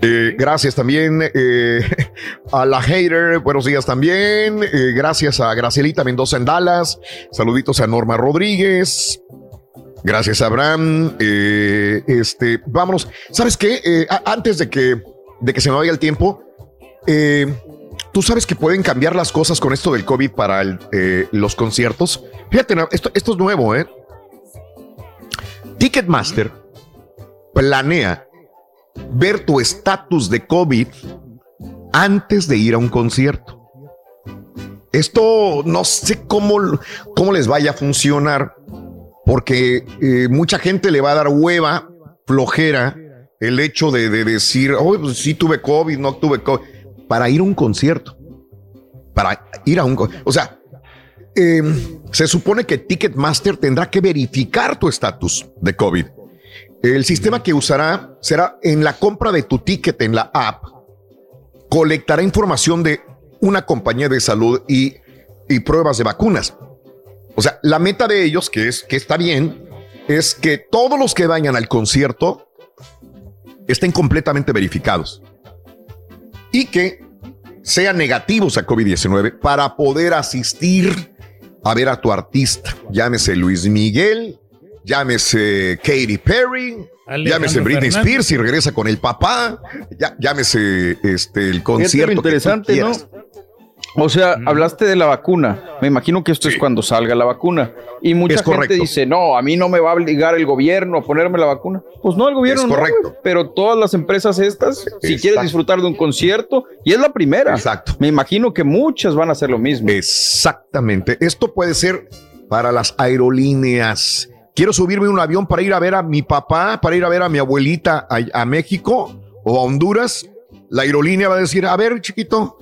eh, gracias también. Eh, A la hater, buenos días también. Eh, gracias a Gracielita Mendoza en Dallas. Saluditos a Norma Rodríguez. Gracias, Abraham. Este, vámonos. ¿Sabes qué? Antes de que, de que se me vaya el tiempo, tú sabes que pueden cambiar las cosas con esto del COVID para los conciertos. Fíjate, esto, esto es nuevo, ¿eh? Ticketmaster planea ver tu estatus de COVID antes de ir a un concierto. Esto no sé cómo, cómo les vaya a funcionar, porque eh, mucha gente le va a dar hueva, flojera, el hecho de, decir, oh, sí tuve COVID, no tuve COVID, para ir a un concierto. Para ir a un O sea, em, se supone que Ticketmaster tendrá que verificar tu estatus de COVID. El sistema que usará será en la compra de tu ticket en la app, colectará información de una compañía de salud y, pruebas de vacunas. O sea, la meta de ellos, que es que está bien, es que todos los que vayan al concierto estén completamente verificados y que sean negativos a COVID-19 para poder asistir a ver a tu artista. Llámese Luis Miguel, llámese Katy Perry, llámese Britney Spears y regresa con el papá, llámese este el concierto. interesante, ¿no? O sea, hablaste de la vacuna. Me imagino que esto es cuando salga la vacuna. Y mucha gente dice, no, a mí no me va a obligar el gobierno a ponerme la vacuna. Pues no, el gobierno es correcto. pero todas las empresas estas, si quieres disfrutar de un concierto, y es la primera. Exacto. Me imagino que muchas van a hacer lo mismo. Exactamente. Esto puede ser para las aerolíneas quiero subirme a un avión para ir a ver a mi papá, para ir a ver a mi abuelita a, México o a Honduras, la aerolínea va a decir, a ver, chiquito,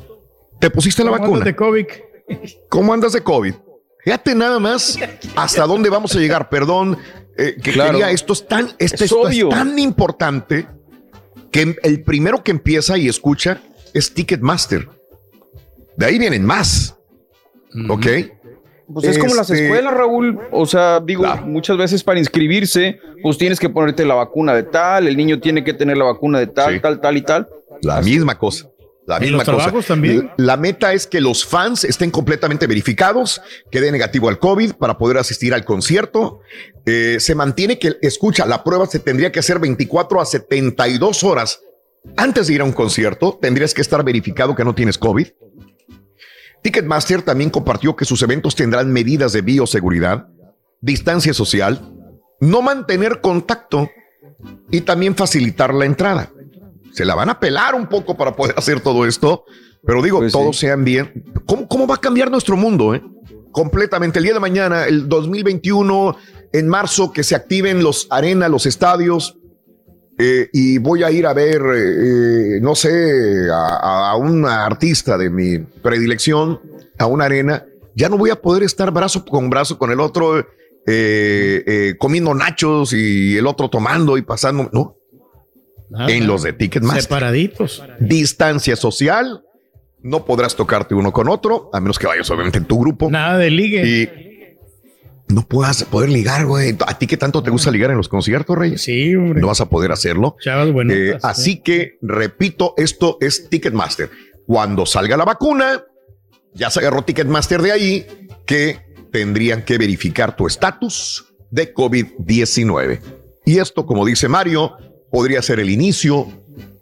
¿te pusiste la vacuna? de COVID? ¿Cómo andas de COVID? Fíjate nada más hasta dónde vamos a llegar. Perdón, eh, que quería, esto es tan, este, esto es tan importante que el primero que empieza y escucha es Ticketmaster. De ahí vienen más. ¿Ok? Pues es como las este, escuelas, Raúl. O sea, digo, muchas veces para inscribirse, pues tienes que ponerte la vacuna de tal, el niño tiene que tener la vacuna de tal, tal, tal y tal. La misma cosa. La misma cosa. También? La meta es que los fans estén completamente verificados, que dé negativo al COVID para poder asistir al concierto. Eh, se mantiene que, escucha, la prueba se tendría que hacer 24 a 72 horas antes de ir a un concierto. Tendrías que estar verificado que no tienes COVID. Ticketmaster también compartió que sus eventos tendrán medidas de bioseguridad, distancia social, no mantener contacto y también facilitar la entrada. Se la van a pelar un poco para poder hacer todo esto, pero digo, pues todos sean bien. ¿Cómo, va a cambiar nuestro mundo? Eh? Completamente. El día de mañana, el 2021, en marzo, que se activen los arenas, los estadios, eh, y voy a ir a ver, eh, no sé, a, a, un artista de mi predilección, a una arena, ya no voy a poder estar brazo con brazo con el otro, eh, comiendo nachos y el otro tomando y pasando, no. en los de Ticketmaster. Separaditos. Distancia social. No podrás tocarte uno con otro, a menos que vayas obviamente en tu grupo. Nada de ligue. Y no puedas poder ligar, güey. ¿A ti qué tanto te gusta ligar en los conciertos, Reyes? Sí, hombre. No vas a poder hacerlo. Chavas bueno. Eh, así que, repito, esto es Ticketmaster. Cuando salga la vacuna, ya se agarró Ticketmaster de ahí, que tendrían que verificar tu estatus de COVID-19. Y esto, como dice Mario, podría ser el inicio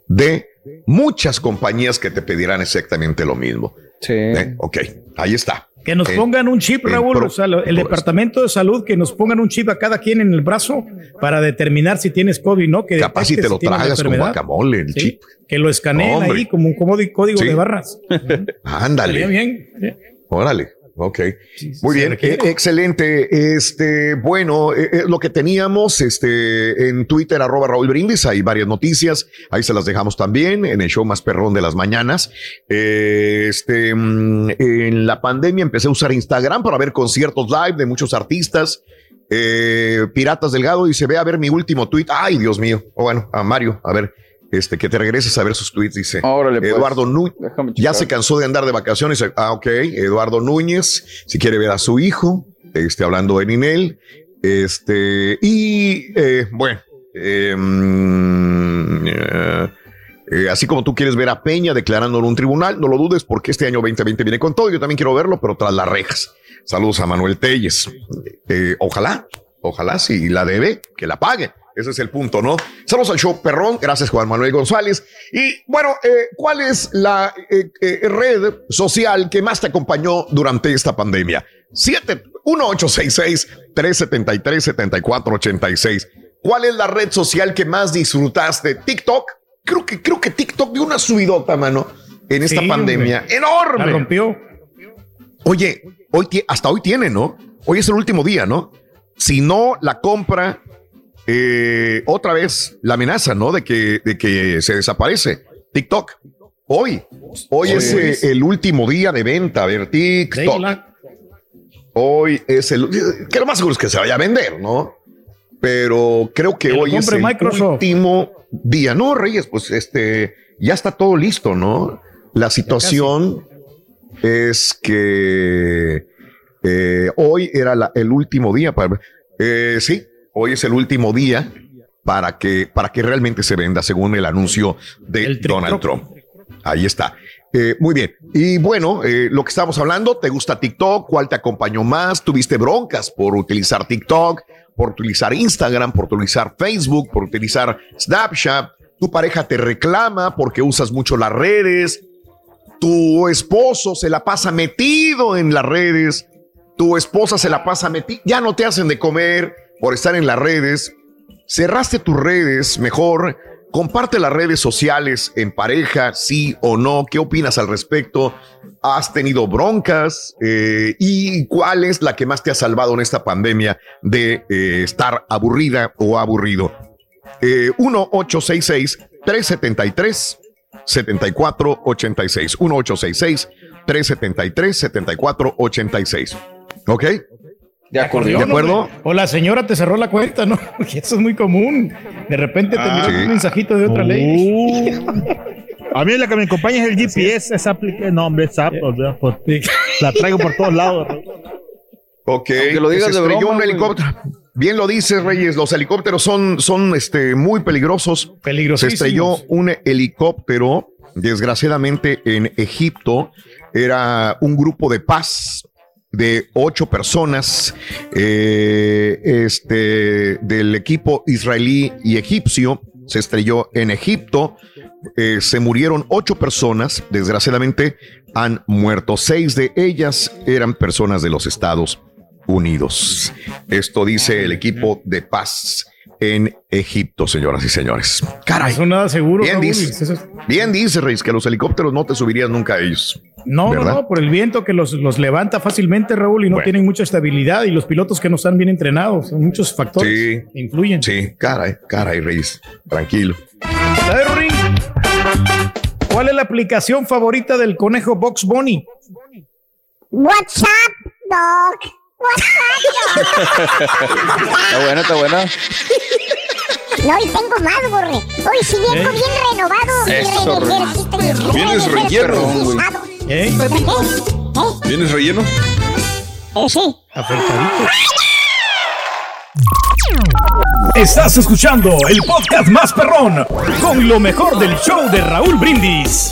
de muchas compañías que te pedirán exactamente lo mismo. Sí. ¿Eh? Ok, ahí está. Que nos pongan un chip, Raúl, o sea, el Departamento de Salud, que nos pongan un chip a cada quien en el brazo para determinar si tienes COVID, ¿no? Que Capaz si te lo tragas como guacamole, el chip. Que lo escaneen ahí como un código de barras. Ándale. bien. Órale. Ok, muy bien, eh, excelente. Este, bueno, eh, eh, lo que teníamos este, en Twitter, arroba Raúl Brindis, hay varias noticias, ahí se las dejamos también en el show más perrón de las mañanas. este, mm, en la pandemia empecé a usar Instagram para ver conciertos live de muchos artistas. Piratas Delgado dice, ve a ver mi último tweet. Ay, Dios mío. O bueno, a Mario, a ver. Este, que te regreses a ver sus tweets, dice. Pues. Eduardo Núñez. Ya se cansó de andar de vacaciones. Ah, ok. Eduardo Núñez, si quiere ver a su hijo, este, hablando de Ninel. Este, y eh, bueno, em, eh, Eh, así como tú quieres ver a Peña declarando en un tribunal, no lo dudes porque este año 2020 viene con todo. Yo también quiero verlo, pero tras las rejas. Saludos a Manuel Telles. Eh, ojalá, ojalá si la debe, que la pague. Ese es el punto, ¿no? Saludos al show Perrón. Gracias, Juan Manuel González. Y bueno, eh, ¿cuál es la red social que más te acompañó durante esta pandemia? 1-866-373-7486. ¿Cuál es la red social que más disfrutaste? TikTok creo que, creo que TikTok dio una subidota, mano, en esta pandemia. Enorme. La rompió. Oye, hoy hasta hoy tiene, ¿no? Hoy es el último día, ¿no? Si no la compra, eh, otra vez la amenaza, ¿no? De que, de que se desaparece. TikTok. Hoy. Hoy es eh, el último día de venta. A ver, TikTok. Hoy es el. Que lo más seguro es que se vaya a vender, ¿no? Pero creo que, hoy es el último día. No, Reyes, pues este, ya está todo listo, ¿no? La situación es que eh, hoy era el último día para, eh, sí, hoy es el último día para que, para que realmente se venda, según el anuncio de Donald Trump. Ahí está. Eh, muy bien. Y bueno, lo que estamos hablando, ¿te gusta TikTok? ¿Cuál te acompañó más? ¿Tuviste broncas por utilizar TikTok? por utilizar Instagram, por utilizar Facebook, por utilizar Snapchat. Tu pareja te reclama porque usas mucho las redes. Tu esposo se la pasa metido en las redes. Tu esposa se la pasa metida. Ya no te hacen de comer por estar en las redes. Cerraste tus redes mejor Comparte las redes sociales en pareja, sí o no. ¿Qué opinas al respecto? ¿Has tenido broncas? Eh, ¿Y cuál es la que más te ha salvado en esta pandemia de eh, estar aburrida o aburrido? 1-866-373. 7486 1866 373 7486 ¿Ok? De acuerdo. ¿De acuerdo? O la señora te cerró la cuenta, ¿no? eso es muy común. De repente te ah, un mensajito de otra ley. Uh. A mí la que me acompaña es el GPS, esa aplicación. No, hombre, esa la traigo por todos lados. Ok. Que lo digas de broma, un helicóptero. Bien lo dices, Reyes. Los helicópteros son, son este, muy peligrosos. Peligrosos. Se estrelló un helicóptero, desgraciadamente, en Egipto. Era un grupo de paz de ocho personas eh, este, del equipo israelí y egipcio. Se estrelló en Egipto. Eh, se murieron ocho personas. Desgraciadamente han muerto. Seis de ellas eran personas de los Estados Unidos. Esto dice el equipo de paz en Egipto, señoras y señores. Caray. Eso nada seguro. Bien dice, bien dice, Reis, que los helicópteros no te subirías nunca a ellos. No, no, no, por el viento que los, los levanta fácilmente, Raúl, y no tienen mucha estabilidad, y los pilotos que no están bien entrenados, muchos factores sí, influyen. Sí, caray, caray, Reis, tranquilo. ¿Cuál es la aplicación favorita del conejo Box Bunny? WhatsApp, dog. Está buena, está buena. No, y tengo más, Borre. Hoy sí vengo bien renovado. Eso, re... Vienes relleno, güey. ¿Eh? ¿Eh? ¿Vienes relleno? Eh, sí. Estás escuchando el podcast más perrón con lo mejor del show de Raúl Brindis.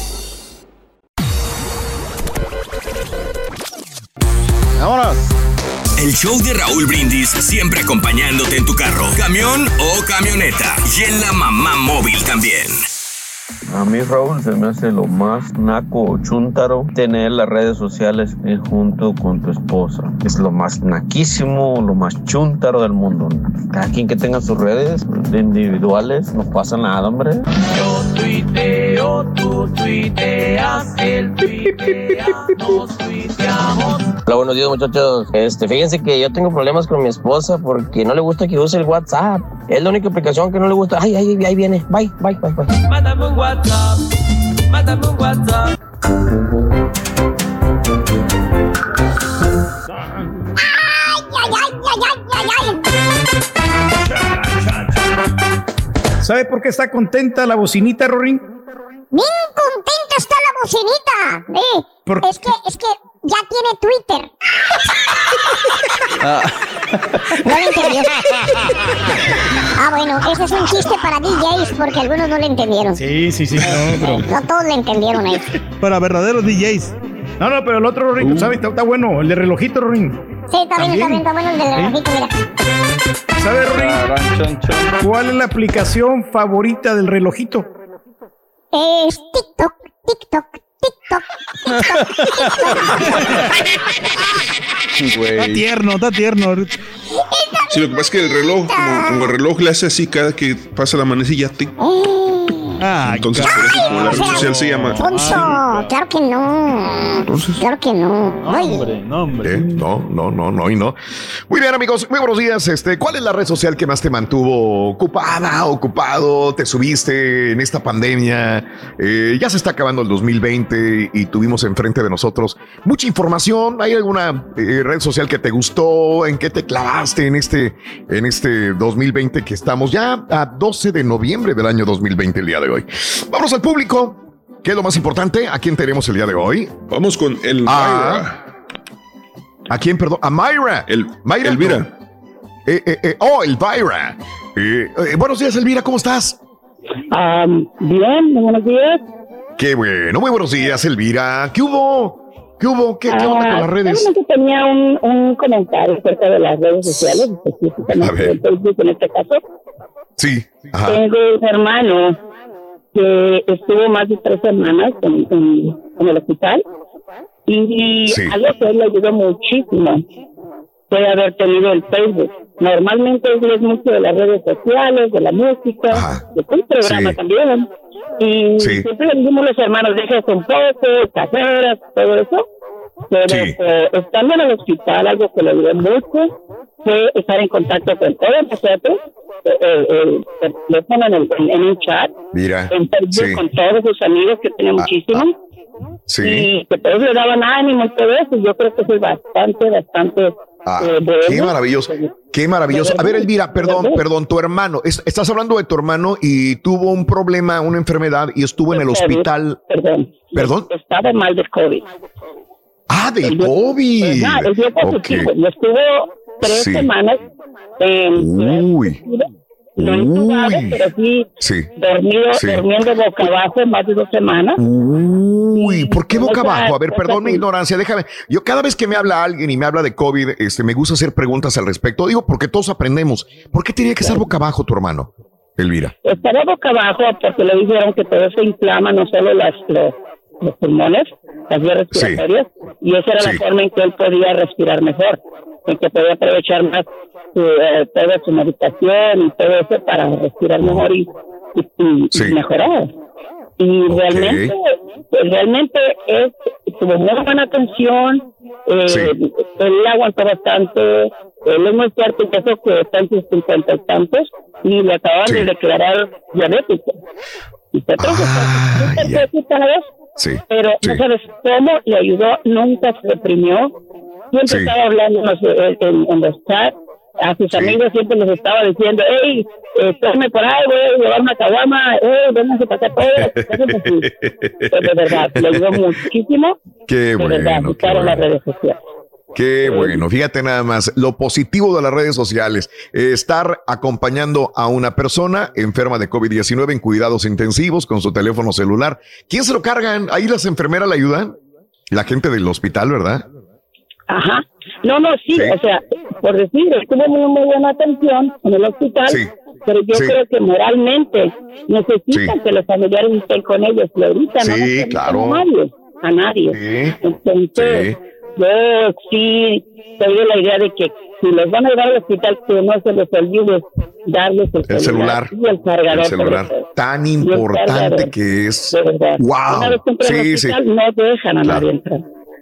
Vámonos. El show de Raúl Brindis siempre acompañándote en tu carro, camión o camioneta. Y en la mamá móvil también. A mí, Raúl, se me hace lo más naco o chúntaro tener las redes sociales junto con tu esposa. Es lo más naquísimo, lo más chúntaro del mundo. Cada quien que tenga sus redes individuales, no pasa nada, hombre. Yo tuiteo, tú tuiteas, él tuitea, nos tuiteamos. Hola, buenos días, muchachos. Este, fíjense que yo tengo problemas con mi esposa porque no le gusta que use el WhatsApp. Es la única aplicación que no le gusta. Ay, ay, ahí viene. Bye, bye, bye, bye. Mándame un WhatsApp. Mándame un WhatsApp. ¿Sabe por qué está contenta la bocinita, Rorín? Bien contenta está la bocinita. Eh, es que, es que ya tiene Twitter. Ah. No Ah, bueno, ese es un chiste para DJs porque algunos no le entendieron. Sí, sí, sí. No, No todos le entendieron eso. Para verdaderos DJs. No, no, pero el otro, Rorín, ¿sabes? Está, está bueno, el de relojito, Rorín. Sí, está bien, está bien, está bueno el del relojito, mira. ¿Sabes, Rorín? ¿Cuál es la aplicación favorita del relojito? Es TikTok, TikTok, TikTok, Está tierno, está tierno. Sí, lo que pasa es que el reloj, como, como el reloj le hace así cada que pasa la manecilla, tic, Ah, entonces por eso como la red social se llama. Alfonso, claro que no. Claro que no. Ay, ¿Eh? No, no, no, no y no. Muy bien, amigos, muy buenos días. Este, ¿cuál es la red social que más te mantuvo ocupada, ocupado? ¿Te subiste en esta pandemia? Eh, ya se está acabando el 2020 y tuvimos enfrente de nosotros mucha información. ¿Hay alguna eh, red social que te gustó? ¿En qué te clavaste en este, en este 2020 que estamos ya a 12 de noviembre del año 2020 el día de hoy? Vamos al público. ¿Qué es lo más importante? ¿A quién tenemos el día de hoy? Vamos con el ¿A quién, perdón? A Mayra. El, Mayra. Elvira. Eh, eh, eh, oh, Elvira. Eh, eh, buenos días, Elvira, ¿cómo estás? bien, buenos días. Qué bueno, muy buenos días, Elvira. ¿Qué hubo? ¿Qué hubo? ¿Qué, qué onda con Ah, las redes? tenía un, un comentario acerca de las redes sociales, específicamente en este caso. Sí. Ajá. Tengo un hermano que estuvo más de tres semanas en, en- en el hospital y Sí. algo que él le ayudó muchísimo fue haber tenido el Facebook. Normalmente él es mucho de las redes sociales, de la música, de un programa Sí. también. Y Sí. siempre le dijimos los hermanos, déjese un poco, caseras, todo eso. Pero Sí. eh, estando en el hospital, algo que le ayudó mucho fue estar en contacto con todos nosotros, por teléfono en, el- en- un chat, Mira. en Facebook Sí. con todos sus amigos que tenía muchísimos. Sí. Y que todos le daban ánimo y todo eso. Yo creo que eso es bastante, bastante Ah, eh, bueno. qué maravilloso. Qué maravilloso. A ver, Elvira, perdón, perdón, tu hermano. es- estás hablando de tu hermano y tuvo un problema, una enfermedad y estuvo en el hospital. Perdón. Perdón. Estaba mal de COVID. Ah, del COVID. El día positivo. Ok. Y estuvo tres Sí. semanas en Uy. no intubado, Uy. pero sí, Sí. dormido, Sí. durmiendo boca abajo más de dos semanas. Uy, ¿por qué boca abajo? A ver, perdón mi ignorancia, déjame. Yo cada vez que me habla alguien y me habla de COVID, este, me gusta hacer preguntas al respecto. Digo, porque todos aprendemos. ¿Por qué tenía que estar boca abajo tu hermano, Elvira? Estaba boca abajo porque le dijeron que todo se inflama, no solo las, los, los pulmones, las vías respiratorias, y esa era Sí. la forma en que él podía respirar mejor, en que podía aprovechar más su, eh, toda su meditación y todo eso para respirar mejor y, y- y- y mejorar. Y realmente, pues, realmente es, tuvo muy buena atención, eh, él aguantó bastante, él es muy fuerte, que está en sus cincuenta y tantos, y le acaban de declarar diabético. Se Sí. pero no sabes cómo le ayudó, nunca se reprimió, siempre Sí. estaba hablando en los, en- en- en los chats, a sus amigos siempre les estaba diciendo, hey, eh, tome por ahí, voy a llevar una caguama, hey, vénganse para acá todos, de verdad, le ayudó muchísimo, Qué de verdad, bueno, qué en las redes sociales. Qué bueno, fíjate nada más, lo positivo de las redes sociales, estar acompañando a una persona enferma de COVID-19 en cuidados intensivos con su teléfono celular. ¿Quién se lo cargan? Ahí las enfermeras le ayudan. La gente del hospital, ¿verdad? Ajá. No, no, sí, o sea, por decir, estuvo muy, muy buena atención en el hospital, pero yo sí. creo que moralmente necesitan que los familiares estén con ellos, y ahorita no Sí, claro. a nadie, a nadie. Entonces, yo sí de la idea de que si los van a llevar al hospital, que no se les olvide darles el, El celular. y el cargador. El celular. Tan importante que es. Verdad. Una Wow. vez Sí, sí. hospital, no dejan a Claro. nadie entrar.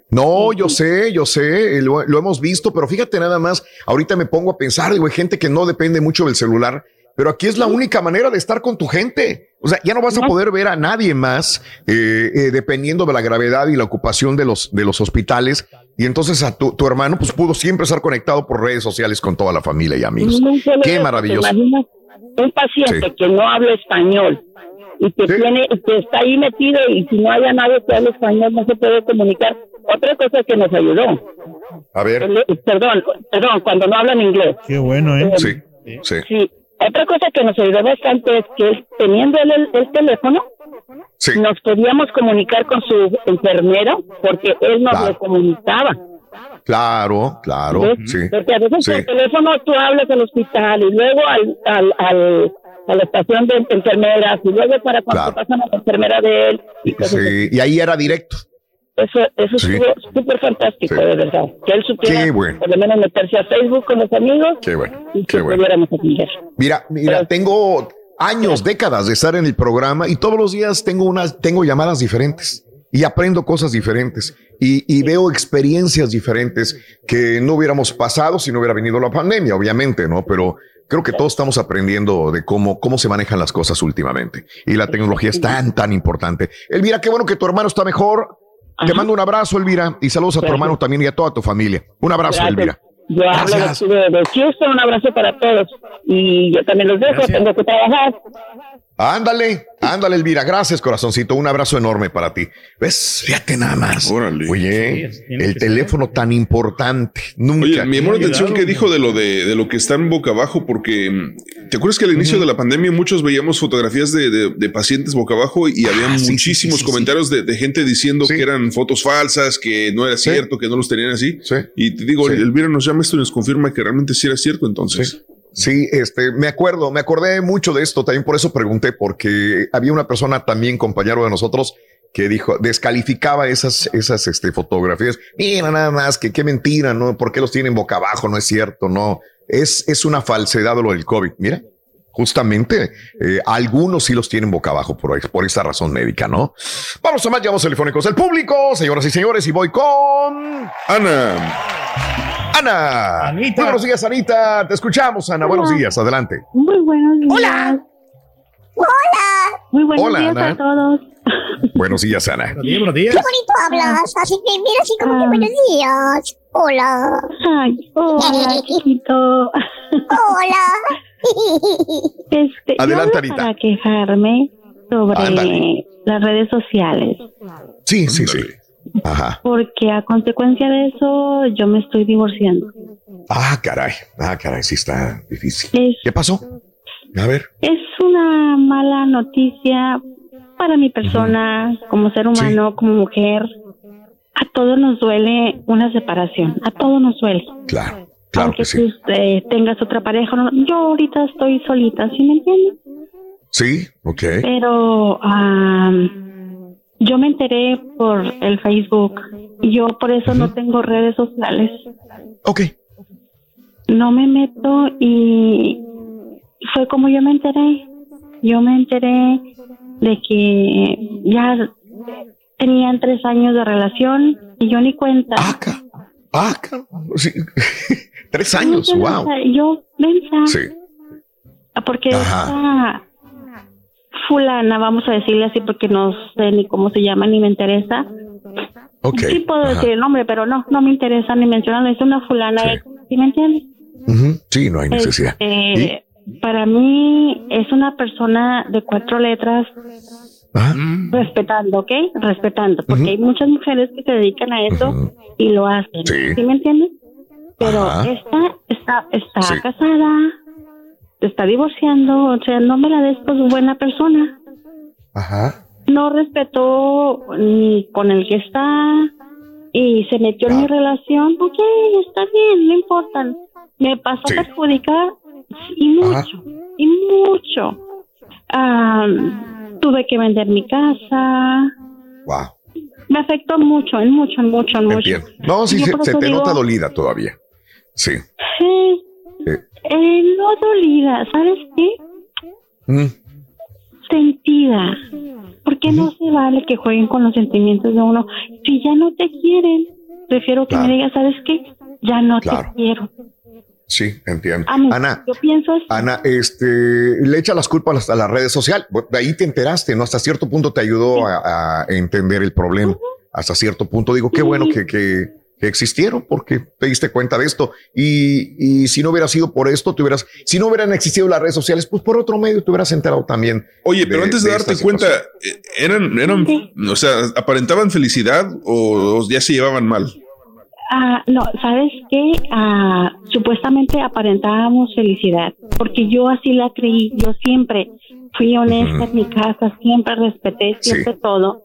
No, yo sé, yo sé, eh, lo, lo hemos visto, pero fíjate nada más, ahorita me pongo a pensar, digo, hay gente que no depende mucho del celular, pero aquí es la única manera de estar con tu gente. O sea, ya no vas a poder ver a nadie más, eh, eh, dependiendo de la gravedad y la ocupación de los, de los hospitales. Y entonces a tu, tu hermano, pues pudo siempre estar conectado por redes sociales con toda la familia y amigos. Qué maravilloso. Un paciente Sí. que no habla español y que tiene, que está ahí metido y si no haya nadie que hable español no se puede comunicar. Otra cosa que nos ayudó. A ver. Perdón, perdón, cuando no hablan inglés. Qué bueno, ¿eh? Sí, sí. Sí, Otra cosa que nos ayudó bastante es que teniendo él el, el teléfono, nos podíamos comunicar con su enfermero porque él nos lo comunicaba. Claro, claro, ¿Ves? sí. Porque a veces Sí. por teléfono tú hablas al hospital y luego al, al, al- a la estación de enfermeras y luego para cuando Claro. pasan a la enfermera de él. Y Sí, y ahí era directo. Eso, eso Sí. estuvo súper fantástico, de verdad. Que él supiera Qué bueno. por lo menos meterse a Facebook con los amigos Qué bueno, y qué que bueno. pudiéramos atender. Mira, mira, tengo años, décadas de estar en el programa y todos los días tengo unas, tengo llamadas diferentes y aprendo cosas diferentes y, y veo experiencias diferentes que no hubiéramos pasado si no hubiera venido la pandemia, obviamente, ¿no? Pero creo que todos estamos aprendiendo de cómo, cómo se manejan las cosas últimamente y la tecnología es tan, tan importante. Elvira, qué bueno que tu hermano está mejor. Te mando un abrazo, Elvira, y saludos a tu Gracias. hermano también y a toda tu familia. Un abrazo, Gracias. Elvira. Yo hablo de, Gracias. de, de Houston, un abrazo para todos. Y yo también los dejo, Gracias. tengo que trabajar. Ándale, ándale, Elvira. Gracias, corazoncito. Un abrazo enorme para ti. ¿Ves? Fíjate nada más. Oye, el teléfono tan importante. Nunca. Oye, me llamó la atención que dijo de lo de, de lo que están boca abajo, porque mm, te acuerdas que al inicio de la pandemia muchos veíamos fotografías de, de- de pacientes boca abajo y había Ah, sí, muchísimos sí, sí, sí, comentarios De, de gente diciendo que eran fotos falsas, que no era cierto, que no los tenían así. Y te digo, Elvira nos llama esto y nos confirma que realmente sí era cierto entonces. Sí, este, me acuerdo, me acordé mucho de esto, también por eso pregunté, porque había una persona también, compañero de nosotros, que dijo, descalificaba esas, esas este, fotografías. Mira, nada más, que qué mentira, ¿no? ¿Por qué los tienen boca abajo? No es cierto, no. Es, es una falsedad lo del COVID. Mira, justamente, eh, algunos sí los tienen boca abajo por, por esta razón médica, ¿no? Vamos a más llamados telefónicos del público, señoras y señores, y voy con Ana. Ana. Muy buenos días, Anita. Te escuchamos, Ana. Buenos días, adelante. Muy buenos días. Hola. Hola. Muy buenos Hola, días Ana. a todos. Buenos días, Ana. Buenos días. Qué bonito hablas. Así que mira así como que buenos días. Hola. Ay, hola, chiquito. Hola. Este, Adelante, Anita. para quejarme sobre las redes sociales. Sí, sí, sí. Ajá. Porque a consecuencia de eso, yo me estoy divorciando. Ah, caray. Ah, caray, sí está difícil. Es, ¿Qué pasó? A ver. es una mala noticia para mi persona, como ser humano, como mujer. A todos nos duele una separación. A todos nos duele. Claro, claro Aunque que sí. tú eh, tengas otra pareja. no, yo ahorita estoy solita, ¿sí me entiendes? Sí, ok. Pero am, yo me enteré por el Facebook. Y yo por eso no tengo redes sociales. Ok. No me meto y fue como yo me enteré. Yo me enteré de que ya tenían tres años de relación y yo ni cuenta. Cabrón, sí. Tres años, wow. Yo pensaba, Sí. porque esta fulana, vamos a decirle así porque no sé ni cómo se llama ni me interesa. Ok. Sí puedo Ajá. decir el nombre, pero no, no me interesa ni mencionarlo. Es una fulana, ¿sí me entiendes? Sí, no hay necesidad. Este, Para mí es una persona de cuatro letras respetando, ¿ok? Respetando, porque hay muchas mujeres que se dedican a eso y lo hacen. Sí. me entiendes? Pero Ajá. esta está, está Sí. casada, se está divorciando, o sea, no me la des por buena persona. Ajá. No respetó ni con el que está y se metió en mi relación. Ok, está bien, no importa. Me pasó a perjudicar y mucho, y mucho. Ah, tuve que vender mi casa. Wow. Me afectó mucho, en mucho, en mucho, en mucho. Entiendo. No, sí, se, te digo, nota dolida todavía. Sí. Sí, Eh, eh, no dolida, ¿sabes qué? mm, Sentida. Porque no se vale que jueguen con los sentimientos de uno. Si ya no te quieren, prefiero que me digas, ¿sabes qué? Ya no Claro. te quiero. sí, entiendo. Mí, Ana, yo pienso así. Ana, este, le echa las culpas a las, redes sociales. De ahí te enteraste, ¿no? Hasta cierto punto te ayudó a, a entender el problema. Hasta cierto punto digo, qué bueno que, que, que existieron porque te diste cuenta de esto. Y, y si no hubiera sido por esto, te hubieras, si no hubieran existido las redes sociales, pues por otro medio te hubieras enterado también. Oye, pero antes de, darte cuenta, eh, eran, eran, o sea, aparentaban felicidad o, o ya se llevaban mal. Ah, no, ¿sabes qué? Ah, supuestamente aparentábamos felicidad, porque yo así la creí, yo siempre fui honesta en mi casa, siempre respeté, siempre todo.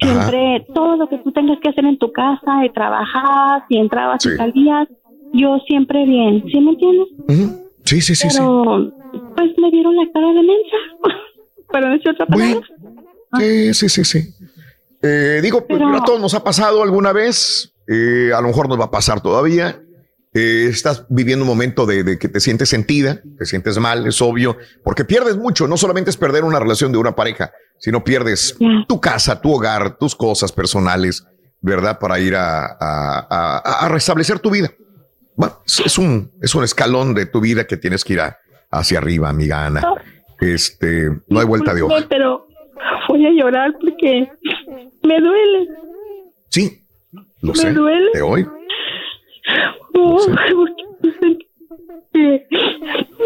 Siempre, todo lo que tú tengas que hacer en tu casa, de trabajar, si entrabas y salías, yo siempre bien, ¿sí me entiendes? Sí, sí, sí, Pero, pues me dieron la cara de mensa, para decir otra palabra. Sí, sí, sí, sí. Eh, digo, pues, a todos nos ha pasado alguna vez, eh, a lo mejor nos va a pasar todavía. Eh, estás viviendo un momento de, de, que te sientes sentida, te sientes mal, es obvio, porque pierdes mucho. No solamente es perder una relación de una pareja, sino pierdes tu casa, tu hogar, tus cosas personales, ¿verdad? Para ir a, a, a, restablecer tu vida. Bueno, es un, es un escalón de tu vida que tienes que ir hacia arriba, amiga Ana. Este, no hay vuelta de hoja. Pero voy a llorar porque me duele. Sí, lo me sé. duele. Te oigo.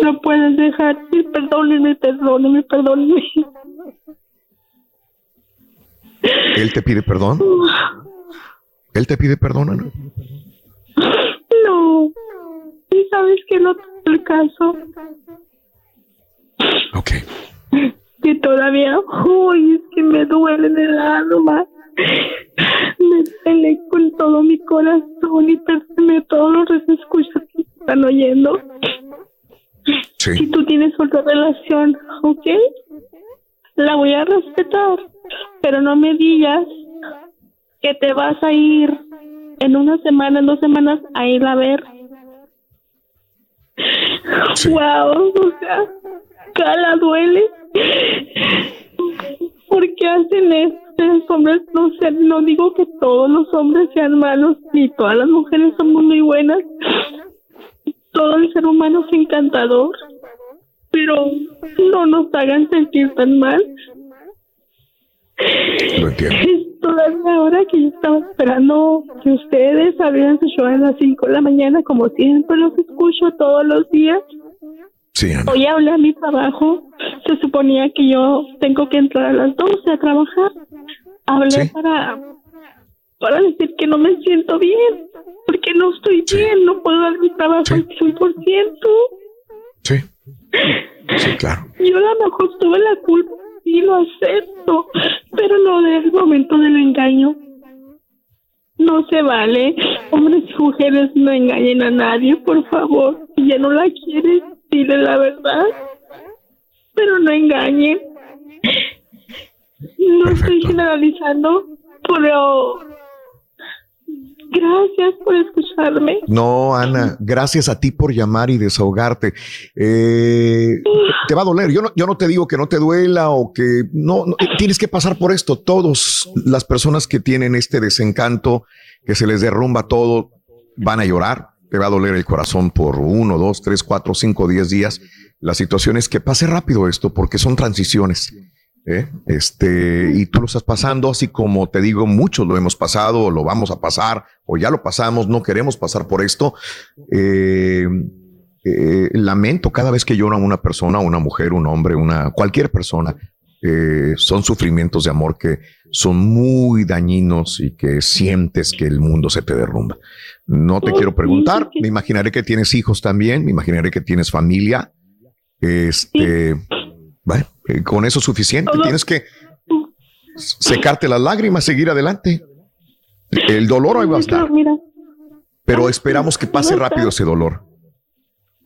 No puedes dejar. Perdónenme, perdónenme, perdónenme. ¿Él te pide perdón? ¿Él te pide perdón, Ana? No. ¿Y sabes que no tengo el caso? Ok. Que todavía, uy, es que me duele en el alma. Me peleé con todo mi corazón y perdóname todos los escuchas que están oyendo. Sí. Si tú tienes otra relación, ¿ok? La voy a respetar, pero no me digas que te vas a ir en una semana, en dos semanas a ir a ver. Wow, o sea, cala duele. ¿Por qué hacen esto? Los hombres, no sé, no digo que todos los hombres sean malos, ni todas las mujeres somos muy buenas. Todo el ser humano es encantador, pero no nos hagan sentir tan mal. Lo entiendo. Es todavía ahora que yo estaba esperando que ustedes abrieran su show a las 5 de la mañana, como siempre los escucho todos los días. Sí, Ana. Hoy hablé a mi trabajo, se suponía que yo tengo que entrar a las 12 a trabajar. Hablé para para decir que no me siento bien, porque no estoy bien, no puedo dar mi trabajo al 100%. Sí. Sí, claro. Yo a lo mejor tuve la culpa y lo acepto, pero no del momento del engaño. No se vale. Hombres y mujeres no engañen a nadie, por favor. Si ya no la quieres, dile la verdad. Pero no engañen. No estoy generalizando, pero gracias por escucharme. No, Ana, gracias a ti por llamar y desahogarte. Eh, te va a doler. Yo no, yo no te digo que no te duela o que no, no, tienes que pasar por esto. Todos las personas que tienen este desencanto, que se les derrumba todo, van a llorar. Te va a doler el corazón por uno, dos, tres, cuatro, cinco, diez días. La situación es que pase rápido esto porque son transiciones. ¿eh? Este, y tú lo estás pasando, así como te digo, muchos lo hemos pasado, o lo vamos a pasar, o ya lo pasamos, no queremos pasar por esto. Eh, eh, lamento cada vez que llora una persona, una mujer, un hombre, una cualquier persona. Eh, son sufrimientos de amor que son muy dañinos y que sientes que el mundo se te derrumba. No te quiero preguntar, me imaginaré que tienes hijos también, me imaginaré que tienes familia. Este, bueno, eh, con eso es suficiente. Tienes que secarte las lágrimas, seguir adelante. El dolor ahí va a estar, Mira, pero esperamos que pase rápido ese dolor.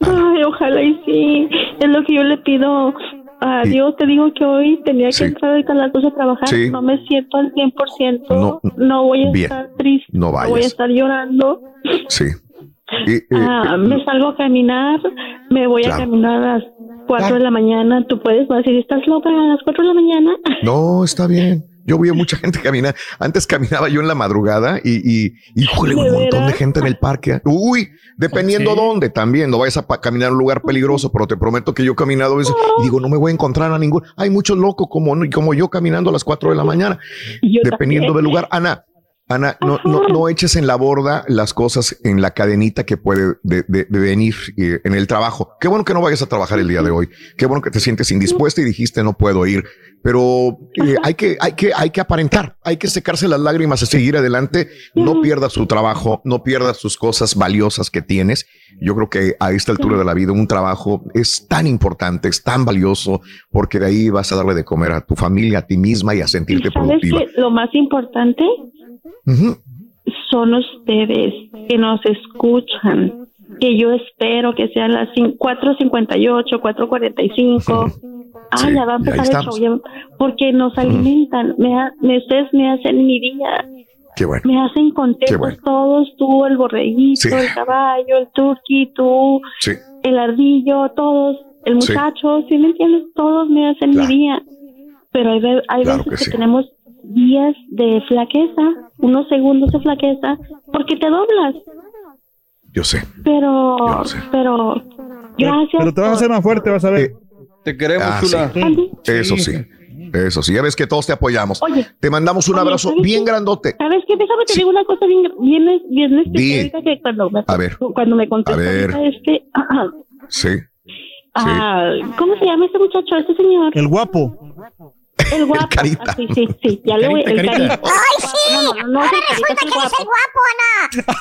ay, ojalá y sí. Es lo que yo le pido a Dios. Te digo que hoy tenía que entrar ahorita a las 12 a trabajar. Sí. No me siento al 100%. No, No, voy a bien. estar triste. No voy a estar llorando. Sí. Y, eh, Ah, me salgo a caminar. Me voy Claro. a caminar a las 4 de la mañana. Tú puedes decir, ¿estás loca a las 4 de la mañana? No, está bien. Yo veo mucha gente caminar. Antes caminaba yo en la madrugada y, y híjole, ¿De un montón de gente en el parque. Uy, dependiendo dónde también. No vayas a caminar a un lugar peligroso, pero te prometo que yo he caminado a veces y digo, no me voy a encontrar a ningún. Hay muchos locos como, como yo caminando a las 4 de la mañana. Yo dependiendo también. del lugar. Ana, Ana, no, no, no, eches en la borda las cosas en la cadenita que puede de, de, de venir eh, en el trabajo. Qué bueno que no vayas a trabajar el día de hoy. Qué bueno que te sientes indispuesta y dijiste no puedo ir. Pero eh, hay, que, hay, que, hay que aparentar, hay que secarse las lágrimas y seguir adelante. No pierdas tu trabajo, no pierdas tus cosas valiosas que tienes. Yo creo que a esta altura de la vida un trabajo es tan importante, es tan valioso, porque de ahí vas a darle de comer a tu familia, a ti misma y a sentirte ¿Sabes productiva. Lo más importante son ustedes que nos escuchan, que yo espero que sean las cin- 4.58, 4.45. Ah, ya va a empezar el show, ya- porque nos alimentan, me ha- me- ustedes me hacen mi día, Qué bueno. me hacen contentos Qué bueno. todos, tú, el borreguito, Sí. el caballo, el turqui, tú, Sí. el ardillo, todos, el muchacho, ¿sí me entiendes? Todos me hacen mi día. Pero hay, hay Claro veces que que, sí. tenemos días de flaqueza, unos segundos de flaqueza, porque te doblas. Yo sé. Pero, pero, gracias. Pero te vas a hacer más fuerte, vas a ver. Te queremos, Ah, chula. sí. Eso sí. Eso sí. Ya ves que todos te apoyamos. Oye. te mandamos un Oye, abrazo ¿sabes bien qué? grandote. ¿Sabes qué? Déjame te digo una cosa bien, bien, bien específica que cuando me, A ver. cuando me contestó A ver. ahorita este, Sí. ah, ¿cómo se llama este muchacho, este señor? El guapo. El guapo. Carita. Ah, sí, sí, sí, ya le voy, Carita, el carita. carita. ¡Ay, sí! No, no, no, no, Ahora resulta que eres el guapo, Ana.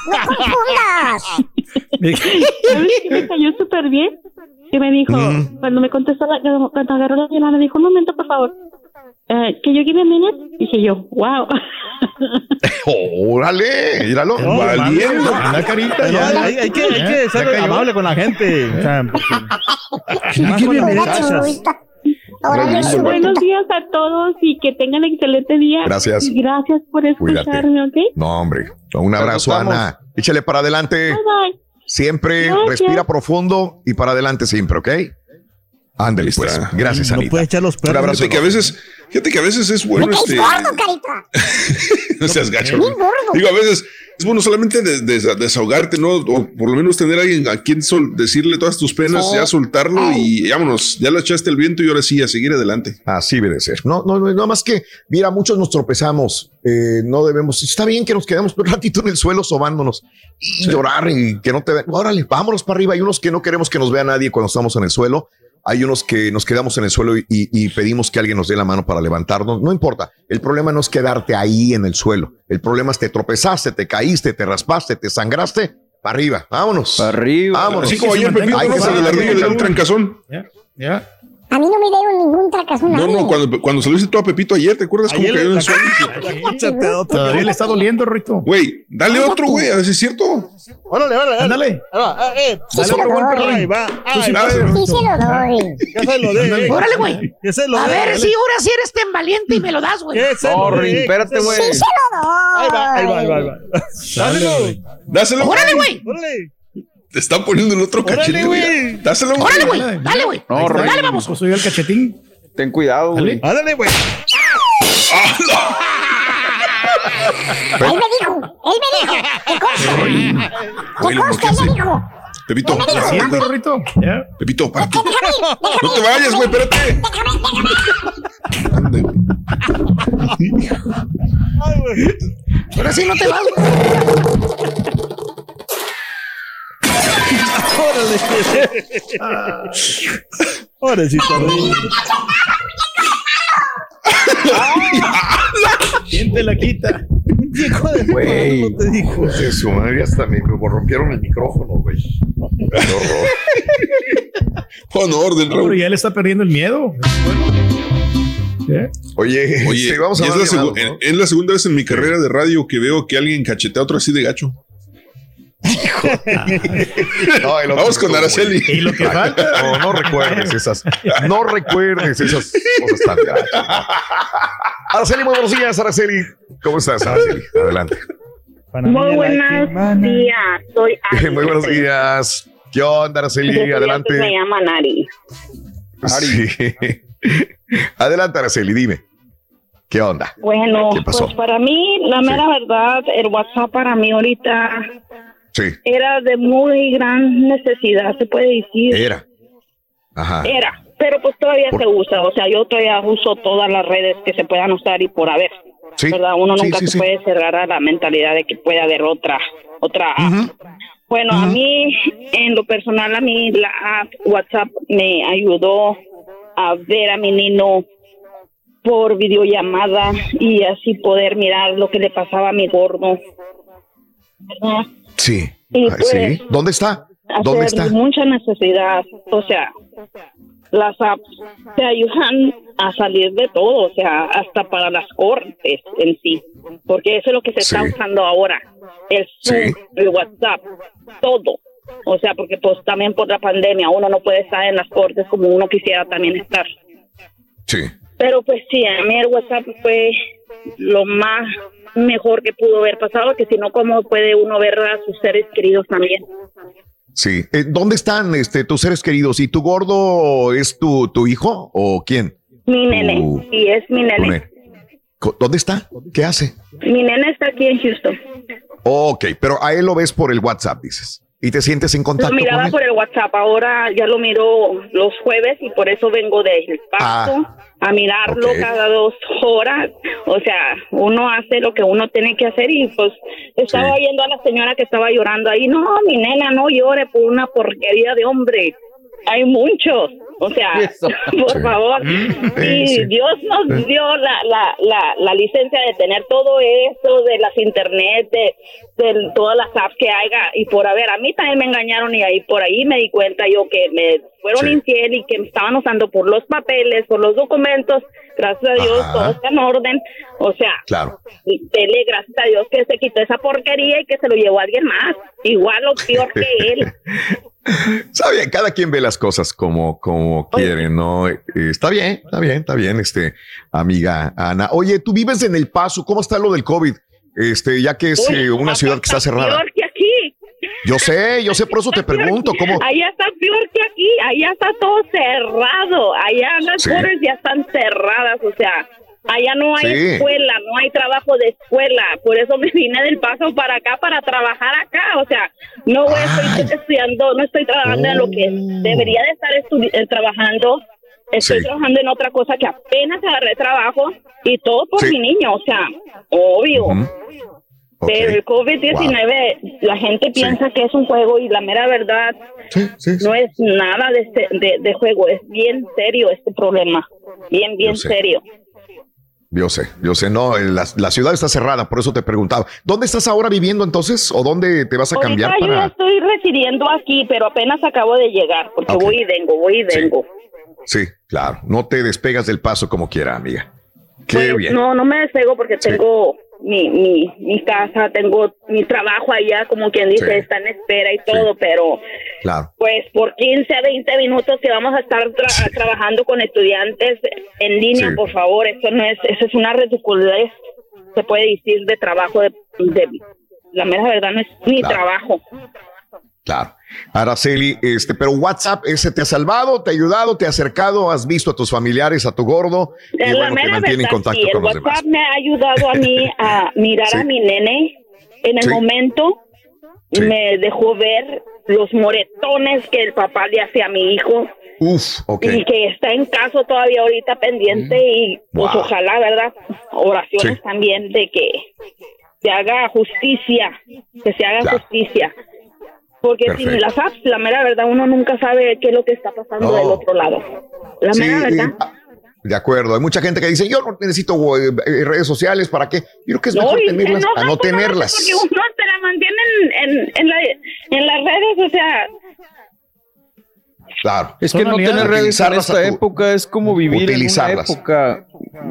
No confundas. ¿Sabes qué me cayó súper bien? Que me dijo, Mm. cuando me contestó, la, cuando agarró la llamada, me dijo, un momento, por favor. Eh, ¿Que yo give a minute? Dije yo, wow. Órale, míralo. No, valiendo. manda carita, ya. Hay, hay que, hay que ser amable con la gente. O sea, más Qué las Buenos días a todos y que tengan excelente día. Gracias. Y gracias por Cuídate. escucharme, ¿ok? No, hombre. Un abrazo. Ana. Échale para adelante. Bye bye. Siempre Gracias. respira profundo y para adelante siempre, ¿ok? Ándale, pues. Gracias, No Anita. puedes echar los Un perros. abrazo. Fíjate que a veces, fíjate que a veces es bueno caes este. gordo, carita. no seas gacho. Bien gordo. Digo, a veces es bueno solamente de- de- desahogarte, ¿no? O por lo menos tener a alguien a quien sol- decirle todas tus penas, Sí. ya soltarlo y vámonos, ya le echaste el viento y ahora sí, a seguir adelante. Así debe de ser. No, no, no, no más que, mira, muchos nos tropezamos. eh, no debemos. Está bien que nos quedemos un ratito en el suelo sobándonos y llorar y que no te vean. Órale, vámonos para arriba. Hay unos que no queremos que nos vea nadie cuando estamos en el suelo. Hay unos que nos quedamos en el suelo y, y- pedimos que alguien nos dé la mano para levantarnos. No importa. El problema no es quedarte ahí en el suelo. El problema es te tropezaste, te caíste, te raspaste, te sangraste. Para arriba. Vámonos. Para arriba. Vámonos. Así como ayer Pepito, Hay que salir un trancazón. Ya, ya. A mí no me dieron ningún tracazón. No, no, cuando, cuando saliste tú a Pepito ayer, ¿te acuerdas cómo cayó en el suelo? Todavía le está doliendo, Rito. Güey, dale otro, güey, a ver si es cierto. Órale, órale. Ándale. Eh, Sí dale se lo otro golpe, doy. ahí va. Sí se lo doy. Ya se lo eh. Órale, güey. Se lo A ver si ahora sí eres tan valiente y me lo das, güey. Se lo Sorry, espérate, güey. Sí se lo doy. Ahí va, ahí va, ahí va. Ahí va. Dáselo. Dáselo. Órale, güey. Órale. Te están poniendo el otro Órale, cachete, güey. güey. Dáselo, Órale, güey. güey. Dale, güey. No, Rey. Dale, vamos. Pues soy el cachetín. Ten cuidado, güey. Ándale, güey. Él me dijo. Él me dijo. ¿Qué cosa? ¿Qué cosa? Él me dijo. Pepito, Él me dijo. Siento, Rito. Ya. Pepito, ir. Déjame No te vayas, güey, espérate. Déjame, déjame. Güey. Güey. Ahora sí no te vas, güey. Órale. Pobrecito. Rey. ¿Quién te la quita? Hijo de Güey. no te dijo. De su madre hasta me rompieron el micrófono, güey. Pon orden, Pero ya le está perdiendo el miedo. ¿Ya? Oye, Oye, este, vamos a es la segunda vez en mi carrera de radio que veo que alguien cachetea a otro así de gacho. No, otro Vamos con Araceli. muy- Y lo que falta. No, no recuerdes esas. No recuerdes esas cosas tan. Araceli, muy buenos días, Araceli. ¿Cómo estás, Araceli? Adelante. Muy buenos días. Soy Ari. Muy buenos días. ¿Qué onda, Araceli? Desde Me Adelante. llaman Ari. Sí. Adelante, Araceli, dime. ¿Qué onda? Bueno, ¿Qué pasó? pues para mí, la Sí. mera verdad, el WhatsApp para mí ahorita Sí, era de muy gran necesidad, se puede decir. era. Ajá. Era, pero pues todavía Por- se usa. O sea, yo todavía uso todas las redes que se puedan usar y por haber. ¿verdad? Uno Sí, nunca sí, se sí. puede cerrar a la mentalidad de que puede haber otra, otra app. Bueno, a mí, en lo personal, a mí la app WhatsApp me ayudó a ver a mi niño por videollamada y así poder mirar lo que le pasaba a mi gordo. ¿verdad? Sí. Y Ah, pues, sí. ¿Dónde está? ¿Dónde está? mucha necesidad. O sea, las apps te ayudan a salir de todo, o sea, hasta para las cortes en sí, porque eso es lo que se está usando ahora, el Zoom, el WhatsApp, todo. O sea, porque pues también por la pandemia uno no puede estar en las cortes como uno quisiera también estar. Sí. Pero pues sí, a mí el WhatsApp fue lo más mejor que pudo haber pasado, que si no, ¿cómo puede uno ver a sus seres queridos también? Sí. Eh, ¿Dónde están este, tus seres queridos? ¿Y tu gordo es tu, tu hijo o quién? Mi nene, y es mi nene. ne- Co- ¿Dónde está? ¿Qué hace? Mi nene está aquí en Houston. Ok, pero a él lo ves por el WhatsApp, dices. ¿Y te sientes en Lo contacto con miraba él? por el WhatsApp, ahora ya lo miro los jueves y por eso vengo del paso a mirarlo Ah, ok. cada dos horas. O sea, uno hace lo que uno tiene que hacer y pues estaba Sí. viendo a la señora que estaba llorando ahí. No, mi nena, no llore por una porquería de hombre. Hay muchos. O sea, por favor. Mm, Y sí. Dios nos Sí. dio la, la, la, la licencia de tener todo eso, de las internet, de, de todas las apps que haya. Y por haber, a mí también me engañaron y ahí por ahí me di cuenta yo que me fueron Sí. infiel y que me estaban usando por los papeles, por los documentos. Gracias a Dios, Ajá. todo está en orden. O sea, Claro. y dele gracias a Dios que se quitó esa porquería y que se lo llevó alguien más. Igual o peor que él. Está bien, cada quien ve las cosas como, como quiere, ¿no? Eh, está bien, está bien, está bien, este, amiga Ana. Oye, tú vives en El Paso, ¿cómo está lo del COVID? Este, ya que es Uy, eh, una ciudad que está cerrada. Peor que aquí. Yo sé, yo sé, por eso te pregunto, ¿cómo? Allá está peor que aquí, allá está todo cerrado, allá las Sí. ya están cerradas, o sea, allá no hay Sí. escuela, no hay trabajo de escuela, por eso me vine del paso para acá para trabajar acá, o sea, no voy, estoy estudiando, no estoy trabajando en lo que debería de estar eh, trabajando, estoy Sí. trabajando en otra cosa que apenas agarré trabajo y todo por Sí. mi niño, o sea, obvio. Pero el COVID-19, la gente piensa que es un juego y la mera verdad no es nada de, este- de, de juego, es bien serio este problema, bien, bien sé. Yo sé, yo sé, no, la, la ciudad está cerrada, por eso te preguntaba. ¿Dónde estás ahora viviendo entonces? ¿O dónde te vas a cambiar Ahorita yo ya para...? estoy residiendo aquí, pero apenas acabo de llegar, porque voy y vengo, voy y vengo. Sí, claro, no te despegas del paso como quiera, amiga. Qué Pues, bien. No, no me despego porque tengo mi, mi, mi casa, tengo mi trabajo allá, como quien dice, Sí. está en espera y todo, pero Claro. pues por 15 a 20 minutos que vamos a estar tra- trabajando con estudiantes en línea, por favor, eso no es, eso es una ridiculez, se puede decir, de trabajo, de, de- la mera verdad no es Claro. trabajo. Claro. Araceli, este, pero WhatsApp, ese te ha salvado, te ha ayudado, te ha acercado, has visto a tus familiares, a tu gordo, y la bueno, te mantiene en contacto sí, el con los WhatsApp demás. me ha ayudado a mí a mirar Sí. a mi nene en el Sí. momento. Me dejó ver los moretones que el papá le hace a mi hijo Uf, ok. y que está en caso todavía ahorita pendiente y pues Wow. ojalá, ¿verdad? Oraciones también de que se haga justicia, que se haga Claro. justicia. Porque sin las apps, la mera verdad, uno nunca sabe qué es lo que está pasando No. del otro lado. La Sí, mera verdad. ah, de acuerdo. Hay mucha gente que dice, yo no necesito eh, eh, redes sociales, ¿para qué? Yo creo que es mejor y tenerlas a no tenerlas. Porque uno te la mantiene en, en, en, la, en las redes, o sea, Claro. Es que no tener redes en esta tu- época es como vivir en una época,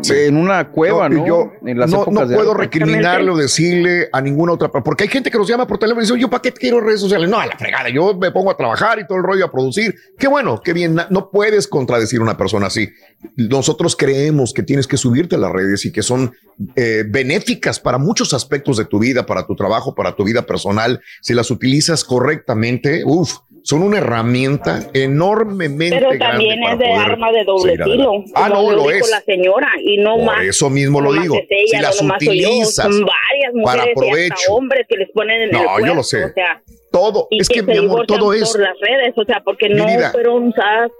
en una cueva, ¿no? Yo en las no, épocas no puedo recriminarle o decirle a ninguna otra, porque hay gente que nos llama por teléfono y dice, yo para qué quiero redes sociales. No, a la fregada, yo me pongo a trabajar y todo el rollo a producir. Qué bueno, qué bien. No puedes contradecir a una persona así. Nosotros creemos que tienes que subirte a las redes y que son eh, benéficas para muchos aspectos de tu vida, para tu trabajo, para tu vida personal. Si las utilizas correctamente, uff, son una herramienta enormemente pero grande también para es de poder arma de doble adelante. Ah, no, lo dijo es. la señora, y no Por más. eso mismo lo no digo. ella, si no las yo, utilizas son varias para mujeres y provecho. hasta hombres que les ponen en el No, yo cuerpo, lo sé. O sea, todo, y es que, mi amor, todo es, por las redes, o sea, porque no vida. fueron usadas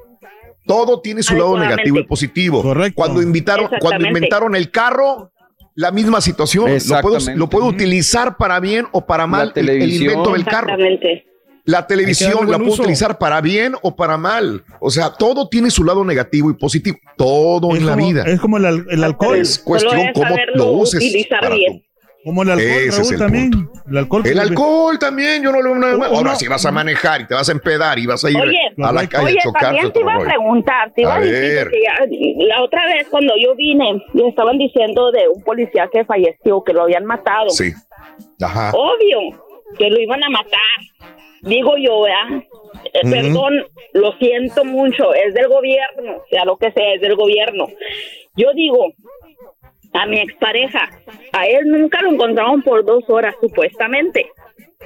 todo tiene su lado negativo y positivo. Cuando invitaron, cuando inventaron el carro, la misma situación. Lo puedo, Exactamente. lo puedo utilizar para bien o para mal el- el, televisión. invento del carro. Exactamente. La que televisión la puedo uso. utilizar para bien o para mal. O sea, todo tiene su lado negativo y positivo. Todo Es en la vida. Es como el, al- el alcohol. Es cuestión cómo lo uses. utilizar para bien. Como el alcohol, Ese es Raúl, el también. El alcohol. El alcohol también, yo no lo veo nada más. Ahora, si vas a manejar y te vas a empedar y vas a ir Oye, a la calle Oye, a chocar, también te iba a preguntar, te iba A a, decir, ya- la otra vez cuando yo vine, le estaban diciendo de un policía que falleció, que lo habían matado. Sí. Ajá. Obvio, que lo iban a matar. Digo yo, ¿verdad? Eh. Perdón, lo siento mucho, es del gobierno, sea lo que sea, es del gobierno. Yo digo, a mi expareja, a él nunca lo encontraron por dos horas, supuestamente.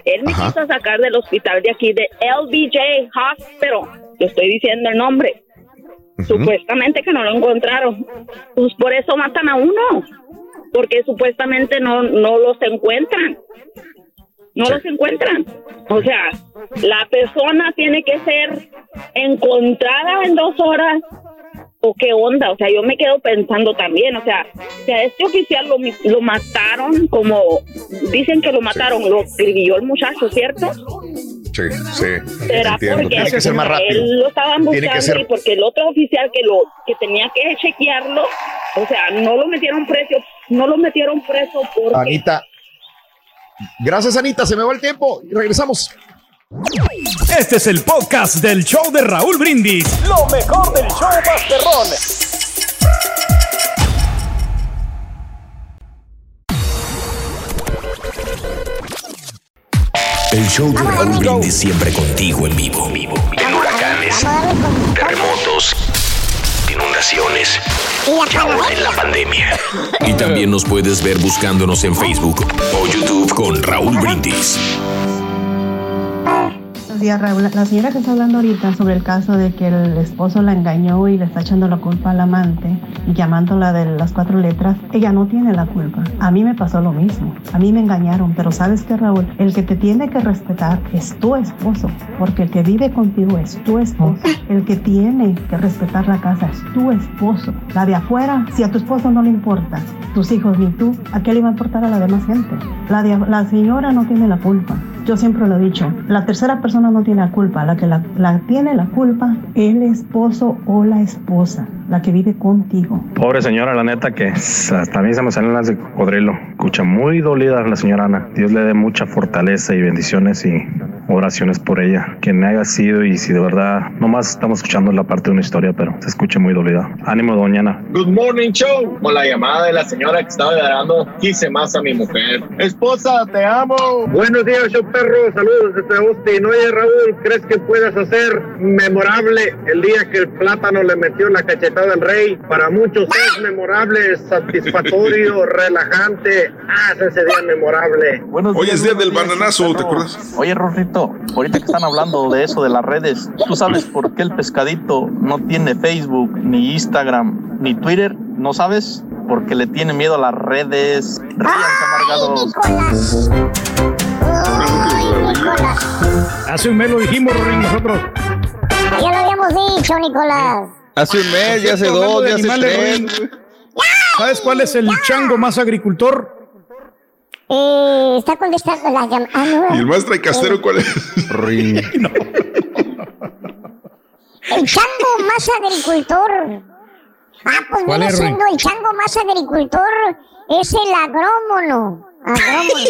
Él me Ajá. quiso sacar del hospital de aquí, de LBJ Hospital. Yo estoy diciendo el nombre. Supuestamente que no lo encontraron. Pues por eso matan a uno. Porque supuestamente no, no los encuentran. No los encuentran. O sea, la persona tiene que ser encontrada en dos horas. ¿O qué onda? O sea, yo me quedo pensando también, o sea, si a este oficial lo, lo mataron como dicen que lo mataron, lo escribió el muchacho, ¿cierto? Sí, sí. Será porque Tiene que ser más rápido. él lo estaban buscando ser- y porque el otro oficial que lo que tenía que chequearlo, o sea, no lo metieron preso, no lo metieron preso porque Anita. Gracias, Anita. Se me va el tiempo. Y regresamos. Este es el podcast del show de Raúl Brindis. Lo mejor del show Masterrón. El show de Raúl Brindis siempre contigo en vivo. En huracanes, terremotos, inundaciones y ahora en la pandemia. Y también nos puedes ver buscándonos en Facebook o YouTube con Raúl Brindis. Raúl. La señora que está hablando ahorita sobre el caso de que el esposo la engañó y le está echando la culpa al amante y llamándola de las cuatro letras, ella no tiene la culpa. A mí me pasó lo mismo. A mí me engañaron, pero ¿sabes qué, Raúl? El que te tiene que respetar es tu esposo, porque el que vive contigo es tu esposo. El que tiene que respetar la casa es tu esposo. La de afuera, si a tu esposo no le importa, tus hijos ni tú, ¿a qué le va a importar a la demás gente? La, de- la señora no tiene la culpa. Yo siempre lo he dicho, la tercera persona no tiene la culpa, la que la, la tiene la culpa el esposo o la esposa, la que vive contigo. Pobre señora, la neta que hasta a mí se me salen las de cocodrilo. Escucha muy dolida la señora Ana. Dios le dé mucha fortaleza y bendiciones y oraciones por ella. Quien haya sido y si de verdad, nomás estamos escuchando la parte de una historia, pero se escucha muy dolida. Ánimo, doña Ana. Good morning show. Con la llamada de la señora que estaba dando, quise más a mi mujer. Esposa, te amo. Buenos días, show perro. Saludos desde Austin. Oye, Raúl, ¿crees que puedas hacer memorable el día que el plátano le metió la cachetada al rey? Para muchos es memorable, satisfactorio, relajante. Haz ese día memorable. Hoy es día del bananazo, ¿te acuerdas? Oye, Rorrito, ahorita que están hablando de eso de las redes, ¿tú sabes por qué el pescadito no tiene Facebook, ni Instagram, ni Twitter? ¿No sabes? Porque le tiene miedo a las redes. Ríanse, amargados. Hace un mes lo dijimos, Rorín, nosotros. Ya lo habíamos dicho, Nicolás. Hace un mes, ya hace dos, ya hace tres. Rorín. ¿Sabes cuál es el chango más agricultor? Eh, está contestando la llamada. Ah, no. ¿Y el más traicastero cuál es? El chango más agricultor. Ah, pues ¿Cuál viene siendo el chango más agricultor. Es el agrómono. Agrómono.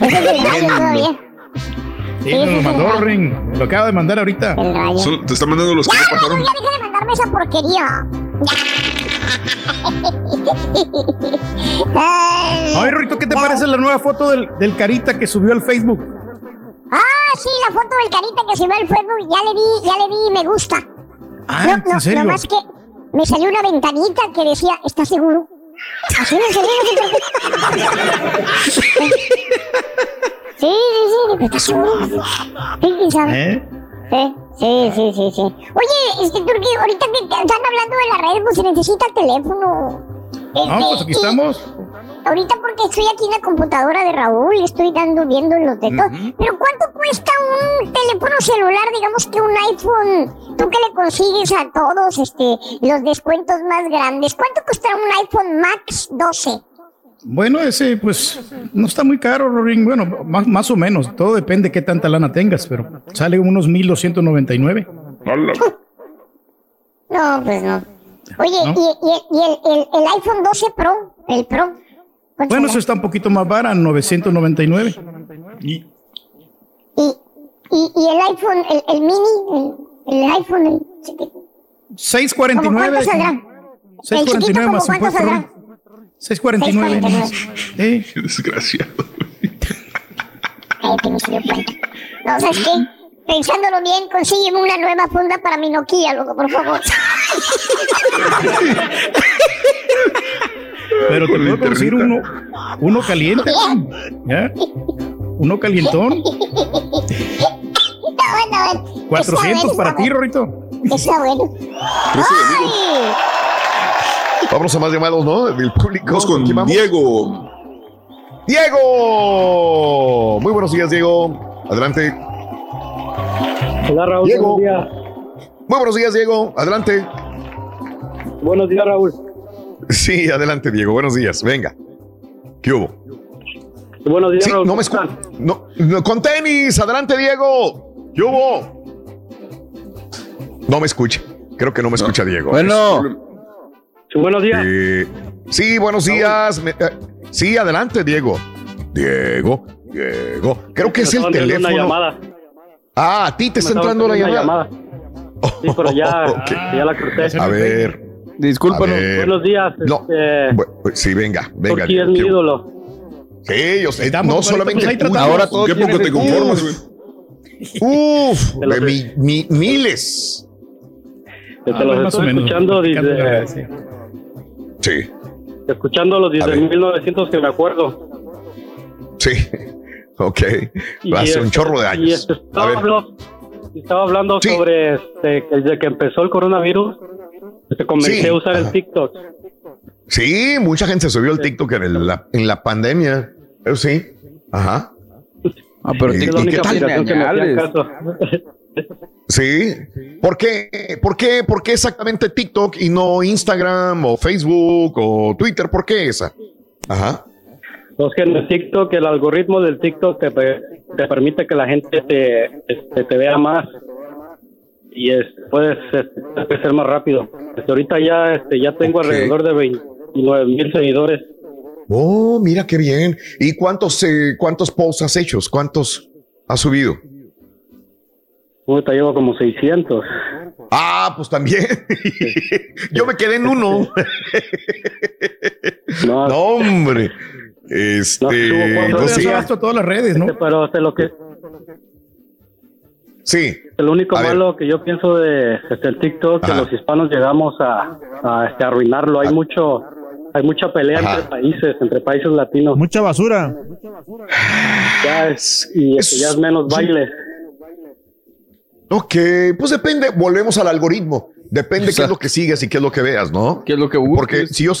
Ese es del rayo todavía. Sí, nos lo mandó Rorín. Lo acaba de mandar ahorita. Son- te están mandando los que no Ya, pasaron. ya deja de mandarme esa porquería. Ay. Ay, Rorito, ¿qué te parece la nueva foto del, del carita que subió al Facebook? Ah, sí, la foto del carita que subió al Facebook, ya le di, ya le di me gusta. Ah, ¿en serio? Nomás que me salió una ventanita que decía, ¿estás seguro? Así no qué. Sí, sí, sí, ¿estás quién sabe. ¿Eh? Sí, sí, sí, sí, sí. Oye, este Turki, ahorita que están hablando de las redes, pues se necesita teléfono. No, Este, pues aquí y- estamos. Ahorita porque estoy aquí en la computadora de Raúl, estoy dando, viendo los de todo. Pero ¿cuánto cuesta un teléfono celular, digamos que un iPhone? Tú que le consigues a todos este, los descuentos más grandes. ¿Cuánto costará un iPhone Max 12? Bueno, ese pues no está muy caro, Rorín. Bueno, más, más o menos. Todo depende qué tanta lana tengas, pero sale unos 1299. No, pues no. Oye, ¿y, y- y el, el- el iPhone 12 Pro? ¿El Pro? ¿Cuánto Bueno, eso está un poquito más barato, 999. Y ¿Y, y el iPhone, el, el mini, el, el iPhone, el chiquito? ¿Cómo 649. cuánto saldrá? El chiquito, 649 ¿cómo más cuánto impuestos. saldrá? Rorín. 649. nomás. Eh, Qué desgraciado. Ay, que no se dio cuenta. No, ¿sabes qué? Pensándolo bien, consígueme una nueva funda para mi Nokia, loco, por favor. Pero te puedo conseguir uno, uno caliente. ¿ya? Uno calientón. Está bueno, está 400 bueno, para ti. Rorito. Está bueno. Vamos a más llamados, ¿no? Del público. Vamos con Diego. Diego. Muy buenos días, Diego. Adelante. Hola Raúl, Diego. buenos días. Muy buenos días, Diego. Adelante. Buenos días Raúl. Sí, adelante, Diego. Buenos días. Venga. ¿Qué hubo? Buenos días Sí, Raúl. no me escucho. No, no, con tenis. Adelante, Diego. ¿Qué hubo? No me escucha. Creo que no me escucha, Diego. Bueno. Buenos días. Eh, sí, buenos días. Me- eh, sí, adelante, Diego. Diego, Diego. Creo que es el teléfono. Una llamada. Ah, a ti te Me está entrando la llamada. Sí, pero ya, ya la crucé. A ver. Discúlpanos. Buenos días. No. Este, bu- sí, venga, venga. Turquía es mi ídolo. Sí, yo sé. Estamos, No solamente. pues, tratamos. Ahora todo ¿Qué poco te de- conformas, güey? Uf, Te lo de mi- mi- miles. Te Ah, los estoy escuchando desde, Sí, escuchándolos A desde ver. 1900 que me acuerdo. sí. Ok. Y Hace un este- chorro de Y años. este, A estaba, hablando, estaba hablando Sí. sobre este, desde que empezó el coronavirus, este, comencé Sí, a usar ajá. el TikTok. Sí, mucha gente se subió al TikTok en, el- la, en la pandemia. Eso sí. Ajá. Ah, pero ¿Y- Es y la TikTok qué tal? que me caso. Sí. ¿Por qué? ¿Por qué? ¿Por qué exactamente TikTok y no Instagram o Facebook o Twitter? ¿Por qué esa? Ajá. No, es que en el TikTok, el algoritmo del TikTok te, te permite que la gente te, este, te vea más y es, puedes este, crecer más rápido. Este, ahorita ya, este, ya tengo alrededor de 29 mil seguidores. Oh, mira qué bien. ¿Y cuántos, eh, cuántos posts has hecho? ¿Cuántos has subido? Ahorita llevo como 600. Ah, pues también. Yo me quedé en uno. No, No, hombre. Este. No, subo No pues sí, todas las redes, ¿no? este, pero este, lo que sí. el único A ver. malo que yo pienso de este, el TikTok que Ajá. los hispanos llegamos a, a, este, arruinarlo. Hay mucho hay mucha pelea Ajá. entre países, entre países latinos. Mucha basura. Ya es, y este, ya es menos baile. Ok, pues depende. Volvemos al algoritmo. Depende qué es lo que sigas y qué es lo que veas, ¿no? ¿Qué es lo que buscas? Porque si yo,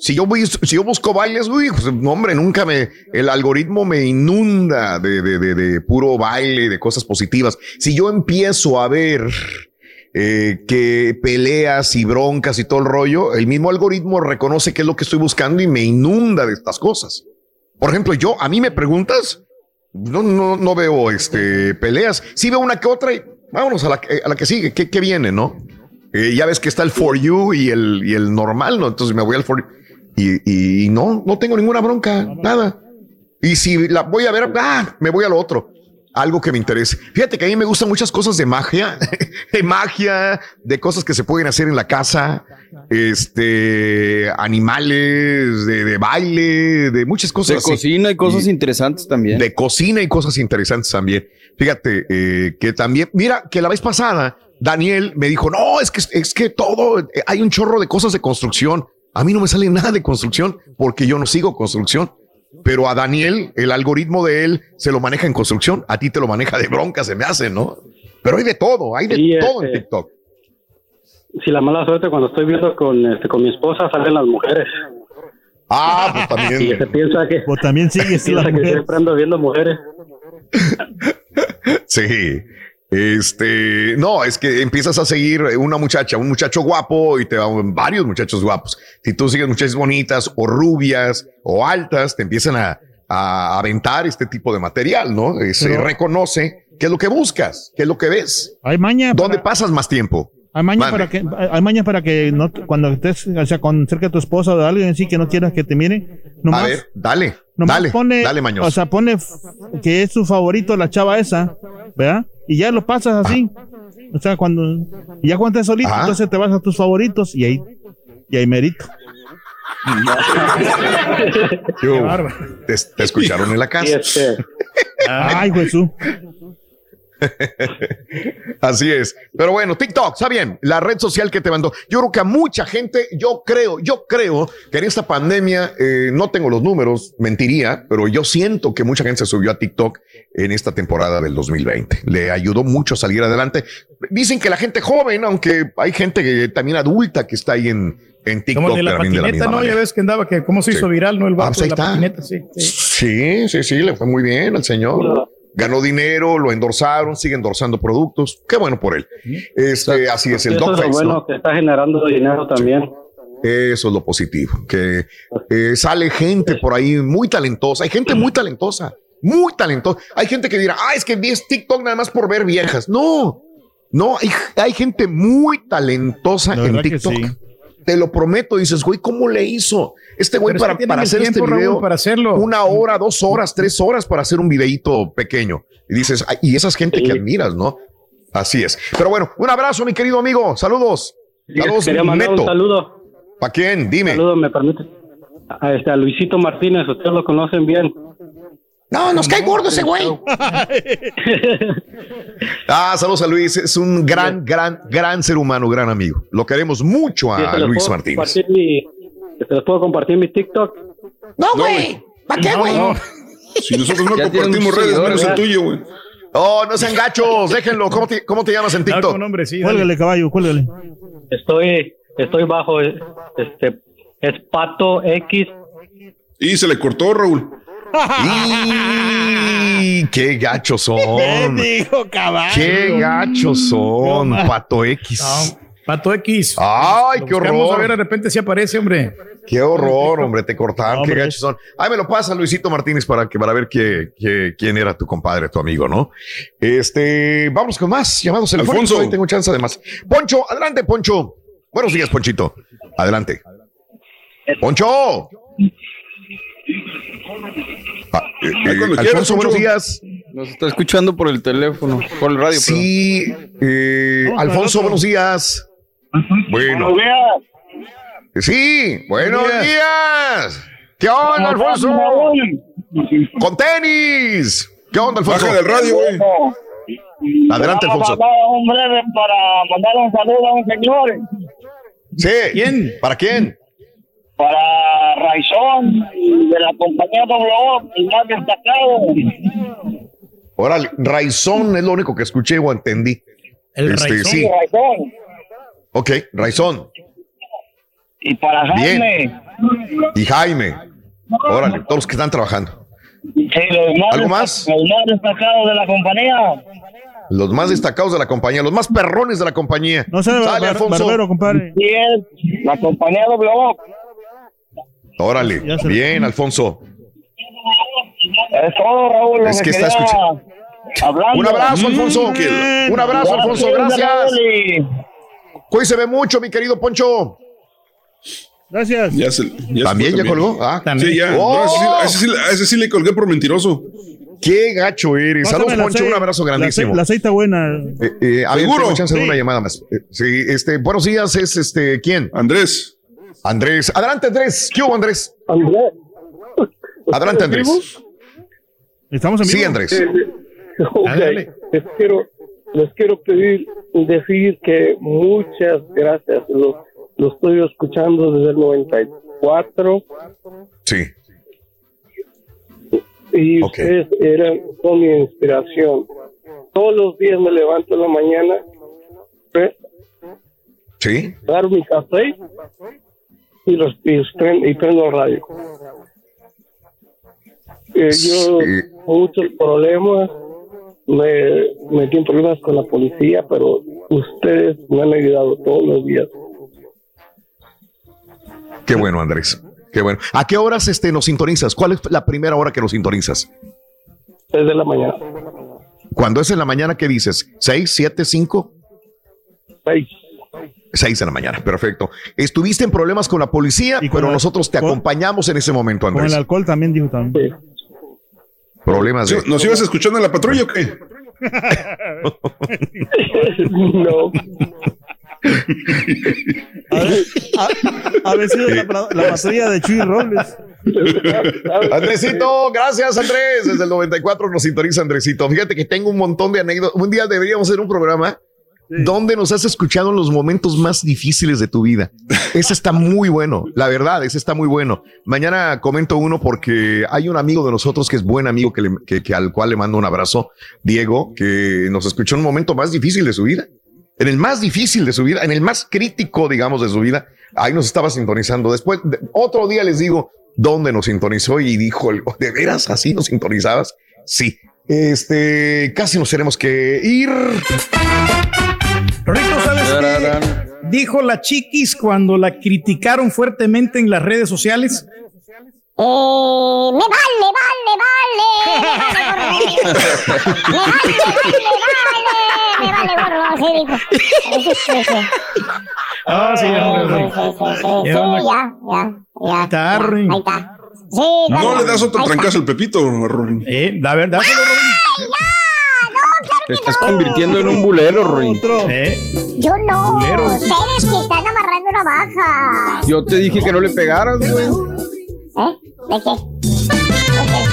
si yo, busco bailes, uy, pues, hombre, nunca me, el algoritmo me inunda de, puro baile, de cosas positivas. Si yo empiezo a ver eh, que peleas y broncas y todo el rollo, el mismo algoritmo reconoce qué es lo que estoy buscando y me inunda de estas cosas. Por ejemplo, yo, a mí me preguntas, no, veo este, peleas. Sí veo una que otra y vámonos a la, que- a la que sigue. ¿Qué, viene, no? Eh, ya ves que está el For You y el, y el normal, ¿no? Entonces me voy al For y, y no, no tengo ninguna bronca, nada. Y si la voy a ver, ah, me voy a lo otro. Algo que me interese. Fíjate que a mí me gustan muchas cosas de magia, de magia, de cosas que se pueden hacer en la casa, este, animales, de, de baile, de muchas cosas. De así. cocina y cosas Y- interesantes también. de cocina y cosas interesantes también. Fíjate eh, que también, mira, que la vez pasada Daniel me dijo, no, es que, es que todo, eh, hay un chorro de cosas de construcción. A mí no me sale nada de construcción porque yo no sigo construcción. Pero a Daniel, el algoritmo de él se lo maneja en construcción. A ti te lo maneja de bronca, se me hace, ¿no? Pero hay de todo, hay de Sí, todo en este, TikTok. Si la mala suerte cuando estoy viendo con, este, con mi esposa salen las mujeres. Ah, pues también. Y se piensa que, O también sigue piensa que siempre ando viendo mujeres. Sí. Este, no, es que empiezas a seguir una muchacha, un muchacho guapo y te van varios muchachos guapos. Si tú sigues muchachas bonitas o rubias o altas, te empiezan a, a aventar este tipo de material, ¿no? Se Pero- reconoce qué es lo que buscas, qué es lo que ves. Hay maña. ¿Dónde pasas más tiempo? Hay maña Mande. para que, hay para que no, cuando estés, o sea, con cerca de tu esposa o de alguien así que no quieras que te miren, nomás, a ver, dale, nomás dale, pone, dale, mañoso. o sea, pone que es su favorito la chava esa, ¿verdad? Y ya lo pasas así. O sea, cuando, ya cuando estés solito, entonces te vas a tus favoritos y ahí, y ahí merito. Te, te escucharon en la casa. Ay, Jesús. Así es. Pero bueno, TikTok, está bien, la red social que te mandó. Yo creo que a mucha gente, yo creo, yo creo que en esta pandemia, eh, no tengo los números, mentiría, pero yo siento que mucha gente se subió a TikTok en esta temporada del 2020. Le ayudó mucho a salir adelante. Dicen que la gente joven, aunque hay gente que, también adulta que está ahí en, en TikTok Como de la también de la patineta, misma ¿no? Ya manera. ves que andaba, que cómo se hizo Sí. viral, ¿no? El Ah, vato pues de la está. patineta, sí. sí. Sí, sí, sí, le fue muy bien al señor. Ganó dinero, lo endorsaron, sigue endorsando productos. Qué bueno por él. Este, así es el eso es lo bueno ¿no? que está generando dinero también. Eso es lo positivo, que eh, sale gente por ahí muy talentosa. Hay gente muy talentosa, muy talentosa. Hay gente que dirá, ah, es que vi TikTok nada más por ver viejas. No, no, hay, hay gente muy talentosa La en que TikTok. sí. Te lo prometo, dices, güey, ¿cómo le hizo? Este güey es para, que para hacer este Raúl, video, para hacerlo. una hora, dos horas, tres horas para hacer un videíto pequeño. Y dices, "Ay, y esas gente que admiras, ¿no? Así es. Pero bueno, un abrazo, mi querido amigo. Saludos. Saludos, Quería mandar Neto. un saludo. ¿Para quién? Dime. saludo, me permite. A, este, a Luisito Martínez, ustedes lo conocen bien. No, nos cae gordo ese güey. Ah, saludos a Luis. Es un gran, gran, gran ser humano, gran amigo. Lo queremos mucho a Luis Martínez. mi- ¿Te los puedo compartir mi TikTok? No, güey. ¿Para qué, güey? Si nosotros no compartimos redes, menos el tuyo, güey. Oh, no sean gachos, déjenlo. ¿Cómo te, cómo te llamas en Dale TikTok? nombre, sí. Cuélgale, caballo, cuélgale. Estoy, estoy bajo, este, es Pato X. Y se le cortó, Raúl. Y qué gachos son. dijo caballo? Qué gachos son, No, Pato X. No, Pato X. Ay, Lo qué horror. A ver, de repente sí aparece, hombre. Qué horror, hombre, te cortaron, qué gachos son. Ay, me lo pasa Luisito Martínez para que para ver qué, qué- quién era tu compadre, tu amigo, ¿no? Este, vamos con más llamados telefónicos. Alfonso. Hoy tengo chance de más. Poncho, adelante, Poncho. Buenos días, Ponchito. Adelante. Poncho. Ah, eh, eh, quieras, Alfonso, buenos días. Nos está escuchando por el teléfono, por el radio. Sí, eh, Alfonso, buenos días. Bueno, días. sí, buenos Buenos días. ¿Qué onda, Alfonso? Con tenis. ¿Qué onda, Alfonso? Baja del radio, güey. Adelante, Alfonso. un breve para mandar un saludo a un señor, Sí. ¿Quién? ¿Para quién? Para Raizón de la compañía W, el más destacado. Órale, Raizón es lo único que escuché o entendí. El Este, Raizón. sí. Raizón. Ok, Raizón. Y para Bien. Jaime. Y Jaime. Órale, todos los que están trabajando. Sí, los más ¿Algo más? Los más destacados de la compañía. Los más destacados de la compañía, los más perrones de la compañía. No sé, Sale, bar- Alfonso. barbero, compadre. Sí, la compañía W. Órale, bien, Alfonso. Es todo, Raúl. Es que está escuchando. Hablando. Un abrazo, Alfonso. Bien. Un abrazo, Alfonso. Gracias. Cuídese mucho, mi querido Poncho. Gracias. Ya se, ya se ¿También ya colgó? Ah, Sí, ya. ¡Oh! No, ese sí, a ese sí- a ese sí le colgué por mentiroso. Qué gacho eres. Saludos, Poncho. Un abrazo grandísimo. La aceita buena. Eh, eh, a ver, ¿Seguro? tengo chance de una llamada más. Eh, sí, este, buenos días, es este, ¿quién? Andrés. Andrés. Adelante, Andrés. ¿Qué hubo, Andrés? Andrés. Adelante, Andrés. Estamos en vivo. Sí, Andrés. Ok, Ándale. les quiero, les quiero pedir, decir que muchas gracias. Lo, lo estoy escuchando desde el 94 Sí. y ustedes eran son mi inspiración. Todos los días me levanto en la mañana, pre- Sí. dar mi café y, los, y, prendo, y prendo el radio. Eh, yo muchos problemas, me metí en problemas con la policía, pero ustedes me han ayudado todos los días. Qué bueno, Andrés. Qué bueno. ¿A qué horas este, nos sintonizas? ¿Cuál es la primera hora que nos sintonizas? Desde la mañana. Cuando es en la mañana, ¿qué dices? ¿Seis, siete, cinco? Seis. Seis de la mañana, perfecto. Estuviste en problemas con la policía, pero el- nosotros te acompañamos en ese momento, Con Andrés. el alcohol también dijo también. Problemas de... ¿Nos ibas escuchando en la patrulla o qué? no. Ha vencido la, la patrulla de Chuy Robles. Andresito, gracias Andrés. Desde el 94 nos sintoniza Andresito. Fíjate que tengo un montón de anécdotas. Un día deberíamos hacer un programa donde nos has escuchado en los momentos más difíciles de tu vida. Ese está muy bueno, la verdad, ese está muy bueno. Mañana comento uno porque hay un amigo de nosotros que es buen amigo que, al cual le mando un abrazo, Diego, que nos escuchó en un momento más difícil de su vida. En el más difícil de su vida, en el más crítico, digamos, de su vida, ahí nos estaba sintonizando. Después, de- otro día les digo dónde nos sintonizó y dijo, ¿de veras así nos sintonizabas? Sí. Este, casi nos tenemos que ir. Rito, ¿sabes qué? Dijo la chiquis cuando la criticaron fuertemente en las redes sociales. Eh, me vale, vale, vale. Me vale, vale, me vale, gorro. Sí, dijo. Sí, sí, sí. Ah, sí, Ya, ya, ya. Está. Ahí está. Sí, No le das otro trancazo al Pepito, Rorín. Eh, la verdad. Te estás convirtiendo en un bulero, Rory. Eh, Yo no. Culero. Ustedes que están amarrando una baja. Yo te dije que no le pegaras, güey. ¿Eh? ¿De qué?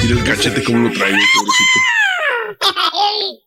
Mira el cachete como lo trae, pobrecito.